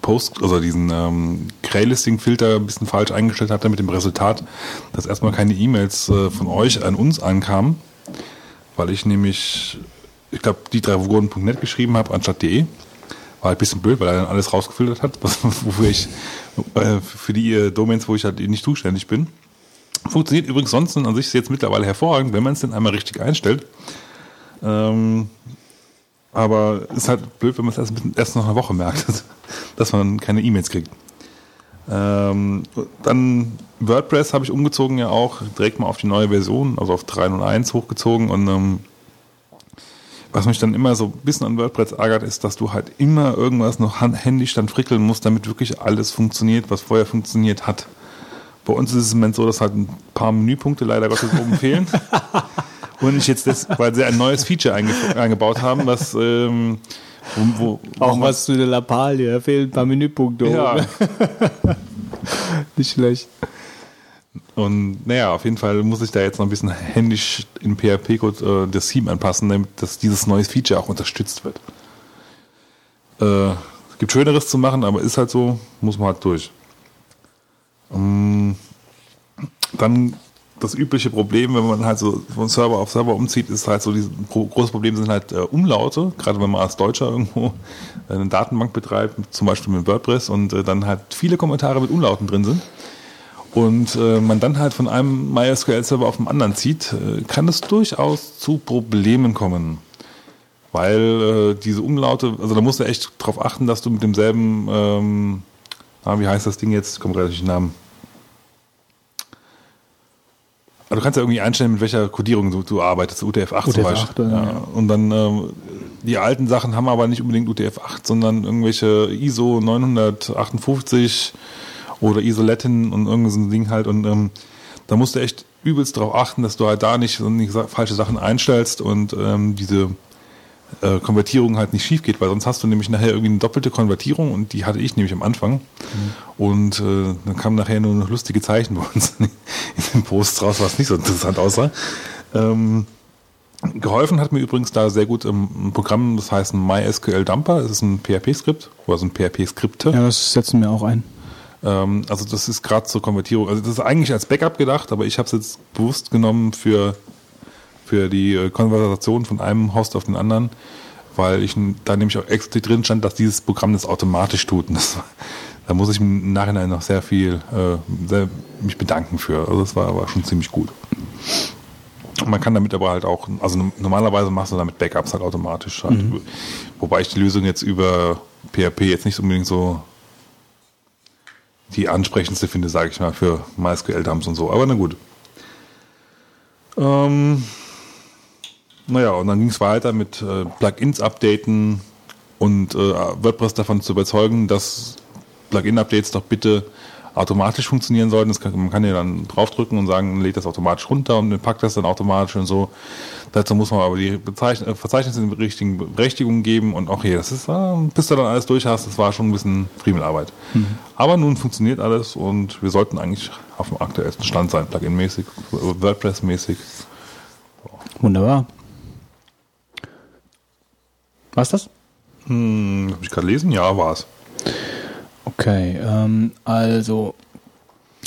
Post, also diesen ähm, Graylisting-Filter ein bisschen falsch eingestellt hatte mit dem Resultat, dass erstmal keine E-Mails äh, von euch an uns ankamen, weil ich nämlich, ich glaube, die drei Wogen.net geschrieben habe anstatt de. War halt ein bisschen blöd, weil er dann alles rausgefiltert hat, was, wofür ich, äh, für die äh, Domains, wo ich halt nicht zuständig bin. Funktioniert übrigens sonst an sich jetzt mittlerweile hervorragend, wenn man es denn einmal richtig einstellt. Ähm, aber ist halt blöd, wenn man es erst, erst nach einer Woche merkt, dass man keine E-Mails kriegt. Ähm, dann WordPress habe ich umgezogen ja auch, direkt mal auf die neue Version, also auf 3.1 hochgezogen und ähm, was mich dann immer so ein bisschen an WordPress ärgert, ist, dass du halt immer irgendwas noch händisch dann frickeln musst, damit wirklich alles funktioniert, was vorher funktioniert hat. Bei uns ist es im Moment so, dass halt ein paar Menüpunkte leider Gottes oben fehlen. Und ich jetzt das, weil sie ein neues Feature einge eingebaut haben, was ähm, wo, wo, Auch was zu der Lappalie, da fehlen ein paar Menüpunkte. Ja. Nicht schlecht. Und naja, auf jeden Fall muss ich da jetzt noch ein bisschen händisch in PHP-Code äh, das Theme anpassen, damit dass dieses neue Feature auch unterstützt wird. Äh, gibt Schöneres zu machen, aber ist halt so, muss man halt durch. Ähm, dann das übliche Problem, wenn man halt so von Server auf Server umzieht, ist halt so, dieses große Problem sind halt äh, Umlaute, gerade wenn man als Deutscher irgendwo eine Datenbank betreibt, zum Beispiel mit WordPress und äh, dann halt viele Kommentare mit Umlauten drin sind und äh, man dann halt von einem MySQL-Server auf den anderen zieht, äh, kann es durchaus zu Problemen kommen. Weil äh, diese Umlaute, also da musst du echt drauf achten, dass du mit demselben, ähm, ah, wie heißt das Ding jetzt? Ich komme gerade nicht den Namen. Also du kannst ja irgendwie einstellen, mit welcher Codierung du, du arbeitest, UTF-8 UTF zum Beispiel. Ja. Ja. Und dann ähm, die alten Sachen haben aber nicht unbedingt UTF-8, sondern irgendwelche ISO 958 oder Isoletten und irgendein so Ding halt. Und ähm, da musst du echt übelst darauf achten, dass du halt da nicht, nicht falsche Sachen einstellst und ähm, diese äh, Konvertierung halt nicht schief geht, weil sonst hast du nämlich nachher irgendwie eine doppelte Konvertierung und die hatte ich nämlich am Anfang. Mhm. Und äh, dann kamen nachher nur noch lustige Zeichen bei uns in den Posts raus, was nicht so interessant aussah. Ähm, geholfen hat mir übrigens da sehr gut ein Programm, das heißt MySQL Dumper. Es ist ein PHP-Skript oder so ein PHP-Skripte. Ja, das setzen wir auch ein. Ähm, also das ist gerade zur Konvertierung. Also das ist eigentlich als Backup gedacht, aber ich habe es jetzt bewusst genommen für, für die äh, Konversation von einem Host auf den anderen, weil ich da nämlich auch explizit drin stand, dass dieses Programm das automatisch tut. Das, da muss ich im Nachhinein noch sehr viel äh, sehr, mich bedanken für. Also das war aber schon ziemlich gut. Man kann damit aber halt auch, also normalerweise machst du damit Backups halt automatisch. Halt. Mhm. Wobei ich die Lösung jetzt über PHP jetzt nicht unbedingt so die ansprechendste finde, sage ich mal, für MySQL-Dumps und so. Aber na gut. Ähm, naja, und dann ging es weiter mit äh, Plugins updaten und äh, WordPress davon zu überzeugen, dass Plugin-Updates doch bitte automatisch funktionieren sollten. Kann, man kann ja dann draufdrücken und sagen, lädt das automatisch runter und packt das dann automatisch und so. Dazu muss man aber die Bezeichn äh, Verzeichnisse in richtigen Berechtigungen geben und auch hier, das ist, äh, bis du dann alles durch hast, das war schon ein bisschen Friemelarbeit. Mhm. Aber nun funktioniert alles und wir sollten eigentlich auf dem aktuellsten Stand sein, Plugin-mäßig, WordPress-mäßig. Wunderbar. Was das? Hm, Habe ich gerade lesen? Ja, war es. Okay, ähm, also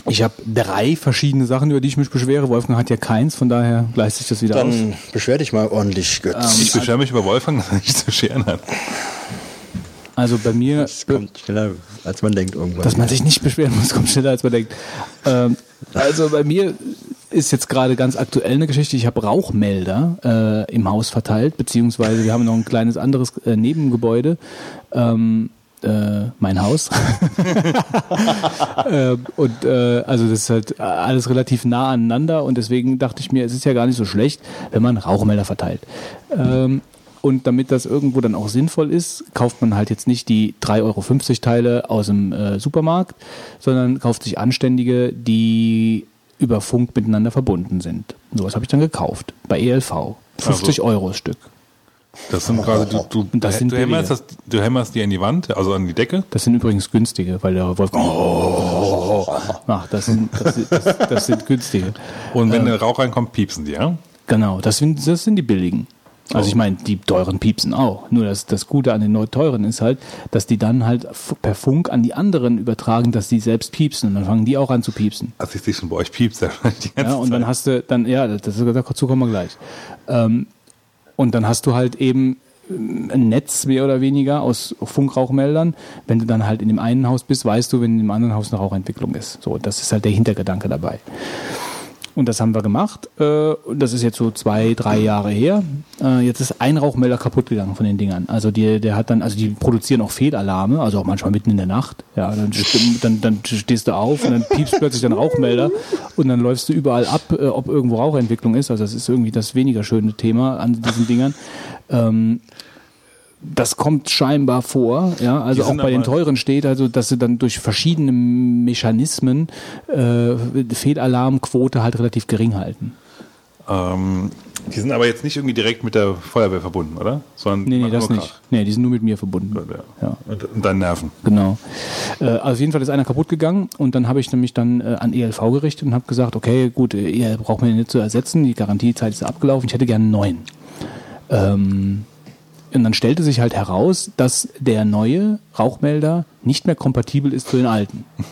ich habe drei verschiedene Sachen, über die ich mich beschwere. Wolfgang hat ja keins, von daher gleicht sich das wieder Dann aus. Dann beschwer dich mal ordentlich, Götz. Ähm, ich beschwere mich über Wolfgang, dass er nicht zu scheren hat. Also bei mir. Es kommt schneller, als man denkt irgendwann. Dass man sich nicht beschweren muss, kommt schneller, als man denkt. Ähm, also bei mir ist jetzt gerade ganz aktuell eine Geschichte. Ich habe Rauchmelder äh, im Haus verteilt, beziehungsweise wir haben noch ein kleines anderes äh, Nebengebäude. Ähm, äh, mein Haus. äh, und äh, also das ist halt alles relativ nah aneinander und deswegen dachte ich mir, es ist ja gar nicht so schlecht, wenn man Rauchmelder verteilt. Ähm, und damit das irgendwo dann auch sinnvoll ist, kauft man halt jetzt nicht die 3,50 Euro Teile aus dem äh, Supermarkt, sondern kauft sich anständige, die über Funk miteinander verbunden sind. Sowas habe ich dann gekauft bei ELV. 50 also, Euro Stück. Das sind quasi, du, du, das sind du, hämmerst das, du hämmerst die an die Wand, also an die Decke? Das sind übrigens günstige, weil der Wolfgang oh, macht. Das sind, das, das, das sind günstige. Und wenn ähm, der Rauch reinkommt, piepsen die, ja? Genau, das sind, das sind die billigen. Also ich meine, die teuren piepsen auch. Nur das, das Gute an den neu teuren ist halt, dass die dann halt per Funk an die anderen übertragen, dass die selbst piepsen und dann fangen die auch an zu piepsen. Also ich sehe schon bei euch piepst ja die ganze Ja, und Zeit. dann hast du, dann, ja, das, dazu kommen wir gleich. Ähm, und dann hast du halt eben äh, ein Netz mehr oder weniger aus Funkrauchmeldern. Wenn du dann halt in dem einen Haus bist, weißt du, wenn in dem anderen Haus eine Rauchentwicklung ist. So, das ist halt der Hintergedanke dabei. Und das haben wir gemacht. Äh, und das ist jetzt so zwei, drei Jahre her. Äh, jetzt ist ein Rauchmelder kaputt gegangen von den Dingern. Also die, der hat dann, also die produzieren auch Fehlalarme, also auch manchmal mitten in der Nacht. Ja, dann, dann, dann stehst du auf und dann piepst plötzlich dein Rauchmelder und dann läufst du überall ab, äh, ob irgendwo Rauchentwicklung ist. Also das ist irgendwie das weniger schöne Thema an diesen Dingern. Das kommt scheinbar vor, ja, also auch bei den teuren steht, also dass sie dann durch verschiedene Mechanismen äh, Fehlalarmquote halt relativ gering halten. Ähm, die sind aber jetzt nicht irgendwie direkt mit der Feuerwehr verbunden, oder? Sondern Nee, nee, das nicht. Nee, die sind nur mit mir verbunden. Krach. Ja. Und, und dann Nerven. Genau. Äh, also auf jeden Fall ist einer kaputt gegangen und dann habe ich nämlich dann äh, an ELV gerichtet und habe gesagt, okay, gut, ihr braucht mir nicht zu ersetzen, die Garantiezeit ist abgelaufen, ich hätte gerne einen neuen. Ähm, und dann stellte sich halt heraus, dass der neue Rauchmelder nicht mehr kompatibel ist zu den alten.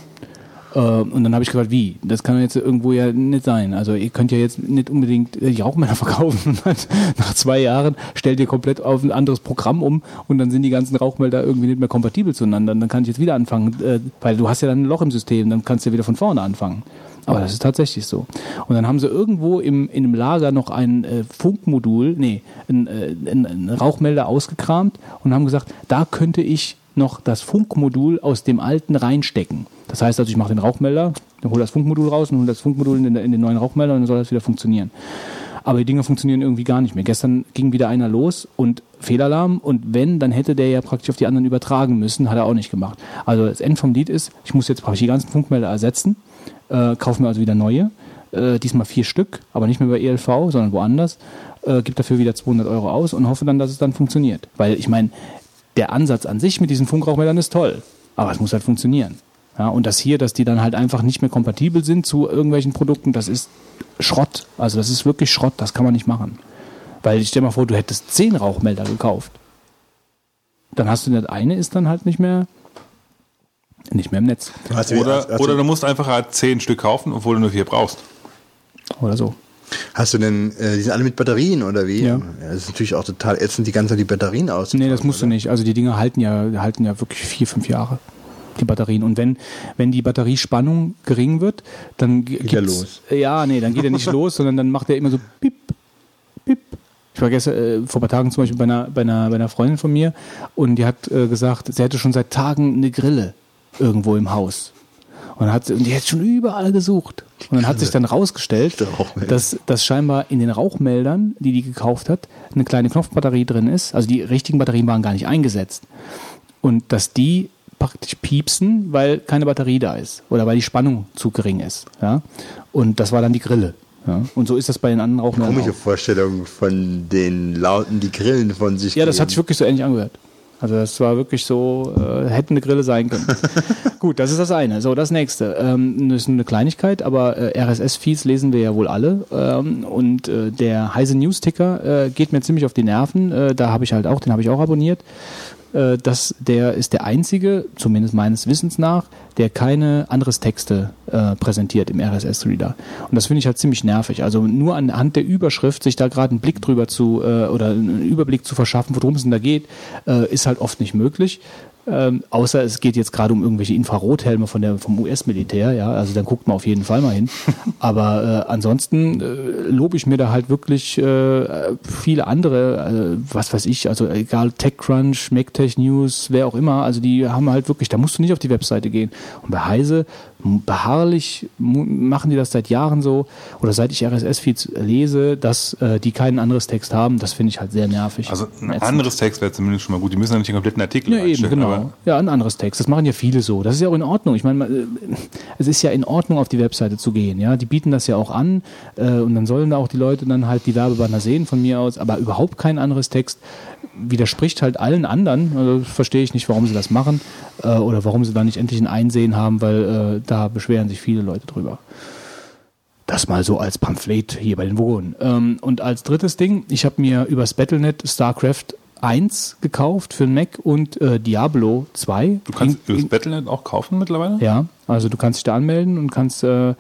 Äh, Und dann habe ich gesagt, wie? Das kann jetzt irgendwo ja nicht sein. Also ihr könnt ja jetzt nicht unbedingt die Rauchmelder verkaufen und nach zwei Jahren stellt ihr komplett auf ein anderes Programm um und dann sind die ganzen Rauchmelder irgendwie nicht mehr kompatibel zueinander. Dann kann ich jetzt wieder anfangen, äh, weil du hast ja dann ein Loch im System, dann kannst du ja wieder von vorne anfangen. Aber das ist tatsächlich so. Und dann haben sie irgendwo im, in einem Lager noch ein äh, Funkmodul, nee, ein, äh, ein, ein Rauchmelder ausgekramt und haben gesagt, da könnte ich noch das Funkmodul aus dem alten reinstecken. Das heißt also, ich mache den Rauchmelder, dann hole das Funkmodul raus und hole das Funkmodul in den, in den neuen Rauchmelder und dann soll das wieder funktionieren. Aber die Dinger funktionieren irgendwie gar nicht mehr. Gestern ging wieder einer los und Fehlalarm und wenn, dann hätte der ja praktisch auf die anderen übertragen müssen, hat er auch nicht gemacht. Also das End vom Lied ist, ich muss jetzt praktisch die ganzen Funkmelder ersetzen, äh, kaufe mir also wieder neue, äh, diesmal vier Stück, aber nicht mehr bei ELV, sondern woanders, äh, gebe dafür wieder 200 Euro aus und hoffe dann, dass es dann funktioniert. Weil ich meine, der Ansatz an sich mit diesen Funkrauchmeldern ist toll, aber es muss halt funktionieren. Ja, und das hier, dass die dann halt einfach nicht mehr kompatibel sind zu irgendwelchen Produkten, das ist Schrott. Also das ist wirklich Schrott, das kann man nicht machen. Weil ich stell mal vor, du hättest zehn Rauchmelder gekauft. Dann hast du das eine ist dann halt nicht mehr nicht mehr im Netz. Oder, oder du, musst einfach halt zehn Stück kaufen, obwohl du nur vier brauchst. Oder so. hast du denn, äh, die sind alle mit Batterien oder wie? Ja. Das ist natürlich auch total ätzend, die ganze Zeit die Batterien aus. Nee, das musst du nicht. Also die Dinger halten ja, halten ja wirklich vier, fünf Jahre. Die Batterien. Und wenn, wenn die Batteriespannung gering wird, dann Geht er los. Ja, nee, dann geht er nicht los, sondern dann macht er immer so pip, pip. Ich war gestern, äh, vor ein paar Tagen zum Beispiel bei einer, bei einer, bei einer Freundin von mir und die hat äh, gesagt, sie hätte schon seit Tagen eine Grille irgendwo im Haus. Und, hat, und die hat schon überall gesucht. Und dann hat sich dann rausgestellt, dass, dass scheinbar in den Rauchmeldern, die die gekauft hat, eine kleine Knopfbatterie drin ist. Also die richtigen Batterien waren gar nicht eingesetzt. Und dass die praktisch piepsen, weil keine Batterie da ist oder weil die Spannung zu gering ist. Ja? Und das war dann die Grille. Ja? Und so ist das bei den anderen Rauchmeldern Komische auch. Vorstellung von den Lauten, die Grillen von sich Ja, das hat sich geben. wirklich so ähnlich angehört. Also das war wirklich so, äh, hätte eine Grille sein können. Gut, das ist das eine. So, das nächste. Ähm, das ist nur eine Kleinigkeit, aber äh, RSS-Feeds lesen wir ja wohl alle. Ähm, und äh, der Heise News-Ticker äh, geht mir ziemlich auf die Nerven. Äh, da habe ich halt auch, den habe ich auch abonniert. Äh, das, der ist der einzige, zumindest meines Wissens nach, der keine anderes Texte äh, präsentiert im RSS-Reader. Und das finde ich halt ziemlich nervig. Also nur anhand der Überschrift sich da gerade einen Blick drüber zu äh, oder einen Überblick zu verschaffen, worum es denn da geht, äh, ist halt oft nicht möglich. Ähm, außer es geht jetzt gerade um irgendwelche Infrarothelme von der, vom US-Militär, ja, also dann guckt man auf jeden Fall mal hin. Aber äh, ansonsten äh, lobe ich mir da halt wirklich äh, viele andere, äh, was weiß ich, also egal TechCrunch, MacTech News, wer auch immer, also die haben halt wirklich, da musst du nicht auf die Webseite gehen. Und bei Heise beharrlich machen die das seit Jahren so, oder seit ich RSS-Feeds lese, dass äh, die kein anderes Text haben, das finde ich halt sehr nervig. Also ein Ätzend. anderes Text wäre zumindest schon mal gut. Die müssen ja nicht den kompletten Artikel Ja, eben, genau. Ja, ein anderes Text. Das machen ja viele so. Das ist ja auch in Ordnung. Ich meine, äh, es ist ja in Ordnung, auf die Webseite zu gehen. Ja, die bieten das ja auch an äh, und dann sollen da auch die Leute dann halt die Werbebanner sehen von mir aus, aber überhaupt kein anderes Text widerspricht halt allen anderen. Also verstehe ich nicht, warum sie das machen äh, oder warum sie da nicht endlich ein Einsehen haben, weil äh, da beschweren sich viele Leute drüber. Das mal so als Pamphlet hier bei den Wogen. Ähm, und als drittes Ding, ich habe mir übers Battlenet StarCraft 1 gekauft für den Mac und äh, Diablo 2. du kannst In- in- Battlenet auch kaufen mittlerweile? ja, also du kannst dich da anmelden und kannst. Äh,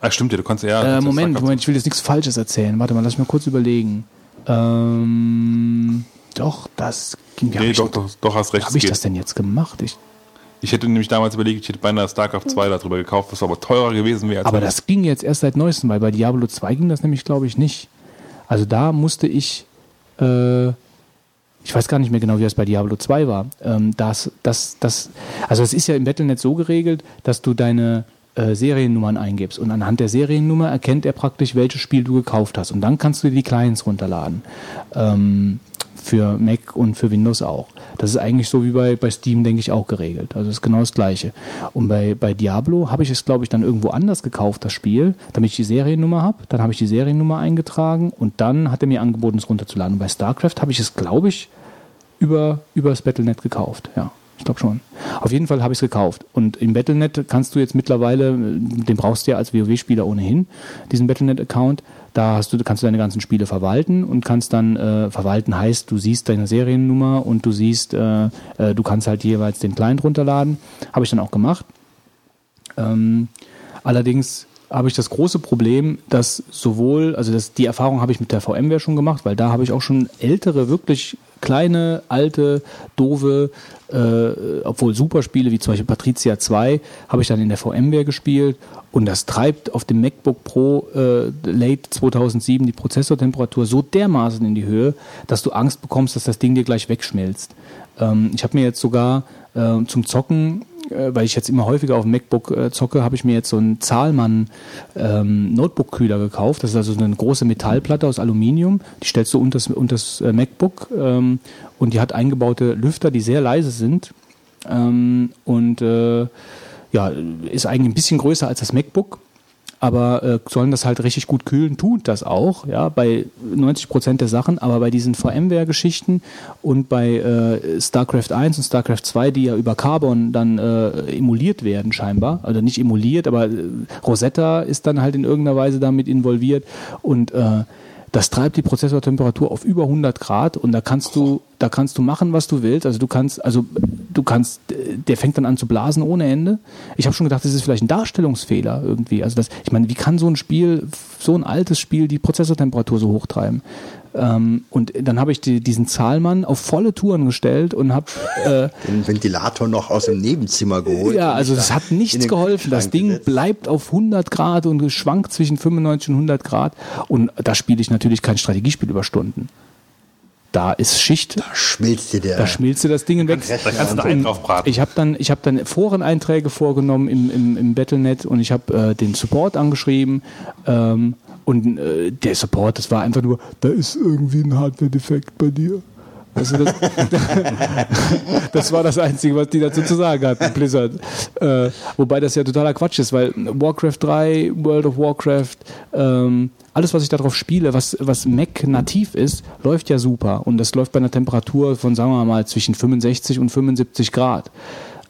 Ah, stimmt ja, du kannst ja. äh, Moment, Moment, ich will jetzt nichts Falsches erzählen. Warte mal, lass mich mal kurz überlegen. Ähm, doch, das ging ja. Nee, doch, doch, doch, hast recht. Habe ich geht. das denn jetzt gemacht? Ich, Ich hätte nämlich damals überlegt, ich hätte beinahe StarCraft 2 darüber gekauft, was aber teurer gewesen wäre. Aber das ging jetzt erst seit neuestem, weil bei Diablo 2 ging das nämlich, glaube ich, nicht. Also da musste ich, äh, ich weiß gar nicht mehr genau, wie das bei Diablo 2 war. Ähm, das, das, das, also es ist ja im Battlenet so geregelt, dass du deine äh, Seriennummern eingibst und anhand der Seriennummer erkennt er praktisch, welches Spiel du gekauft hast. Und dann kannst du dir die Clients runterladen. Ähm, für Mac und für Windows auch. Das ist eigentlich so wie bei, bei Steam, denke ich, auch geregelt. Also es ist genau das Gleiche. Und bei, bei Diablo habe ich es, glaube ich, dann irgendwo anders gekauft, das Spiel, damit ich die Seriennummer habe. Dann habe ich die Seriennummer eingetragen und dann hat er mir angeboten, es runterzuladen. Und bei StarCraft habe ich es, glaube ich, über, über das Battlenet gekauft. Ja, ich glaube schon. Auf jeden Fall habe ich es gekauft. Und im Battlenet kannst du jetzt mittlerweile, den brauchst du ja als WoW-Spieler ohnehin, diesen Battlenet-Account. Da hast du, kannst du deine ganzen Spiele verwalten und kannst dann, äh, verwalten heißt, du siehst deine Seriennummer und du siehst, äh, äh, du kannst halt jeweils den Client runterladen. Habe ich dann auch gemacht. Ähm, allerdings habe ich das große Problem, dass sowohl, also das, die Erfahrung habe ich mit der VMware schon gemacht, weil da habe ich auch schon ältere, wirklich kleine, alte, doofe, äh, obwohl Superspiele wie zum Beispiel Patricia 2 habe ich dann in der VMware gespielt und das treibt auf dem MacBook Pro äh, Late 2007 die Prozessortemperatur so dermaßen in die Höhe, dass du Angst bekommst, dass das Ding dir gleich wegschmilzt. Ähm, ich habe mir jetzt sogar äh, zum Zocken weil ich jetzt immer häufiger auf dem MacBook äh, zocke, habe ich mir jetzt so einen Zahlmann ähm, Notebook-Kühler gekauft. Das ist also eine große Metallplatte aus Aluminium. Die stellst du unter das, unter äh, MacBook ähm, und die hat eingebaute Lüfter, die sehr leise sind. Ähm, und äh, ja, ist eigentlich ein bisschen größer als das MacBook. Aber äh, sollen das halt richtig gut kühlen, tut das auch, ja, bei 90 Prozent der Sachen, aber bei diesen VMware-Geschichten und bei äh, StarCraft 1 und StarCraft 2, die ja über Carbon dann äh, emuliert werden scheinbar, also nicht emuliert, aber äh, Rosetta ist dann halt in irgendeiner Weise damit involviert. Und äh, das treibt die Prozessortemperatur auf über 100 Grad und da kannst du, da kannst du machen, was du willst. Also du kannst, also du kannst, der fängt dann an zu blasen ohne Ende. Ich habe schon gedacht, das ist vielleicht ein Darstellungsfehler irgendwie. Also das, ich meine, wie kann so ein Spiel, so ein altes Spiel, die Prozessortemperatur so hochtreiben? Ähm, und dann habe ich die, diesen Zahlmann auf volle Touren gestellt und habe äh, Den Ventilator noch aus dem Nebenzimmer geholt. ja, also da hat nichts geholfen. Das Ding gesetzt. bleibt auf 100 Grad und schwankt zwischen 95 und 100 Grad. Und da spiele ich natürlich kein Strategiespiel über Stunden. Da ist Schicht, Da schmilzt dir der. da schmilzt dir das Ding weg. Da kannst du einen drauf braten. Ich habe dann, ich habe dann Foreneinträge vorgenommen im, im, im Battlenet und ich habe äh, den Support angeschrieben ähm, und äh, der Support, das war einfach nur, da ist irgendwie ein Hardware-Defekt bei dir. Also das, das war das Einzige, was die dazu zu sagen hatten, Blizzard. Äh, wobei das ja totaler Quatsch ist, weil Warcraft 3, World of Warcraft, ähm, alles, was ich darauf spiele, was, was Mac nativ ist, läuft ja super. Und das läuft bei einer Temperatur von, sagen wir mal, zwischen 65 und 75 Grad.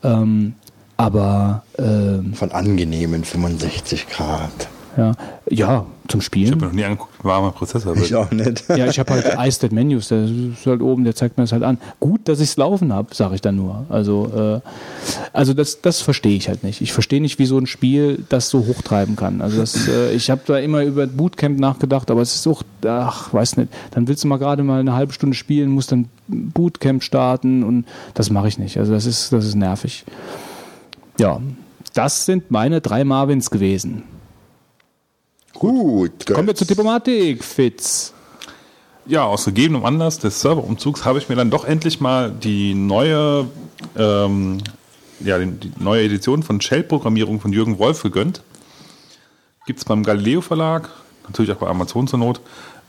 Ähm, aber ähm, Von angenehmen 65 Grad. Ja, ja, zum Ich Spielen. habe mir noch nie angeguckt, wie warm mein Prozessor wird. Ich auch nicht. Ja, ich habe halt iStat Menus, der ist halt oben, der zeigt mir das halt an. Gut, dass ich es laufen habe, sage ich dann nur. Also, äh, also das, das verstehe ich halt nicht. Ich verstehe nicht, wie so ein Spiel das so hochtreiben kann. Also das, äh, ich habe da immer über Bootcamp nachgedacht, aber es ist auch, ach, weiß nicht. Dann willst du mal gerade mal eine halbe Stunde spielen, musst dann Bootcamp starten und das mache ich nicht. Also das ist, das ist nervig. Ja, das sind meine drei Marvins gewesen. Gut. Kommen wir zur Diplomatik, Fitz. Ja, aus gegebenem Anlass des Serverumzugs habe ich mir dann doch endlich mal die neue, ähm, ja, die, die neue Edition von Shell-Programmierung von Jürgen Wolf gegönnt. Gibt es beim Galileo Verlag, natürlich auch bei Amazon zur Not.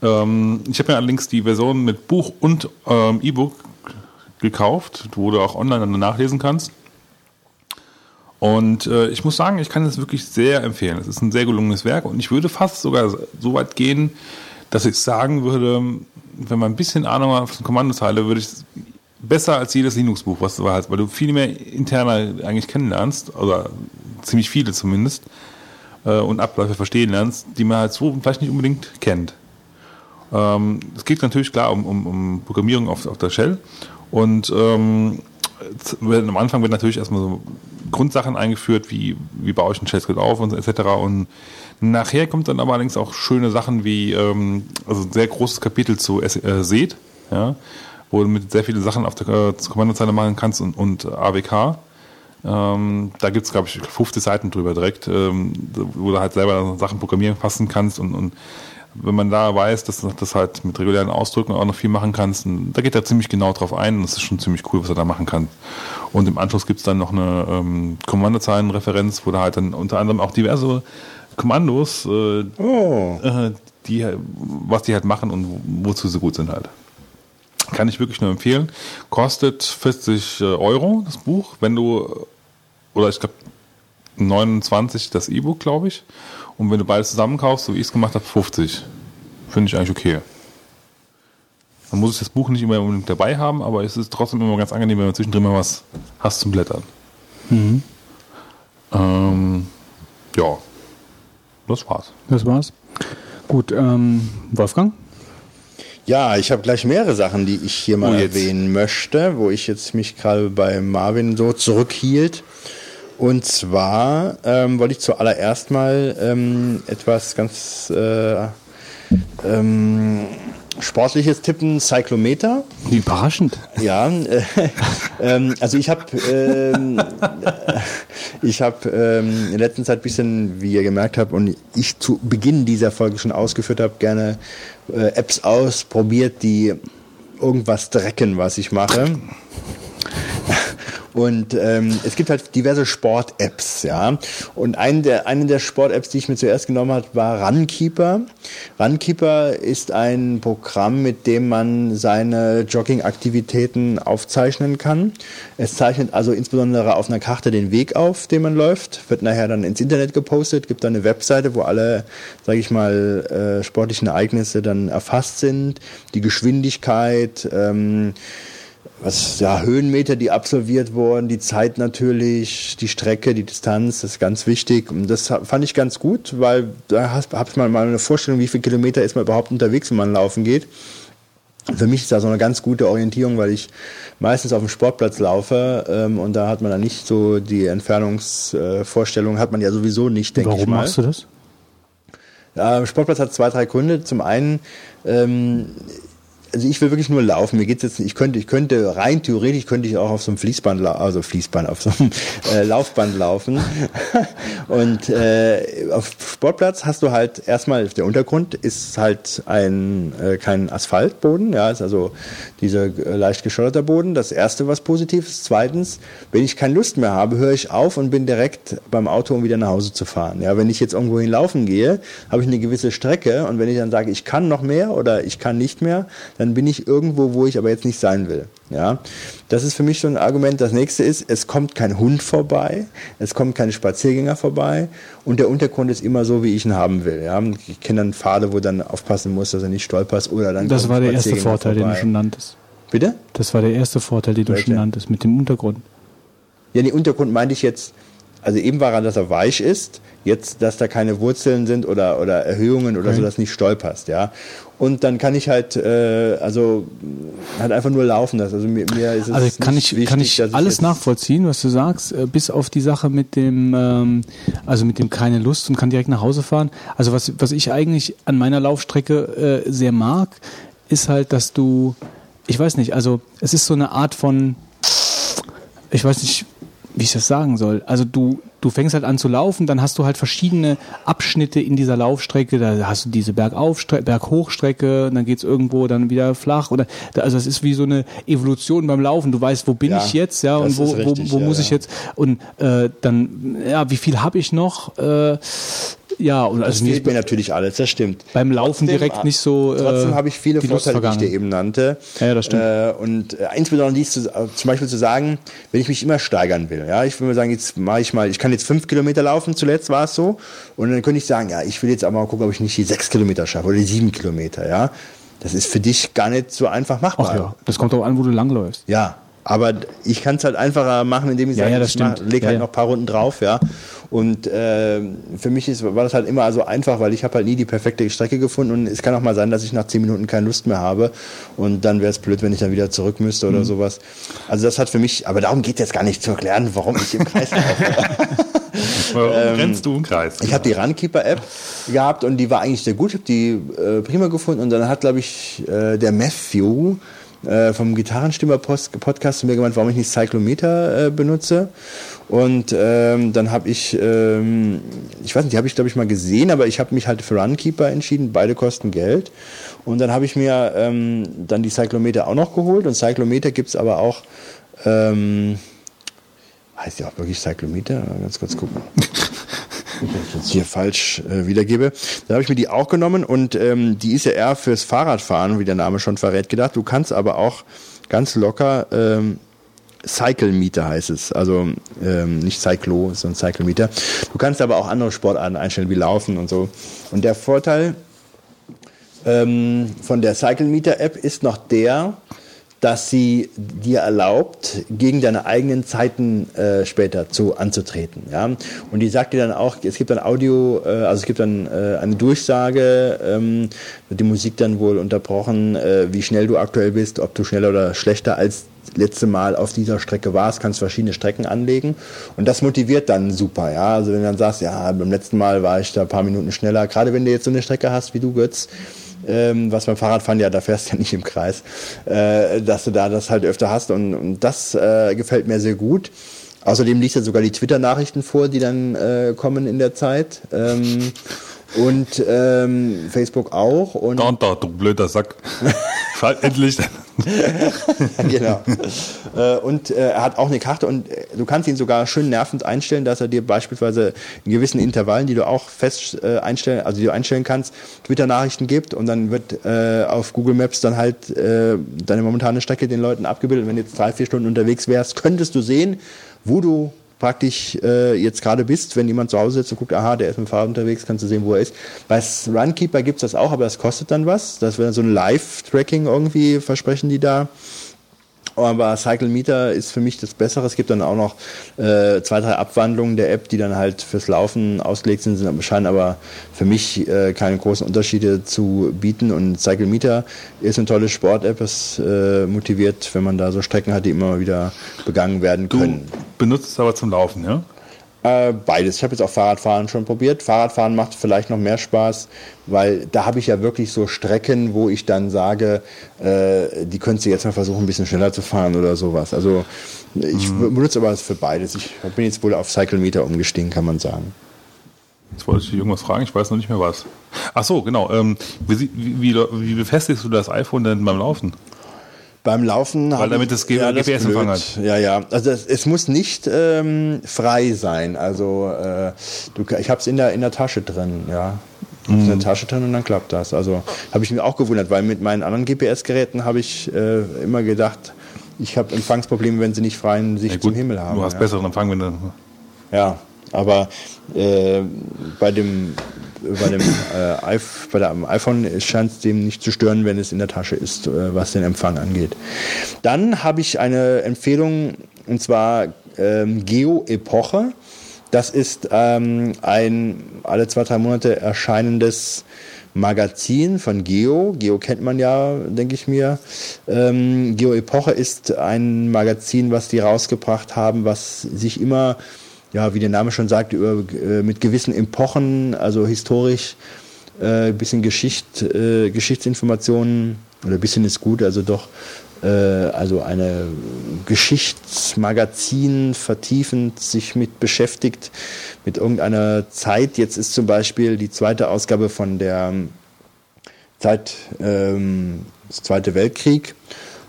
Ähm, ich habe mir allerdings die Version mit Buch und ähm, E-Book gekauft, wo du auch online dann nachlesen kannst. Und äh, ich muss sagen, ich kann es wirklich sehr empfehlen. Es ist ein sehr gelungenes Werk und ich würde fast sogar so weit gehen, dass ich sagen würde, wenn man ein bisschen Ahnung hat von Kommandozeile, würde ich es besser als jedes Linux-Buch, was du hast, weil du viel mehr interner eigentlich kennenlernst, oder ziemlich viele zumindest, äh, und Abläufe verstehen lernst, die man halt so vielleicht nicht unbedingt kennt. Ähm, es geht natürlich klar um, um, um Programmierung auf, auf der Shell und ähm, am Anfang wird natürlich erstmal so Grundsachen eingeführt, wie, wie baue ich ein Shell-Script auf und etc. Und nachher kommt dann aber allerdings auch schöne Sachen wie, ähm, also ein sehr großes Kapitel zu äh, SED, ja, wo du mit sehr viele Sachen auf der äh, Kommandozeile machen kannst und, und AWK. Ähm, da gibt's glaube ich, 50 Seiten drüber direkt, ähm, wo du halt selber Sachen programmieren fassen kannst und, und wenn man da weiß, dass du das halt mit regulären Ausdrücken auch noch viel machen kannst, da geht er ziemlich genau drauf ein und das ist schon ziemlich cool, was er da machen kann. Und im Anschluss gibt's dann noch eine ähm, Kommandozeilenreferenz, wo da halt dann unter anderem auch diverse Kommandos, äh, Oh. äh, die, was die halt machen und wozu sie gut sind halt. Kann ich wirklich nur empfehlen. Kostet 40 Euro das Buch, wenn du, oder ich glaube 29 das E-Book, glaube ich. Und wenn du beides zusammenkaufst, so wie ich es gemacht habe, 50. Finde ich eigentlich okay. Man muss das Buch nicht immer unbedingt dabei haben, aber es ist trotzdem immer ganz angenehm, wenn man zwischendrin mal was hast zum Blättern. Ähm, ja, das war's. Das war's. Gut, ähm, Wolfgang? Ja, ich habe gleich mehrere Sachen, die ich hier mal Oh, erwähnen möchte, wo ich jetzt mich gerade bei Marvin so zurückhielt. Und zwar ähm, wollte ich zuallererst mal ähm, etwas ganz äh, ähm, Sportliches tippen, Cyclometer. Überraschend. Ja, äh, ähm, also ich habe ähm, ich habe ähm, in letzter Zeit ein bisschen, wie ihr gemerkt habt und ich zu Beginn dieser Folge schon ausgeführt habe, gerne äh, Apps ausprobiert, die irgendwas drecken, was ich mache. Und ähm, es gibt halt diverse Sport-Apps, ja. Und eine der, eine der Sport-Apps, die ich mir zuerst genommen habe, war Runkeeper. Runkeeper ist ein Programm, mit dem man seine Jogging-Aktivitäten aufzeichnen kann. Es zeichnet also insbesondere auf einer Karte den Weg auf, den man läuft, wird nachher dann ins Internet gepostet, gibt dann eine Webseite, wo alle, sage ich mal, äh, sportlichen Ereignisse dann erfasst sind, die Geschwindigkeit, ähm, was ja Höhenmeter, die absolviert wurden, die Zeit natürlich, die Strecke, die Distanz, das ist ganz wichtig. Und das fand ich ganz gut, weil da hat man mal eine Vorstellung, wie viele Kilometer ist man überhaupt unterwegs, wenn man laufen geht. Für mich ist das so eine ganz gute Orientierung, weil ich meistens auf dem Sportplatz laufe ähm, und da hat man dann nicht so die Entfernungsvorstellung, hat man ja sowieso nicht, denke ich Warum mal. machst du das? Ja, Sportplatz hat zwei, drei Gründe. Zum einen, ähm, also ich will wirklich nur laufen. Mir geht's jetzt, ich könnte, ich könnte rein theoretisch könnte ich auch auf so einem Fließband, also Fließband, auf so einem äh, Laufband laufen. Und äh, auf Sportplatz hast du halt erstmal der Untergrund ist halt ein äh, kein Asphaltboden, ja, ist also dieser äh, leicht geschotterter Boden. Das erste, was positiv ist. Zweitens, wenn ich keine Lust mehr habe, höre ich auf und bin direkt beim Auto, um wieder nach Hause zu fahren. Ja, wenn ich jetzt irgendwo hinlaufen gehe, habe ich eine gewisse Strecke und wenn ich dann sage, ich kann noch mehr oder ich kann nicht mehr, dann bin ich irgendwo, wo ich aber jetzt nicht sein will. Ja, das ist für mich so ein Argument. Das nächste ist, es kommt kein Hund vorbei, es kommt keine Spaziergänger vorbei und der Untergrund ist immer so, wie ich ihn haben will. Ja, ich kenne dann Pfade, wo dann aufpassen muss, dass er nicht stolperst oder dann Das war der erste Vorteil, den du vorbei. schon nanntest. Bitte? Das war der erste Vorteil, den du Welcher? schon nanntest, mit dem Untergrund. Ja, den Untergrund meinte ich jetzt, also eben war er, dass er weich ist, jetzt, dass da keine Wurzeln sind oder, oder Erhöhungen oder Okay. so, dass nicht stolperst, ja. Und dann kann ich halt, äh, also halt einfach nur laufen lassen. Also mir, mir ist es Also kann ich, kann wichtig, ich dass alles jetzt- nachvollziehen, was du sagst, äh, bis auf die Sache mit dem, ähm, also mit dem keine Lust und kann direkt nach Hause fahren. Also was, was ich eigentlich an meiner Laufstrecke äh, sehr mag, ist halt, dass du, ich weiß nicht, also es ist so eine Art von, ich weiß nicht, wie ich das sagen soll. Also du, du fängst halt an zu laufen, dann hast du halt verschiedene Abschnitte in dieser Laufstrecke. Da hast du diese Bergaufstre Berghochstrecke, und dann geht's irgendwo dann wieder flach. Oder also es ist wie so eine Evolution beim Laufen. Du weißt, wo bin Ja, ich jetzt, ja, das und wo, richtig, wo, wo ja, muss ich ja. jetzt und äh, dann ja, wie viel habe ich noch? Äh, ja, und Das also fehlt mir natürlich alles, das stimmt. beim Laufen direkt nicht so, äh, Trotzdem habe ich viele die Vorteile, die ich dir eben nannte. Ja, ja, das stimmt. Äh, und äh, insbesondere dies zu, äh, zum Beispiel zu sagen, wenn ich mich immer steigern will. Ja, ich will mir sagen, jetzt mache ich mal, ich kann jetzt fünf Kilometer laufen, zuletzt war es so. Und dann könnte ich sagen, ja, ich will jetzt aber mal gucken, ob ich nicht die sechs Kilometer schaffe oder die sieben Kilometer. Ja, das ist für dich gar nicht so einfach machbar. Ach ja, das kommt auch an, wo du langläufst. Ja, aber ich kann es halt einfacher machen, indem ich Ja, sage, ja, das ich mach, stimmt. leg Ja, halt ja. noch ein paar Runden drauf, ja. Und äh, für mich ist, war das halt immer so einfach, weil ich habe halt nie die perfekte Strecke gefunden und es kann auch mal sein, dass ich nach zehn Minuten keine Lust mehr habe und dann wäre es blöd, wenn ich dann wieder zurück müsste Mhm. oder sowas. Also das hat für mich, aber darum geht jetzt gar nicht zu erklären, warum ich im Kreis laufe. Warum rennst du im Kreis? Ich habe die Runkeeper-App gehabt und die war eigentlich sehr gut. Ich habe die äh, prima gefunden und dann hat, glaube ich, äh, der Matthew, äh, vom Gitarrenstimmer-Podcast zu mir gemeint, warum ich nicht Cyclometer äh, benutze. Und ähm, dann habe ich, ähm, ich weiß nicht, die habe ich glaube ich mal gesehen, aber ich habe mich halt für Runkeeper entschieden. Beide kosten Geld. Und dann habe ich mir ähm, dann die Cyclometer auch noch geholt. Und Cyclometer gibt's aber auch, ähm, heißt ja auch wirklich Cyclometer? Ganz kurz gucken. Jetzt hier falsch äh, wiedergebe. Dann habe ich mir die auch genommen und ähm, die ist ja eher fürs Fahrradfahren, wie der Name schon verrät, gedacht. Du kannst aber auch ganz locker ähm, Cycle Meter heißt es. Also ähm, nicht Cyclo, sondern Cycle Meter. Du kannst aber auch andere Sportarten einstellen, wie Laufen und so. Und der Vorteil ähm, von der Cycle Meter App ist noch der, dass sie dir erlaubt, gegen deine eigenen Zeiten äh, später zu anzutreten. Ja? Und die sagt dir dann auch, es gibt dann Audio, äh, also es gibt dann äh, eine Durchsage, ähm, wird die Musik dann wohl unterbrochen, äh, wie schnell du aktuell bist, ob du schneller oder schlechter als letzte Mal auf dieser Strecke warst, kannst verschiedene Strecken anlegen und das motiviert dann super, ja. Also wenn du dann sagst, ja, beim letzten Mal war ich da ein paar Minuten schneller, gerade wenn du jetzt so eine Strecke hast wie du, Götz, ähm, was beim Fahrradfahren ja, da fährst du ja nicht im Kreis, äh, dass du da das halt öfter hast und, und das äh, gefällt mir sehr gut. Außerdem liest er sogar die Twitter-Nachrichten vor, die dann äh, kommen in der Zeit. Ähm, und ähm, Facebook auch. Und Da und da, du blöder Sack. Schalt endlich. genau. Äh, und äh, er hat auch eine Karte und äh, du kannst ihn sogar schön nervend einstellen, dass er dir beispielsweise in gewissen Intervallen, die du auch fest einstellen, also die du einstellen kannst, Twitter-Nachrichten gibt und dann wird auf Google Maps dann halt deine momentane Strecke den Leuten abgebildet. Wenn du jetzt drei, vier Stunden unterwegs wärst, könntest du sehen, wo du praktisch äh, jetzt gerade bist, wenn jemand zu Hause sitzt und guckt, aha, der ist mit dem Fahrrad unterwegs, kannst du sehen, wo er ist. Bei Runkeeper gibt's das auch, aber das kostet dann was. Das wäre so ein Live-Tracking irgendwie, versprechen die da. Aber Cycle Meter ist für mich das Bessere. Es gibt dann auch noch äh, zwei, drei Abwandlungen der App, die dann halt fürs Laufen ausgelegt sind, sind scheinen aber für mich äh, keine großen Unterschiede zu bieten. Und Cycle Meter ist eine tolle Sport-App. Es äh, motiviert, wenn man da so Strecken hat, die immer wieder begangen werden Du können. benutzt es aber zum Laufen, ja? Äh, beides. Ich habe jetzt auch Fahrradfahren schon probiert. Fahrradfahren macht vielleicht noch mehr Spaß, weil da habe ich ja wirklich so Strecken, wo ich dann sage, äh, die könntest du jetzt mal versuchen, ein bisschen schneller zu fahren oder sowas. Also ich benutze aber das für beides. Ich bin jetzt wohl auf Cycle Meter umgestiegen, kann man sagen. Jetzt wollte ich dich irgendwas fragen, ich weiß noch nicht mehr was. Ach so, genau. Ähm, wie, wie, wie befestigst du das iPhone denn beim Laufen? Beim Laufen hab damit es G- das GPS-Empfang hat. Ja, ja. Also es, es muss nicht ähm, frei sein. Also äh, du, ich habe es in der in der Tasche drin, ja. In der Tasche drin und dann klappt das. Also habe ich mir auch gewundert, weil mit meinen anderen GPS-Geräten habe ich äh, immer gedacht, ich habe Empfangsprobleme, wenn sie nicht freien Sicht Ja, zum Himmel haben. Du hast ja. besseren Empfang, wenn du. Ja, aber äh, bei dem bei dem äh, bei dem iPhone scheint es dem nicht zu stören, wenn es in der Tasche ist, äh, was den Empfang angeht. Dann habe ich eine Empfehlung und zwar ähm, Geo Epoche. Das ist ähm, ein alle zwei drei Monate erscheinendes Magazin von Geo. Geo kennt man ja, denke ich mir. Ähm, Geo Epoche ist ein Magazin, was die rausgebracht haben, was sich immer, ja, wie der Name schon sagt, über, äh, mit gewissen Epochen, also historisch, äh, bisschen Geschicht, äh, Geschichtsinformationen, oder bisschen ist gut, also doch, äh, also eine Geschichtsmagazin vertiefend sich mit beschäftigt, mit irgendeiner Zeit. Jetzt ist zum Beispiel die zweite Ausgabe von der Zeit ähm, des Zweite Weltkrieg.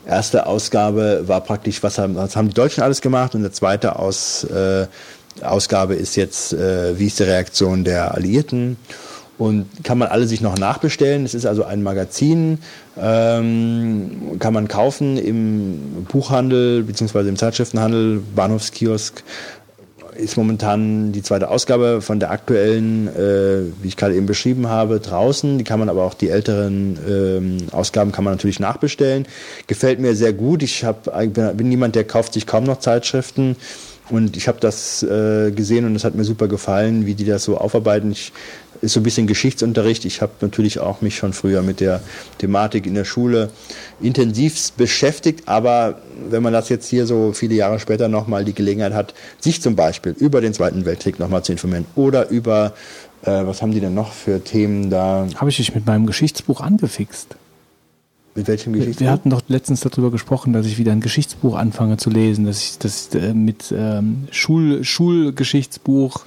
Erste Ausgabe war praktisch, was haben, was haben die Deutschen alles gemacht und der zweite Aus, äh, Ausgabe ist jetzt, äh, wie ist die Reaktion der Alliierten und kann man alle sich noch nachbestellen. Es ist also ein Magazin, ähm, kann man kaufen im Buchhandel beziehungsweise im Zeitschriftenhandel, Bahnhofskiosk, ist momentan die zweite Ausgabe von der aktuellen, äh, wie ich gerade eben beschrieben habe, draußen. Die kann man aber auch die älteren ähm, Ausgaben kann man natürlich nachbestellen. Gefällt mir sehr gut. Ich hab, bin, niemand, der kauft sich kaum noch Zeitschriften. Und ich habe das äh, gesehen und es hat mir super gefallen, wie die das so aufarbeiten. Ich, ist so ein bisschen Geschichtsunterricht. Ich habe natürlich auch mich schon früher mit der Thematik in der Schule intensiv beschäftigt, aber wenn man das jetzt hier so viele Jahre später nochmal die Gelegenheit hat, sich zum Beispiel über den Zweiten Weltkrieg nochmal zu informieren oder über, äh, was haben die denn noch für Themen da? Habe ich dich mit meinem Geschichtsbuch angefixt? Mit welchem Geschichtsbuch? wir hatten doch letztens darüber gesprochen, dass ich wieder ein Geschichtsbuch anfange zu lesen, dass ich das äh, mit ähm, Schul, Schulgeschichtsbuch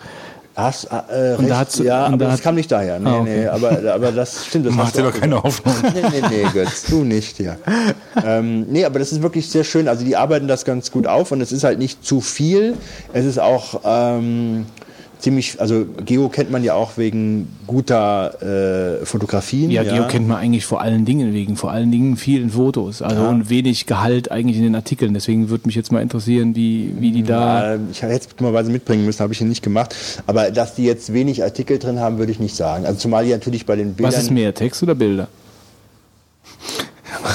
Hast, äh, Und da recht, hat's- ja, und aber da das hat- kam nicht daher. Nee, Ah, okay. nee, aber, aber das stimmt. Das Mach hast dir doch keine. Hoffnung. Nee, nee, nee, Götz, du nicht, ja. ähm, nee, aber das ist wirklich sehr schön. Also die arbeiten das ganz gut auf und es ist halt nicht zu viel. Es ist auch ähm, ziemlich, also Geo kennt man ja auch wegen guter äh, Fotografien. Ja, Geo kennt man eigentlich vor allen Dingen wegen vor allen Dingen vielen Fotos, also Ja. und wenig Gehalt eigentlich in den Artikeln. Deswegen würde mich jetzt mal interessieren, wie, wie die da. Ja, ich hätte es dummerweise mitbringen müssen, habe ich hier nicht gemacht. Aber dass die jetzt wenig Artikel drin haben, würde ich nicht sagen. Also zumal die natürlich bei den Bildern... Was ist mehr, Text oder Bilder?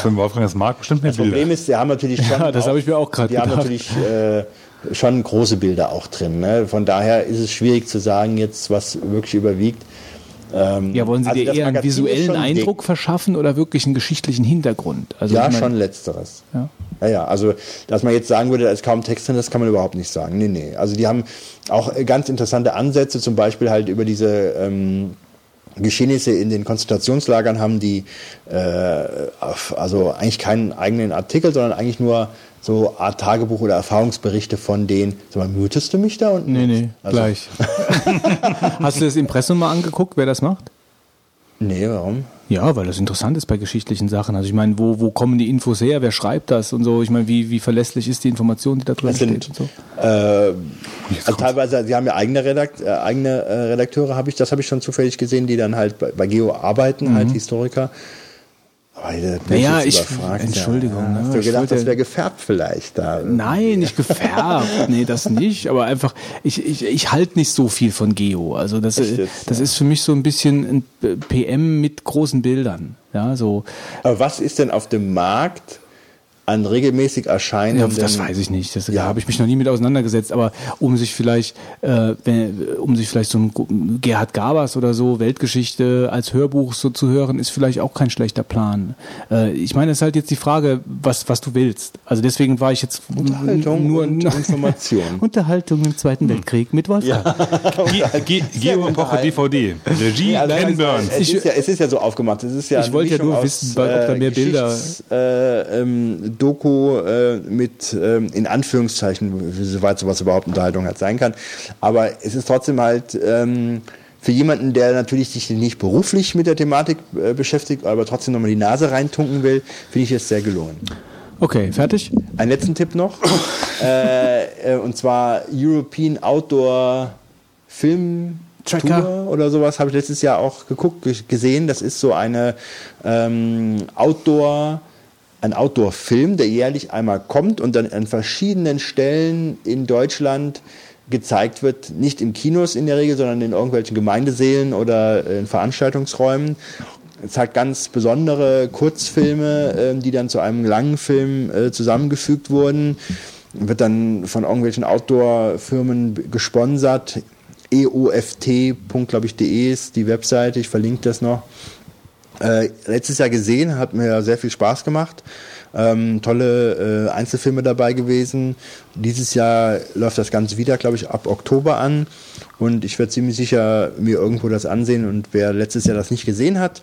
Wenn Wolfgang das mag, bestimmt mehr Das Problem Bilder. ist, die haben natürlich schon. Ja, das habe ich mir auch gerade Die haben gedacht. natürlich äh, schon große Bilder auch drin. Ne? Von daher ist es schwierig zu sagen, jetzt was wirklich überwiegt. Ähm, Ja, wollen Sie also dir eher einen visuellen Eindruck verschaffen oder wirklich einen geschichtlichen Hintergrund? Also. Ja, ich mein- schon letzteres. Ja. Ja, ja, also dass man jetzt sagen würde, da ist kaum Text drin, das kann man überhaupt nicht sagen. Nee, nee. Also die haben auch äh, ganz interessante Ansätze, zum Beispiel halt über diese ähm, Geschehnisse in den Konzentrationslagern haben die äh, also eigentlich keinen eigenen Artikel, sondern eigentlich nur so Art Tagebuch oder Erfahrungsberichte von denen. Sag mal, mutest du mich da unten? Nee, nee, Also- gleich. Hast du das Impressum mal angeguckt, wer das macht? Nee, warum? Ja, weil das interessant ist bei geschichtlichen Sachen. Also ich meine, wo, wo kommen die Infos her? Wer schreibt das und so? Ich meine, wie, wie verlässlich ist die Information, die da drin steht sind und so? äh, also teilweise, sie haben ja eigene, Redakt, äh, eigene äh, Redakteure, habe ich, das habe ich schon zufällig gesehen, die dann halt bei, bei Geo arbeiten, halt Historiker. Bin Mhm. Naja, ich- überfragt, Entschuldigung, Ja. ne, Hast du ich gedacht, wollte- das wäre gefärbt vielleicht da? Nein, nicht gefärbt. nee, das nicht. Aber einfach, ich, ich, ich halte nicht so viel von Geo. Also das, äh, jetzt? das ist für mich so ein bisschen ein PM mit großen Bildern. Ja, so. Aber was ist denn auf dem Markt an regelmäßig Ja, erscheinenden... das weiß ich nicht. Das, Ja. Da habe ich mich noch nie mit auseinandergesetzt. Aber um sich vielleicht, äh, wenn, um sich vielleicht so ein Gerhard Gabers oder so Weltgeschichte als Hörbuch so zu hören, ist vielleicht auch kein schlechter Plan. Äh, ich meine, es ist halt jetzt die Frage, was was du willst. Also deswegen war ich jetzt Unterhaltung nur und Information. Unterhaltung im Zweiten Weltkrieg mit Wolfgang. Ge- Geo und Poche DVD. Regie Ja, also es, Burns. es, ist ja, es ist ja so aufgemacht. Es ist ja Ich wollte ja nur aus, wissen, ob da mehr Bilder- Äh, ähm, Doku äh, mit ähm, in Anführungszeichen, soweit sowas überhaupt Unterhaltung halt sein kann. Aber es ist trotzdem halt ähm, für jemanden, der natürlich sich nicht beruflich mit der Thematik äh, beschäftigt, aber trotzdem nochmal die Nase reintunken will, finde ich es sehr gelungen. Okay, fertig? Einen letzten Tipp noch. äh, äh, und zwar European Outdoor Film Tracker. Tour oder sowas habe ich letztes Jahr auch geguckt, ge- gesehen. Das ist so eine ähm, Outdoor, ein Outdoor-Film, der jährlich einmal kommt und dann an verschiedenen Stellen in Deutschland gezeigt wird, nicht in Kinos in der Regel, sondern in irgendwelchen Gemeindesälen oder in Veranstaltungsräumen. Es hat ganz besondere Kurzfilme, ähm, die dann zu einem langen Film äh, zusammengefügt wurden. Wird dann von irgendwelchen Outdoor-Firmen gesponsert. E eoft.de ist die Webseite, ich verlinke das noch. Äh, letztes Jahr gesehen, hat mir sehr viel Spaß gemacht. Ähm, tolle äh, Einzelfilme dabei gewesen. Dieses Jahr läuft das Ganze wieder, glaube ich, ab Oktober an. Und ich werde ziemlich sicher mir irgendwo das ansehen. Und wer letztes Jahr das nicht gesehen hat,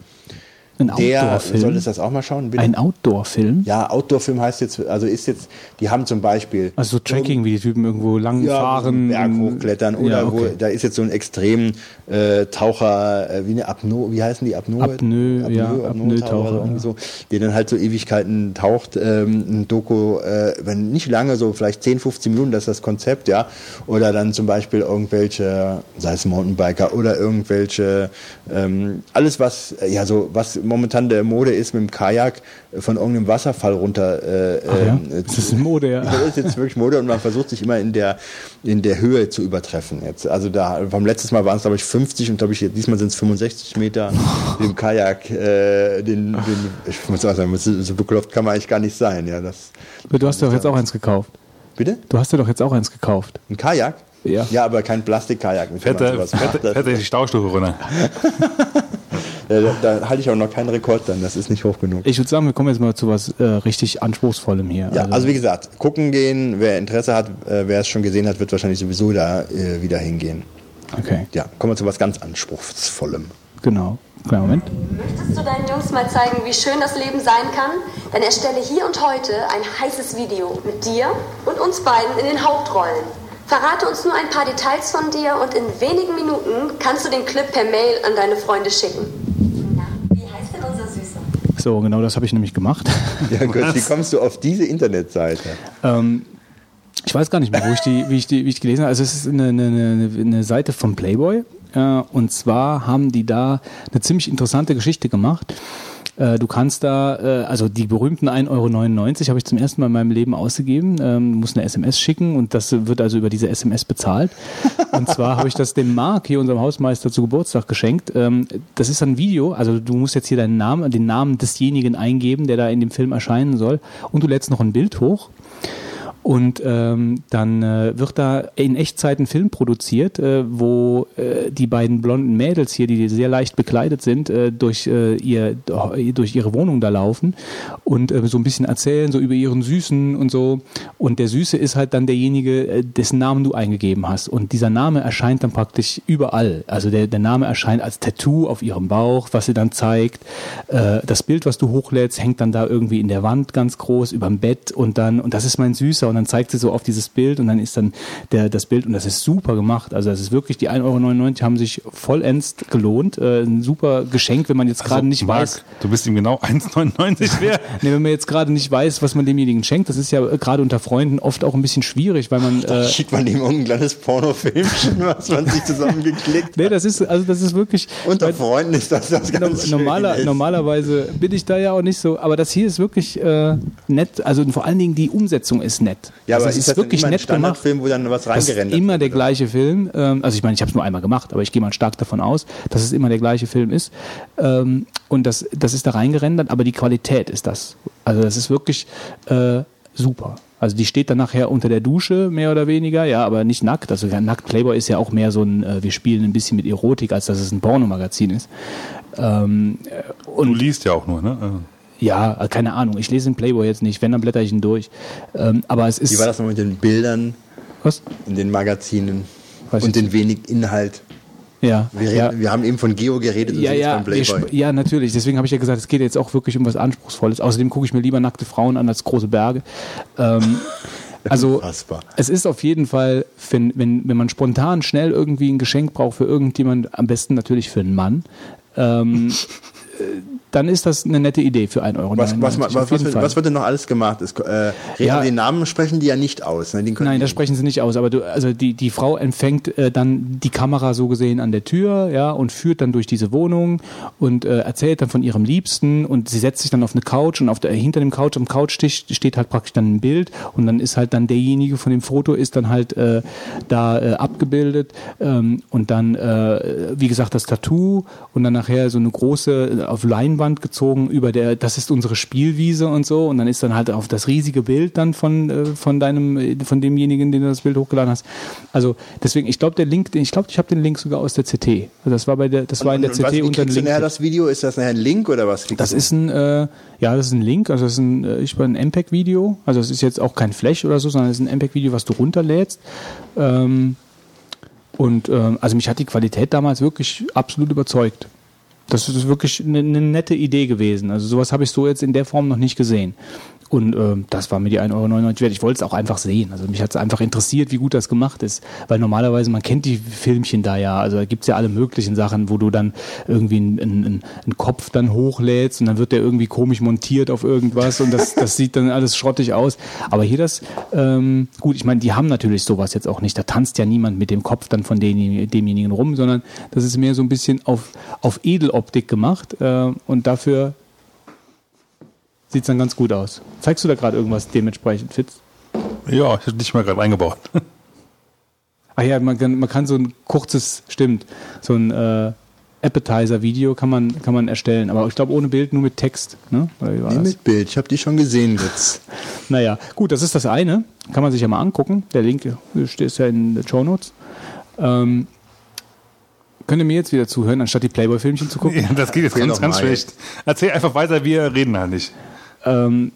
Ein Outdoor-Film. sollte das auch mal schauen. Bitte. Ein Outdoor-Film? ja, Outdoor-Film heißt jetzt, also ist jetzt, die haben zum Beispiel Also so Trekking, wie die Typen irgendwo lang ja, fahren. Berg und- hochklettern oder Ja, okay. wo, da ist jetzt so ein extrem äh, Taucher, äh, wie eine Apnoe, wie heißen die Apnoe? Apnoe, ja, Apnoe-Taucher irgendwie ja. so, der dann halt so Ewigkeiten taucht, ähm, ein Doku, äh, wenn nicht lange, so vielleicht 10, 15 Minuten, das ist das Konzept, ja, oder dann zum Beispiel irgendwelche, sei es Mountainbiker oder irgendwelche, ähm, alles was, äh, ja so, was momentan der Mode ist, mit dem Kajak äh, von irgendeinem Wasserfall runter äh, Ach ja? ähm, Das ist Mode, ja. das ist jetzt wirklich Mode und man versucht sich immer in der, in der Höhe zu übertreffen. Jetzt. Also da, beim letzten Mal waren es, glaube ich, 50 und glaube ich, diesmal sind es 65 Meter im Kajak. Äh, den, den, ich muss auch sagen, so bekloppt kann man eigentlich gar nicht sein. Ja, das, Du hast doch jetzt auch eins gekauft. bitte? Du hast dir doch jetzt auch eins gekauft. Ein Kajak? Ja. Ja, aber kein Plastikkajak. mit dem er- fährt er die Staustufe runter. Äh, da, da halte ich auch noch keinen Rekord dann, das ist nicht hoch genug. Ich würde sagen, wir kommen jetzt mal zu was äh, richtig Anspruchsvollem hier. Ja, also wie gesagt, gucken gehen, wer Interesse hat, äh, wer es schon gesehen hat, wird wahrscheinlich sowieso da äh, wieder hingehen. okay. Ja, kommen wir zu was ganz Anspruchsvollem. Genau. Kleinen Moment. Möchtest du deinen Jungs mal zeigen, wie schön das Leben sein kann? Dann erstelle hier und heute ein heißes Video mit dir und uns beiden in den Hauptrollen. Verrate uns nur ein paar Details von dir und in wenigen Minuten kannst du den Clip per Mail an deine Freunde schicken. Na, wie heißt denn unser Süßer? So, genau das habe ich nämlich gemacht. Ja, Gott, wie kommst du auf diese Internetseite? Ähm, ich weiß gar nicht mehr, wo ich die, wie, ich die, wie ich gelesen habe. Also es ist eine, eine, eine, eine Seite von Playboy. Äh, und zwar haben die da eine ziemlich interessante Geschichte gemacht. Äh, du kannst da, äh, also die berühmten 1,99 Euro habe ich zum ersten Mal in meinem Leben ausgegeben. Ähm, du musst eine SMS schicken und das wird also über diese SMS bezahlt. Und zwar habe ich das dem Marc, hier unserem Hausmeister, zu Geburtstag geschenkt. Ähm, das ist ein Video, also du musst jetzt hier deinen Namen, den Namen desjenigen eingeben, der da in dem Film erscheinen soll. Und du lädst noch ein Bild hoch. Und ähm, dann äh, wird da in Echtzeit ein Film produziert, äh, wo äh, die beiden blonden Mädels hier, die sehr leicht bekleidet sind, äh, durch, äh, ihr, durch ihre Wohnung da laufen und äh, so ein bisschen erzählen, so über ihren Süßen und so. Und der Süße ist halt dann derjenige, dessen Namen du eingegeben hast. Und dieser Name erscheint dann praktisch überall. Also der, der Name erscheint als Tattoo auf ihrem Bauch, was sie dann zeigt. Das Bild, was du hochlädst, hängt dann da irgendwie in der Wand ganz groß, überm Bett und dann, und das ist mein Süßer. Und dann zeigt sie so auf dieses Bild und dann ist dann der, das Bild und das ist super gemacht. Also das ist wirklich, die 1,99 Euro haben sich vollends gelohnt. Äh, ein super Geschenk, wenn man jetzt gerade Also, nicht Marc, weiß. Du bist ihm genau 1,99 wert. Nee, wenn man jetzt gerade nicht weiß, was man demjenigen schenkt, das ist ja äh, gerade unter Freunden oft auch ein bisschen schwierig, weil man äh, Schickt man ihm irgendein kleines Pornofilmchen, was man sich zusammengeklickt Nee, das ist also das ist wirklich Unter Freunden ist das das No- ganz normaler, Schönes. normalerweise bin ich da ja auch nicht so, aber das hier ist wirklich äh, nett. Also vor allen Dingen die Umsetzung ist nett. Ja, also aber es ist ist wirklich nett gemacht. Standardfilm, wo dann was Das ist immer der oder? gleiche Film. Ähm, also ich meine, ich habe es nur einmal gemacht, aber ich gehe mal stark davon aus, dass es immer der gleiche Film ist. Ähm, und das, das ist da reingerendert, aber die Qualität ist das. Also das ist wirklich äh, super. Also die steht dann nachher unter der Dusche, mehr oder weniger, ja, aber nicht nackt. Also ja, nackt Playboy ist ja auch mehr so ein, äh, wir spielen ein bisschen mit Erotik, als dass es ein Pornomagazin ist. Ähm, Du liest ja auch nur, ne? Ja, keine Ahnung, ich lese den Playboy jetzt nicht, wenn, dann blätter ich ihn durch. Ähm, aber es ist. Wie war das noch mit den Bildern Was? in den Magazinen Weiß und den wenig Inhalt? Ja. Wir, reden, ja. wir haben eben von Geo geredet und Ja, sind ja, beim Playboy. ja, natürlich. Deswegen habe ich ja gesagt, es geht jetzt auch wirklich um was Anspruchsvolles. Außerdem gucke ich mir lieber nackte Frauen an als große Berge. Ähm, also Unfassbar. es ist auf jeden Fall, wenn, wenn, wenn man spontan schnell irgendwie ein Geschenk braucht für irgendjemand, am besten natürlich für einen Mann, ähm, äh, dann ist das eine nette Idee für 1,99 Euro. Was, was, was, was, wird, denn noch alles gemacht? Es, äh, Ja. Den Namen sprechen die ja nicht aus. Ne? Nein, das sprechen sie nicht aus. Aber du, also die, die Frau empfängt äh, dann die Kamera so gesehen an der Tür, ja, und führt dann durch diese Wohnung und äh, erzählt dann von ihrem Liebsten und sie setzt sich dann auf eine Couch und auf der, hinter dem Couch, am Couchtisch steht halt praktisch dann ein Bild und dann ist halt dann derjenige von dem Foto ist dann halt äh, da äh, abgebildet ähm, und dann, äh, wie gesagt, das Tattoo und dann nachher so eine große äh, auf Leinwand gezogen über der, das ist unsere Spielwiese und so und dann ist dann halt auf das riesige Bild dann von, äh, von deinem, äh, von demjenigen, den du das Bild hochgeladen hast. Also deswegen, ich glaube, der Link, ich glaube, ich habe den Link sogar aus der CT. Also das war bei der, das war in der Und was, CT wie dem nachher Link. das Video? Ist das nachher ein Link oder was? Das du? ist ein, äh, ja, das ist ein Link, also das ist ein, äh, ich bin ein MPEG-Video, also es ist jetzt auch kein Flash oder so, sondern es ist ein MPEG-Video, was du runterlädst. Ähm, und ähm, also mich hat die Qualität damals wirklich absolut überzeugt. Das ist wirklich eine, eine nette Idee gewesen. Also sowas habe ich so jetzt in der Form noch nicht gesehen. Und ähm, das war mir die 1,99 Euro wert. Ich wollte es auch einfach sehen. Also mich hat es einfach interessiert, wie gut das gemacht ist. Weil normalerweise, man kennt die Filmchen da ja. Also da gibt's ja alle möglichen Sachen, wo du dann irgendwie einen, einen, einen Kopf dann hochlädst und dann wird der irgendwie komisch montiert auf irgendwas und das, das sieht dann alles schrottig aus. Aber hier das, ähm, gut, ich meine, die haben natürlich sowas jetzt auch nicht. Da tanzt ja niemand mit dem Kopf dann von den, demjenigen rum, sondern das ist mehr so ein bisschen auf, auf Edeloptik gemacht äh, und dafür sieht's dann ganz gut aus. Zeigst du da gerade irgendwas dementsprechend, Fitz? Ja, ich habe dich mal gerade eingebaut. Ach ja, man kann, man kann so ein kurzes, stimmt, so ein äh, Appetizer-Video kann man, kann man erstellen, aber ich glaube ohne Bild, nur mit Text. Ne? Nee, mit Bild. Ich habe die schon gesehen jetzt. Naja, gut, das ist das eine. Kann man sich ja mal angucken. Der Link ist ja in den Show Notes. Ähm, könnt ihr mir jetzt wieder zuhören, anstatt die Playboy-Filmchen zu gucken? Ja, das geht jetzt Erzähl ganz, ganz schlecht. Erzähl einfach weiter, wir reden halt nicht. Ähm,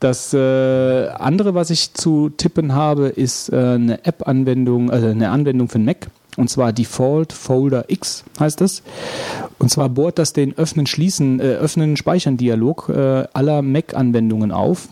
das äh, andere, was ich zu tippen habe, ist äh, eine App-Anwendung, also eine Anwendung für Mac. und zwar Default Folder X heißt das. Und zwar bohrt das den Öffnen, Schließen, äh, Öffnen, Speichern Dialog äh, aller Mac-Anwendungen auf.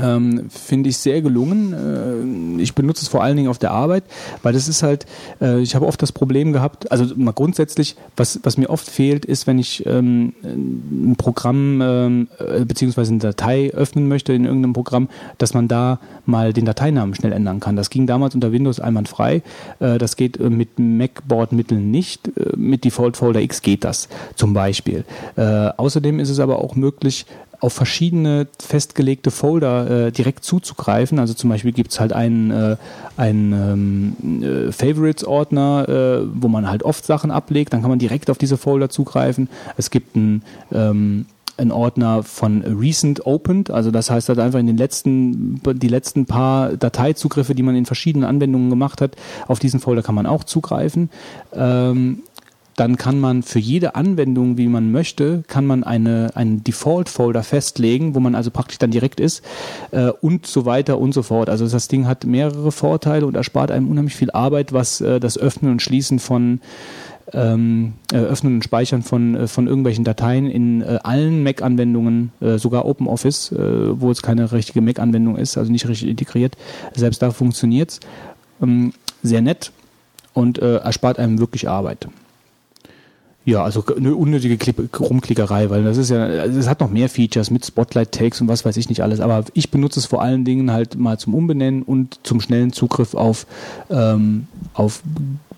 Ähm, Finde ich sehr gelungen. Äh, ich benutze es vor allen Dingen auf der Arbeit, weil das ist halt, äh, ich habe oft das Problem gehabt, also mal grundsätzlich, was, was mir oft fehlt, ist, wenn ich ähm, ein Programm ähm, äh, beziehungsweise eine Datei öffnen möchte in irgendeinem Programm, dass man da mal den Dateinamen schnell ändern kann. Das ging damals unter Windows einwandfrei. Äh, das geht äh, mit Macboard-Mitteln nicht. Äh, mit Default Folder X geht das zum Beispiel. Außerdem ist es aber auch möglich, auf verschiedene festgelegte Folder äh, direkt zuzugreifen. Also zum Beispiel gibt es halt einen, äh, einen ähm, äh, Favorites-Ordner, äh, wo man halt oft Sachen ablegt, dann kann man direkt auf diese Folder zugreifen. Es gibt einen ähm, ein Ordner von Recent Opened, also das heißt halt einfach in den letzten, die letzten paar Dateizugriffe, die man in verschiedenen Anwendungen gemacht hat, auf diesen Folder kann man auch zugreifen. Ähm, dann kann man für jede Anwendung, wie man möchte, kann man eine, einen Default-Folder festlegen, wo man also praktisch dann direkt ist äh, und so weiter und so fort. Also das Ding hat mehrere Vorteile und erspart einem unheimlich viel Arbeit, was äh, das Öffnen und Schließen von ähm, äh, Öffnen und Speichern von, äh, von irgendwelchen Dateien in äh, allen Mac-Anwendungen, äh, sogar OpenOffice, äh, wo es keine richtige Mac-Anwendung ist, also nicht richtig integriert, selbst da funktioniert's. Ähm, sehr nett und äh, erspart einem wirklich Arbeit. Ja, also eine unnötige Rumklickerei, weil das ist ja, es hat noch mehr Features mit Spotlight-Tags und was weiß ich nicht alles. Aber ich benutze es vor allen Dingen halt mal zum Umbenennen und zum schnellen Zugriff auf, ähm, auf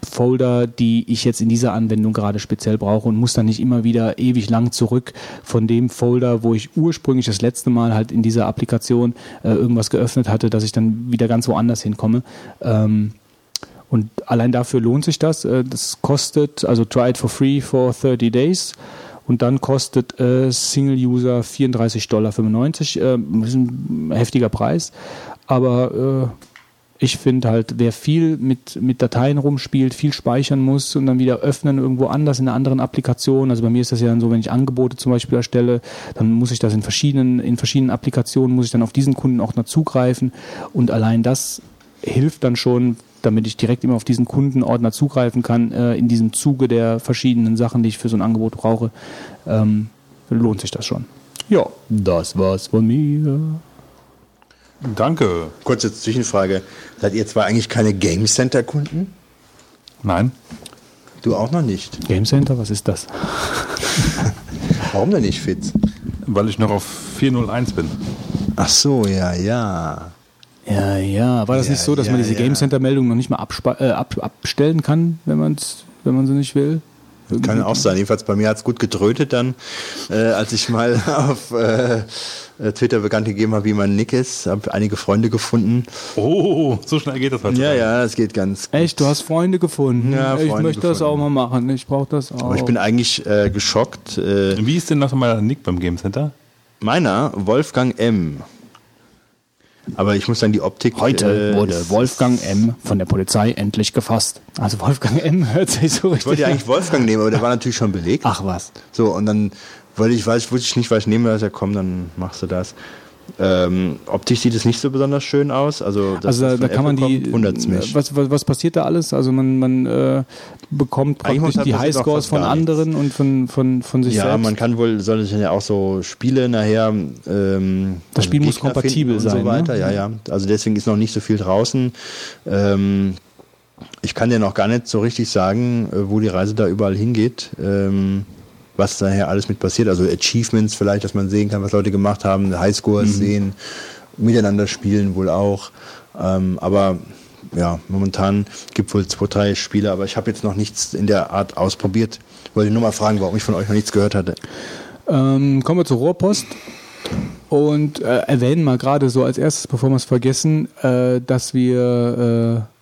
Folder, die ich jetzt in dieser Anwendung gerade speziell brauche und muss dann nicht immer wieder ewig lang zurück von dem Folder, wo ich ursprünglich das letzte Mal halt in dieser Applikation äh, irgendwas geöffnet hatte, dass ich dann wieder ganz woanders hinkomme. Ähm, und allein dafür lohnt sich das. Äh, das kostet, also try it for free for 30 days. Und dann kostet äh, Single User 34,95 Dollar. Äh, ist ein heftiger Preis. Aber äh, ich finde halt, wer viel mit, mit Dateien rumspielt, viel speichern muss und dann wieder öffnen irgendwo anders in einer anderen Applikation. Also bei mir ist das ja dann so, wenn ich Angebote zum Beispiel erstelle, dann muss ich das in verschiedenen, in verschiedenen Applikationen, muss ich dann auf diesen Kunden auch noch zugreifen. Und allein das hilft dann schon, damit ich direkt immer auf diesen Kundenordner zugreifen kann, äh, in diesem Zuge der verschiedenen Sachen, die ich für so ein Angebot brauche, ähm, lohnt sich das schon. Ja, das war's von mir. Danke. Kurze Zwischenfrage. Seid ihr zwar eigentlich keine Game Center Kunden? Nein. Du auch noch nicht. Game Center, was ist das? Warum denn nicht, Fitz? Weil ich noch auf 401 bin. Ach so, ja, ja. Ja, ja. War das Ja, nicht so, dass ja, man diese ja. Game Center Meldung noch nicht mal äh, ab abstellen kann, wenn man wenn man sie nicht will? Kann auch sein. Jedenfalls bei mir hat es gut gedrötet dann, äh, als ich mal auf äh, äh, Twitter bekannt gegeben habe, wie mein Nick ist. Habe einige Freunde gefunden. Oh, so schnell geht das halt. Ja, ja, es geht ganz gut. Echt, du hast Freunde gefunden. Ja, ich Freunde möchte das auch gefunden. mal machen. Ich brauche das auch. Aber ich bin eigentlich äh, geschockt. Äh, Wie ist denn noch mal der Nick beim Game Center? meiner, Wolfgang M. Aber ich muss sagen, die Optik. Heute äh, wurde Wolfgang M. von der Polizei endlich gefasst. Also Wolfgang M. hört sich so richtig Ich wollte ja eigentlich Wolfgang nehmen, aber der war natürlich schon belegt. Ach was. So, und dann wollte ich, weiß, wusste ich nicht, was ich nehme, also komm, dann machst du das. Ähm, optisch sieht es nicht so besonders schön aus. Also, das, Also da, da kann man die. kommt. Was, was, was passiert da alles? Also man, man äh, bekommt Eigentlich muss praktisch die Highscores von anderen und von, von, von sich ja, selbst. man kann wohl, soll sich ja auch so Spiele nachher. Ähm, Das Spiel muss Gegner kompatibel finden und sein, So weiter. ne? Ja, ja. Also deswegen ist noch nicht so viel draußen. Ähm, ich kann dir noch gar nicht so richtig sagen, äh, wo die Reise da überall hingeht. Ähm, was daher alles mit passiert. Also Achievements vielleicht, dass man sehen kann, was Leute gemacht haben, Highscores Mhm. sehen, miteinander spielen wohl auch. Ähm, aber ja, momentan gibt wohl zwei, drei Spiele, aber ich habe jetzt noch nichts in der Art ausprobiert. Wollte nur mal fragen, warum ich von euch noch nichts gehört hatte. Ähm, kommen wir zur Rohrpost und äh, erwähnen mal gerade so als erstes, bevor wir es vergessen, äh, dass wir äh,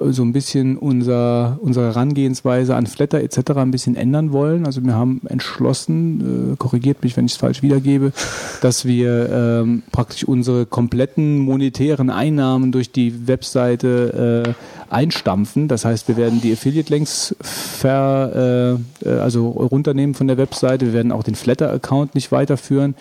so ein bisschen unser, unsere Herangehensweise an Flatter etc. ein bisschen ändern wollen. Also wir haben entschlossen, äh, korrigiert mich, wenn ich es falsch wiedergebe, dass wir ähm, praktisch unsere kompletten monetären Einnahmen durch die Webseite äh, einstampfen. Das heißt, wir werden die Affiliate-Links äh, äh, also runternehmen von der Webseite. Wir werden auch den Flatter-Account nicht weiterführen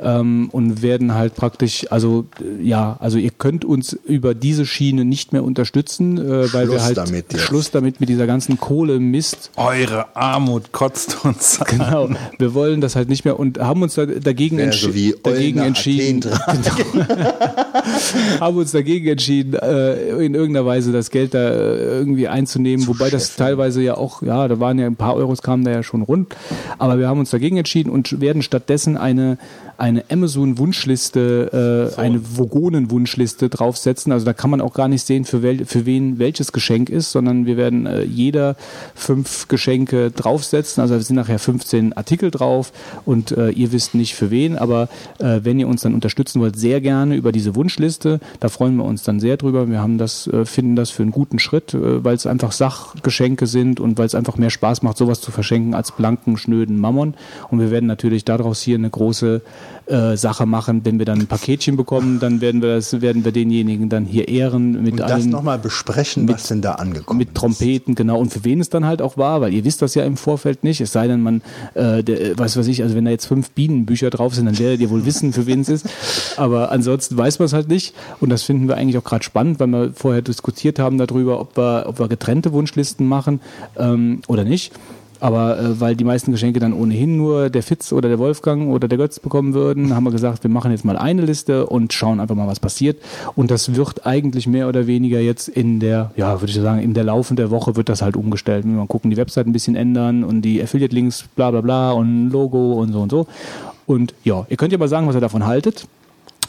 ähm, und werden halt praktisch, also äh, ja, also ihr könnt uns über diese Schiene nicht mehr unterstützen. Äh, weil wir Schluss halt damit jetzt. Schluss damit mit dieser ganzen Kohlemist. Eure Armut kotzt uns an. Genau. Wir wollen das halt nicht mehr und haben uns da, dagegen, entschi so wie dagegen entschieden. Athen haben uns dagegen entschieden, äh, in irgendeiner Weise das Geld da äh, irgendwie einzunehmen, wobei das teilweise ja auch, ja, da waren ja ein paar Euros kamen da ja schon rund, aber wir haben uns dagegen entschieden und werden stattdessen eine eine Amazon-Wunschliste, äh, eine Vogonen-Wunschliste draufsetzen. Also da kann man auch gar nicht sehen, für, wel für wen welches Geschenk ist, sondern wir werden äh, jeder fünf Geschenke draufsetzen. Also es sind nachher 15 Artikel drauf und äh, ihr wisst nicht für wen, aber äh, wenn ihr uns dann unterstützen wollt, sehr gerne über diese Wunschliste. Da freuen wir uns dann sehr drüber. Wir haben das, äh, finden das für einen guten Schritt, äh, weil es einfach Sachgeschenke sind und weil es einfach mehr Spaß macht, sowas zu verschenken als blanken, schnöden Mammon. Und wir werden natürlich daraus hier eine große äh, Sache machen. Wenn wir dann ein Paketchen bekommen, dann werden wir das, werden wir denjenigen dann hier ehren mit Und das allen nochmal besprechen, was denn da angekommen mit Trompeten, genau, und für wen es dann halt auch war, weil ihr wisst das ja im Vorfeld nicht, es sei denn, man, äh, der, äh, was weiß ich, also wenn da jetzt fünf Bienenbücher drauf sind, dann werdet ihr wohl wissen, für wen es ist, aber ansonsten weiß man es halt nicht. Und das finden wir eigentlich auch gerade spannend, weil wir vorher diskutiert haben darüber, ob wir, ob wir getrennte Wunschlisten machen ähm, oder nicht. Aber äh, weil die meisten Geschenke dann ohnehin nur der Fitz oder der Wolfgang oder der Götz bekommen würden, haben wir gesagt, wir machen jetzt mal eine Liste und schauen einfach mal, was passiert. Und das wird eigentlich mehr oder weniger jetzt in der, ja, würde ich sagen, in der Laufe der Woche wird das halt umgestellt. Wir mal gucken, die Website ein bisschen ändern und die Affiliate-Links, bla bla bla und Logo und so und so. Und ja, ihr könnt ja mal sagen, was ihr davon haltet.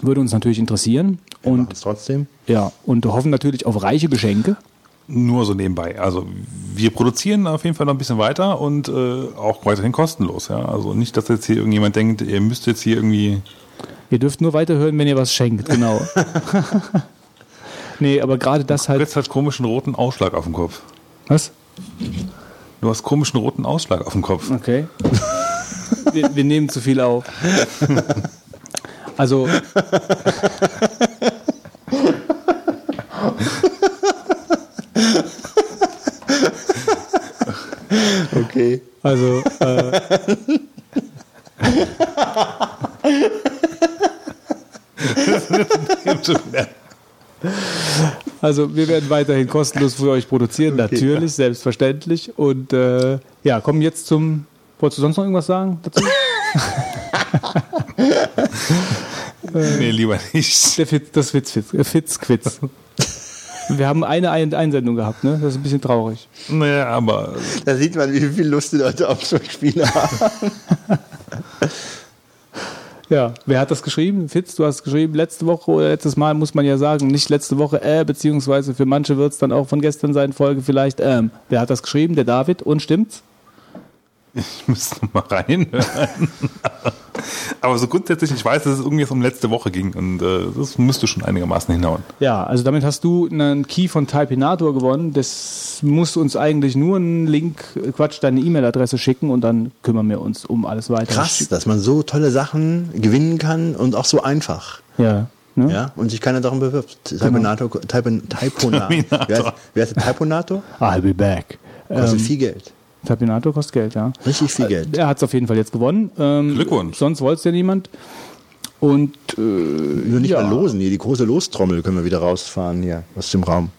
Würde uns natürlich interessieren. Und Und trotzdem. ja, und hoffen natürlich auf reiche Geschenke. Nur so nebenbei. Also wir produzieren auf jeden Fall noch ein bisschen weiter und äh, auch weiterhin kostenlos. Ja? Also nicht, dass jetzt hier irgendjemand denkt, ihr müsst jetzt hier irgendwie. Ihr dürft nur weiterhören, wenn ihr was schenkt, genau. nee, aber gerade das halt. Fritz hat komischen roten Ausschlag auf dem Kopf. Was? Du hast komischen roten Ausschlag auf dem Kopf. Okay. wir, wir nehmen zu viel auf. Also. Okay. Also, äh, also wir werden weiterhin kostenlos für euch produzieren, natürlich, selbstverständlich. Und äh, ja, kommen jetzt zum. Wolltest du sonst noch irgendwas sagen dazu? nee, lieber nicht. Der Fitz, das Fitz, Fitz, äh, Fitz-Quiz. Wir haben eine Ein- Einsendung gehabt, ne? Das ist ein bisschen traurig. Naja, aber Da sieht man, wie viel Lust die Leute auf so Spiele haben. Ja, wer hat das geschrieben? Fitz, du hast geschrieben, letzte Woche oder letztes Mal muss man ja sagen, nicht letzte Woche, äh, beziehungsweise für manche wird es dann auch von gestern sein, Folge vielleicht, ähm. Wer hat das geschrieben? Der David und stimmt's? Ich müsste noch mal reinhören. aber so grundsätzlich, ich weiß, dass es irgendwie um letzte Woche ging und äh, das müsste schon einigermaßen hinhauen. Ja, also damit hast du einen Key von Typinator gewonnen. Das muss uns eigentlich nur einen Link, äh, Quatsch, deine E-Mail-Adresse schicken und dann kümmern wir uns um alles weitere. Krass, dass man so tolle Sachen gewinnen kann und auch so einfach. Ja. Ne? Ja, und sich keiner darum bewirbt. Typonator, Typon, Typonator. Wer heißt, Typonator? I'll be back. Kostet Ähm, viel Geld. Typinator kostet Geld, ja. Richtig viel Geld. Er hat es auf jeden Fall jetzt gewonnen. Ähm, Glückwunsch. Sonst wollte es ja niemand. Und äh, Nur nicht ja. mal losen hier. Die große Lostrommel können wir wieder rausfahren hier aus dem Raum.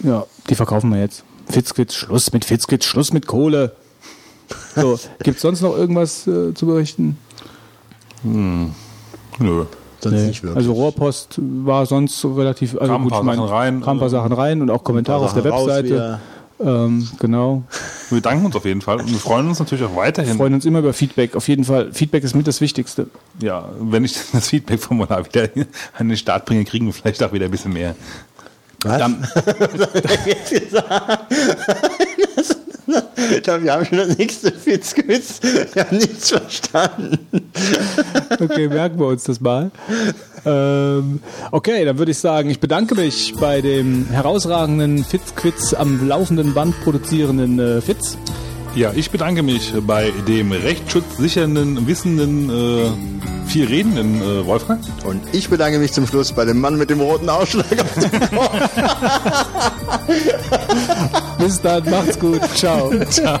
ja, die verkaufen wir jetzt. Fitzkitz, Schluss mit Fitzkitz, Schluss mit Kohle. So, gibt es sonst noch irgendwas äh, zu berichten? Nö. Sonst Nee. nicht wirklich. Also Rohrpost war sonst so relativ. Also Kam ein paar ich mein, Sachen rein, Kam ein paar äh, Sachen rein und auch Kommentare auf der Webseite. Ähm, genau. Wir danken uns auf jeden Fall und wir freuen uns natürlich auch Wir weiterhin. freuen uns immer über Feedback. Auf jeden Fall. Feedback ist mit das Wichtigste. Ja, wenn ich das Feedback-Formular wieder an den Start bringe, kriegen wir vielleicht auch wieder ein bisschen mehr. Was? jetzt gesagt? Ich glaube, wir haben schon das nächste Fitzquiz. Wir haben nichts verstanden. Okay, merken wir uns das mal. Ähm, okay, dann würde ich sagen, ich bedanke mich bei dem herausragenden Fitz-Quiz am laufenden Band produzierenden äh, Fitz. Ja, ich bedanke mich bei dem rechtsschutzsichernden, wissenden, äh, viel redenden äh, Wolfgang. Und ich bedanke mich zum Schluss bei dem Mann mit dem roten Ausschlag auf dem Kopf. Bis dann, macht's gut. Ciao. Ciao.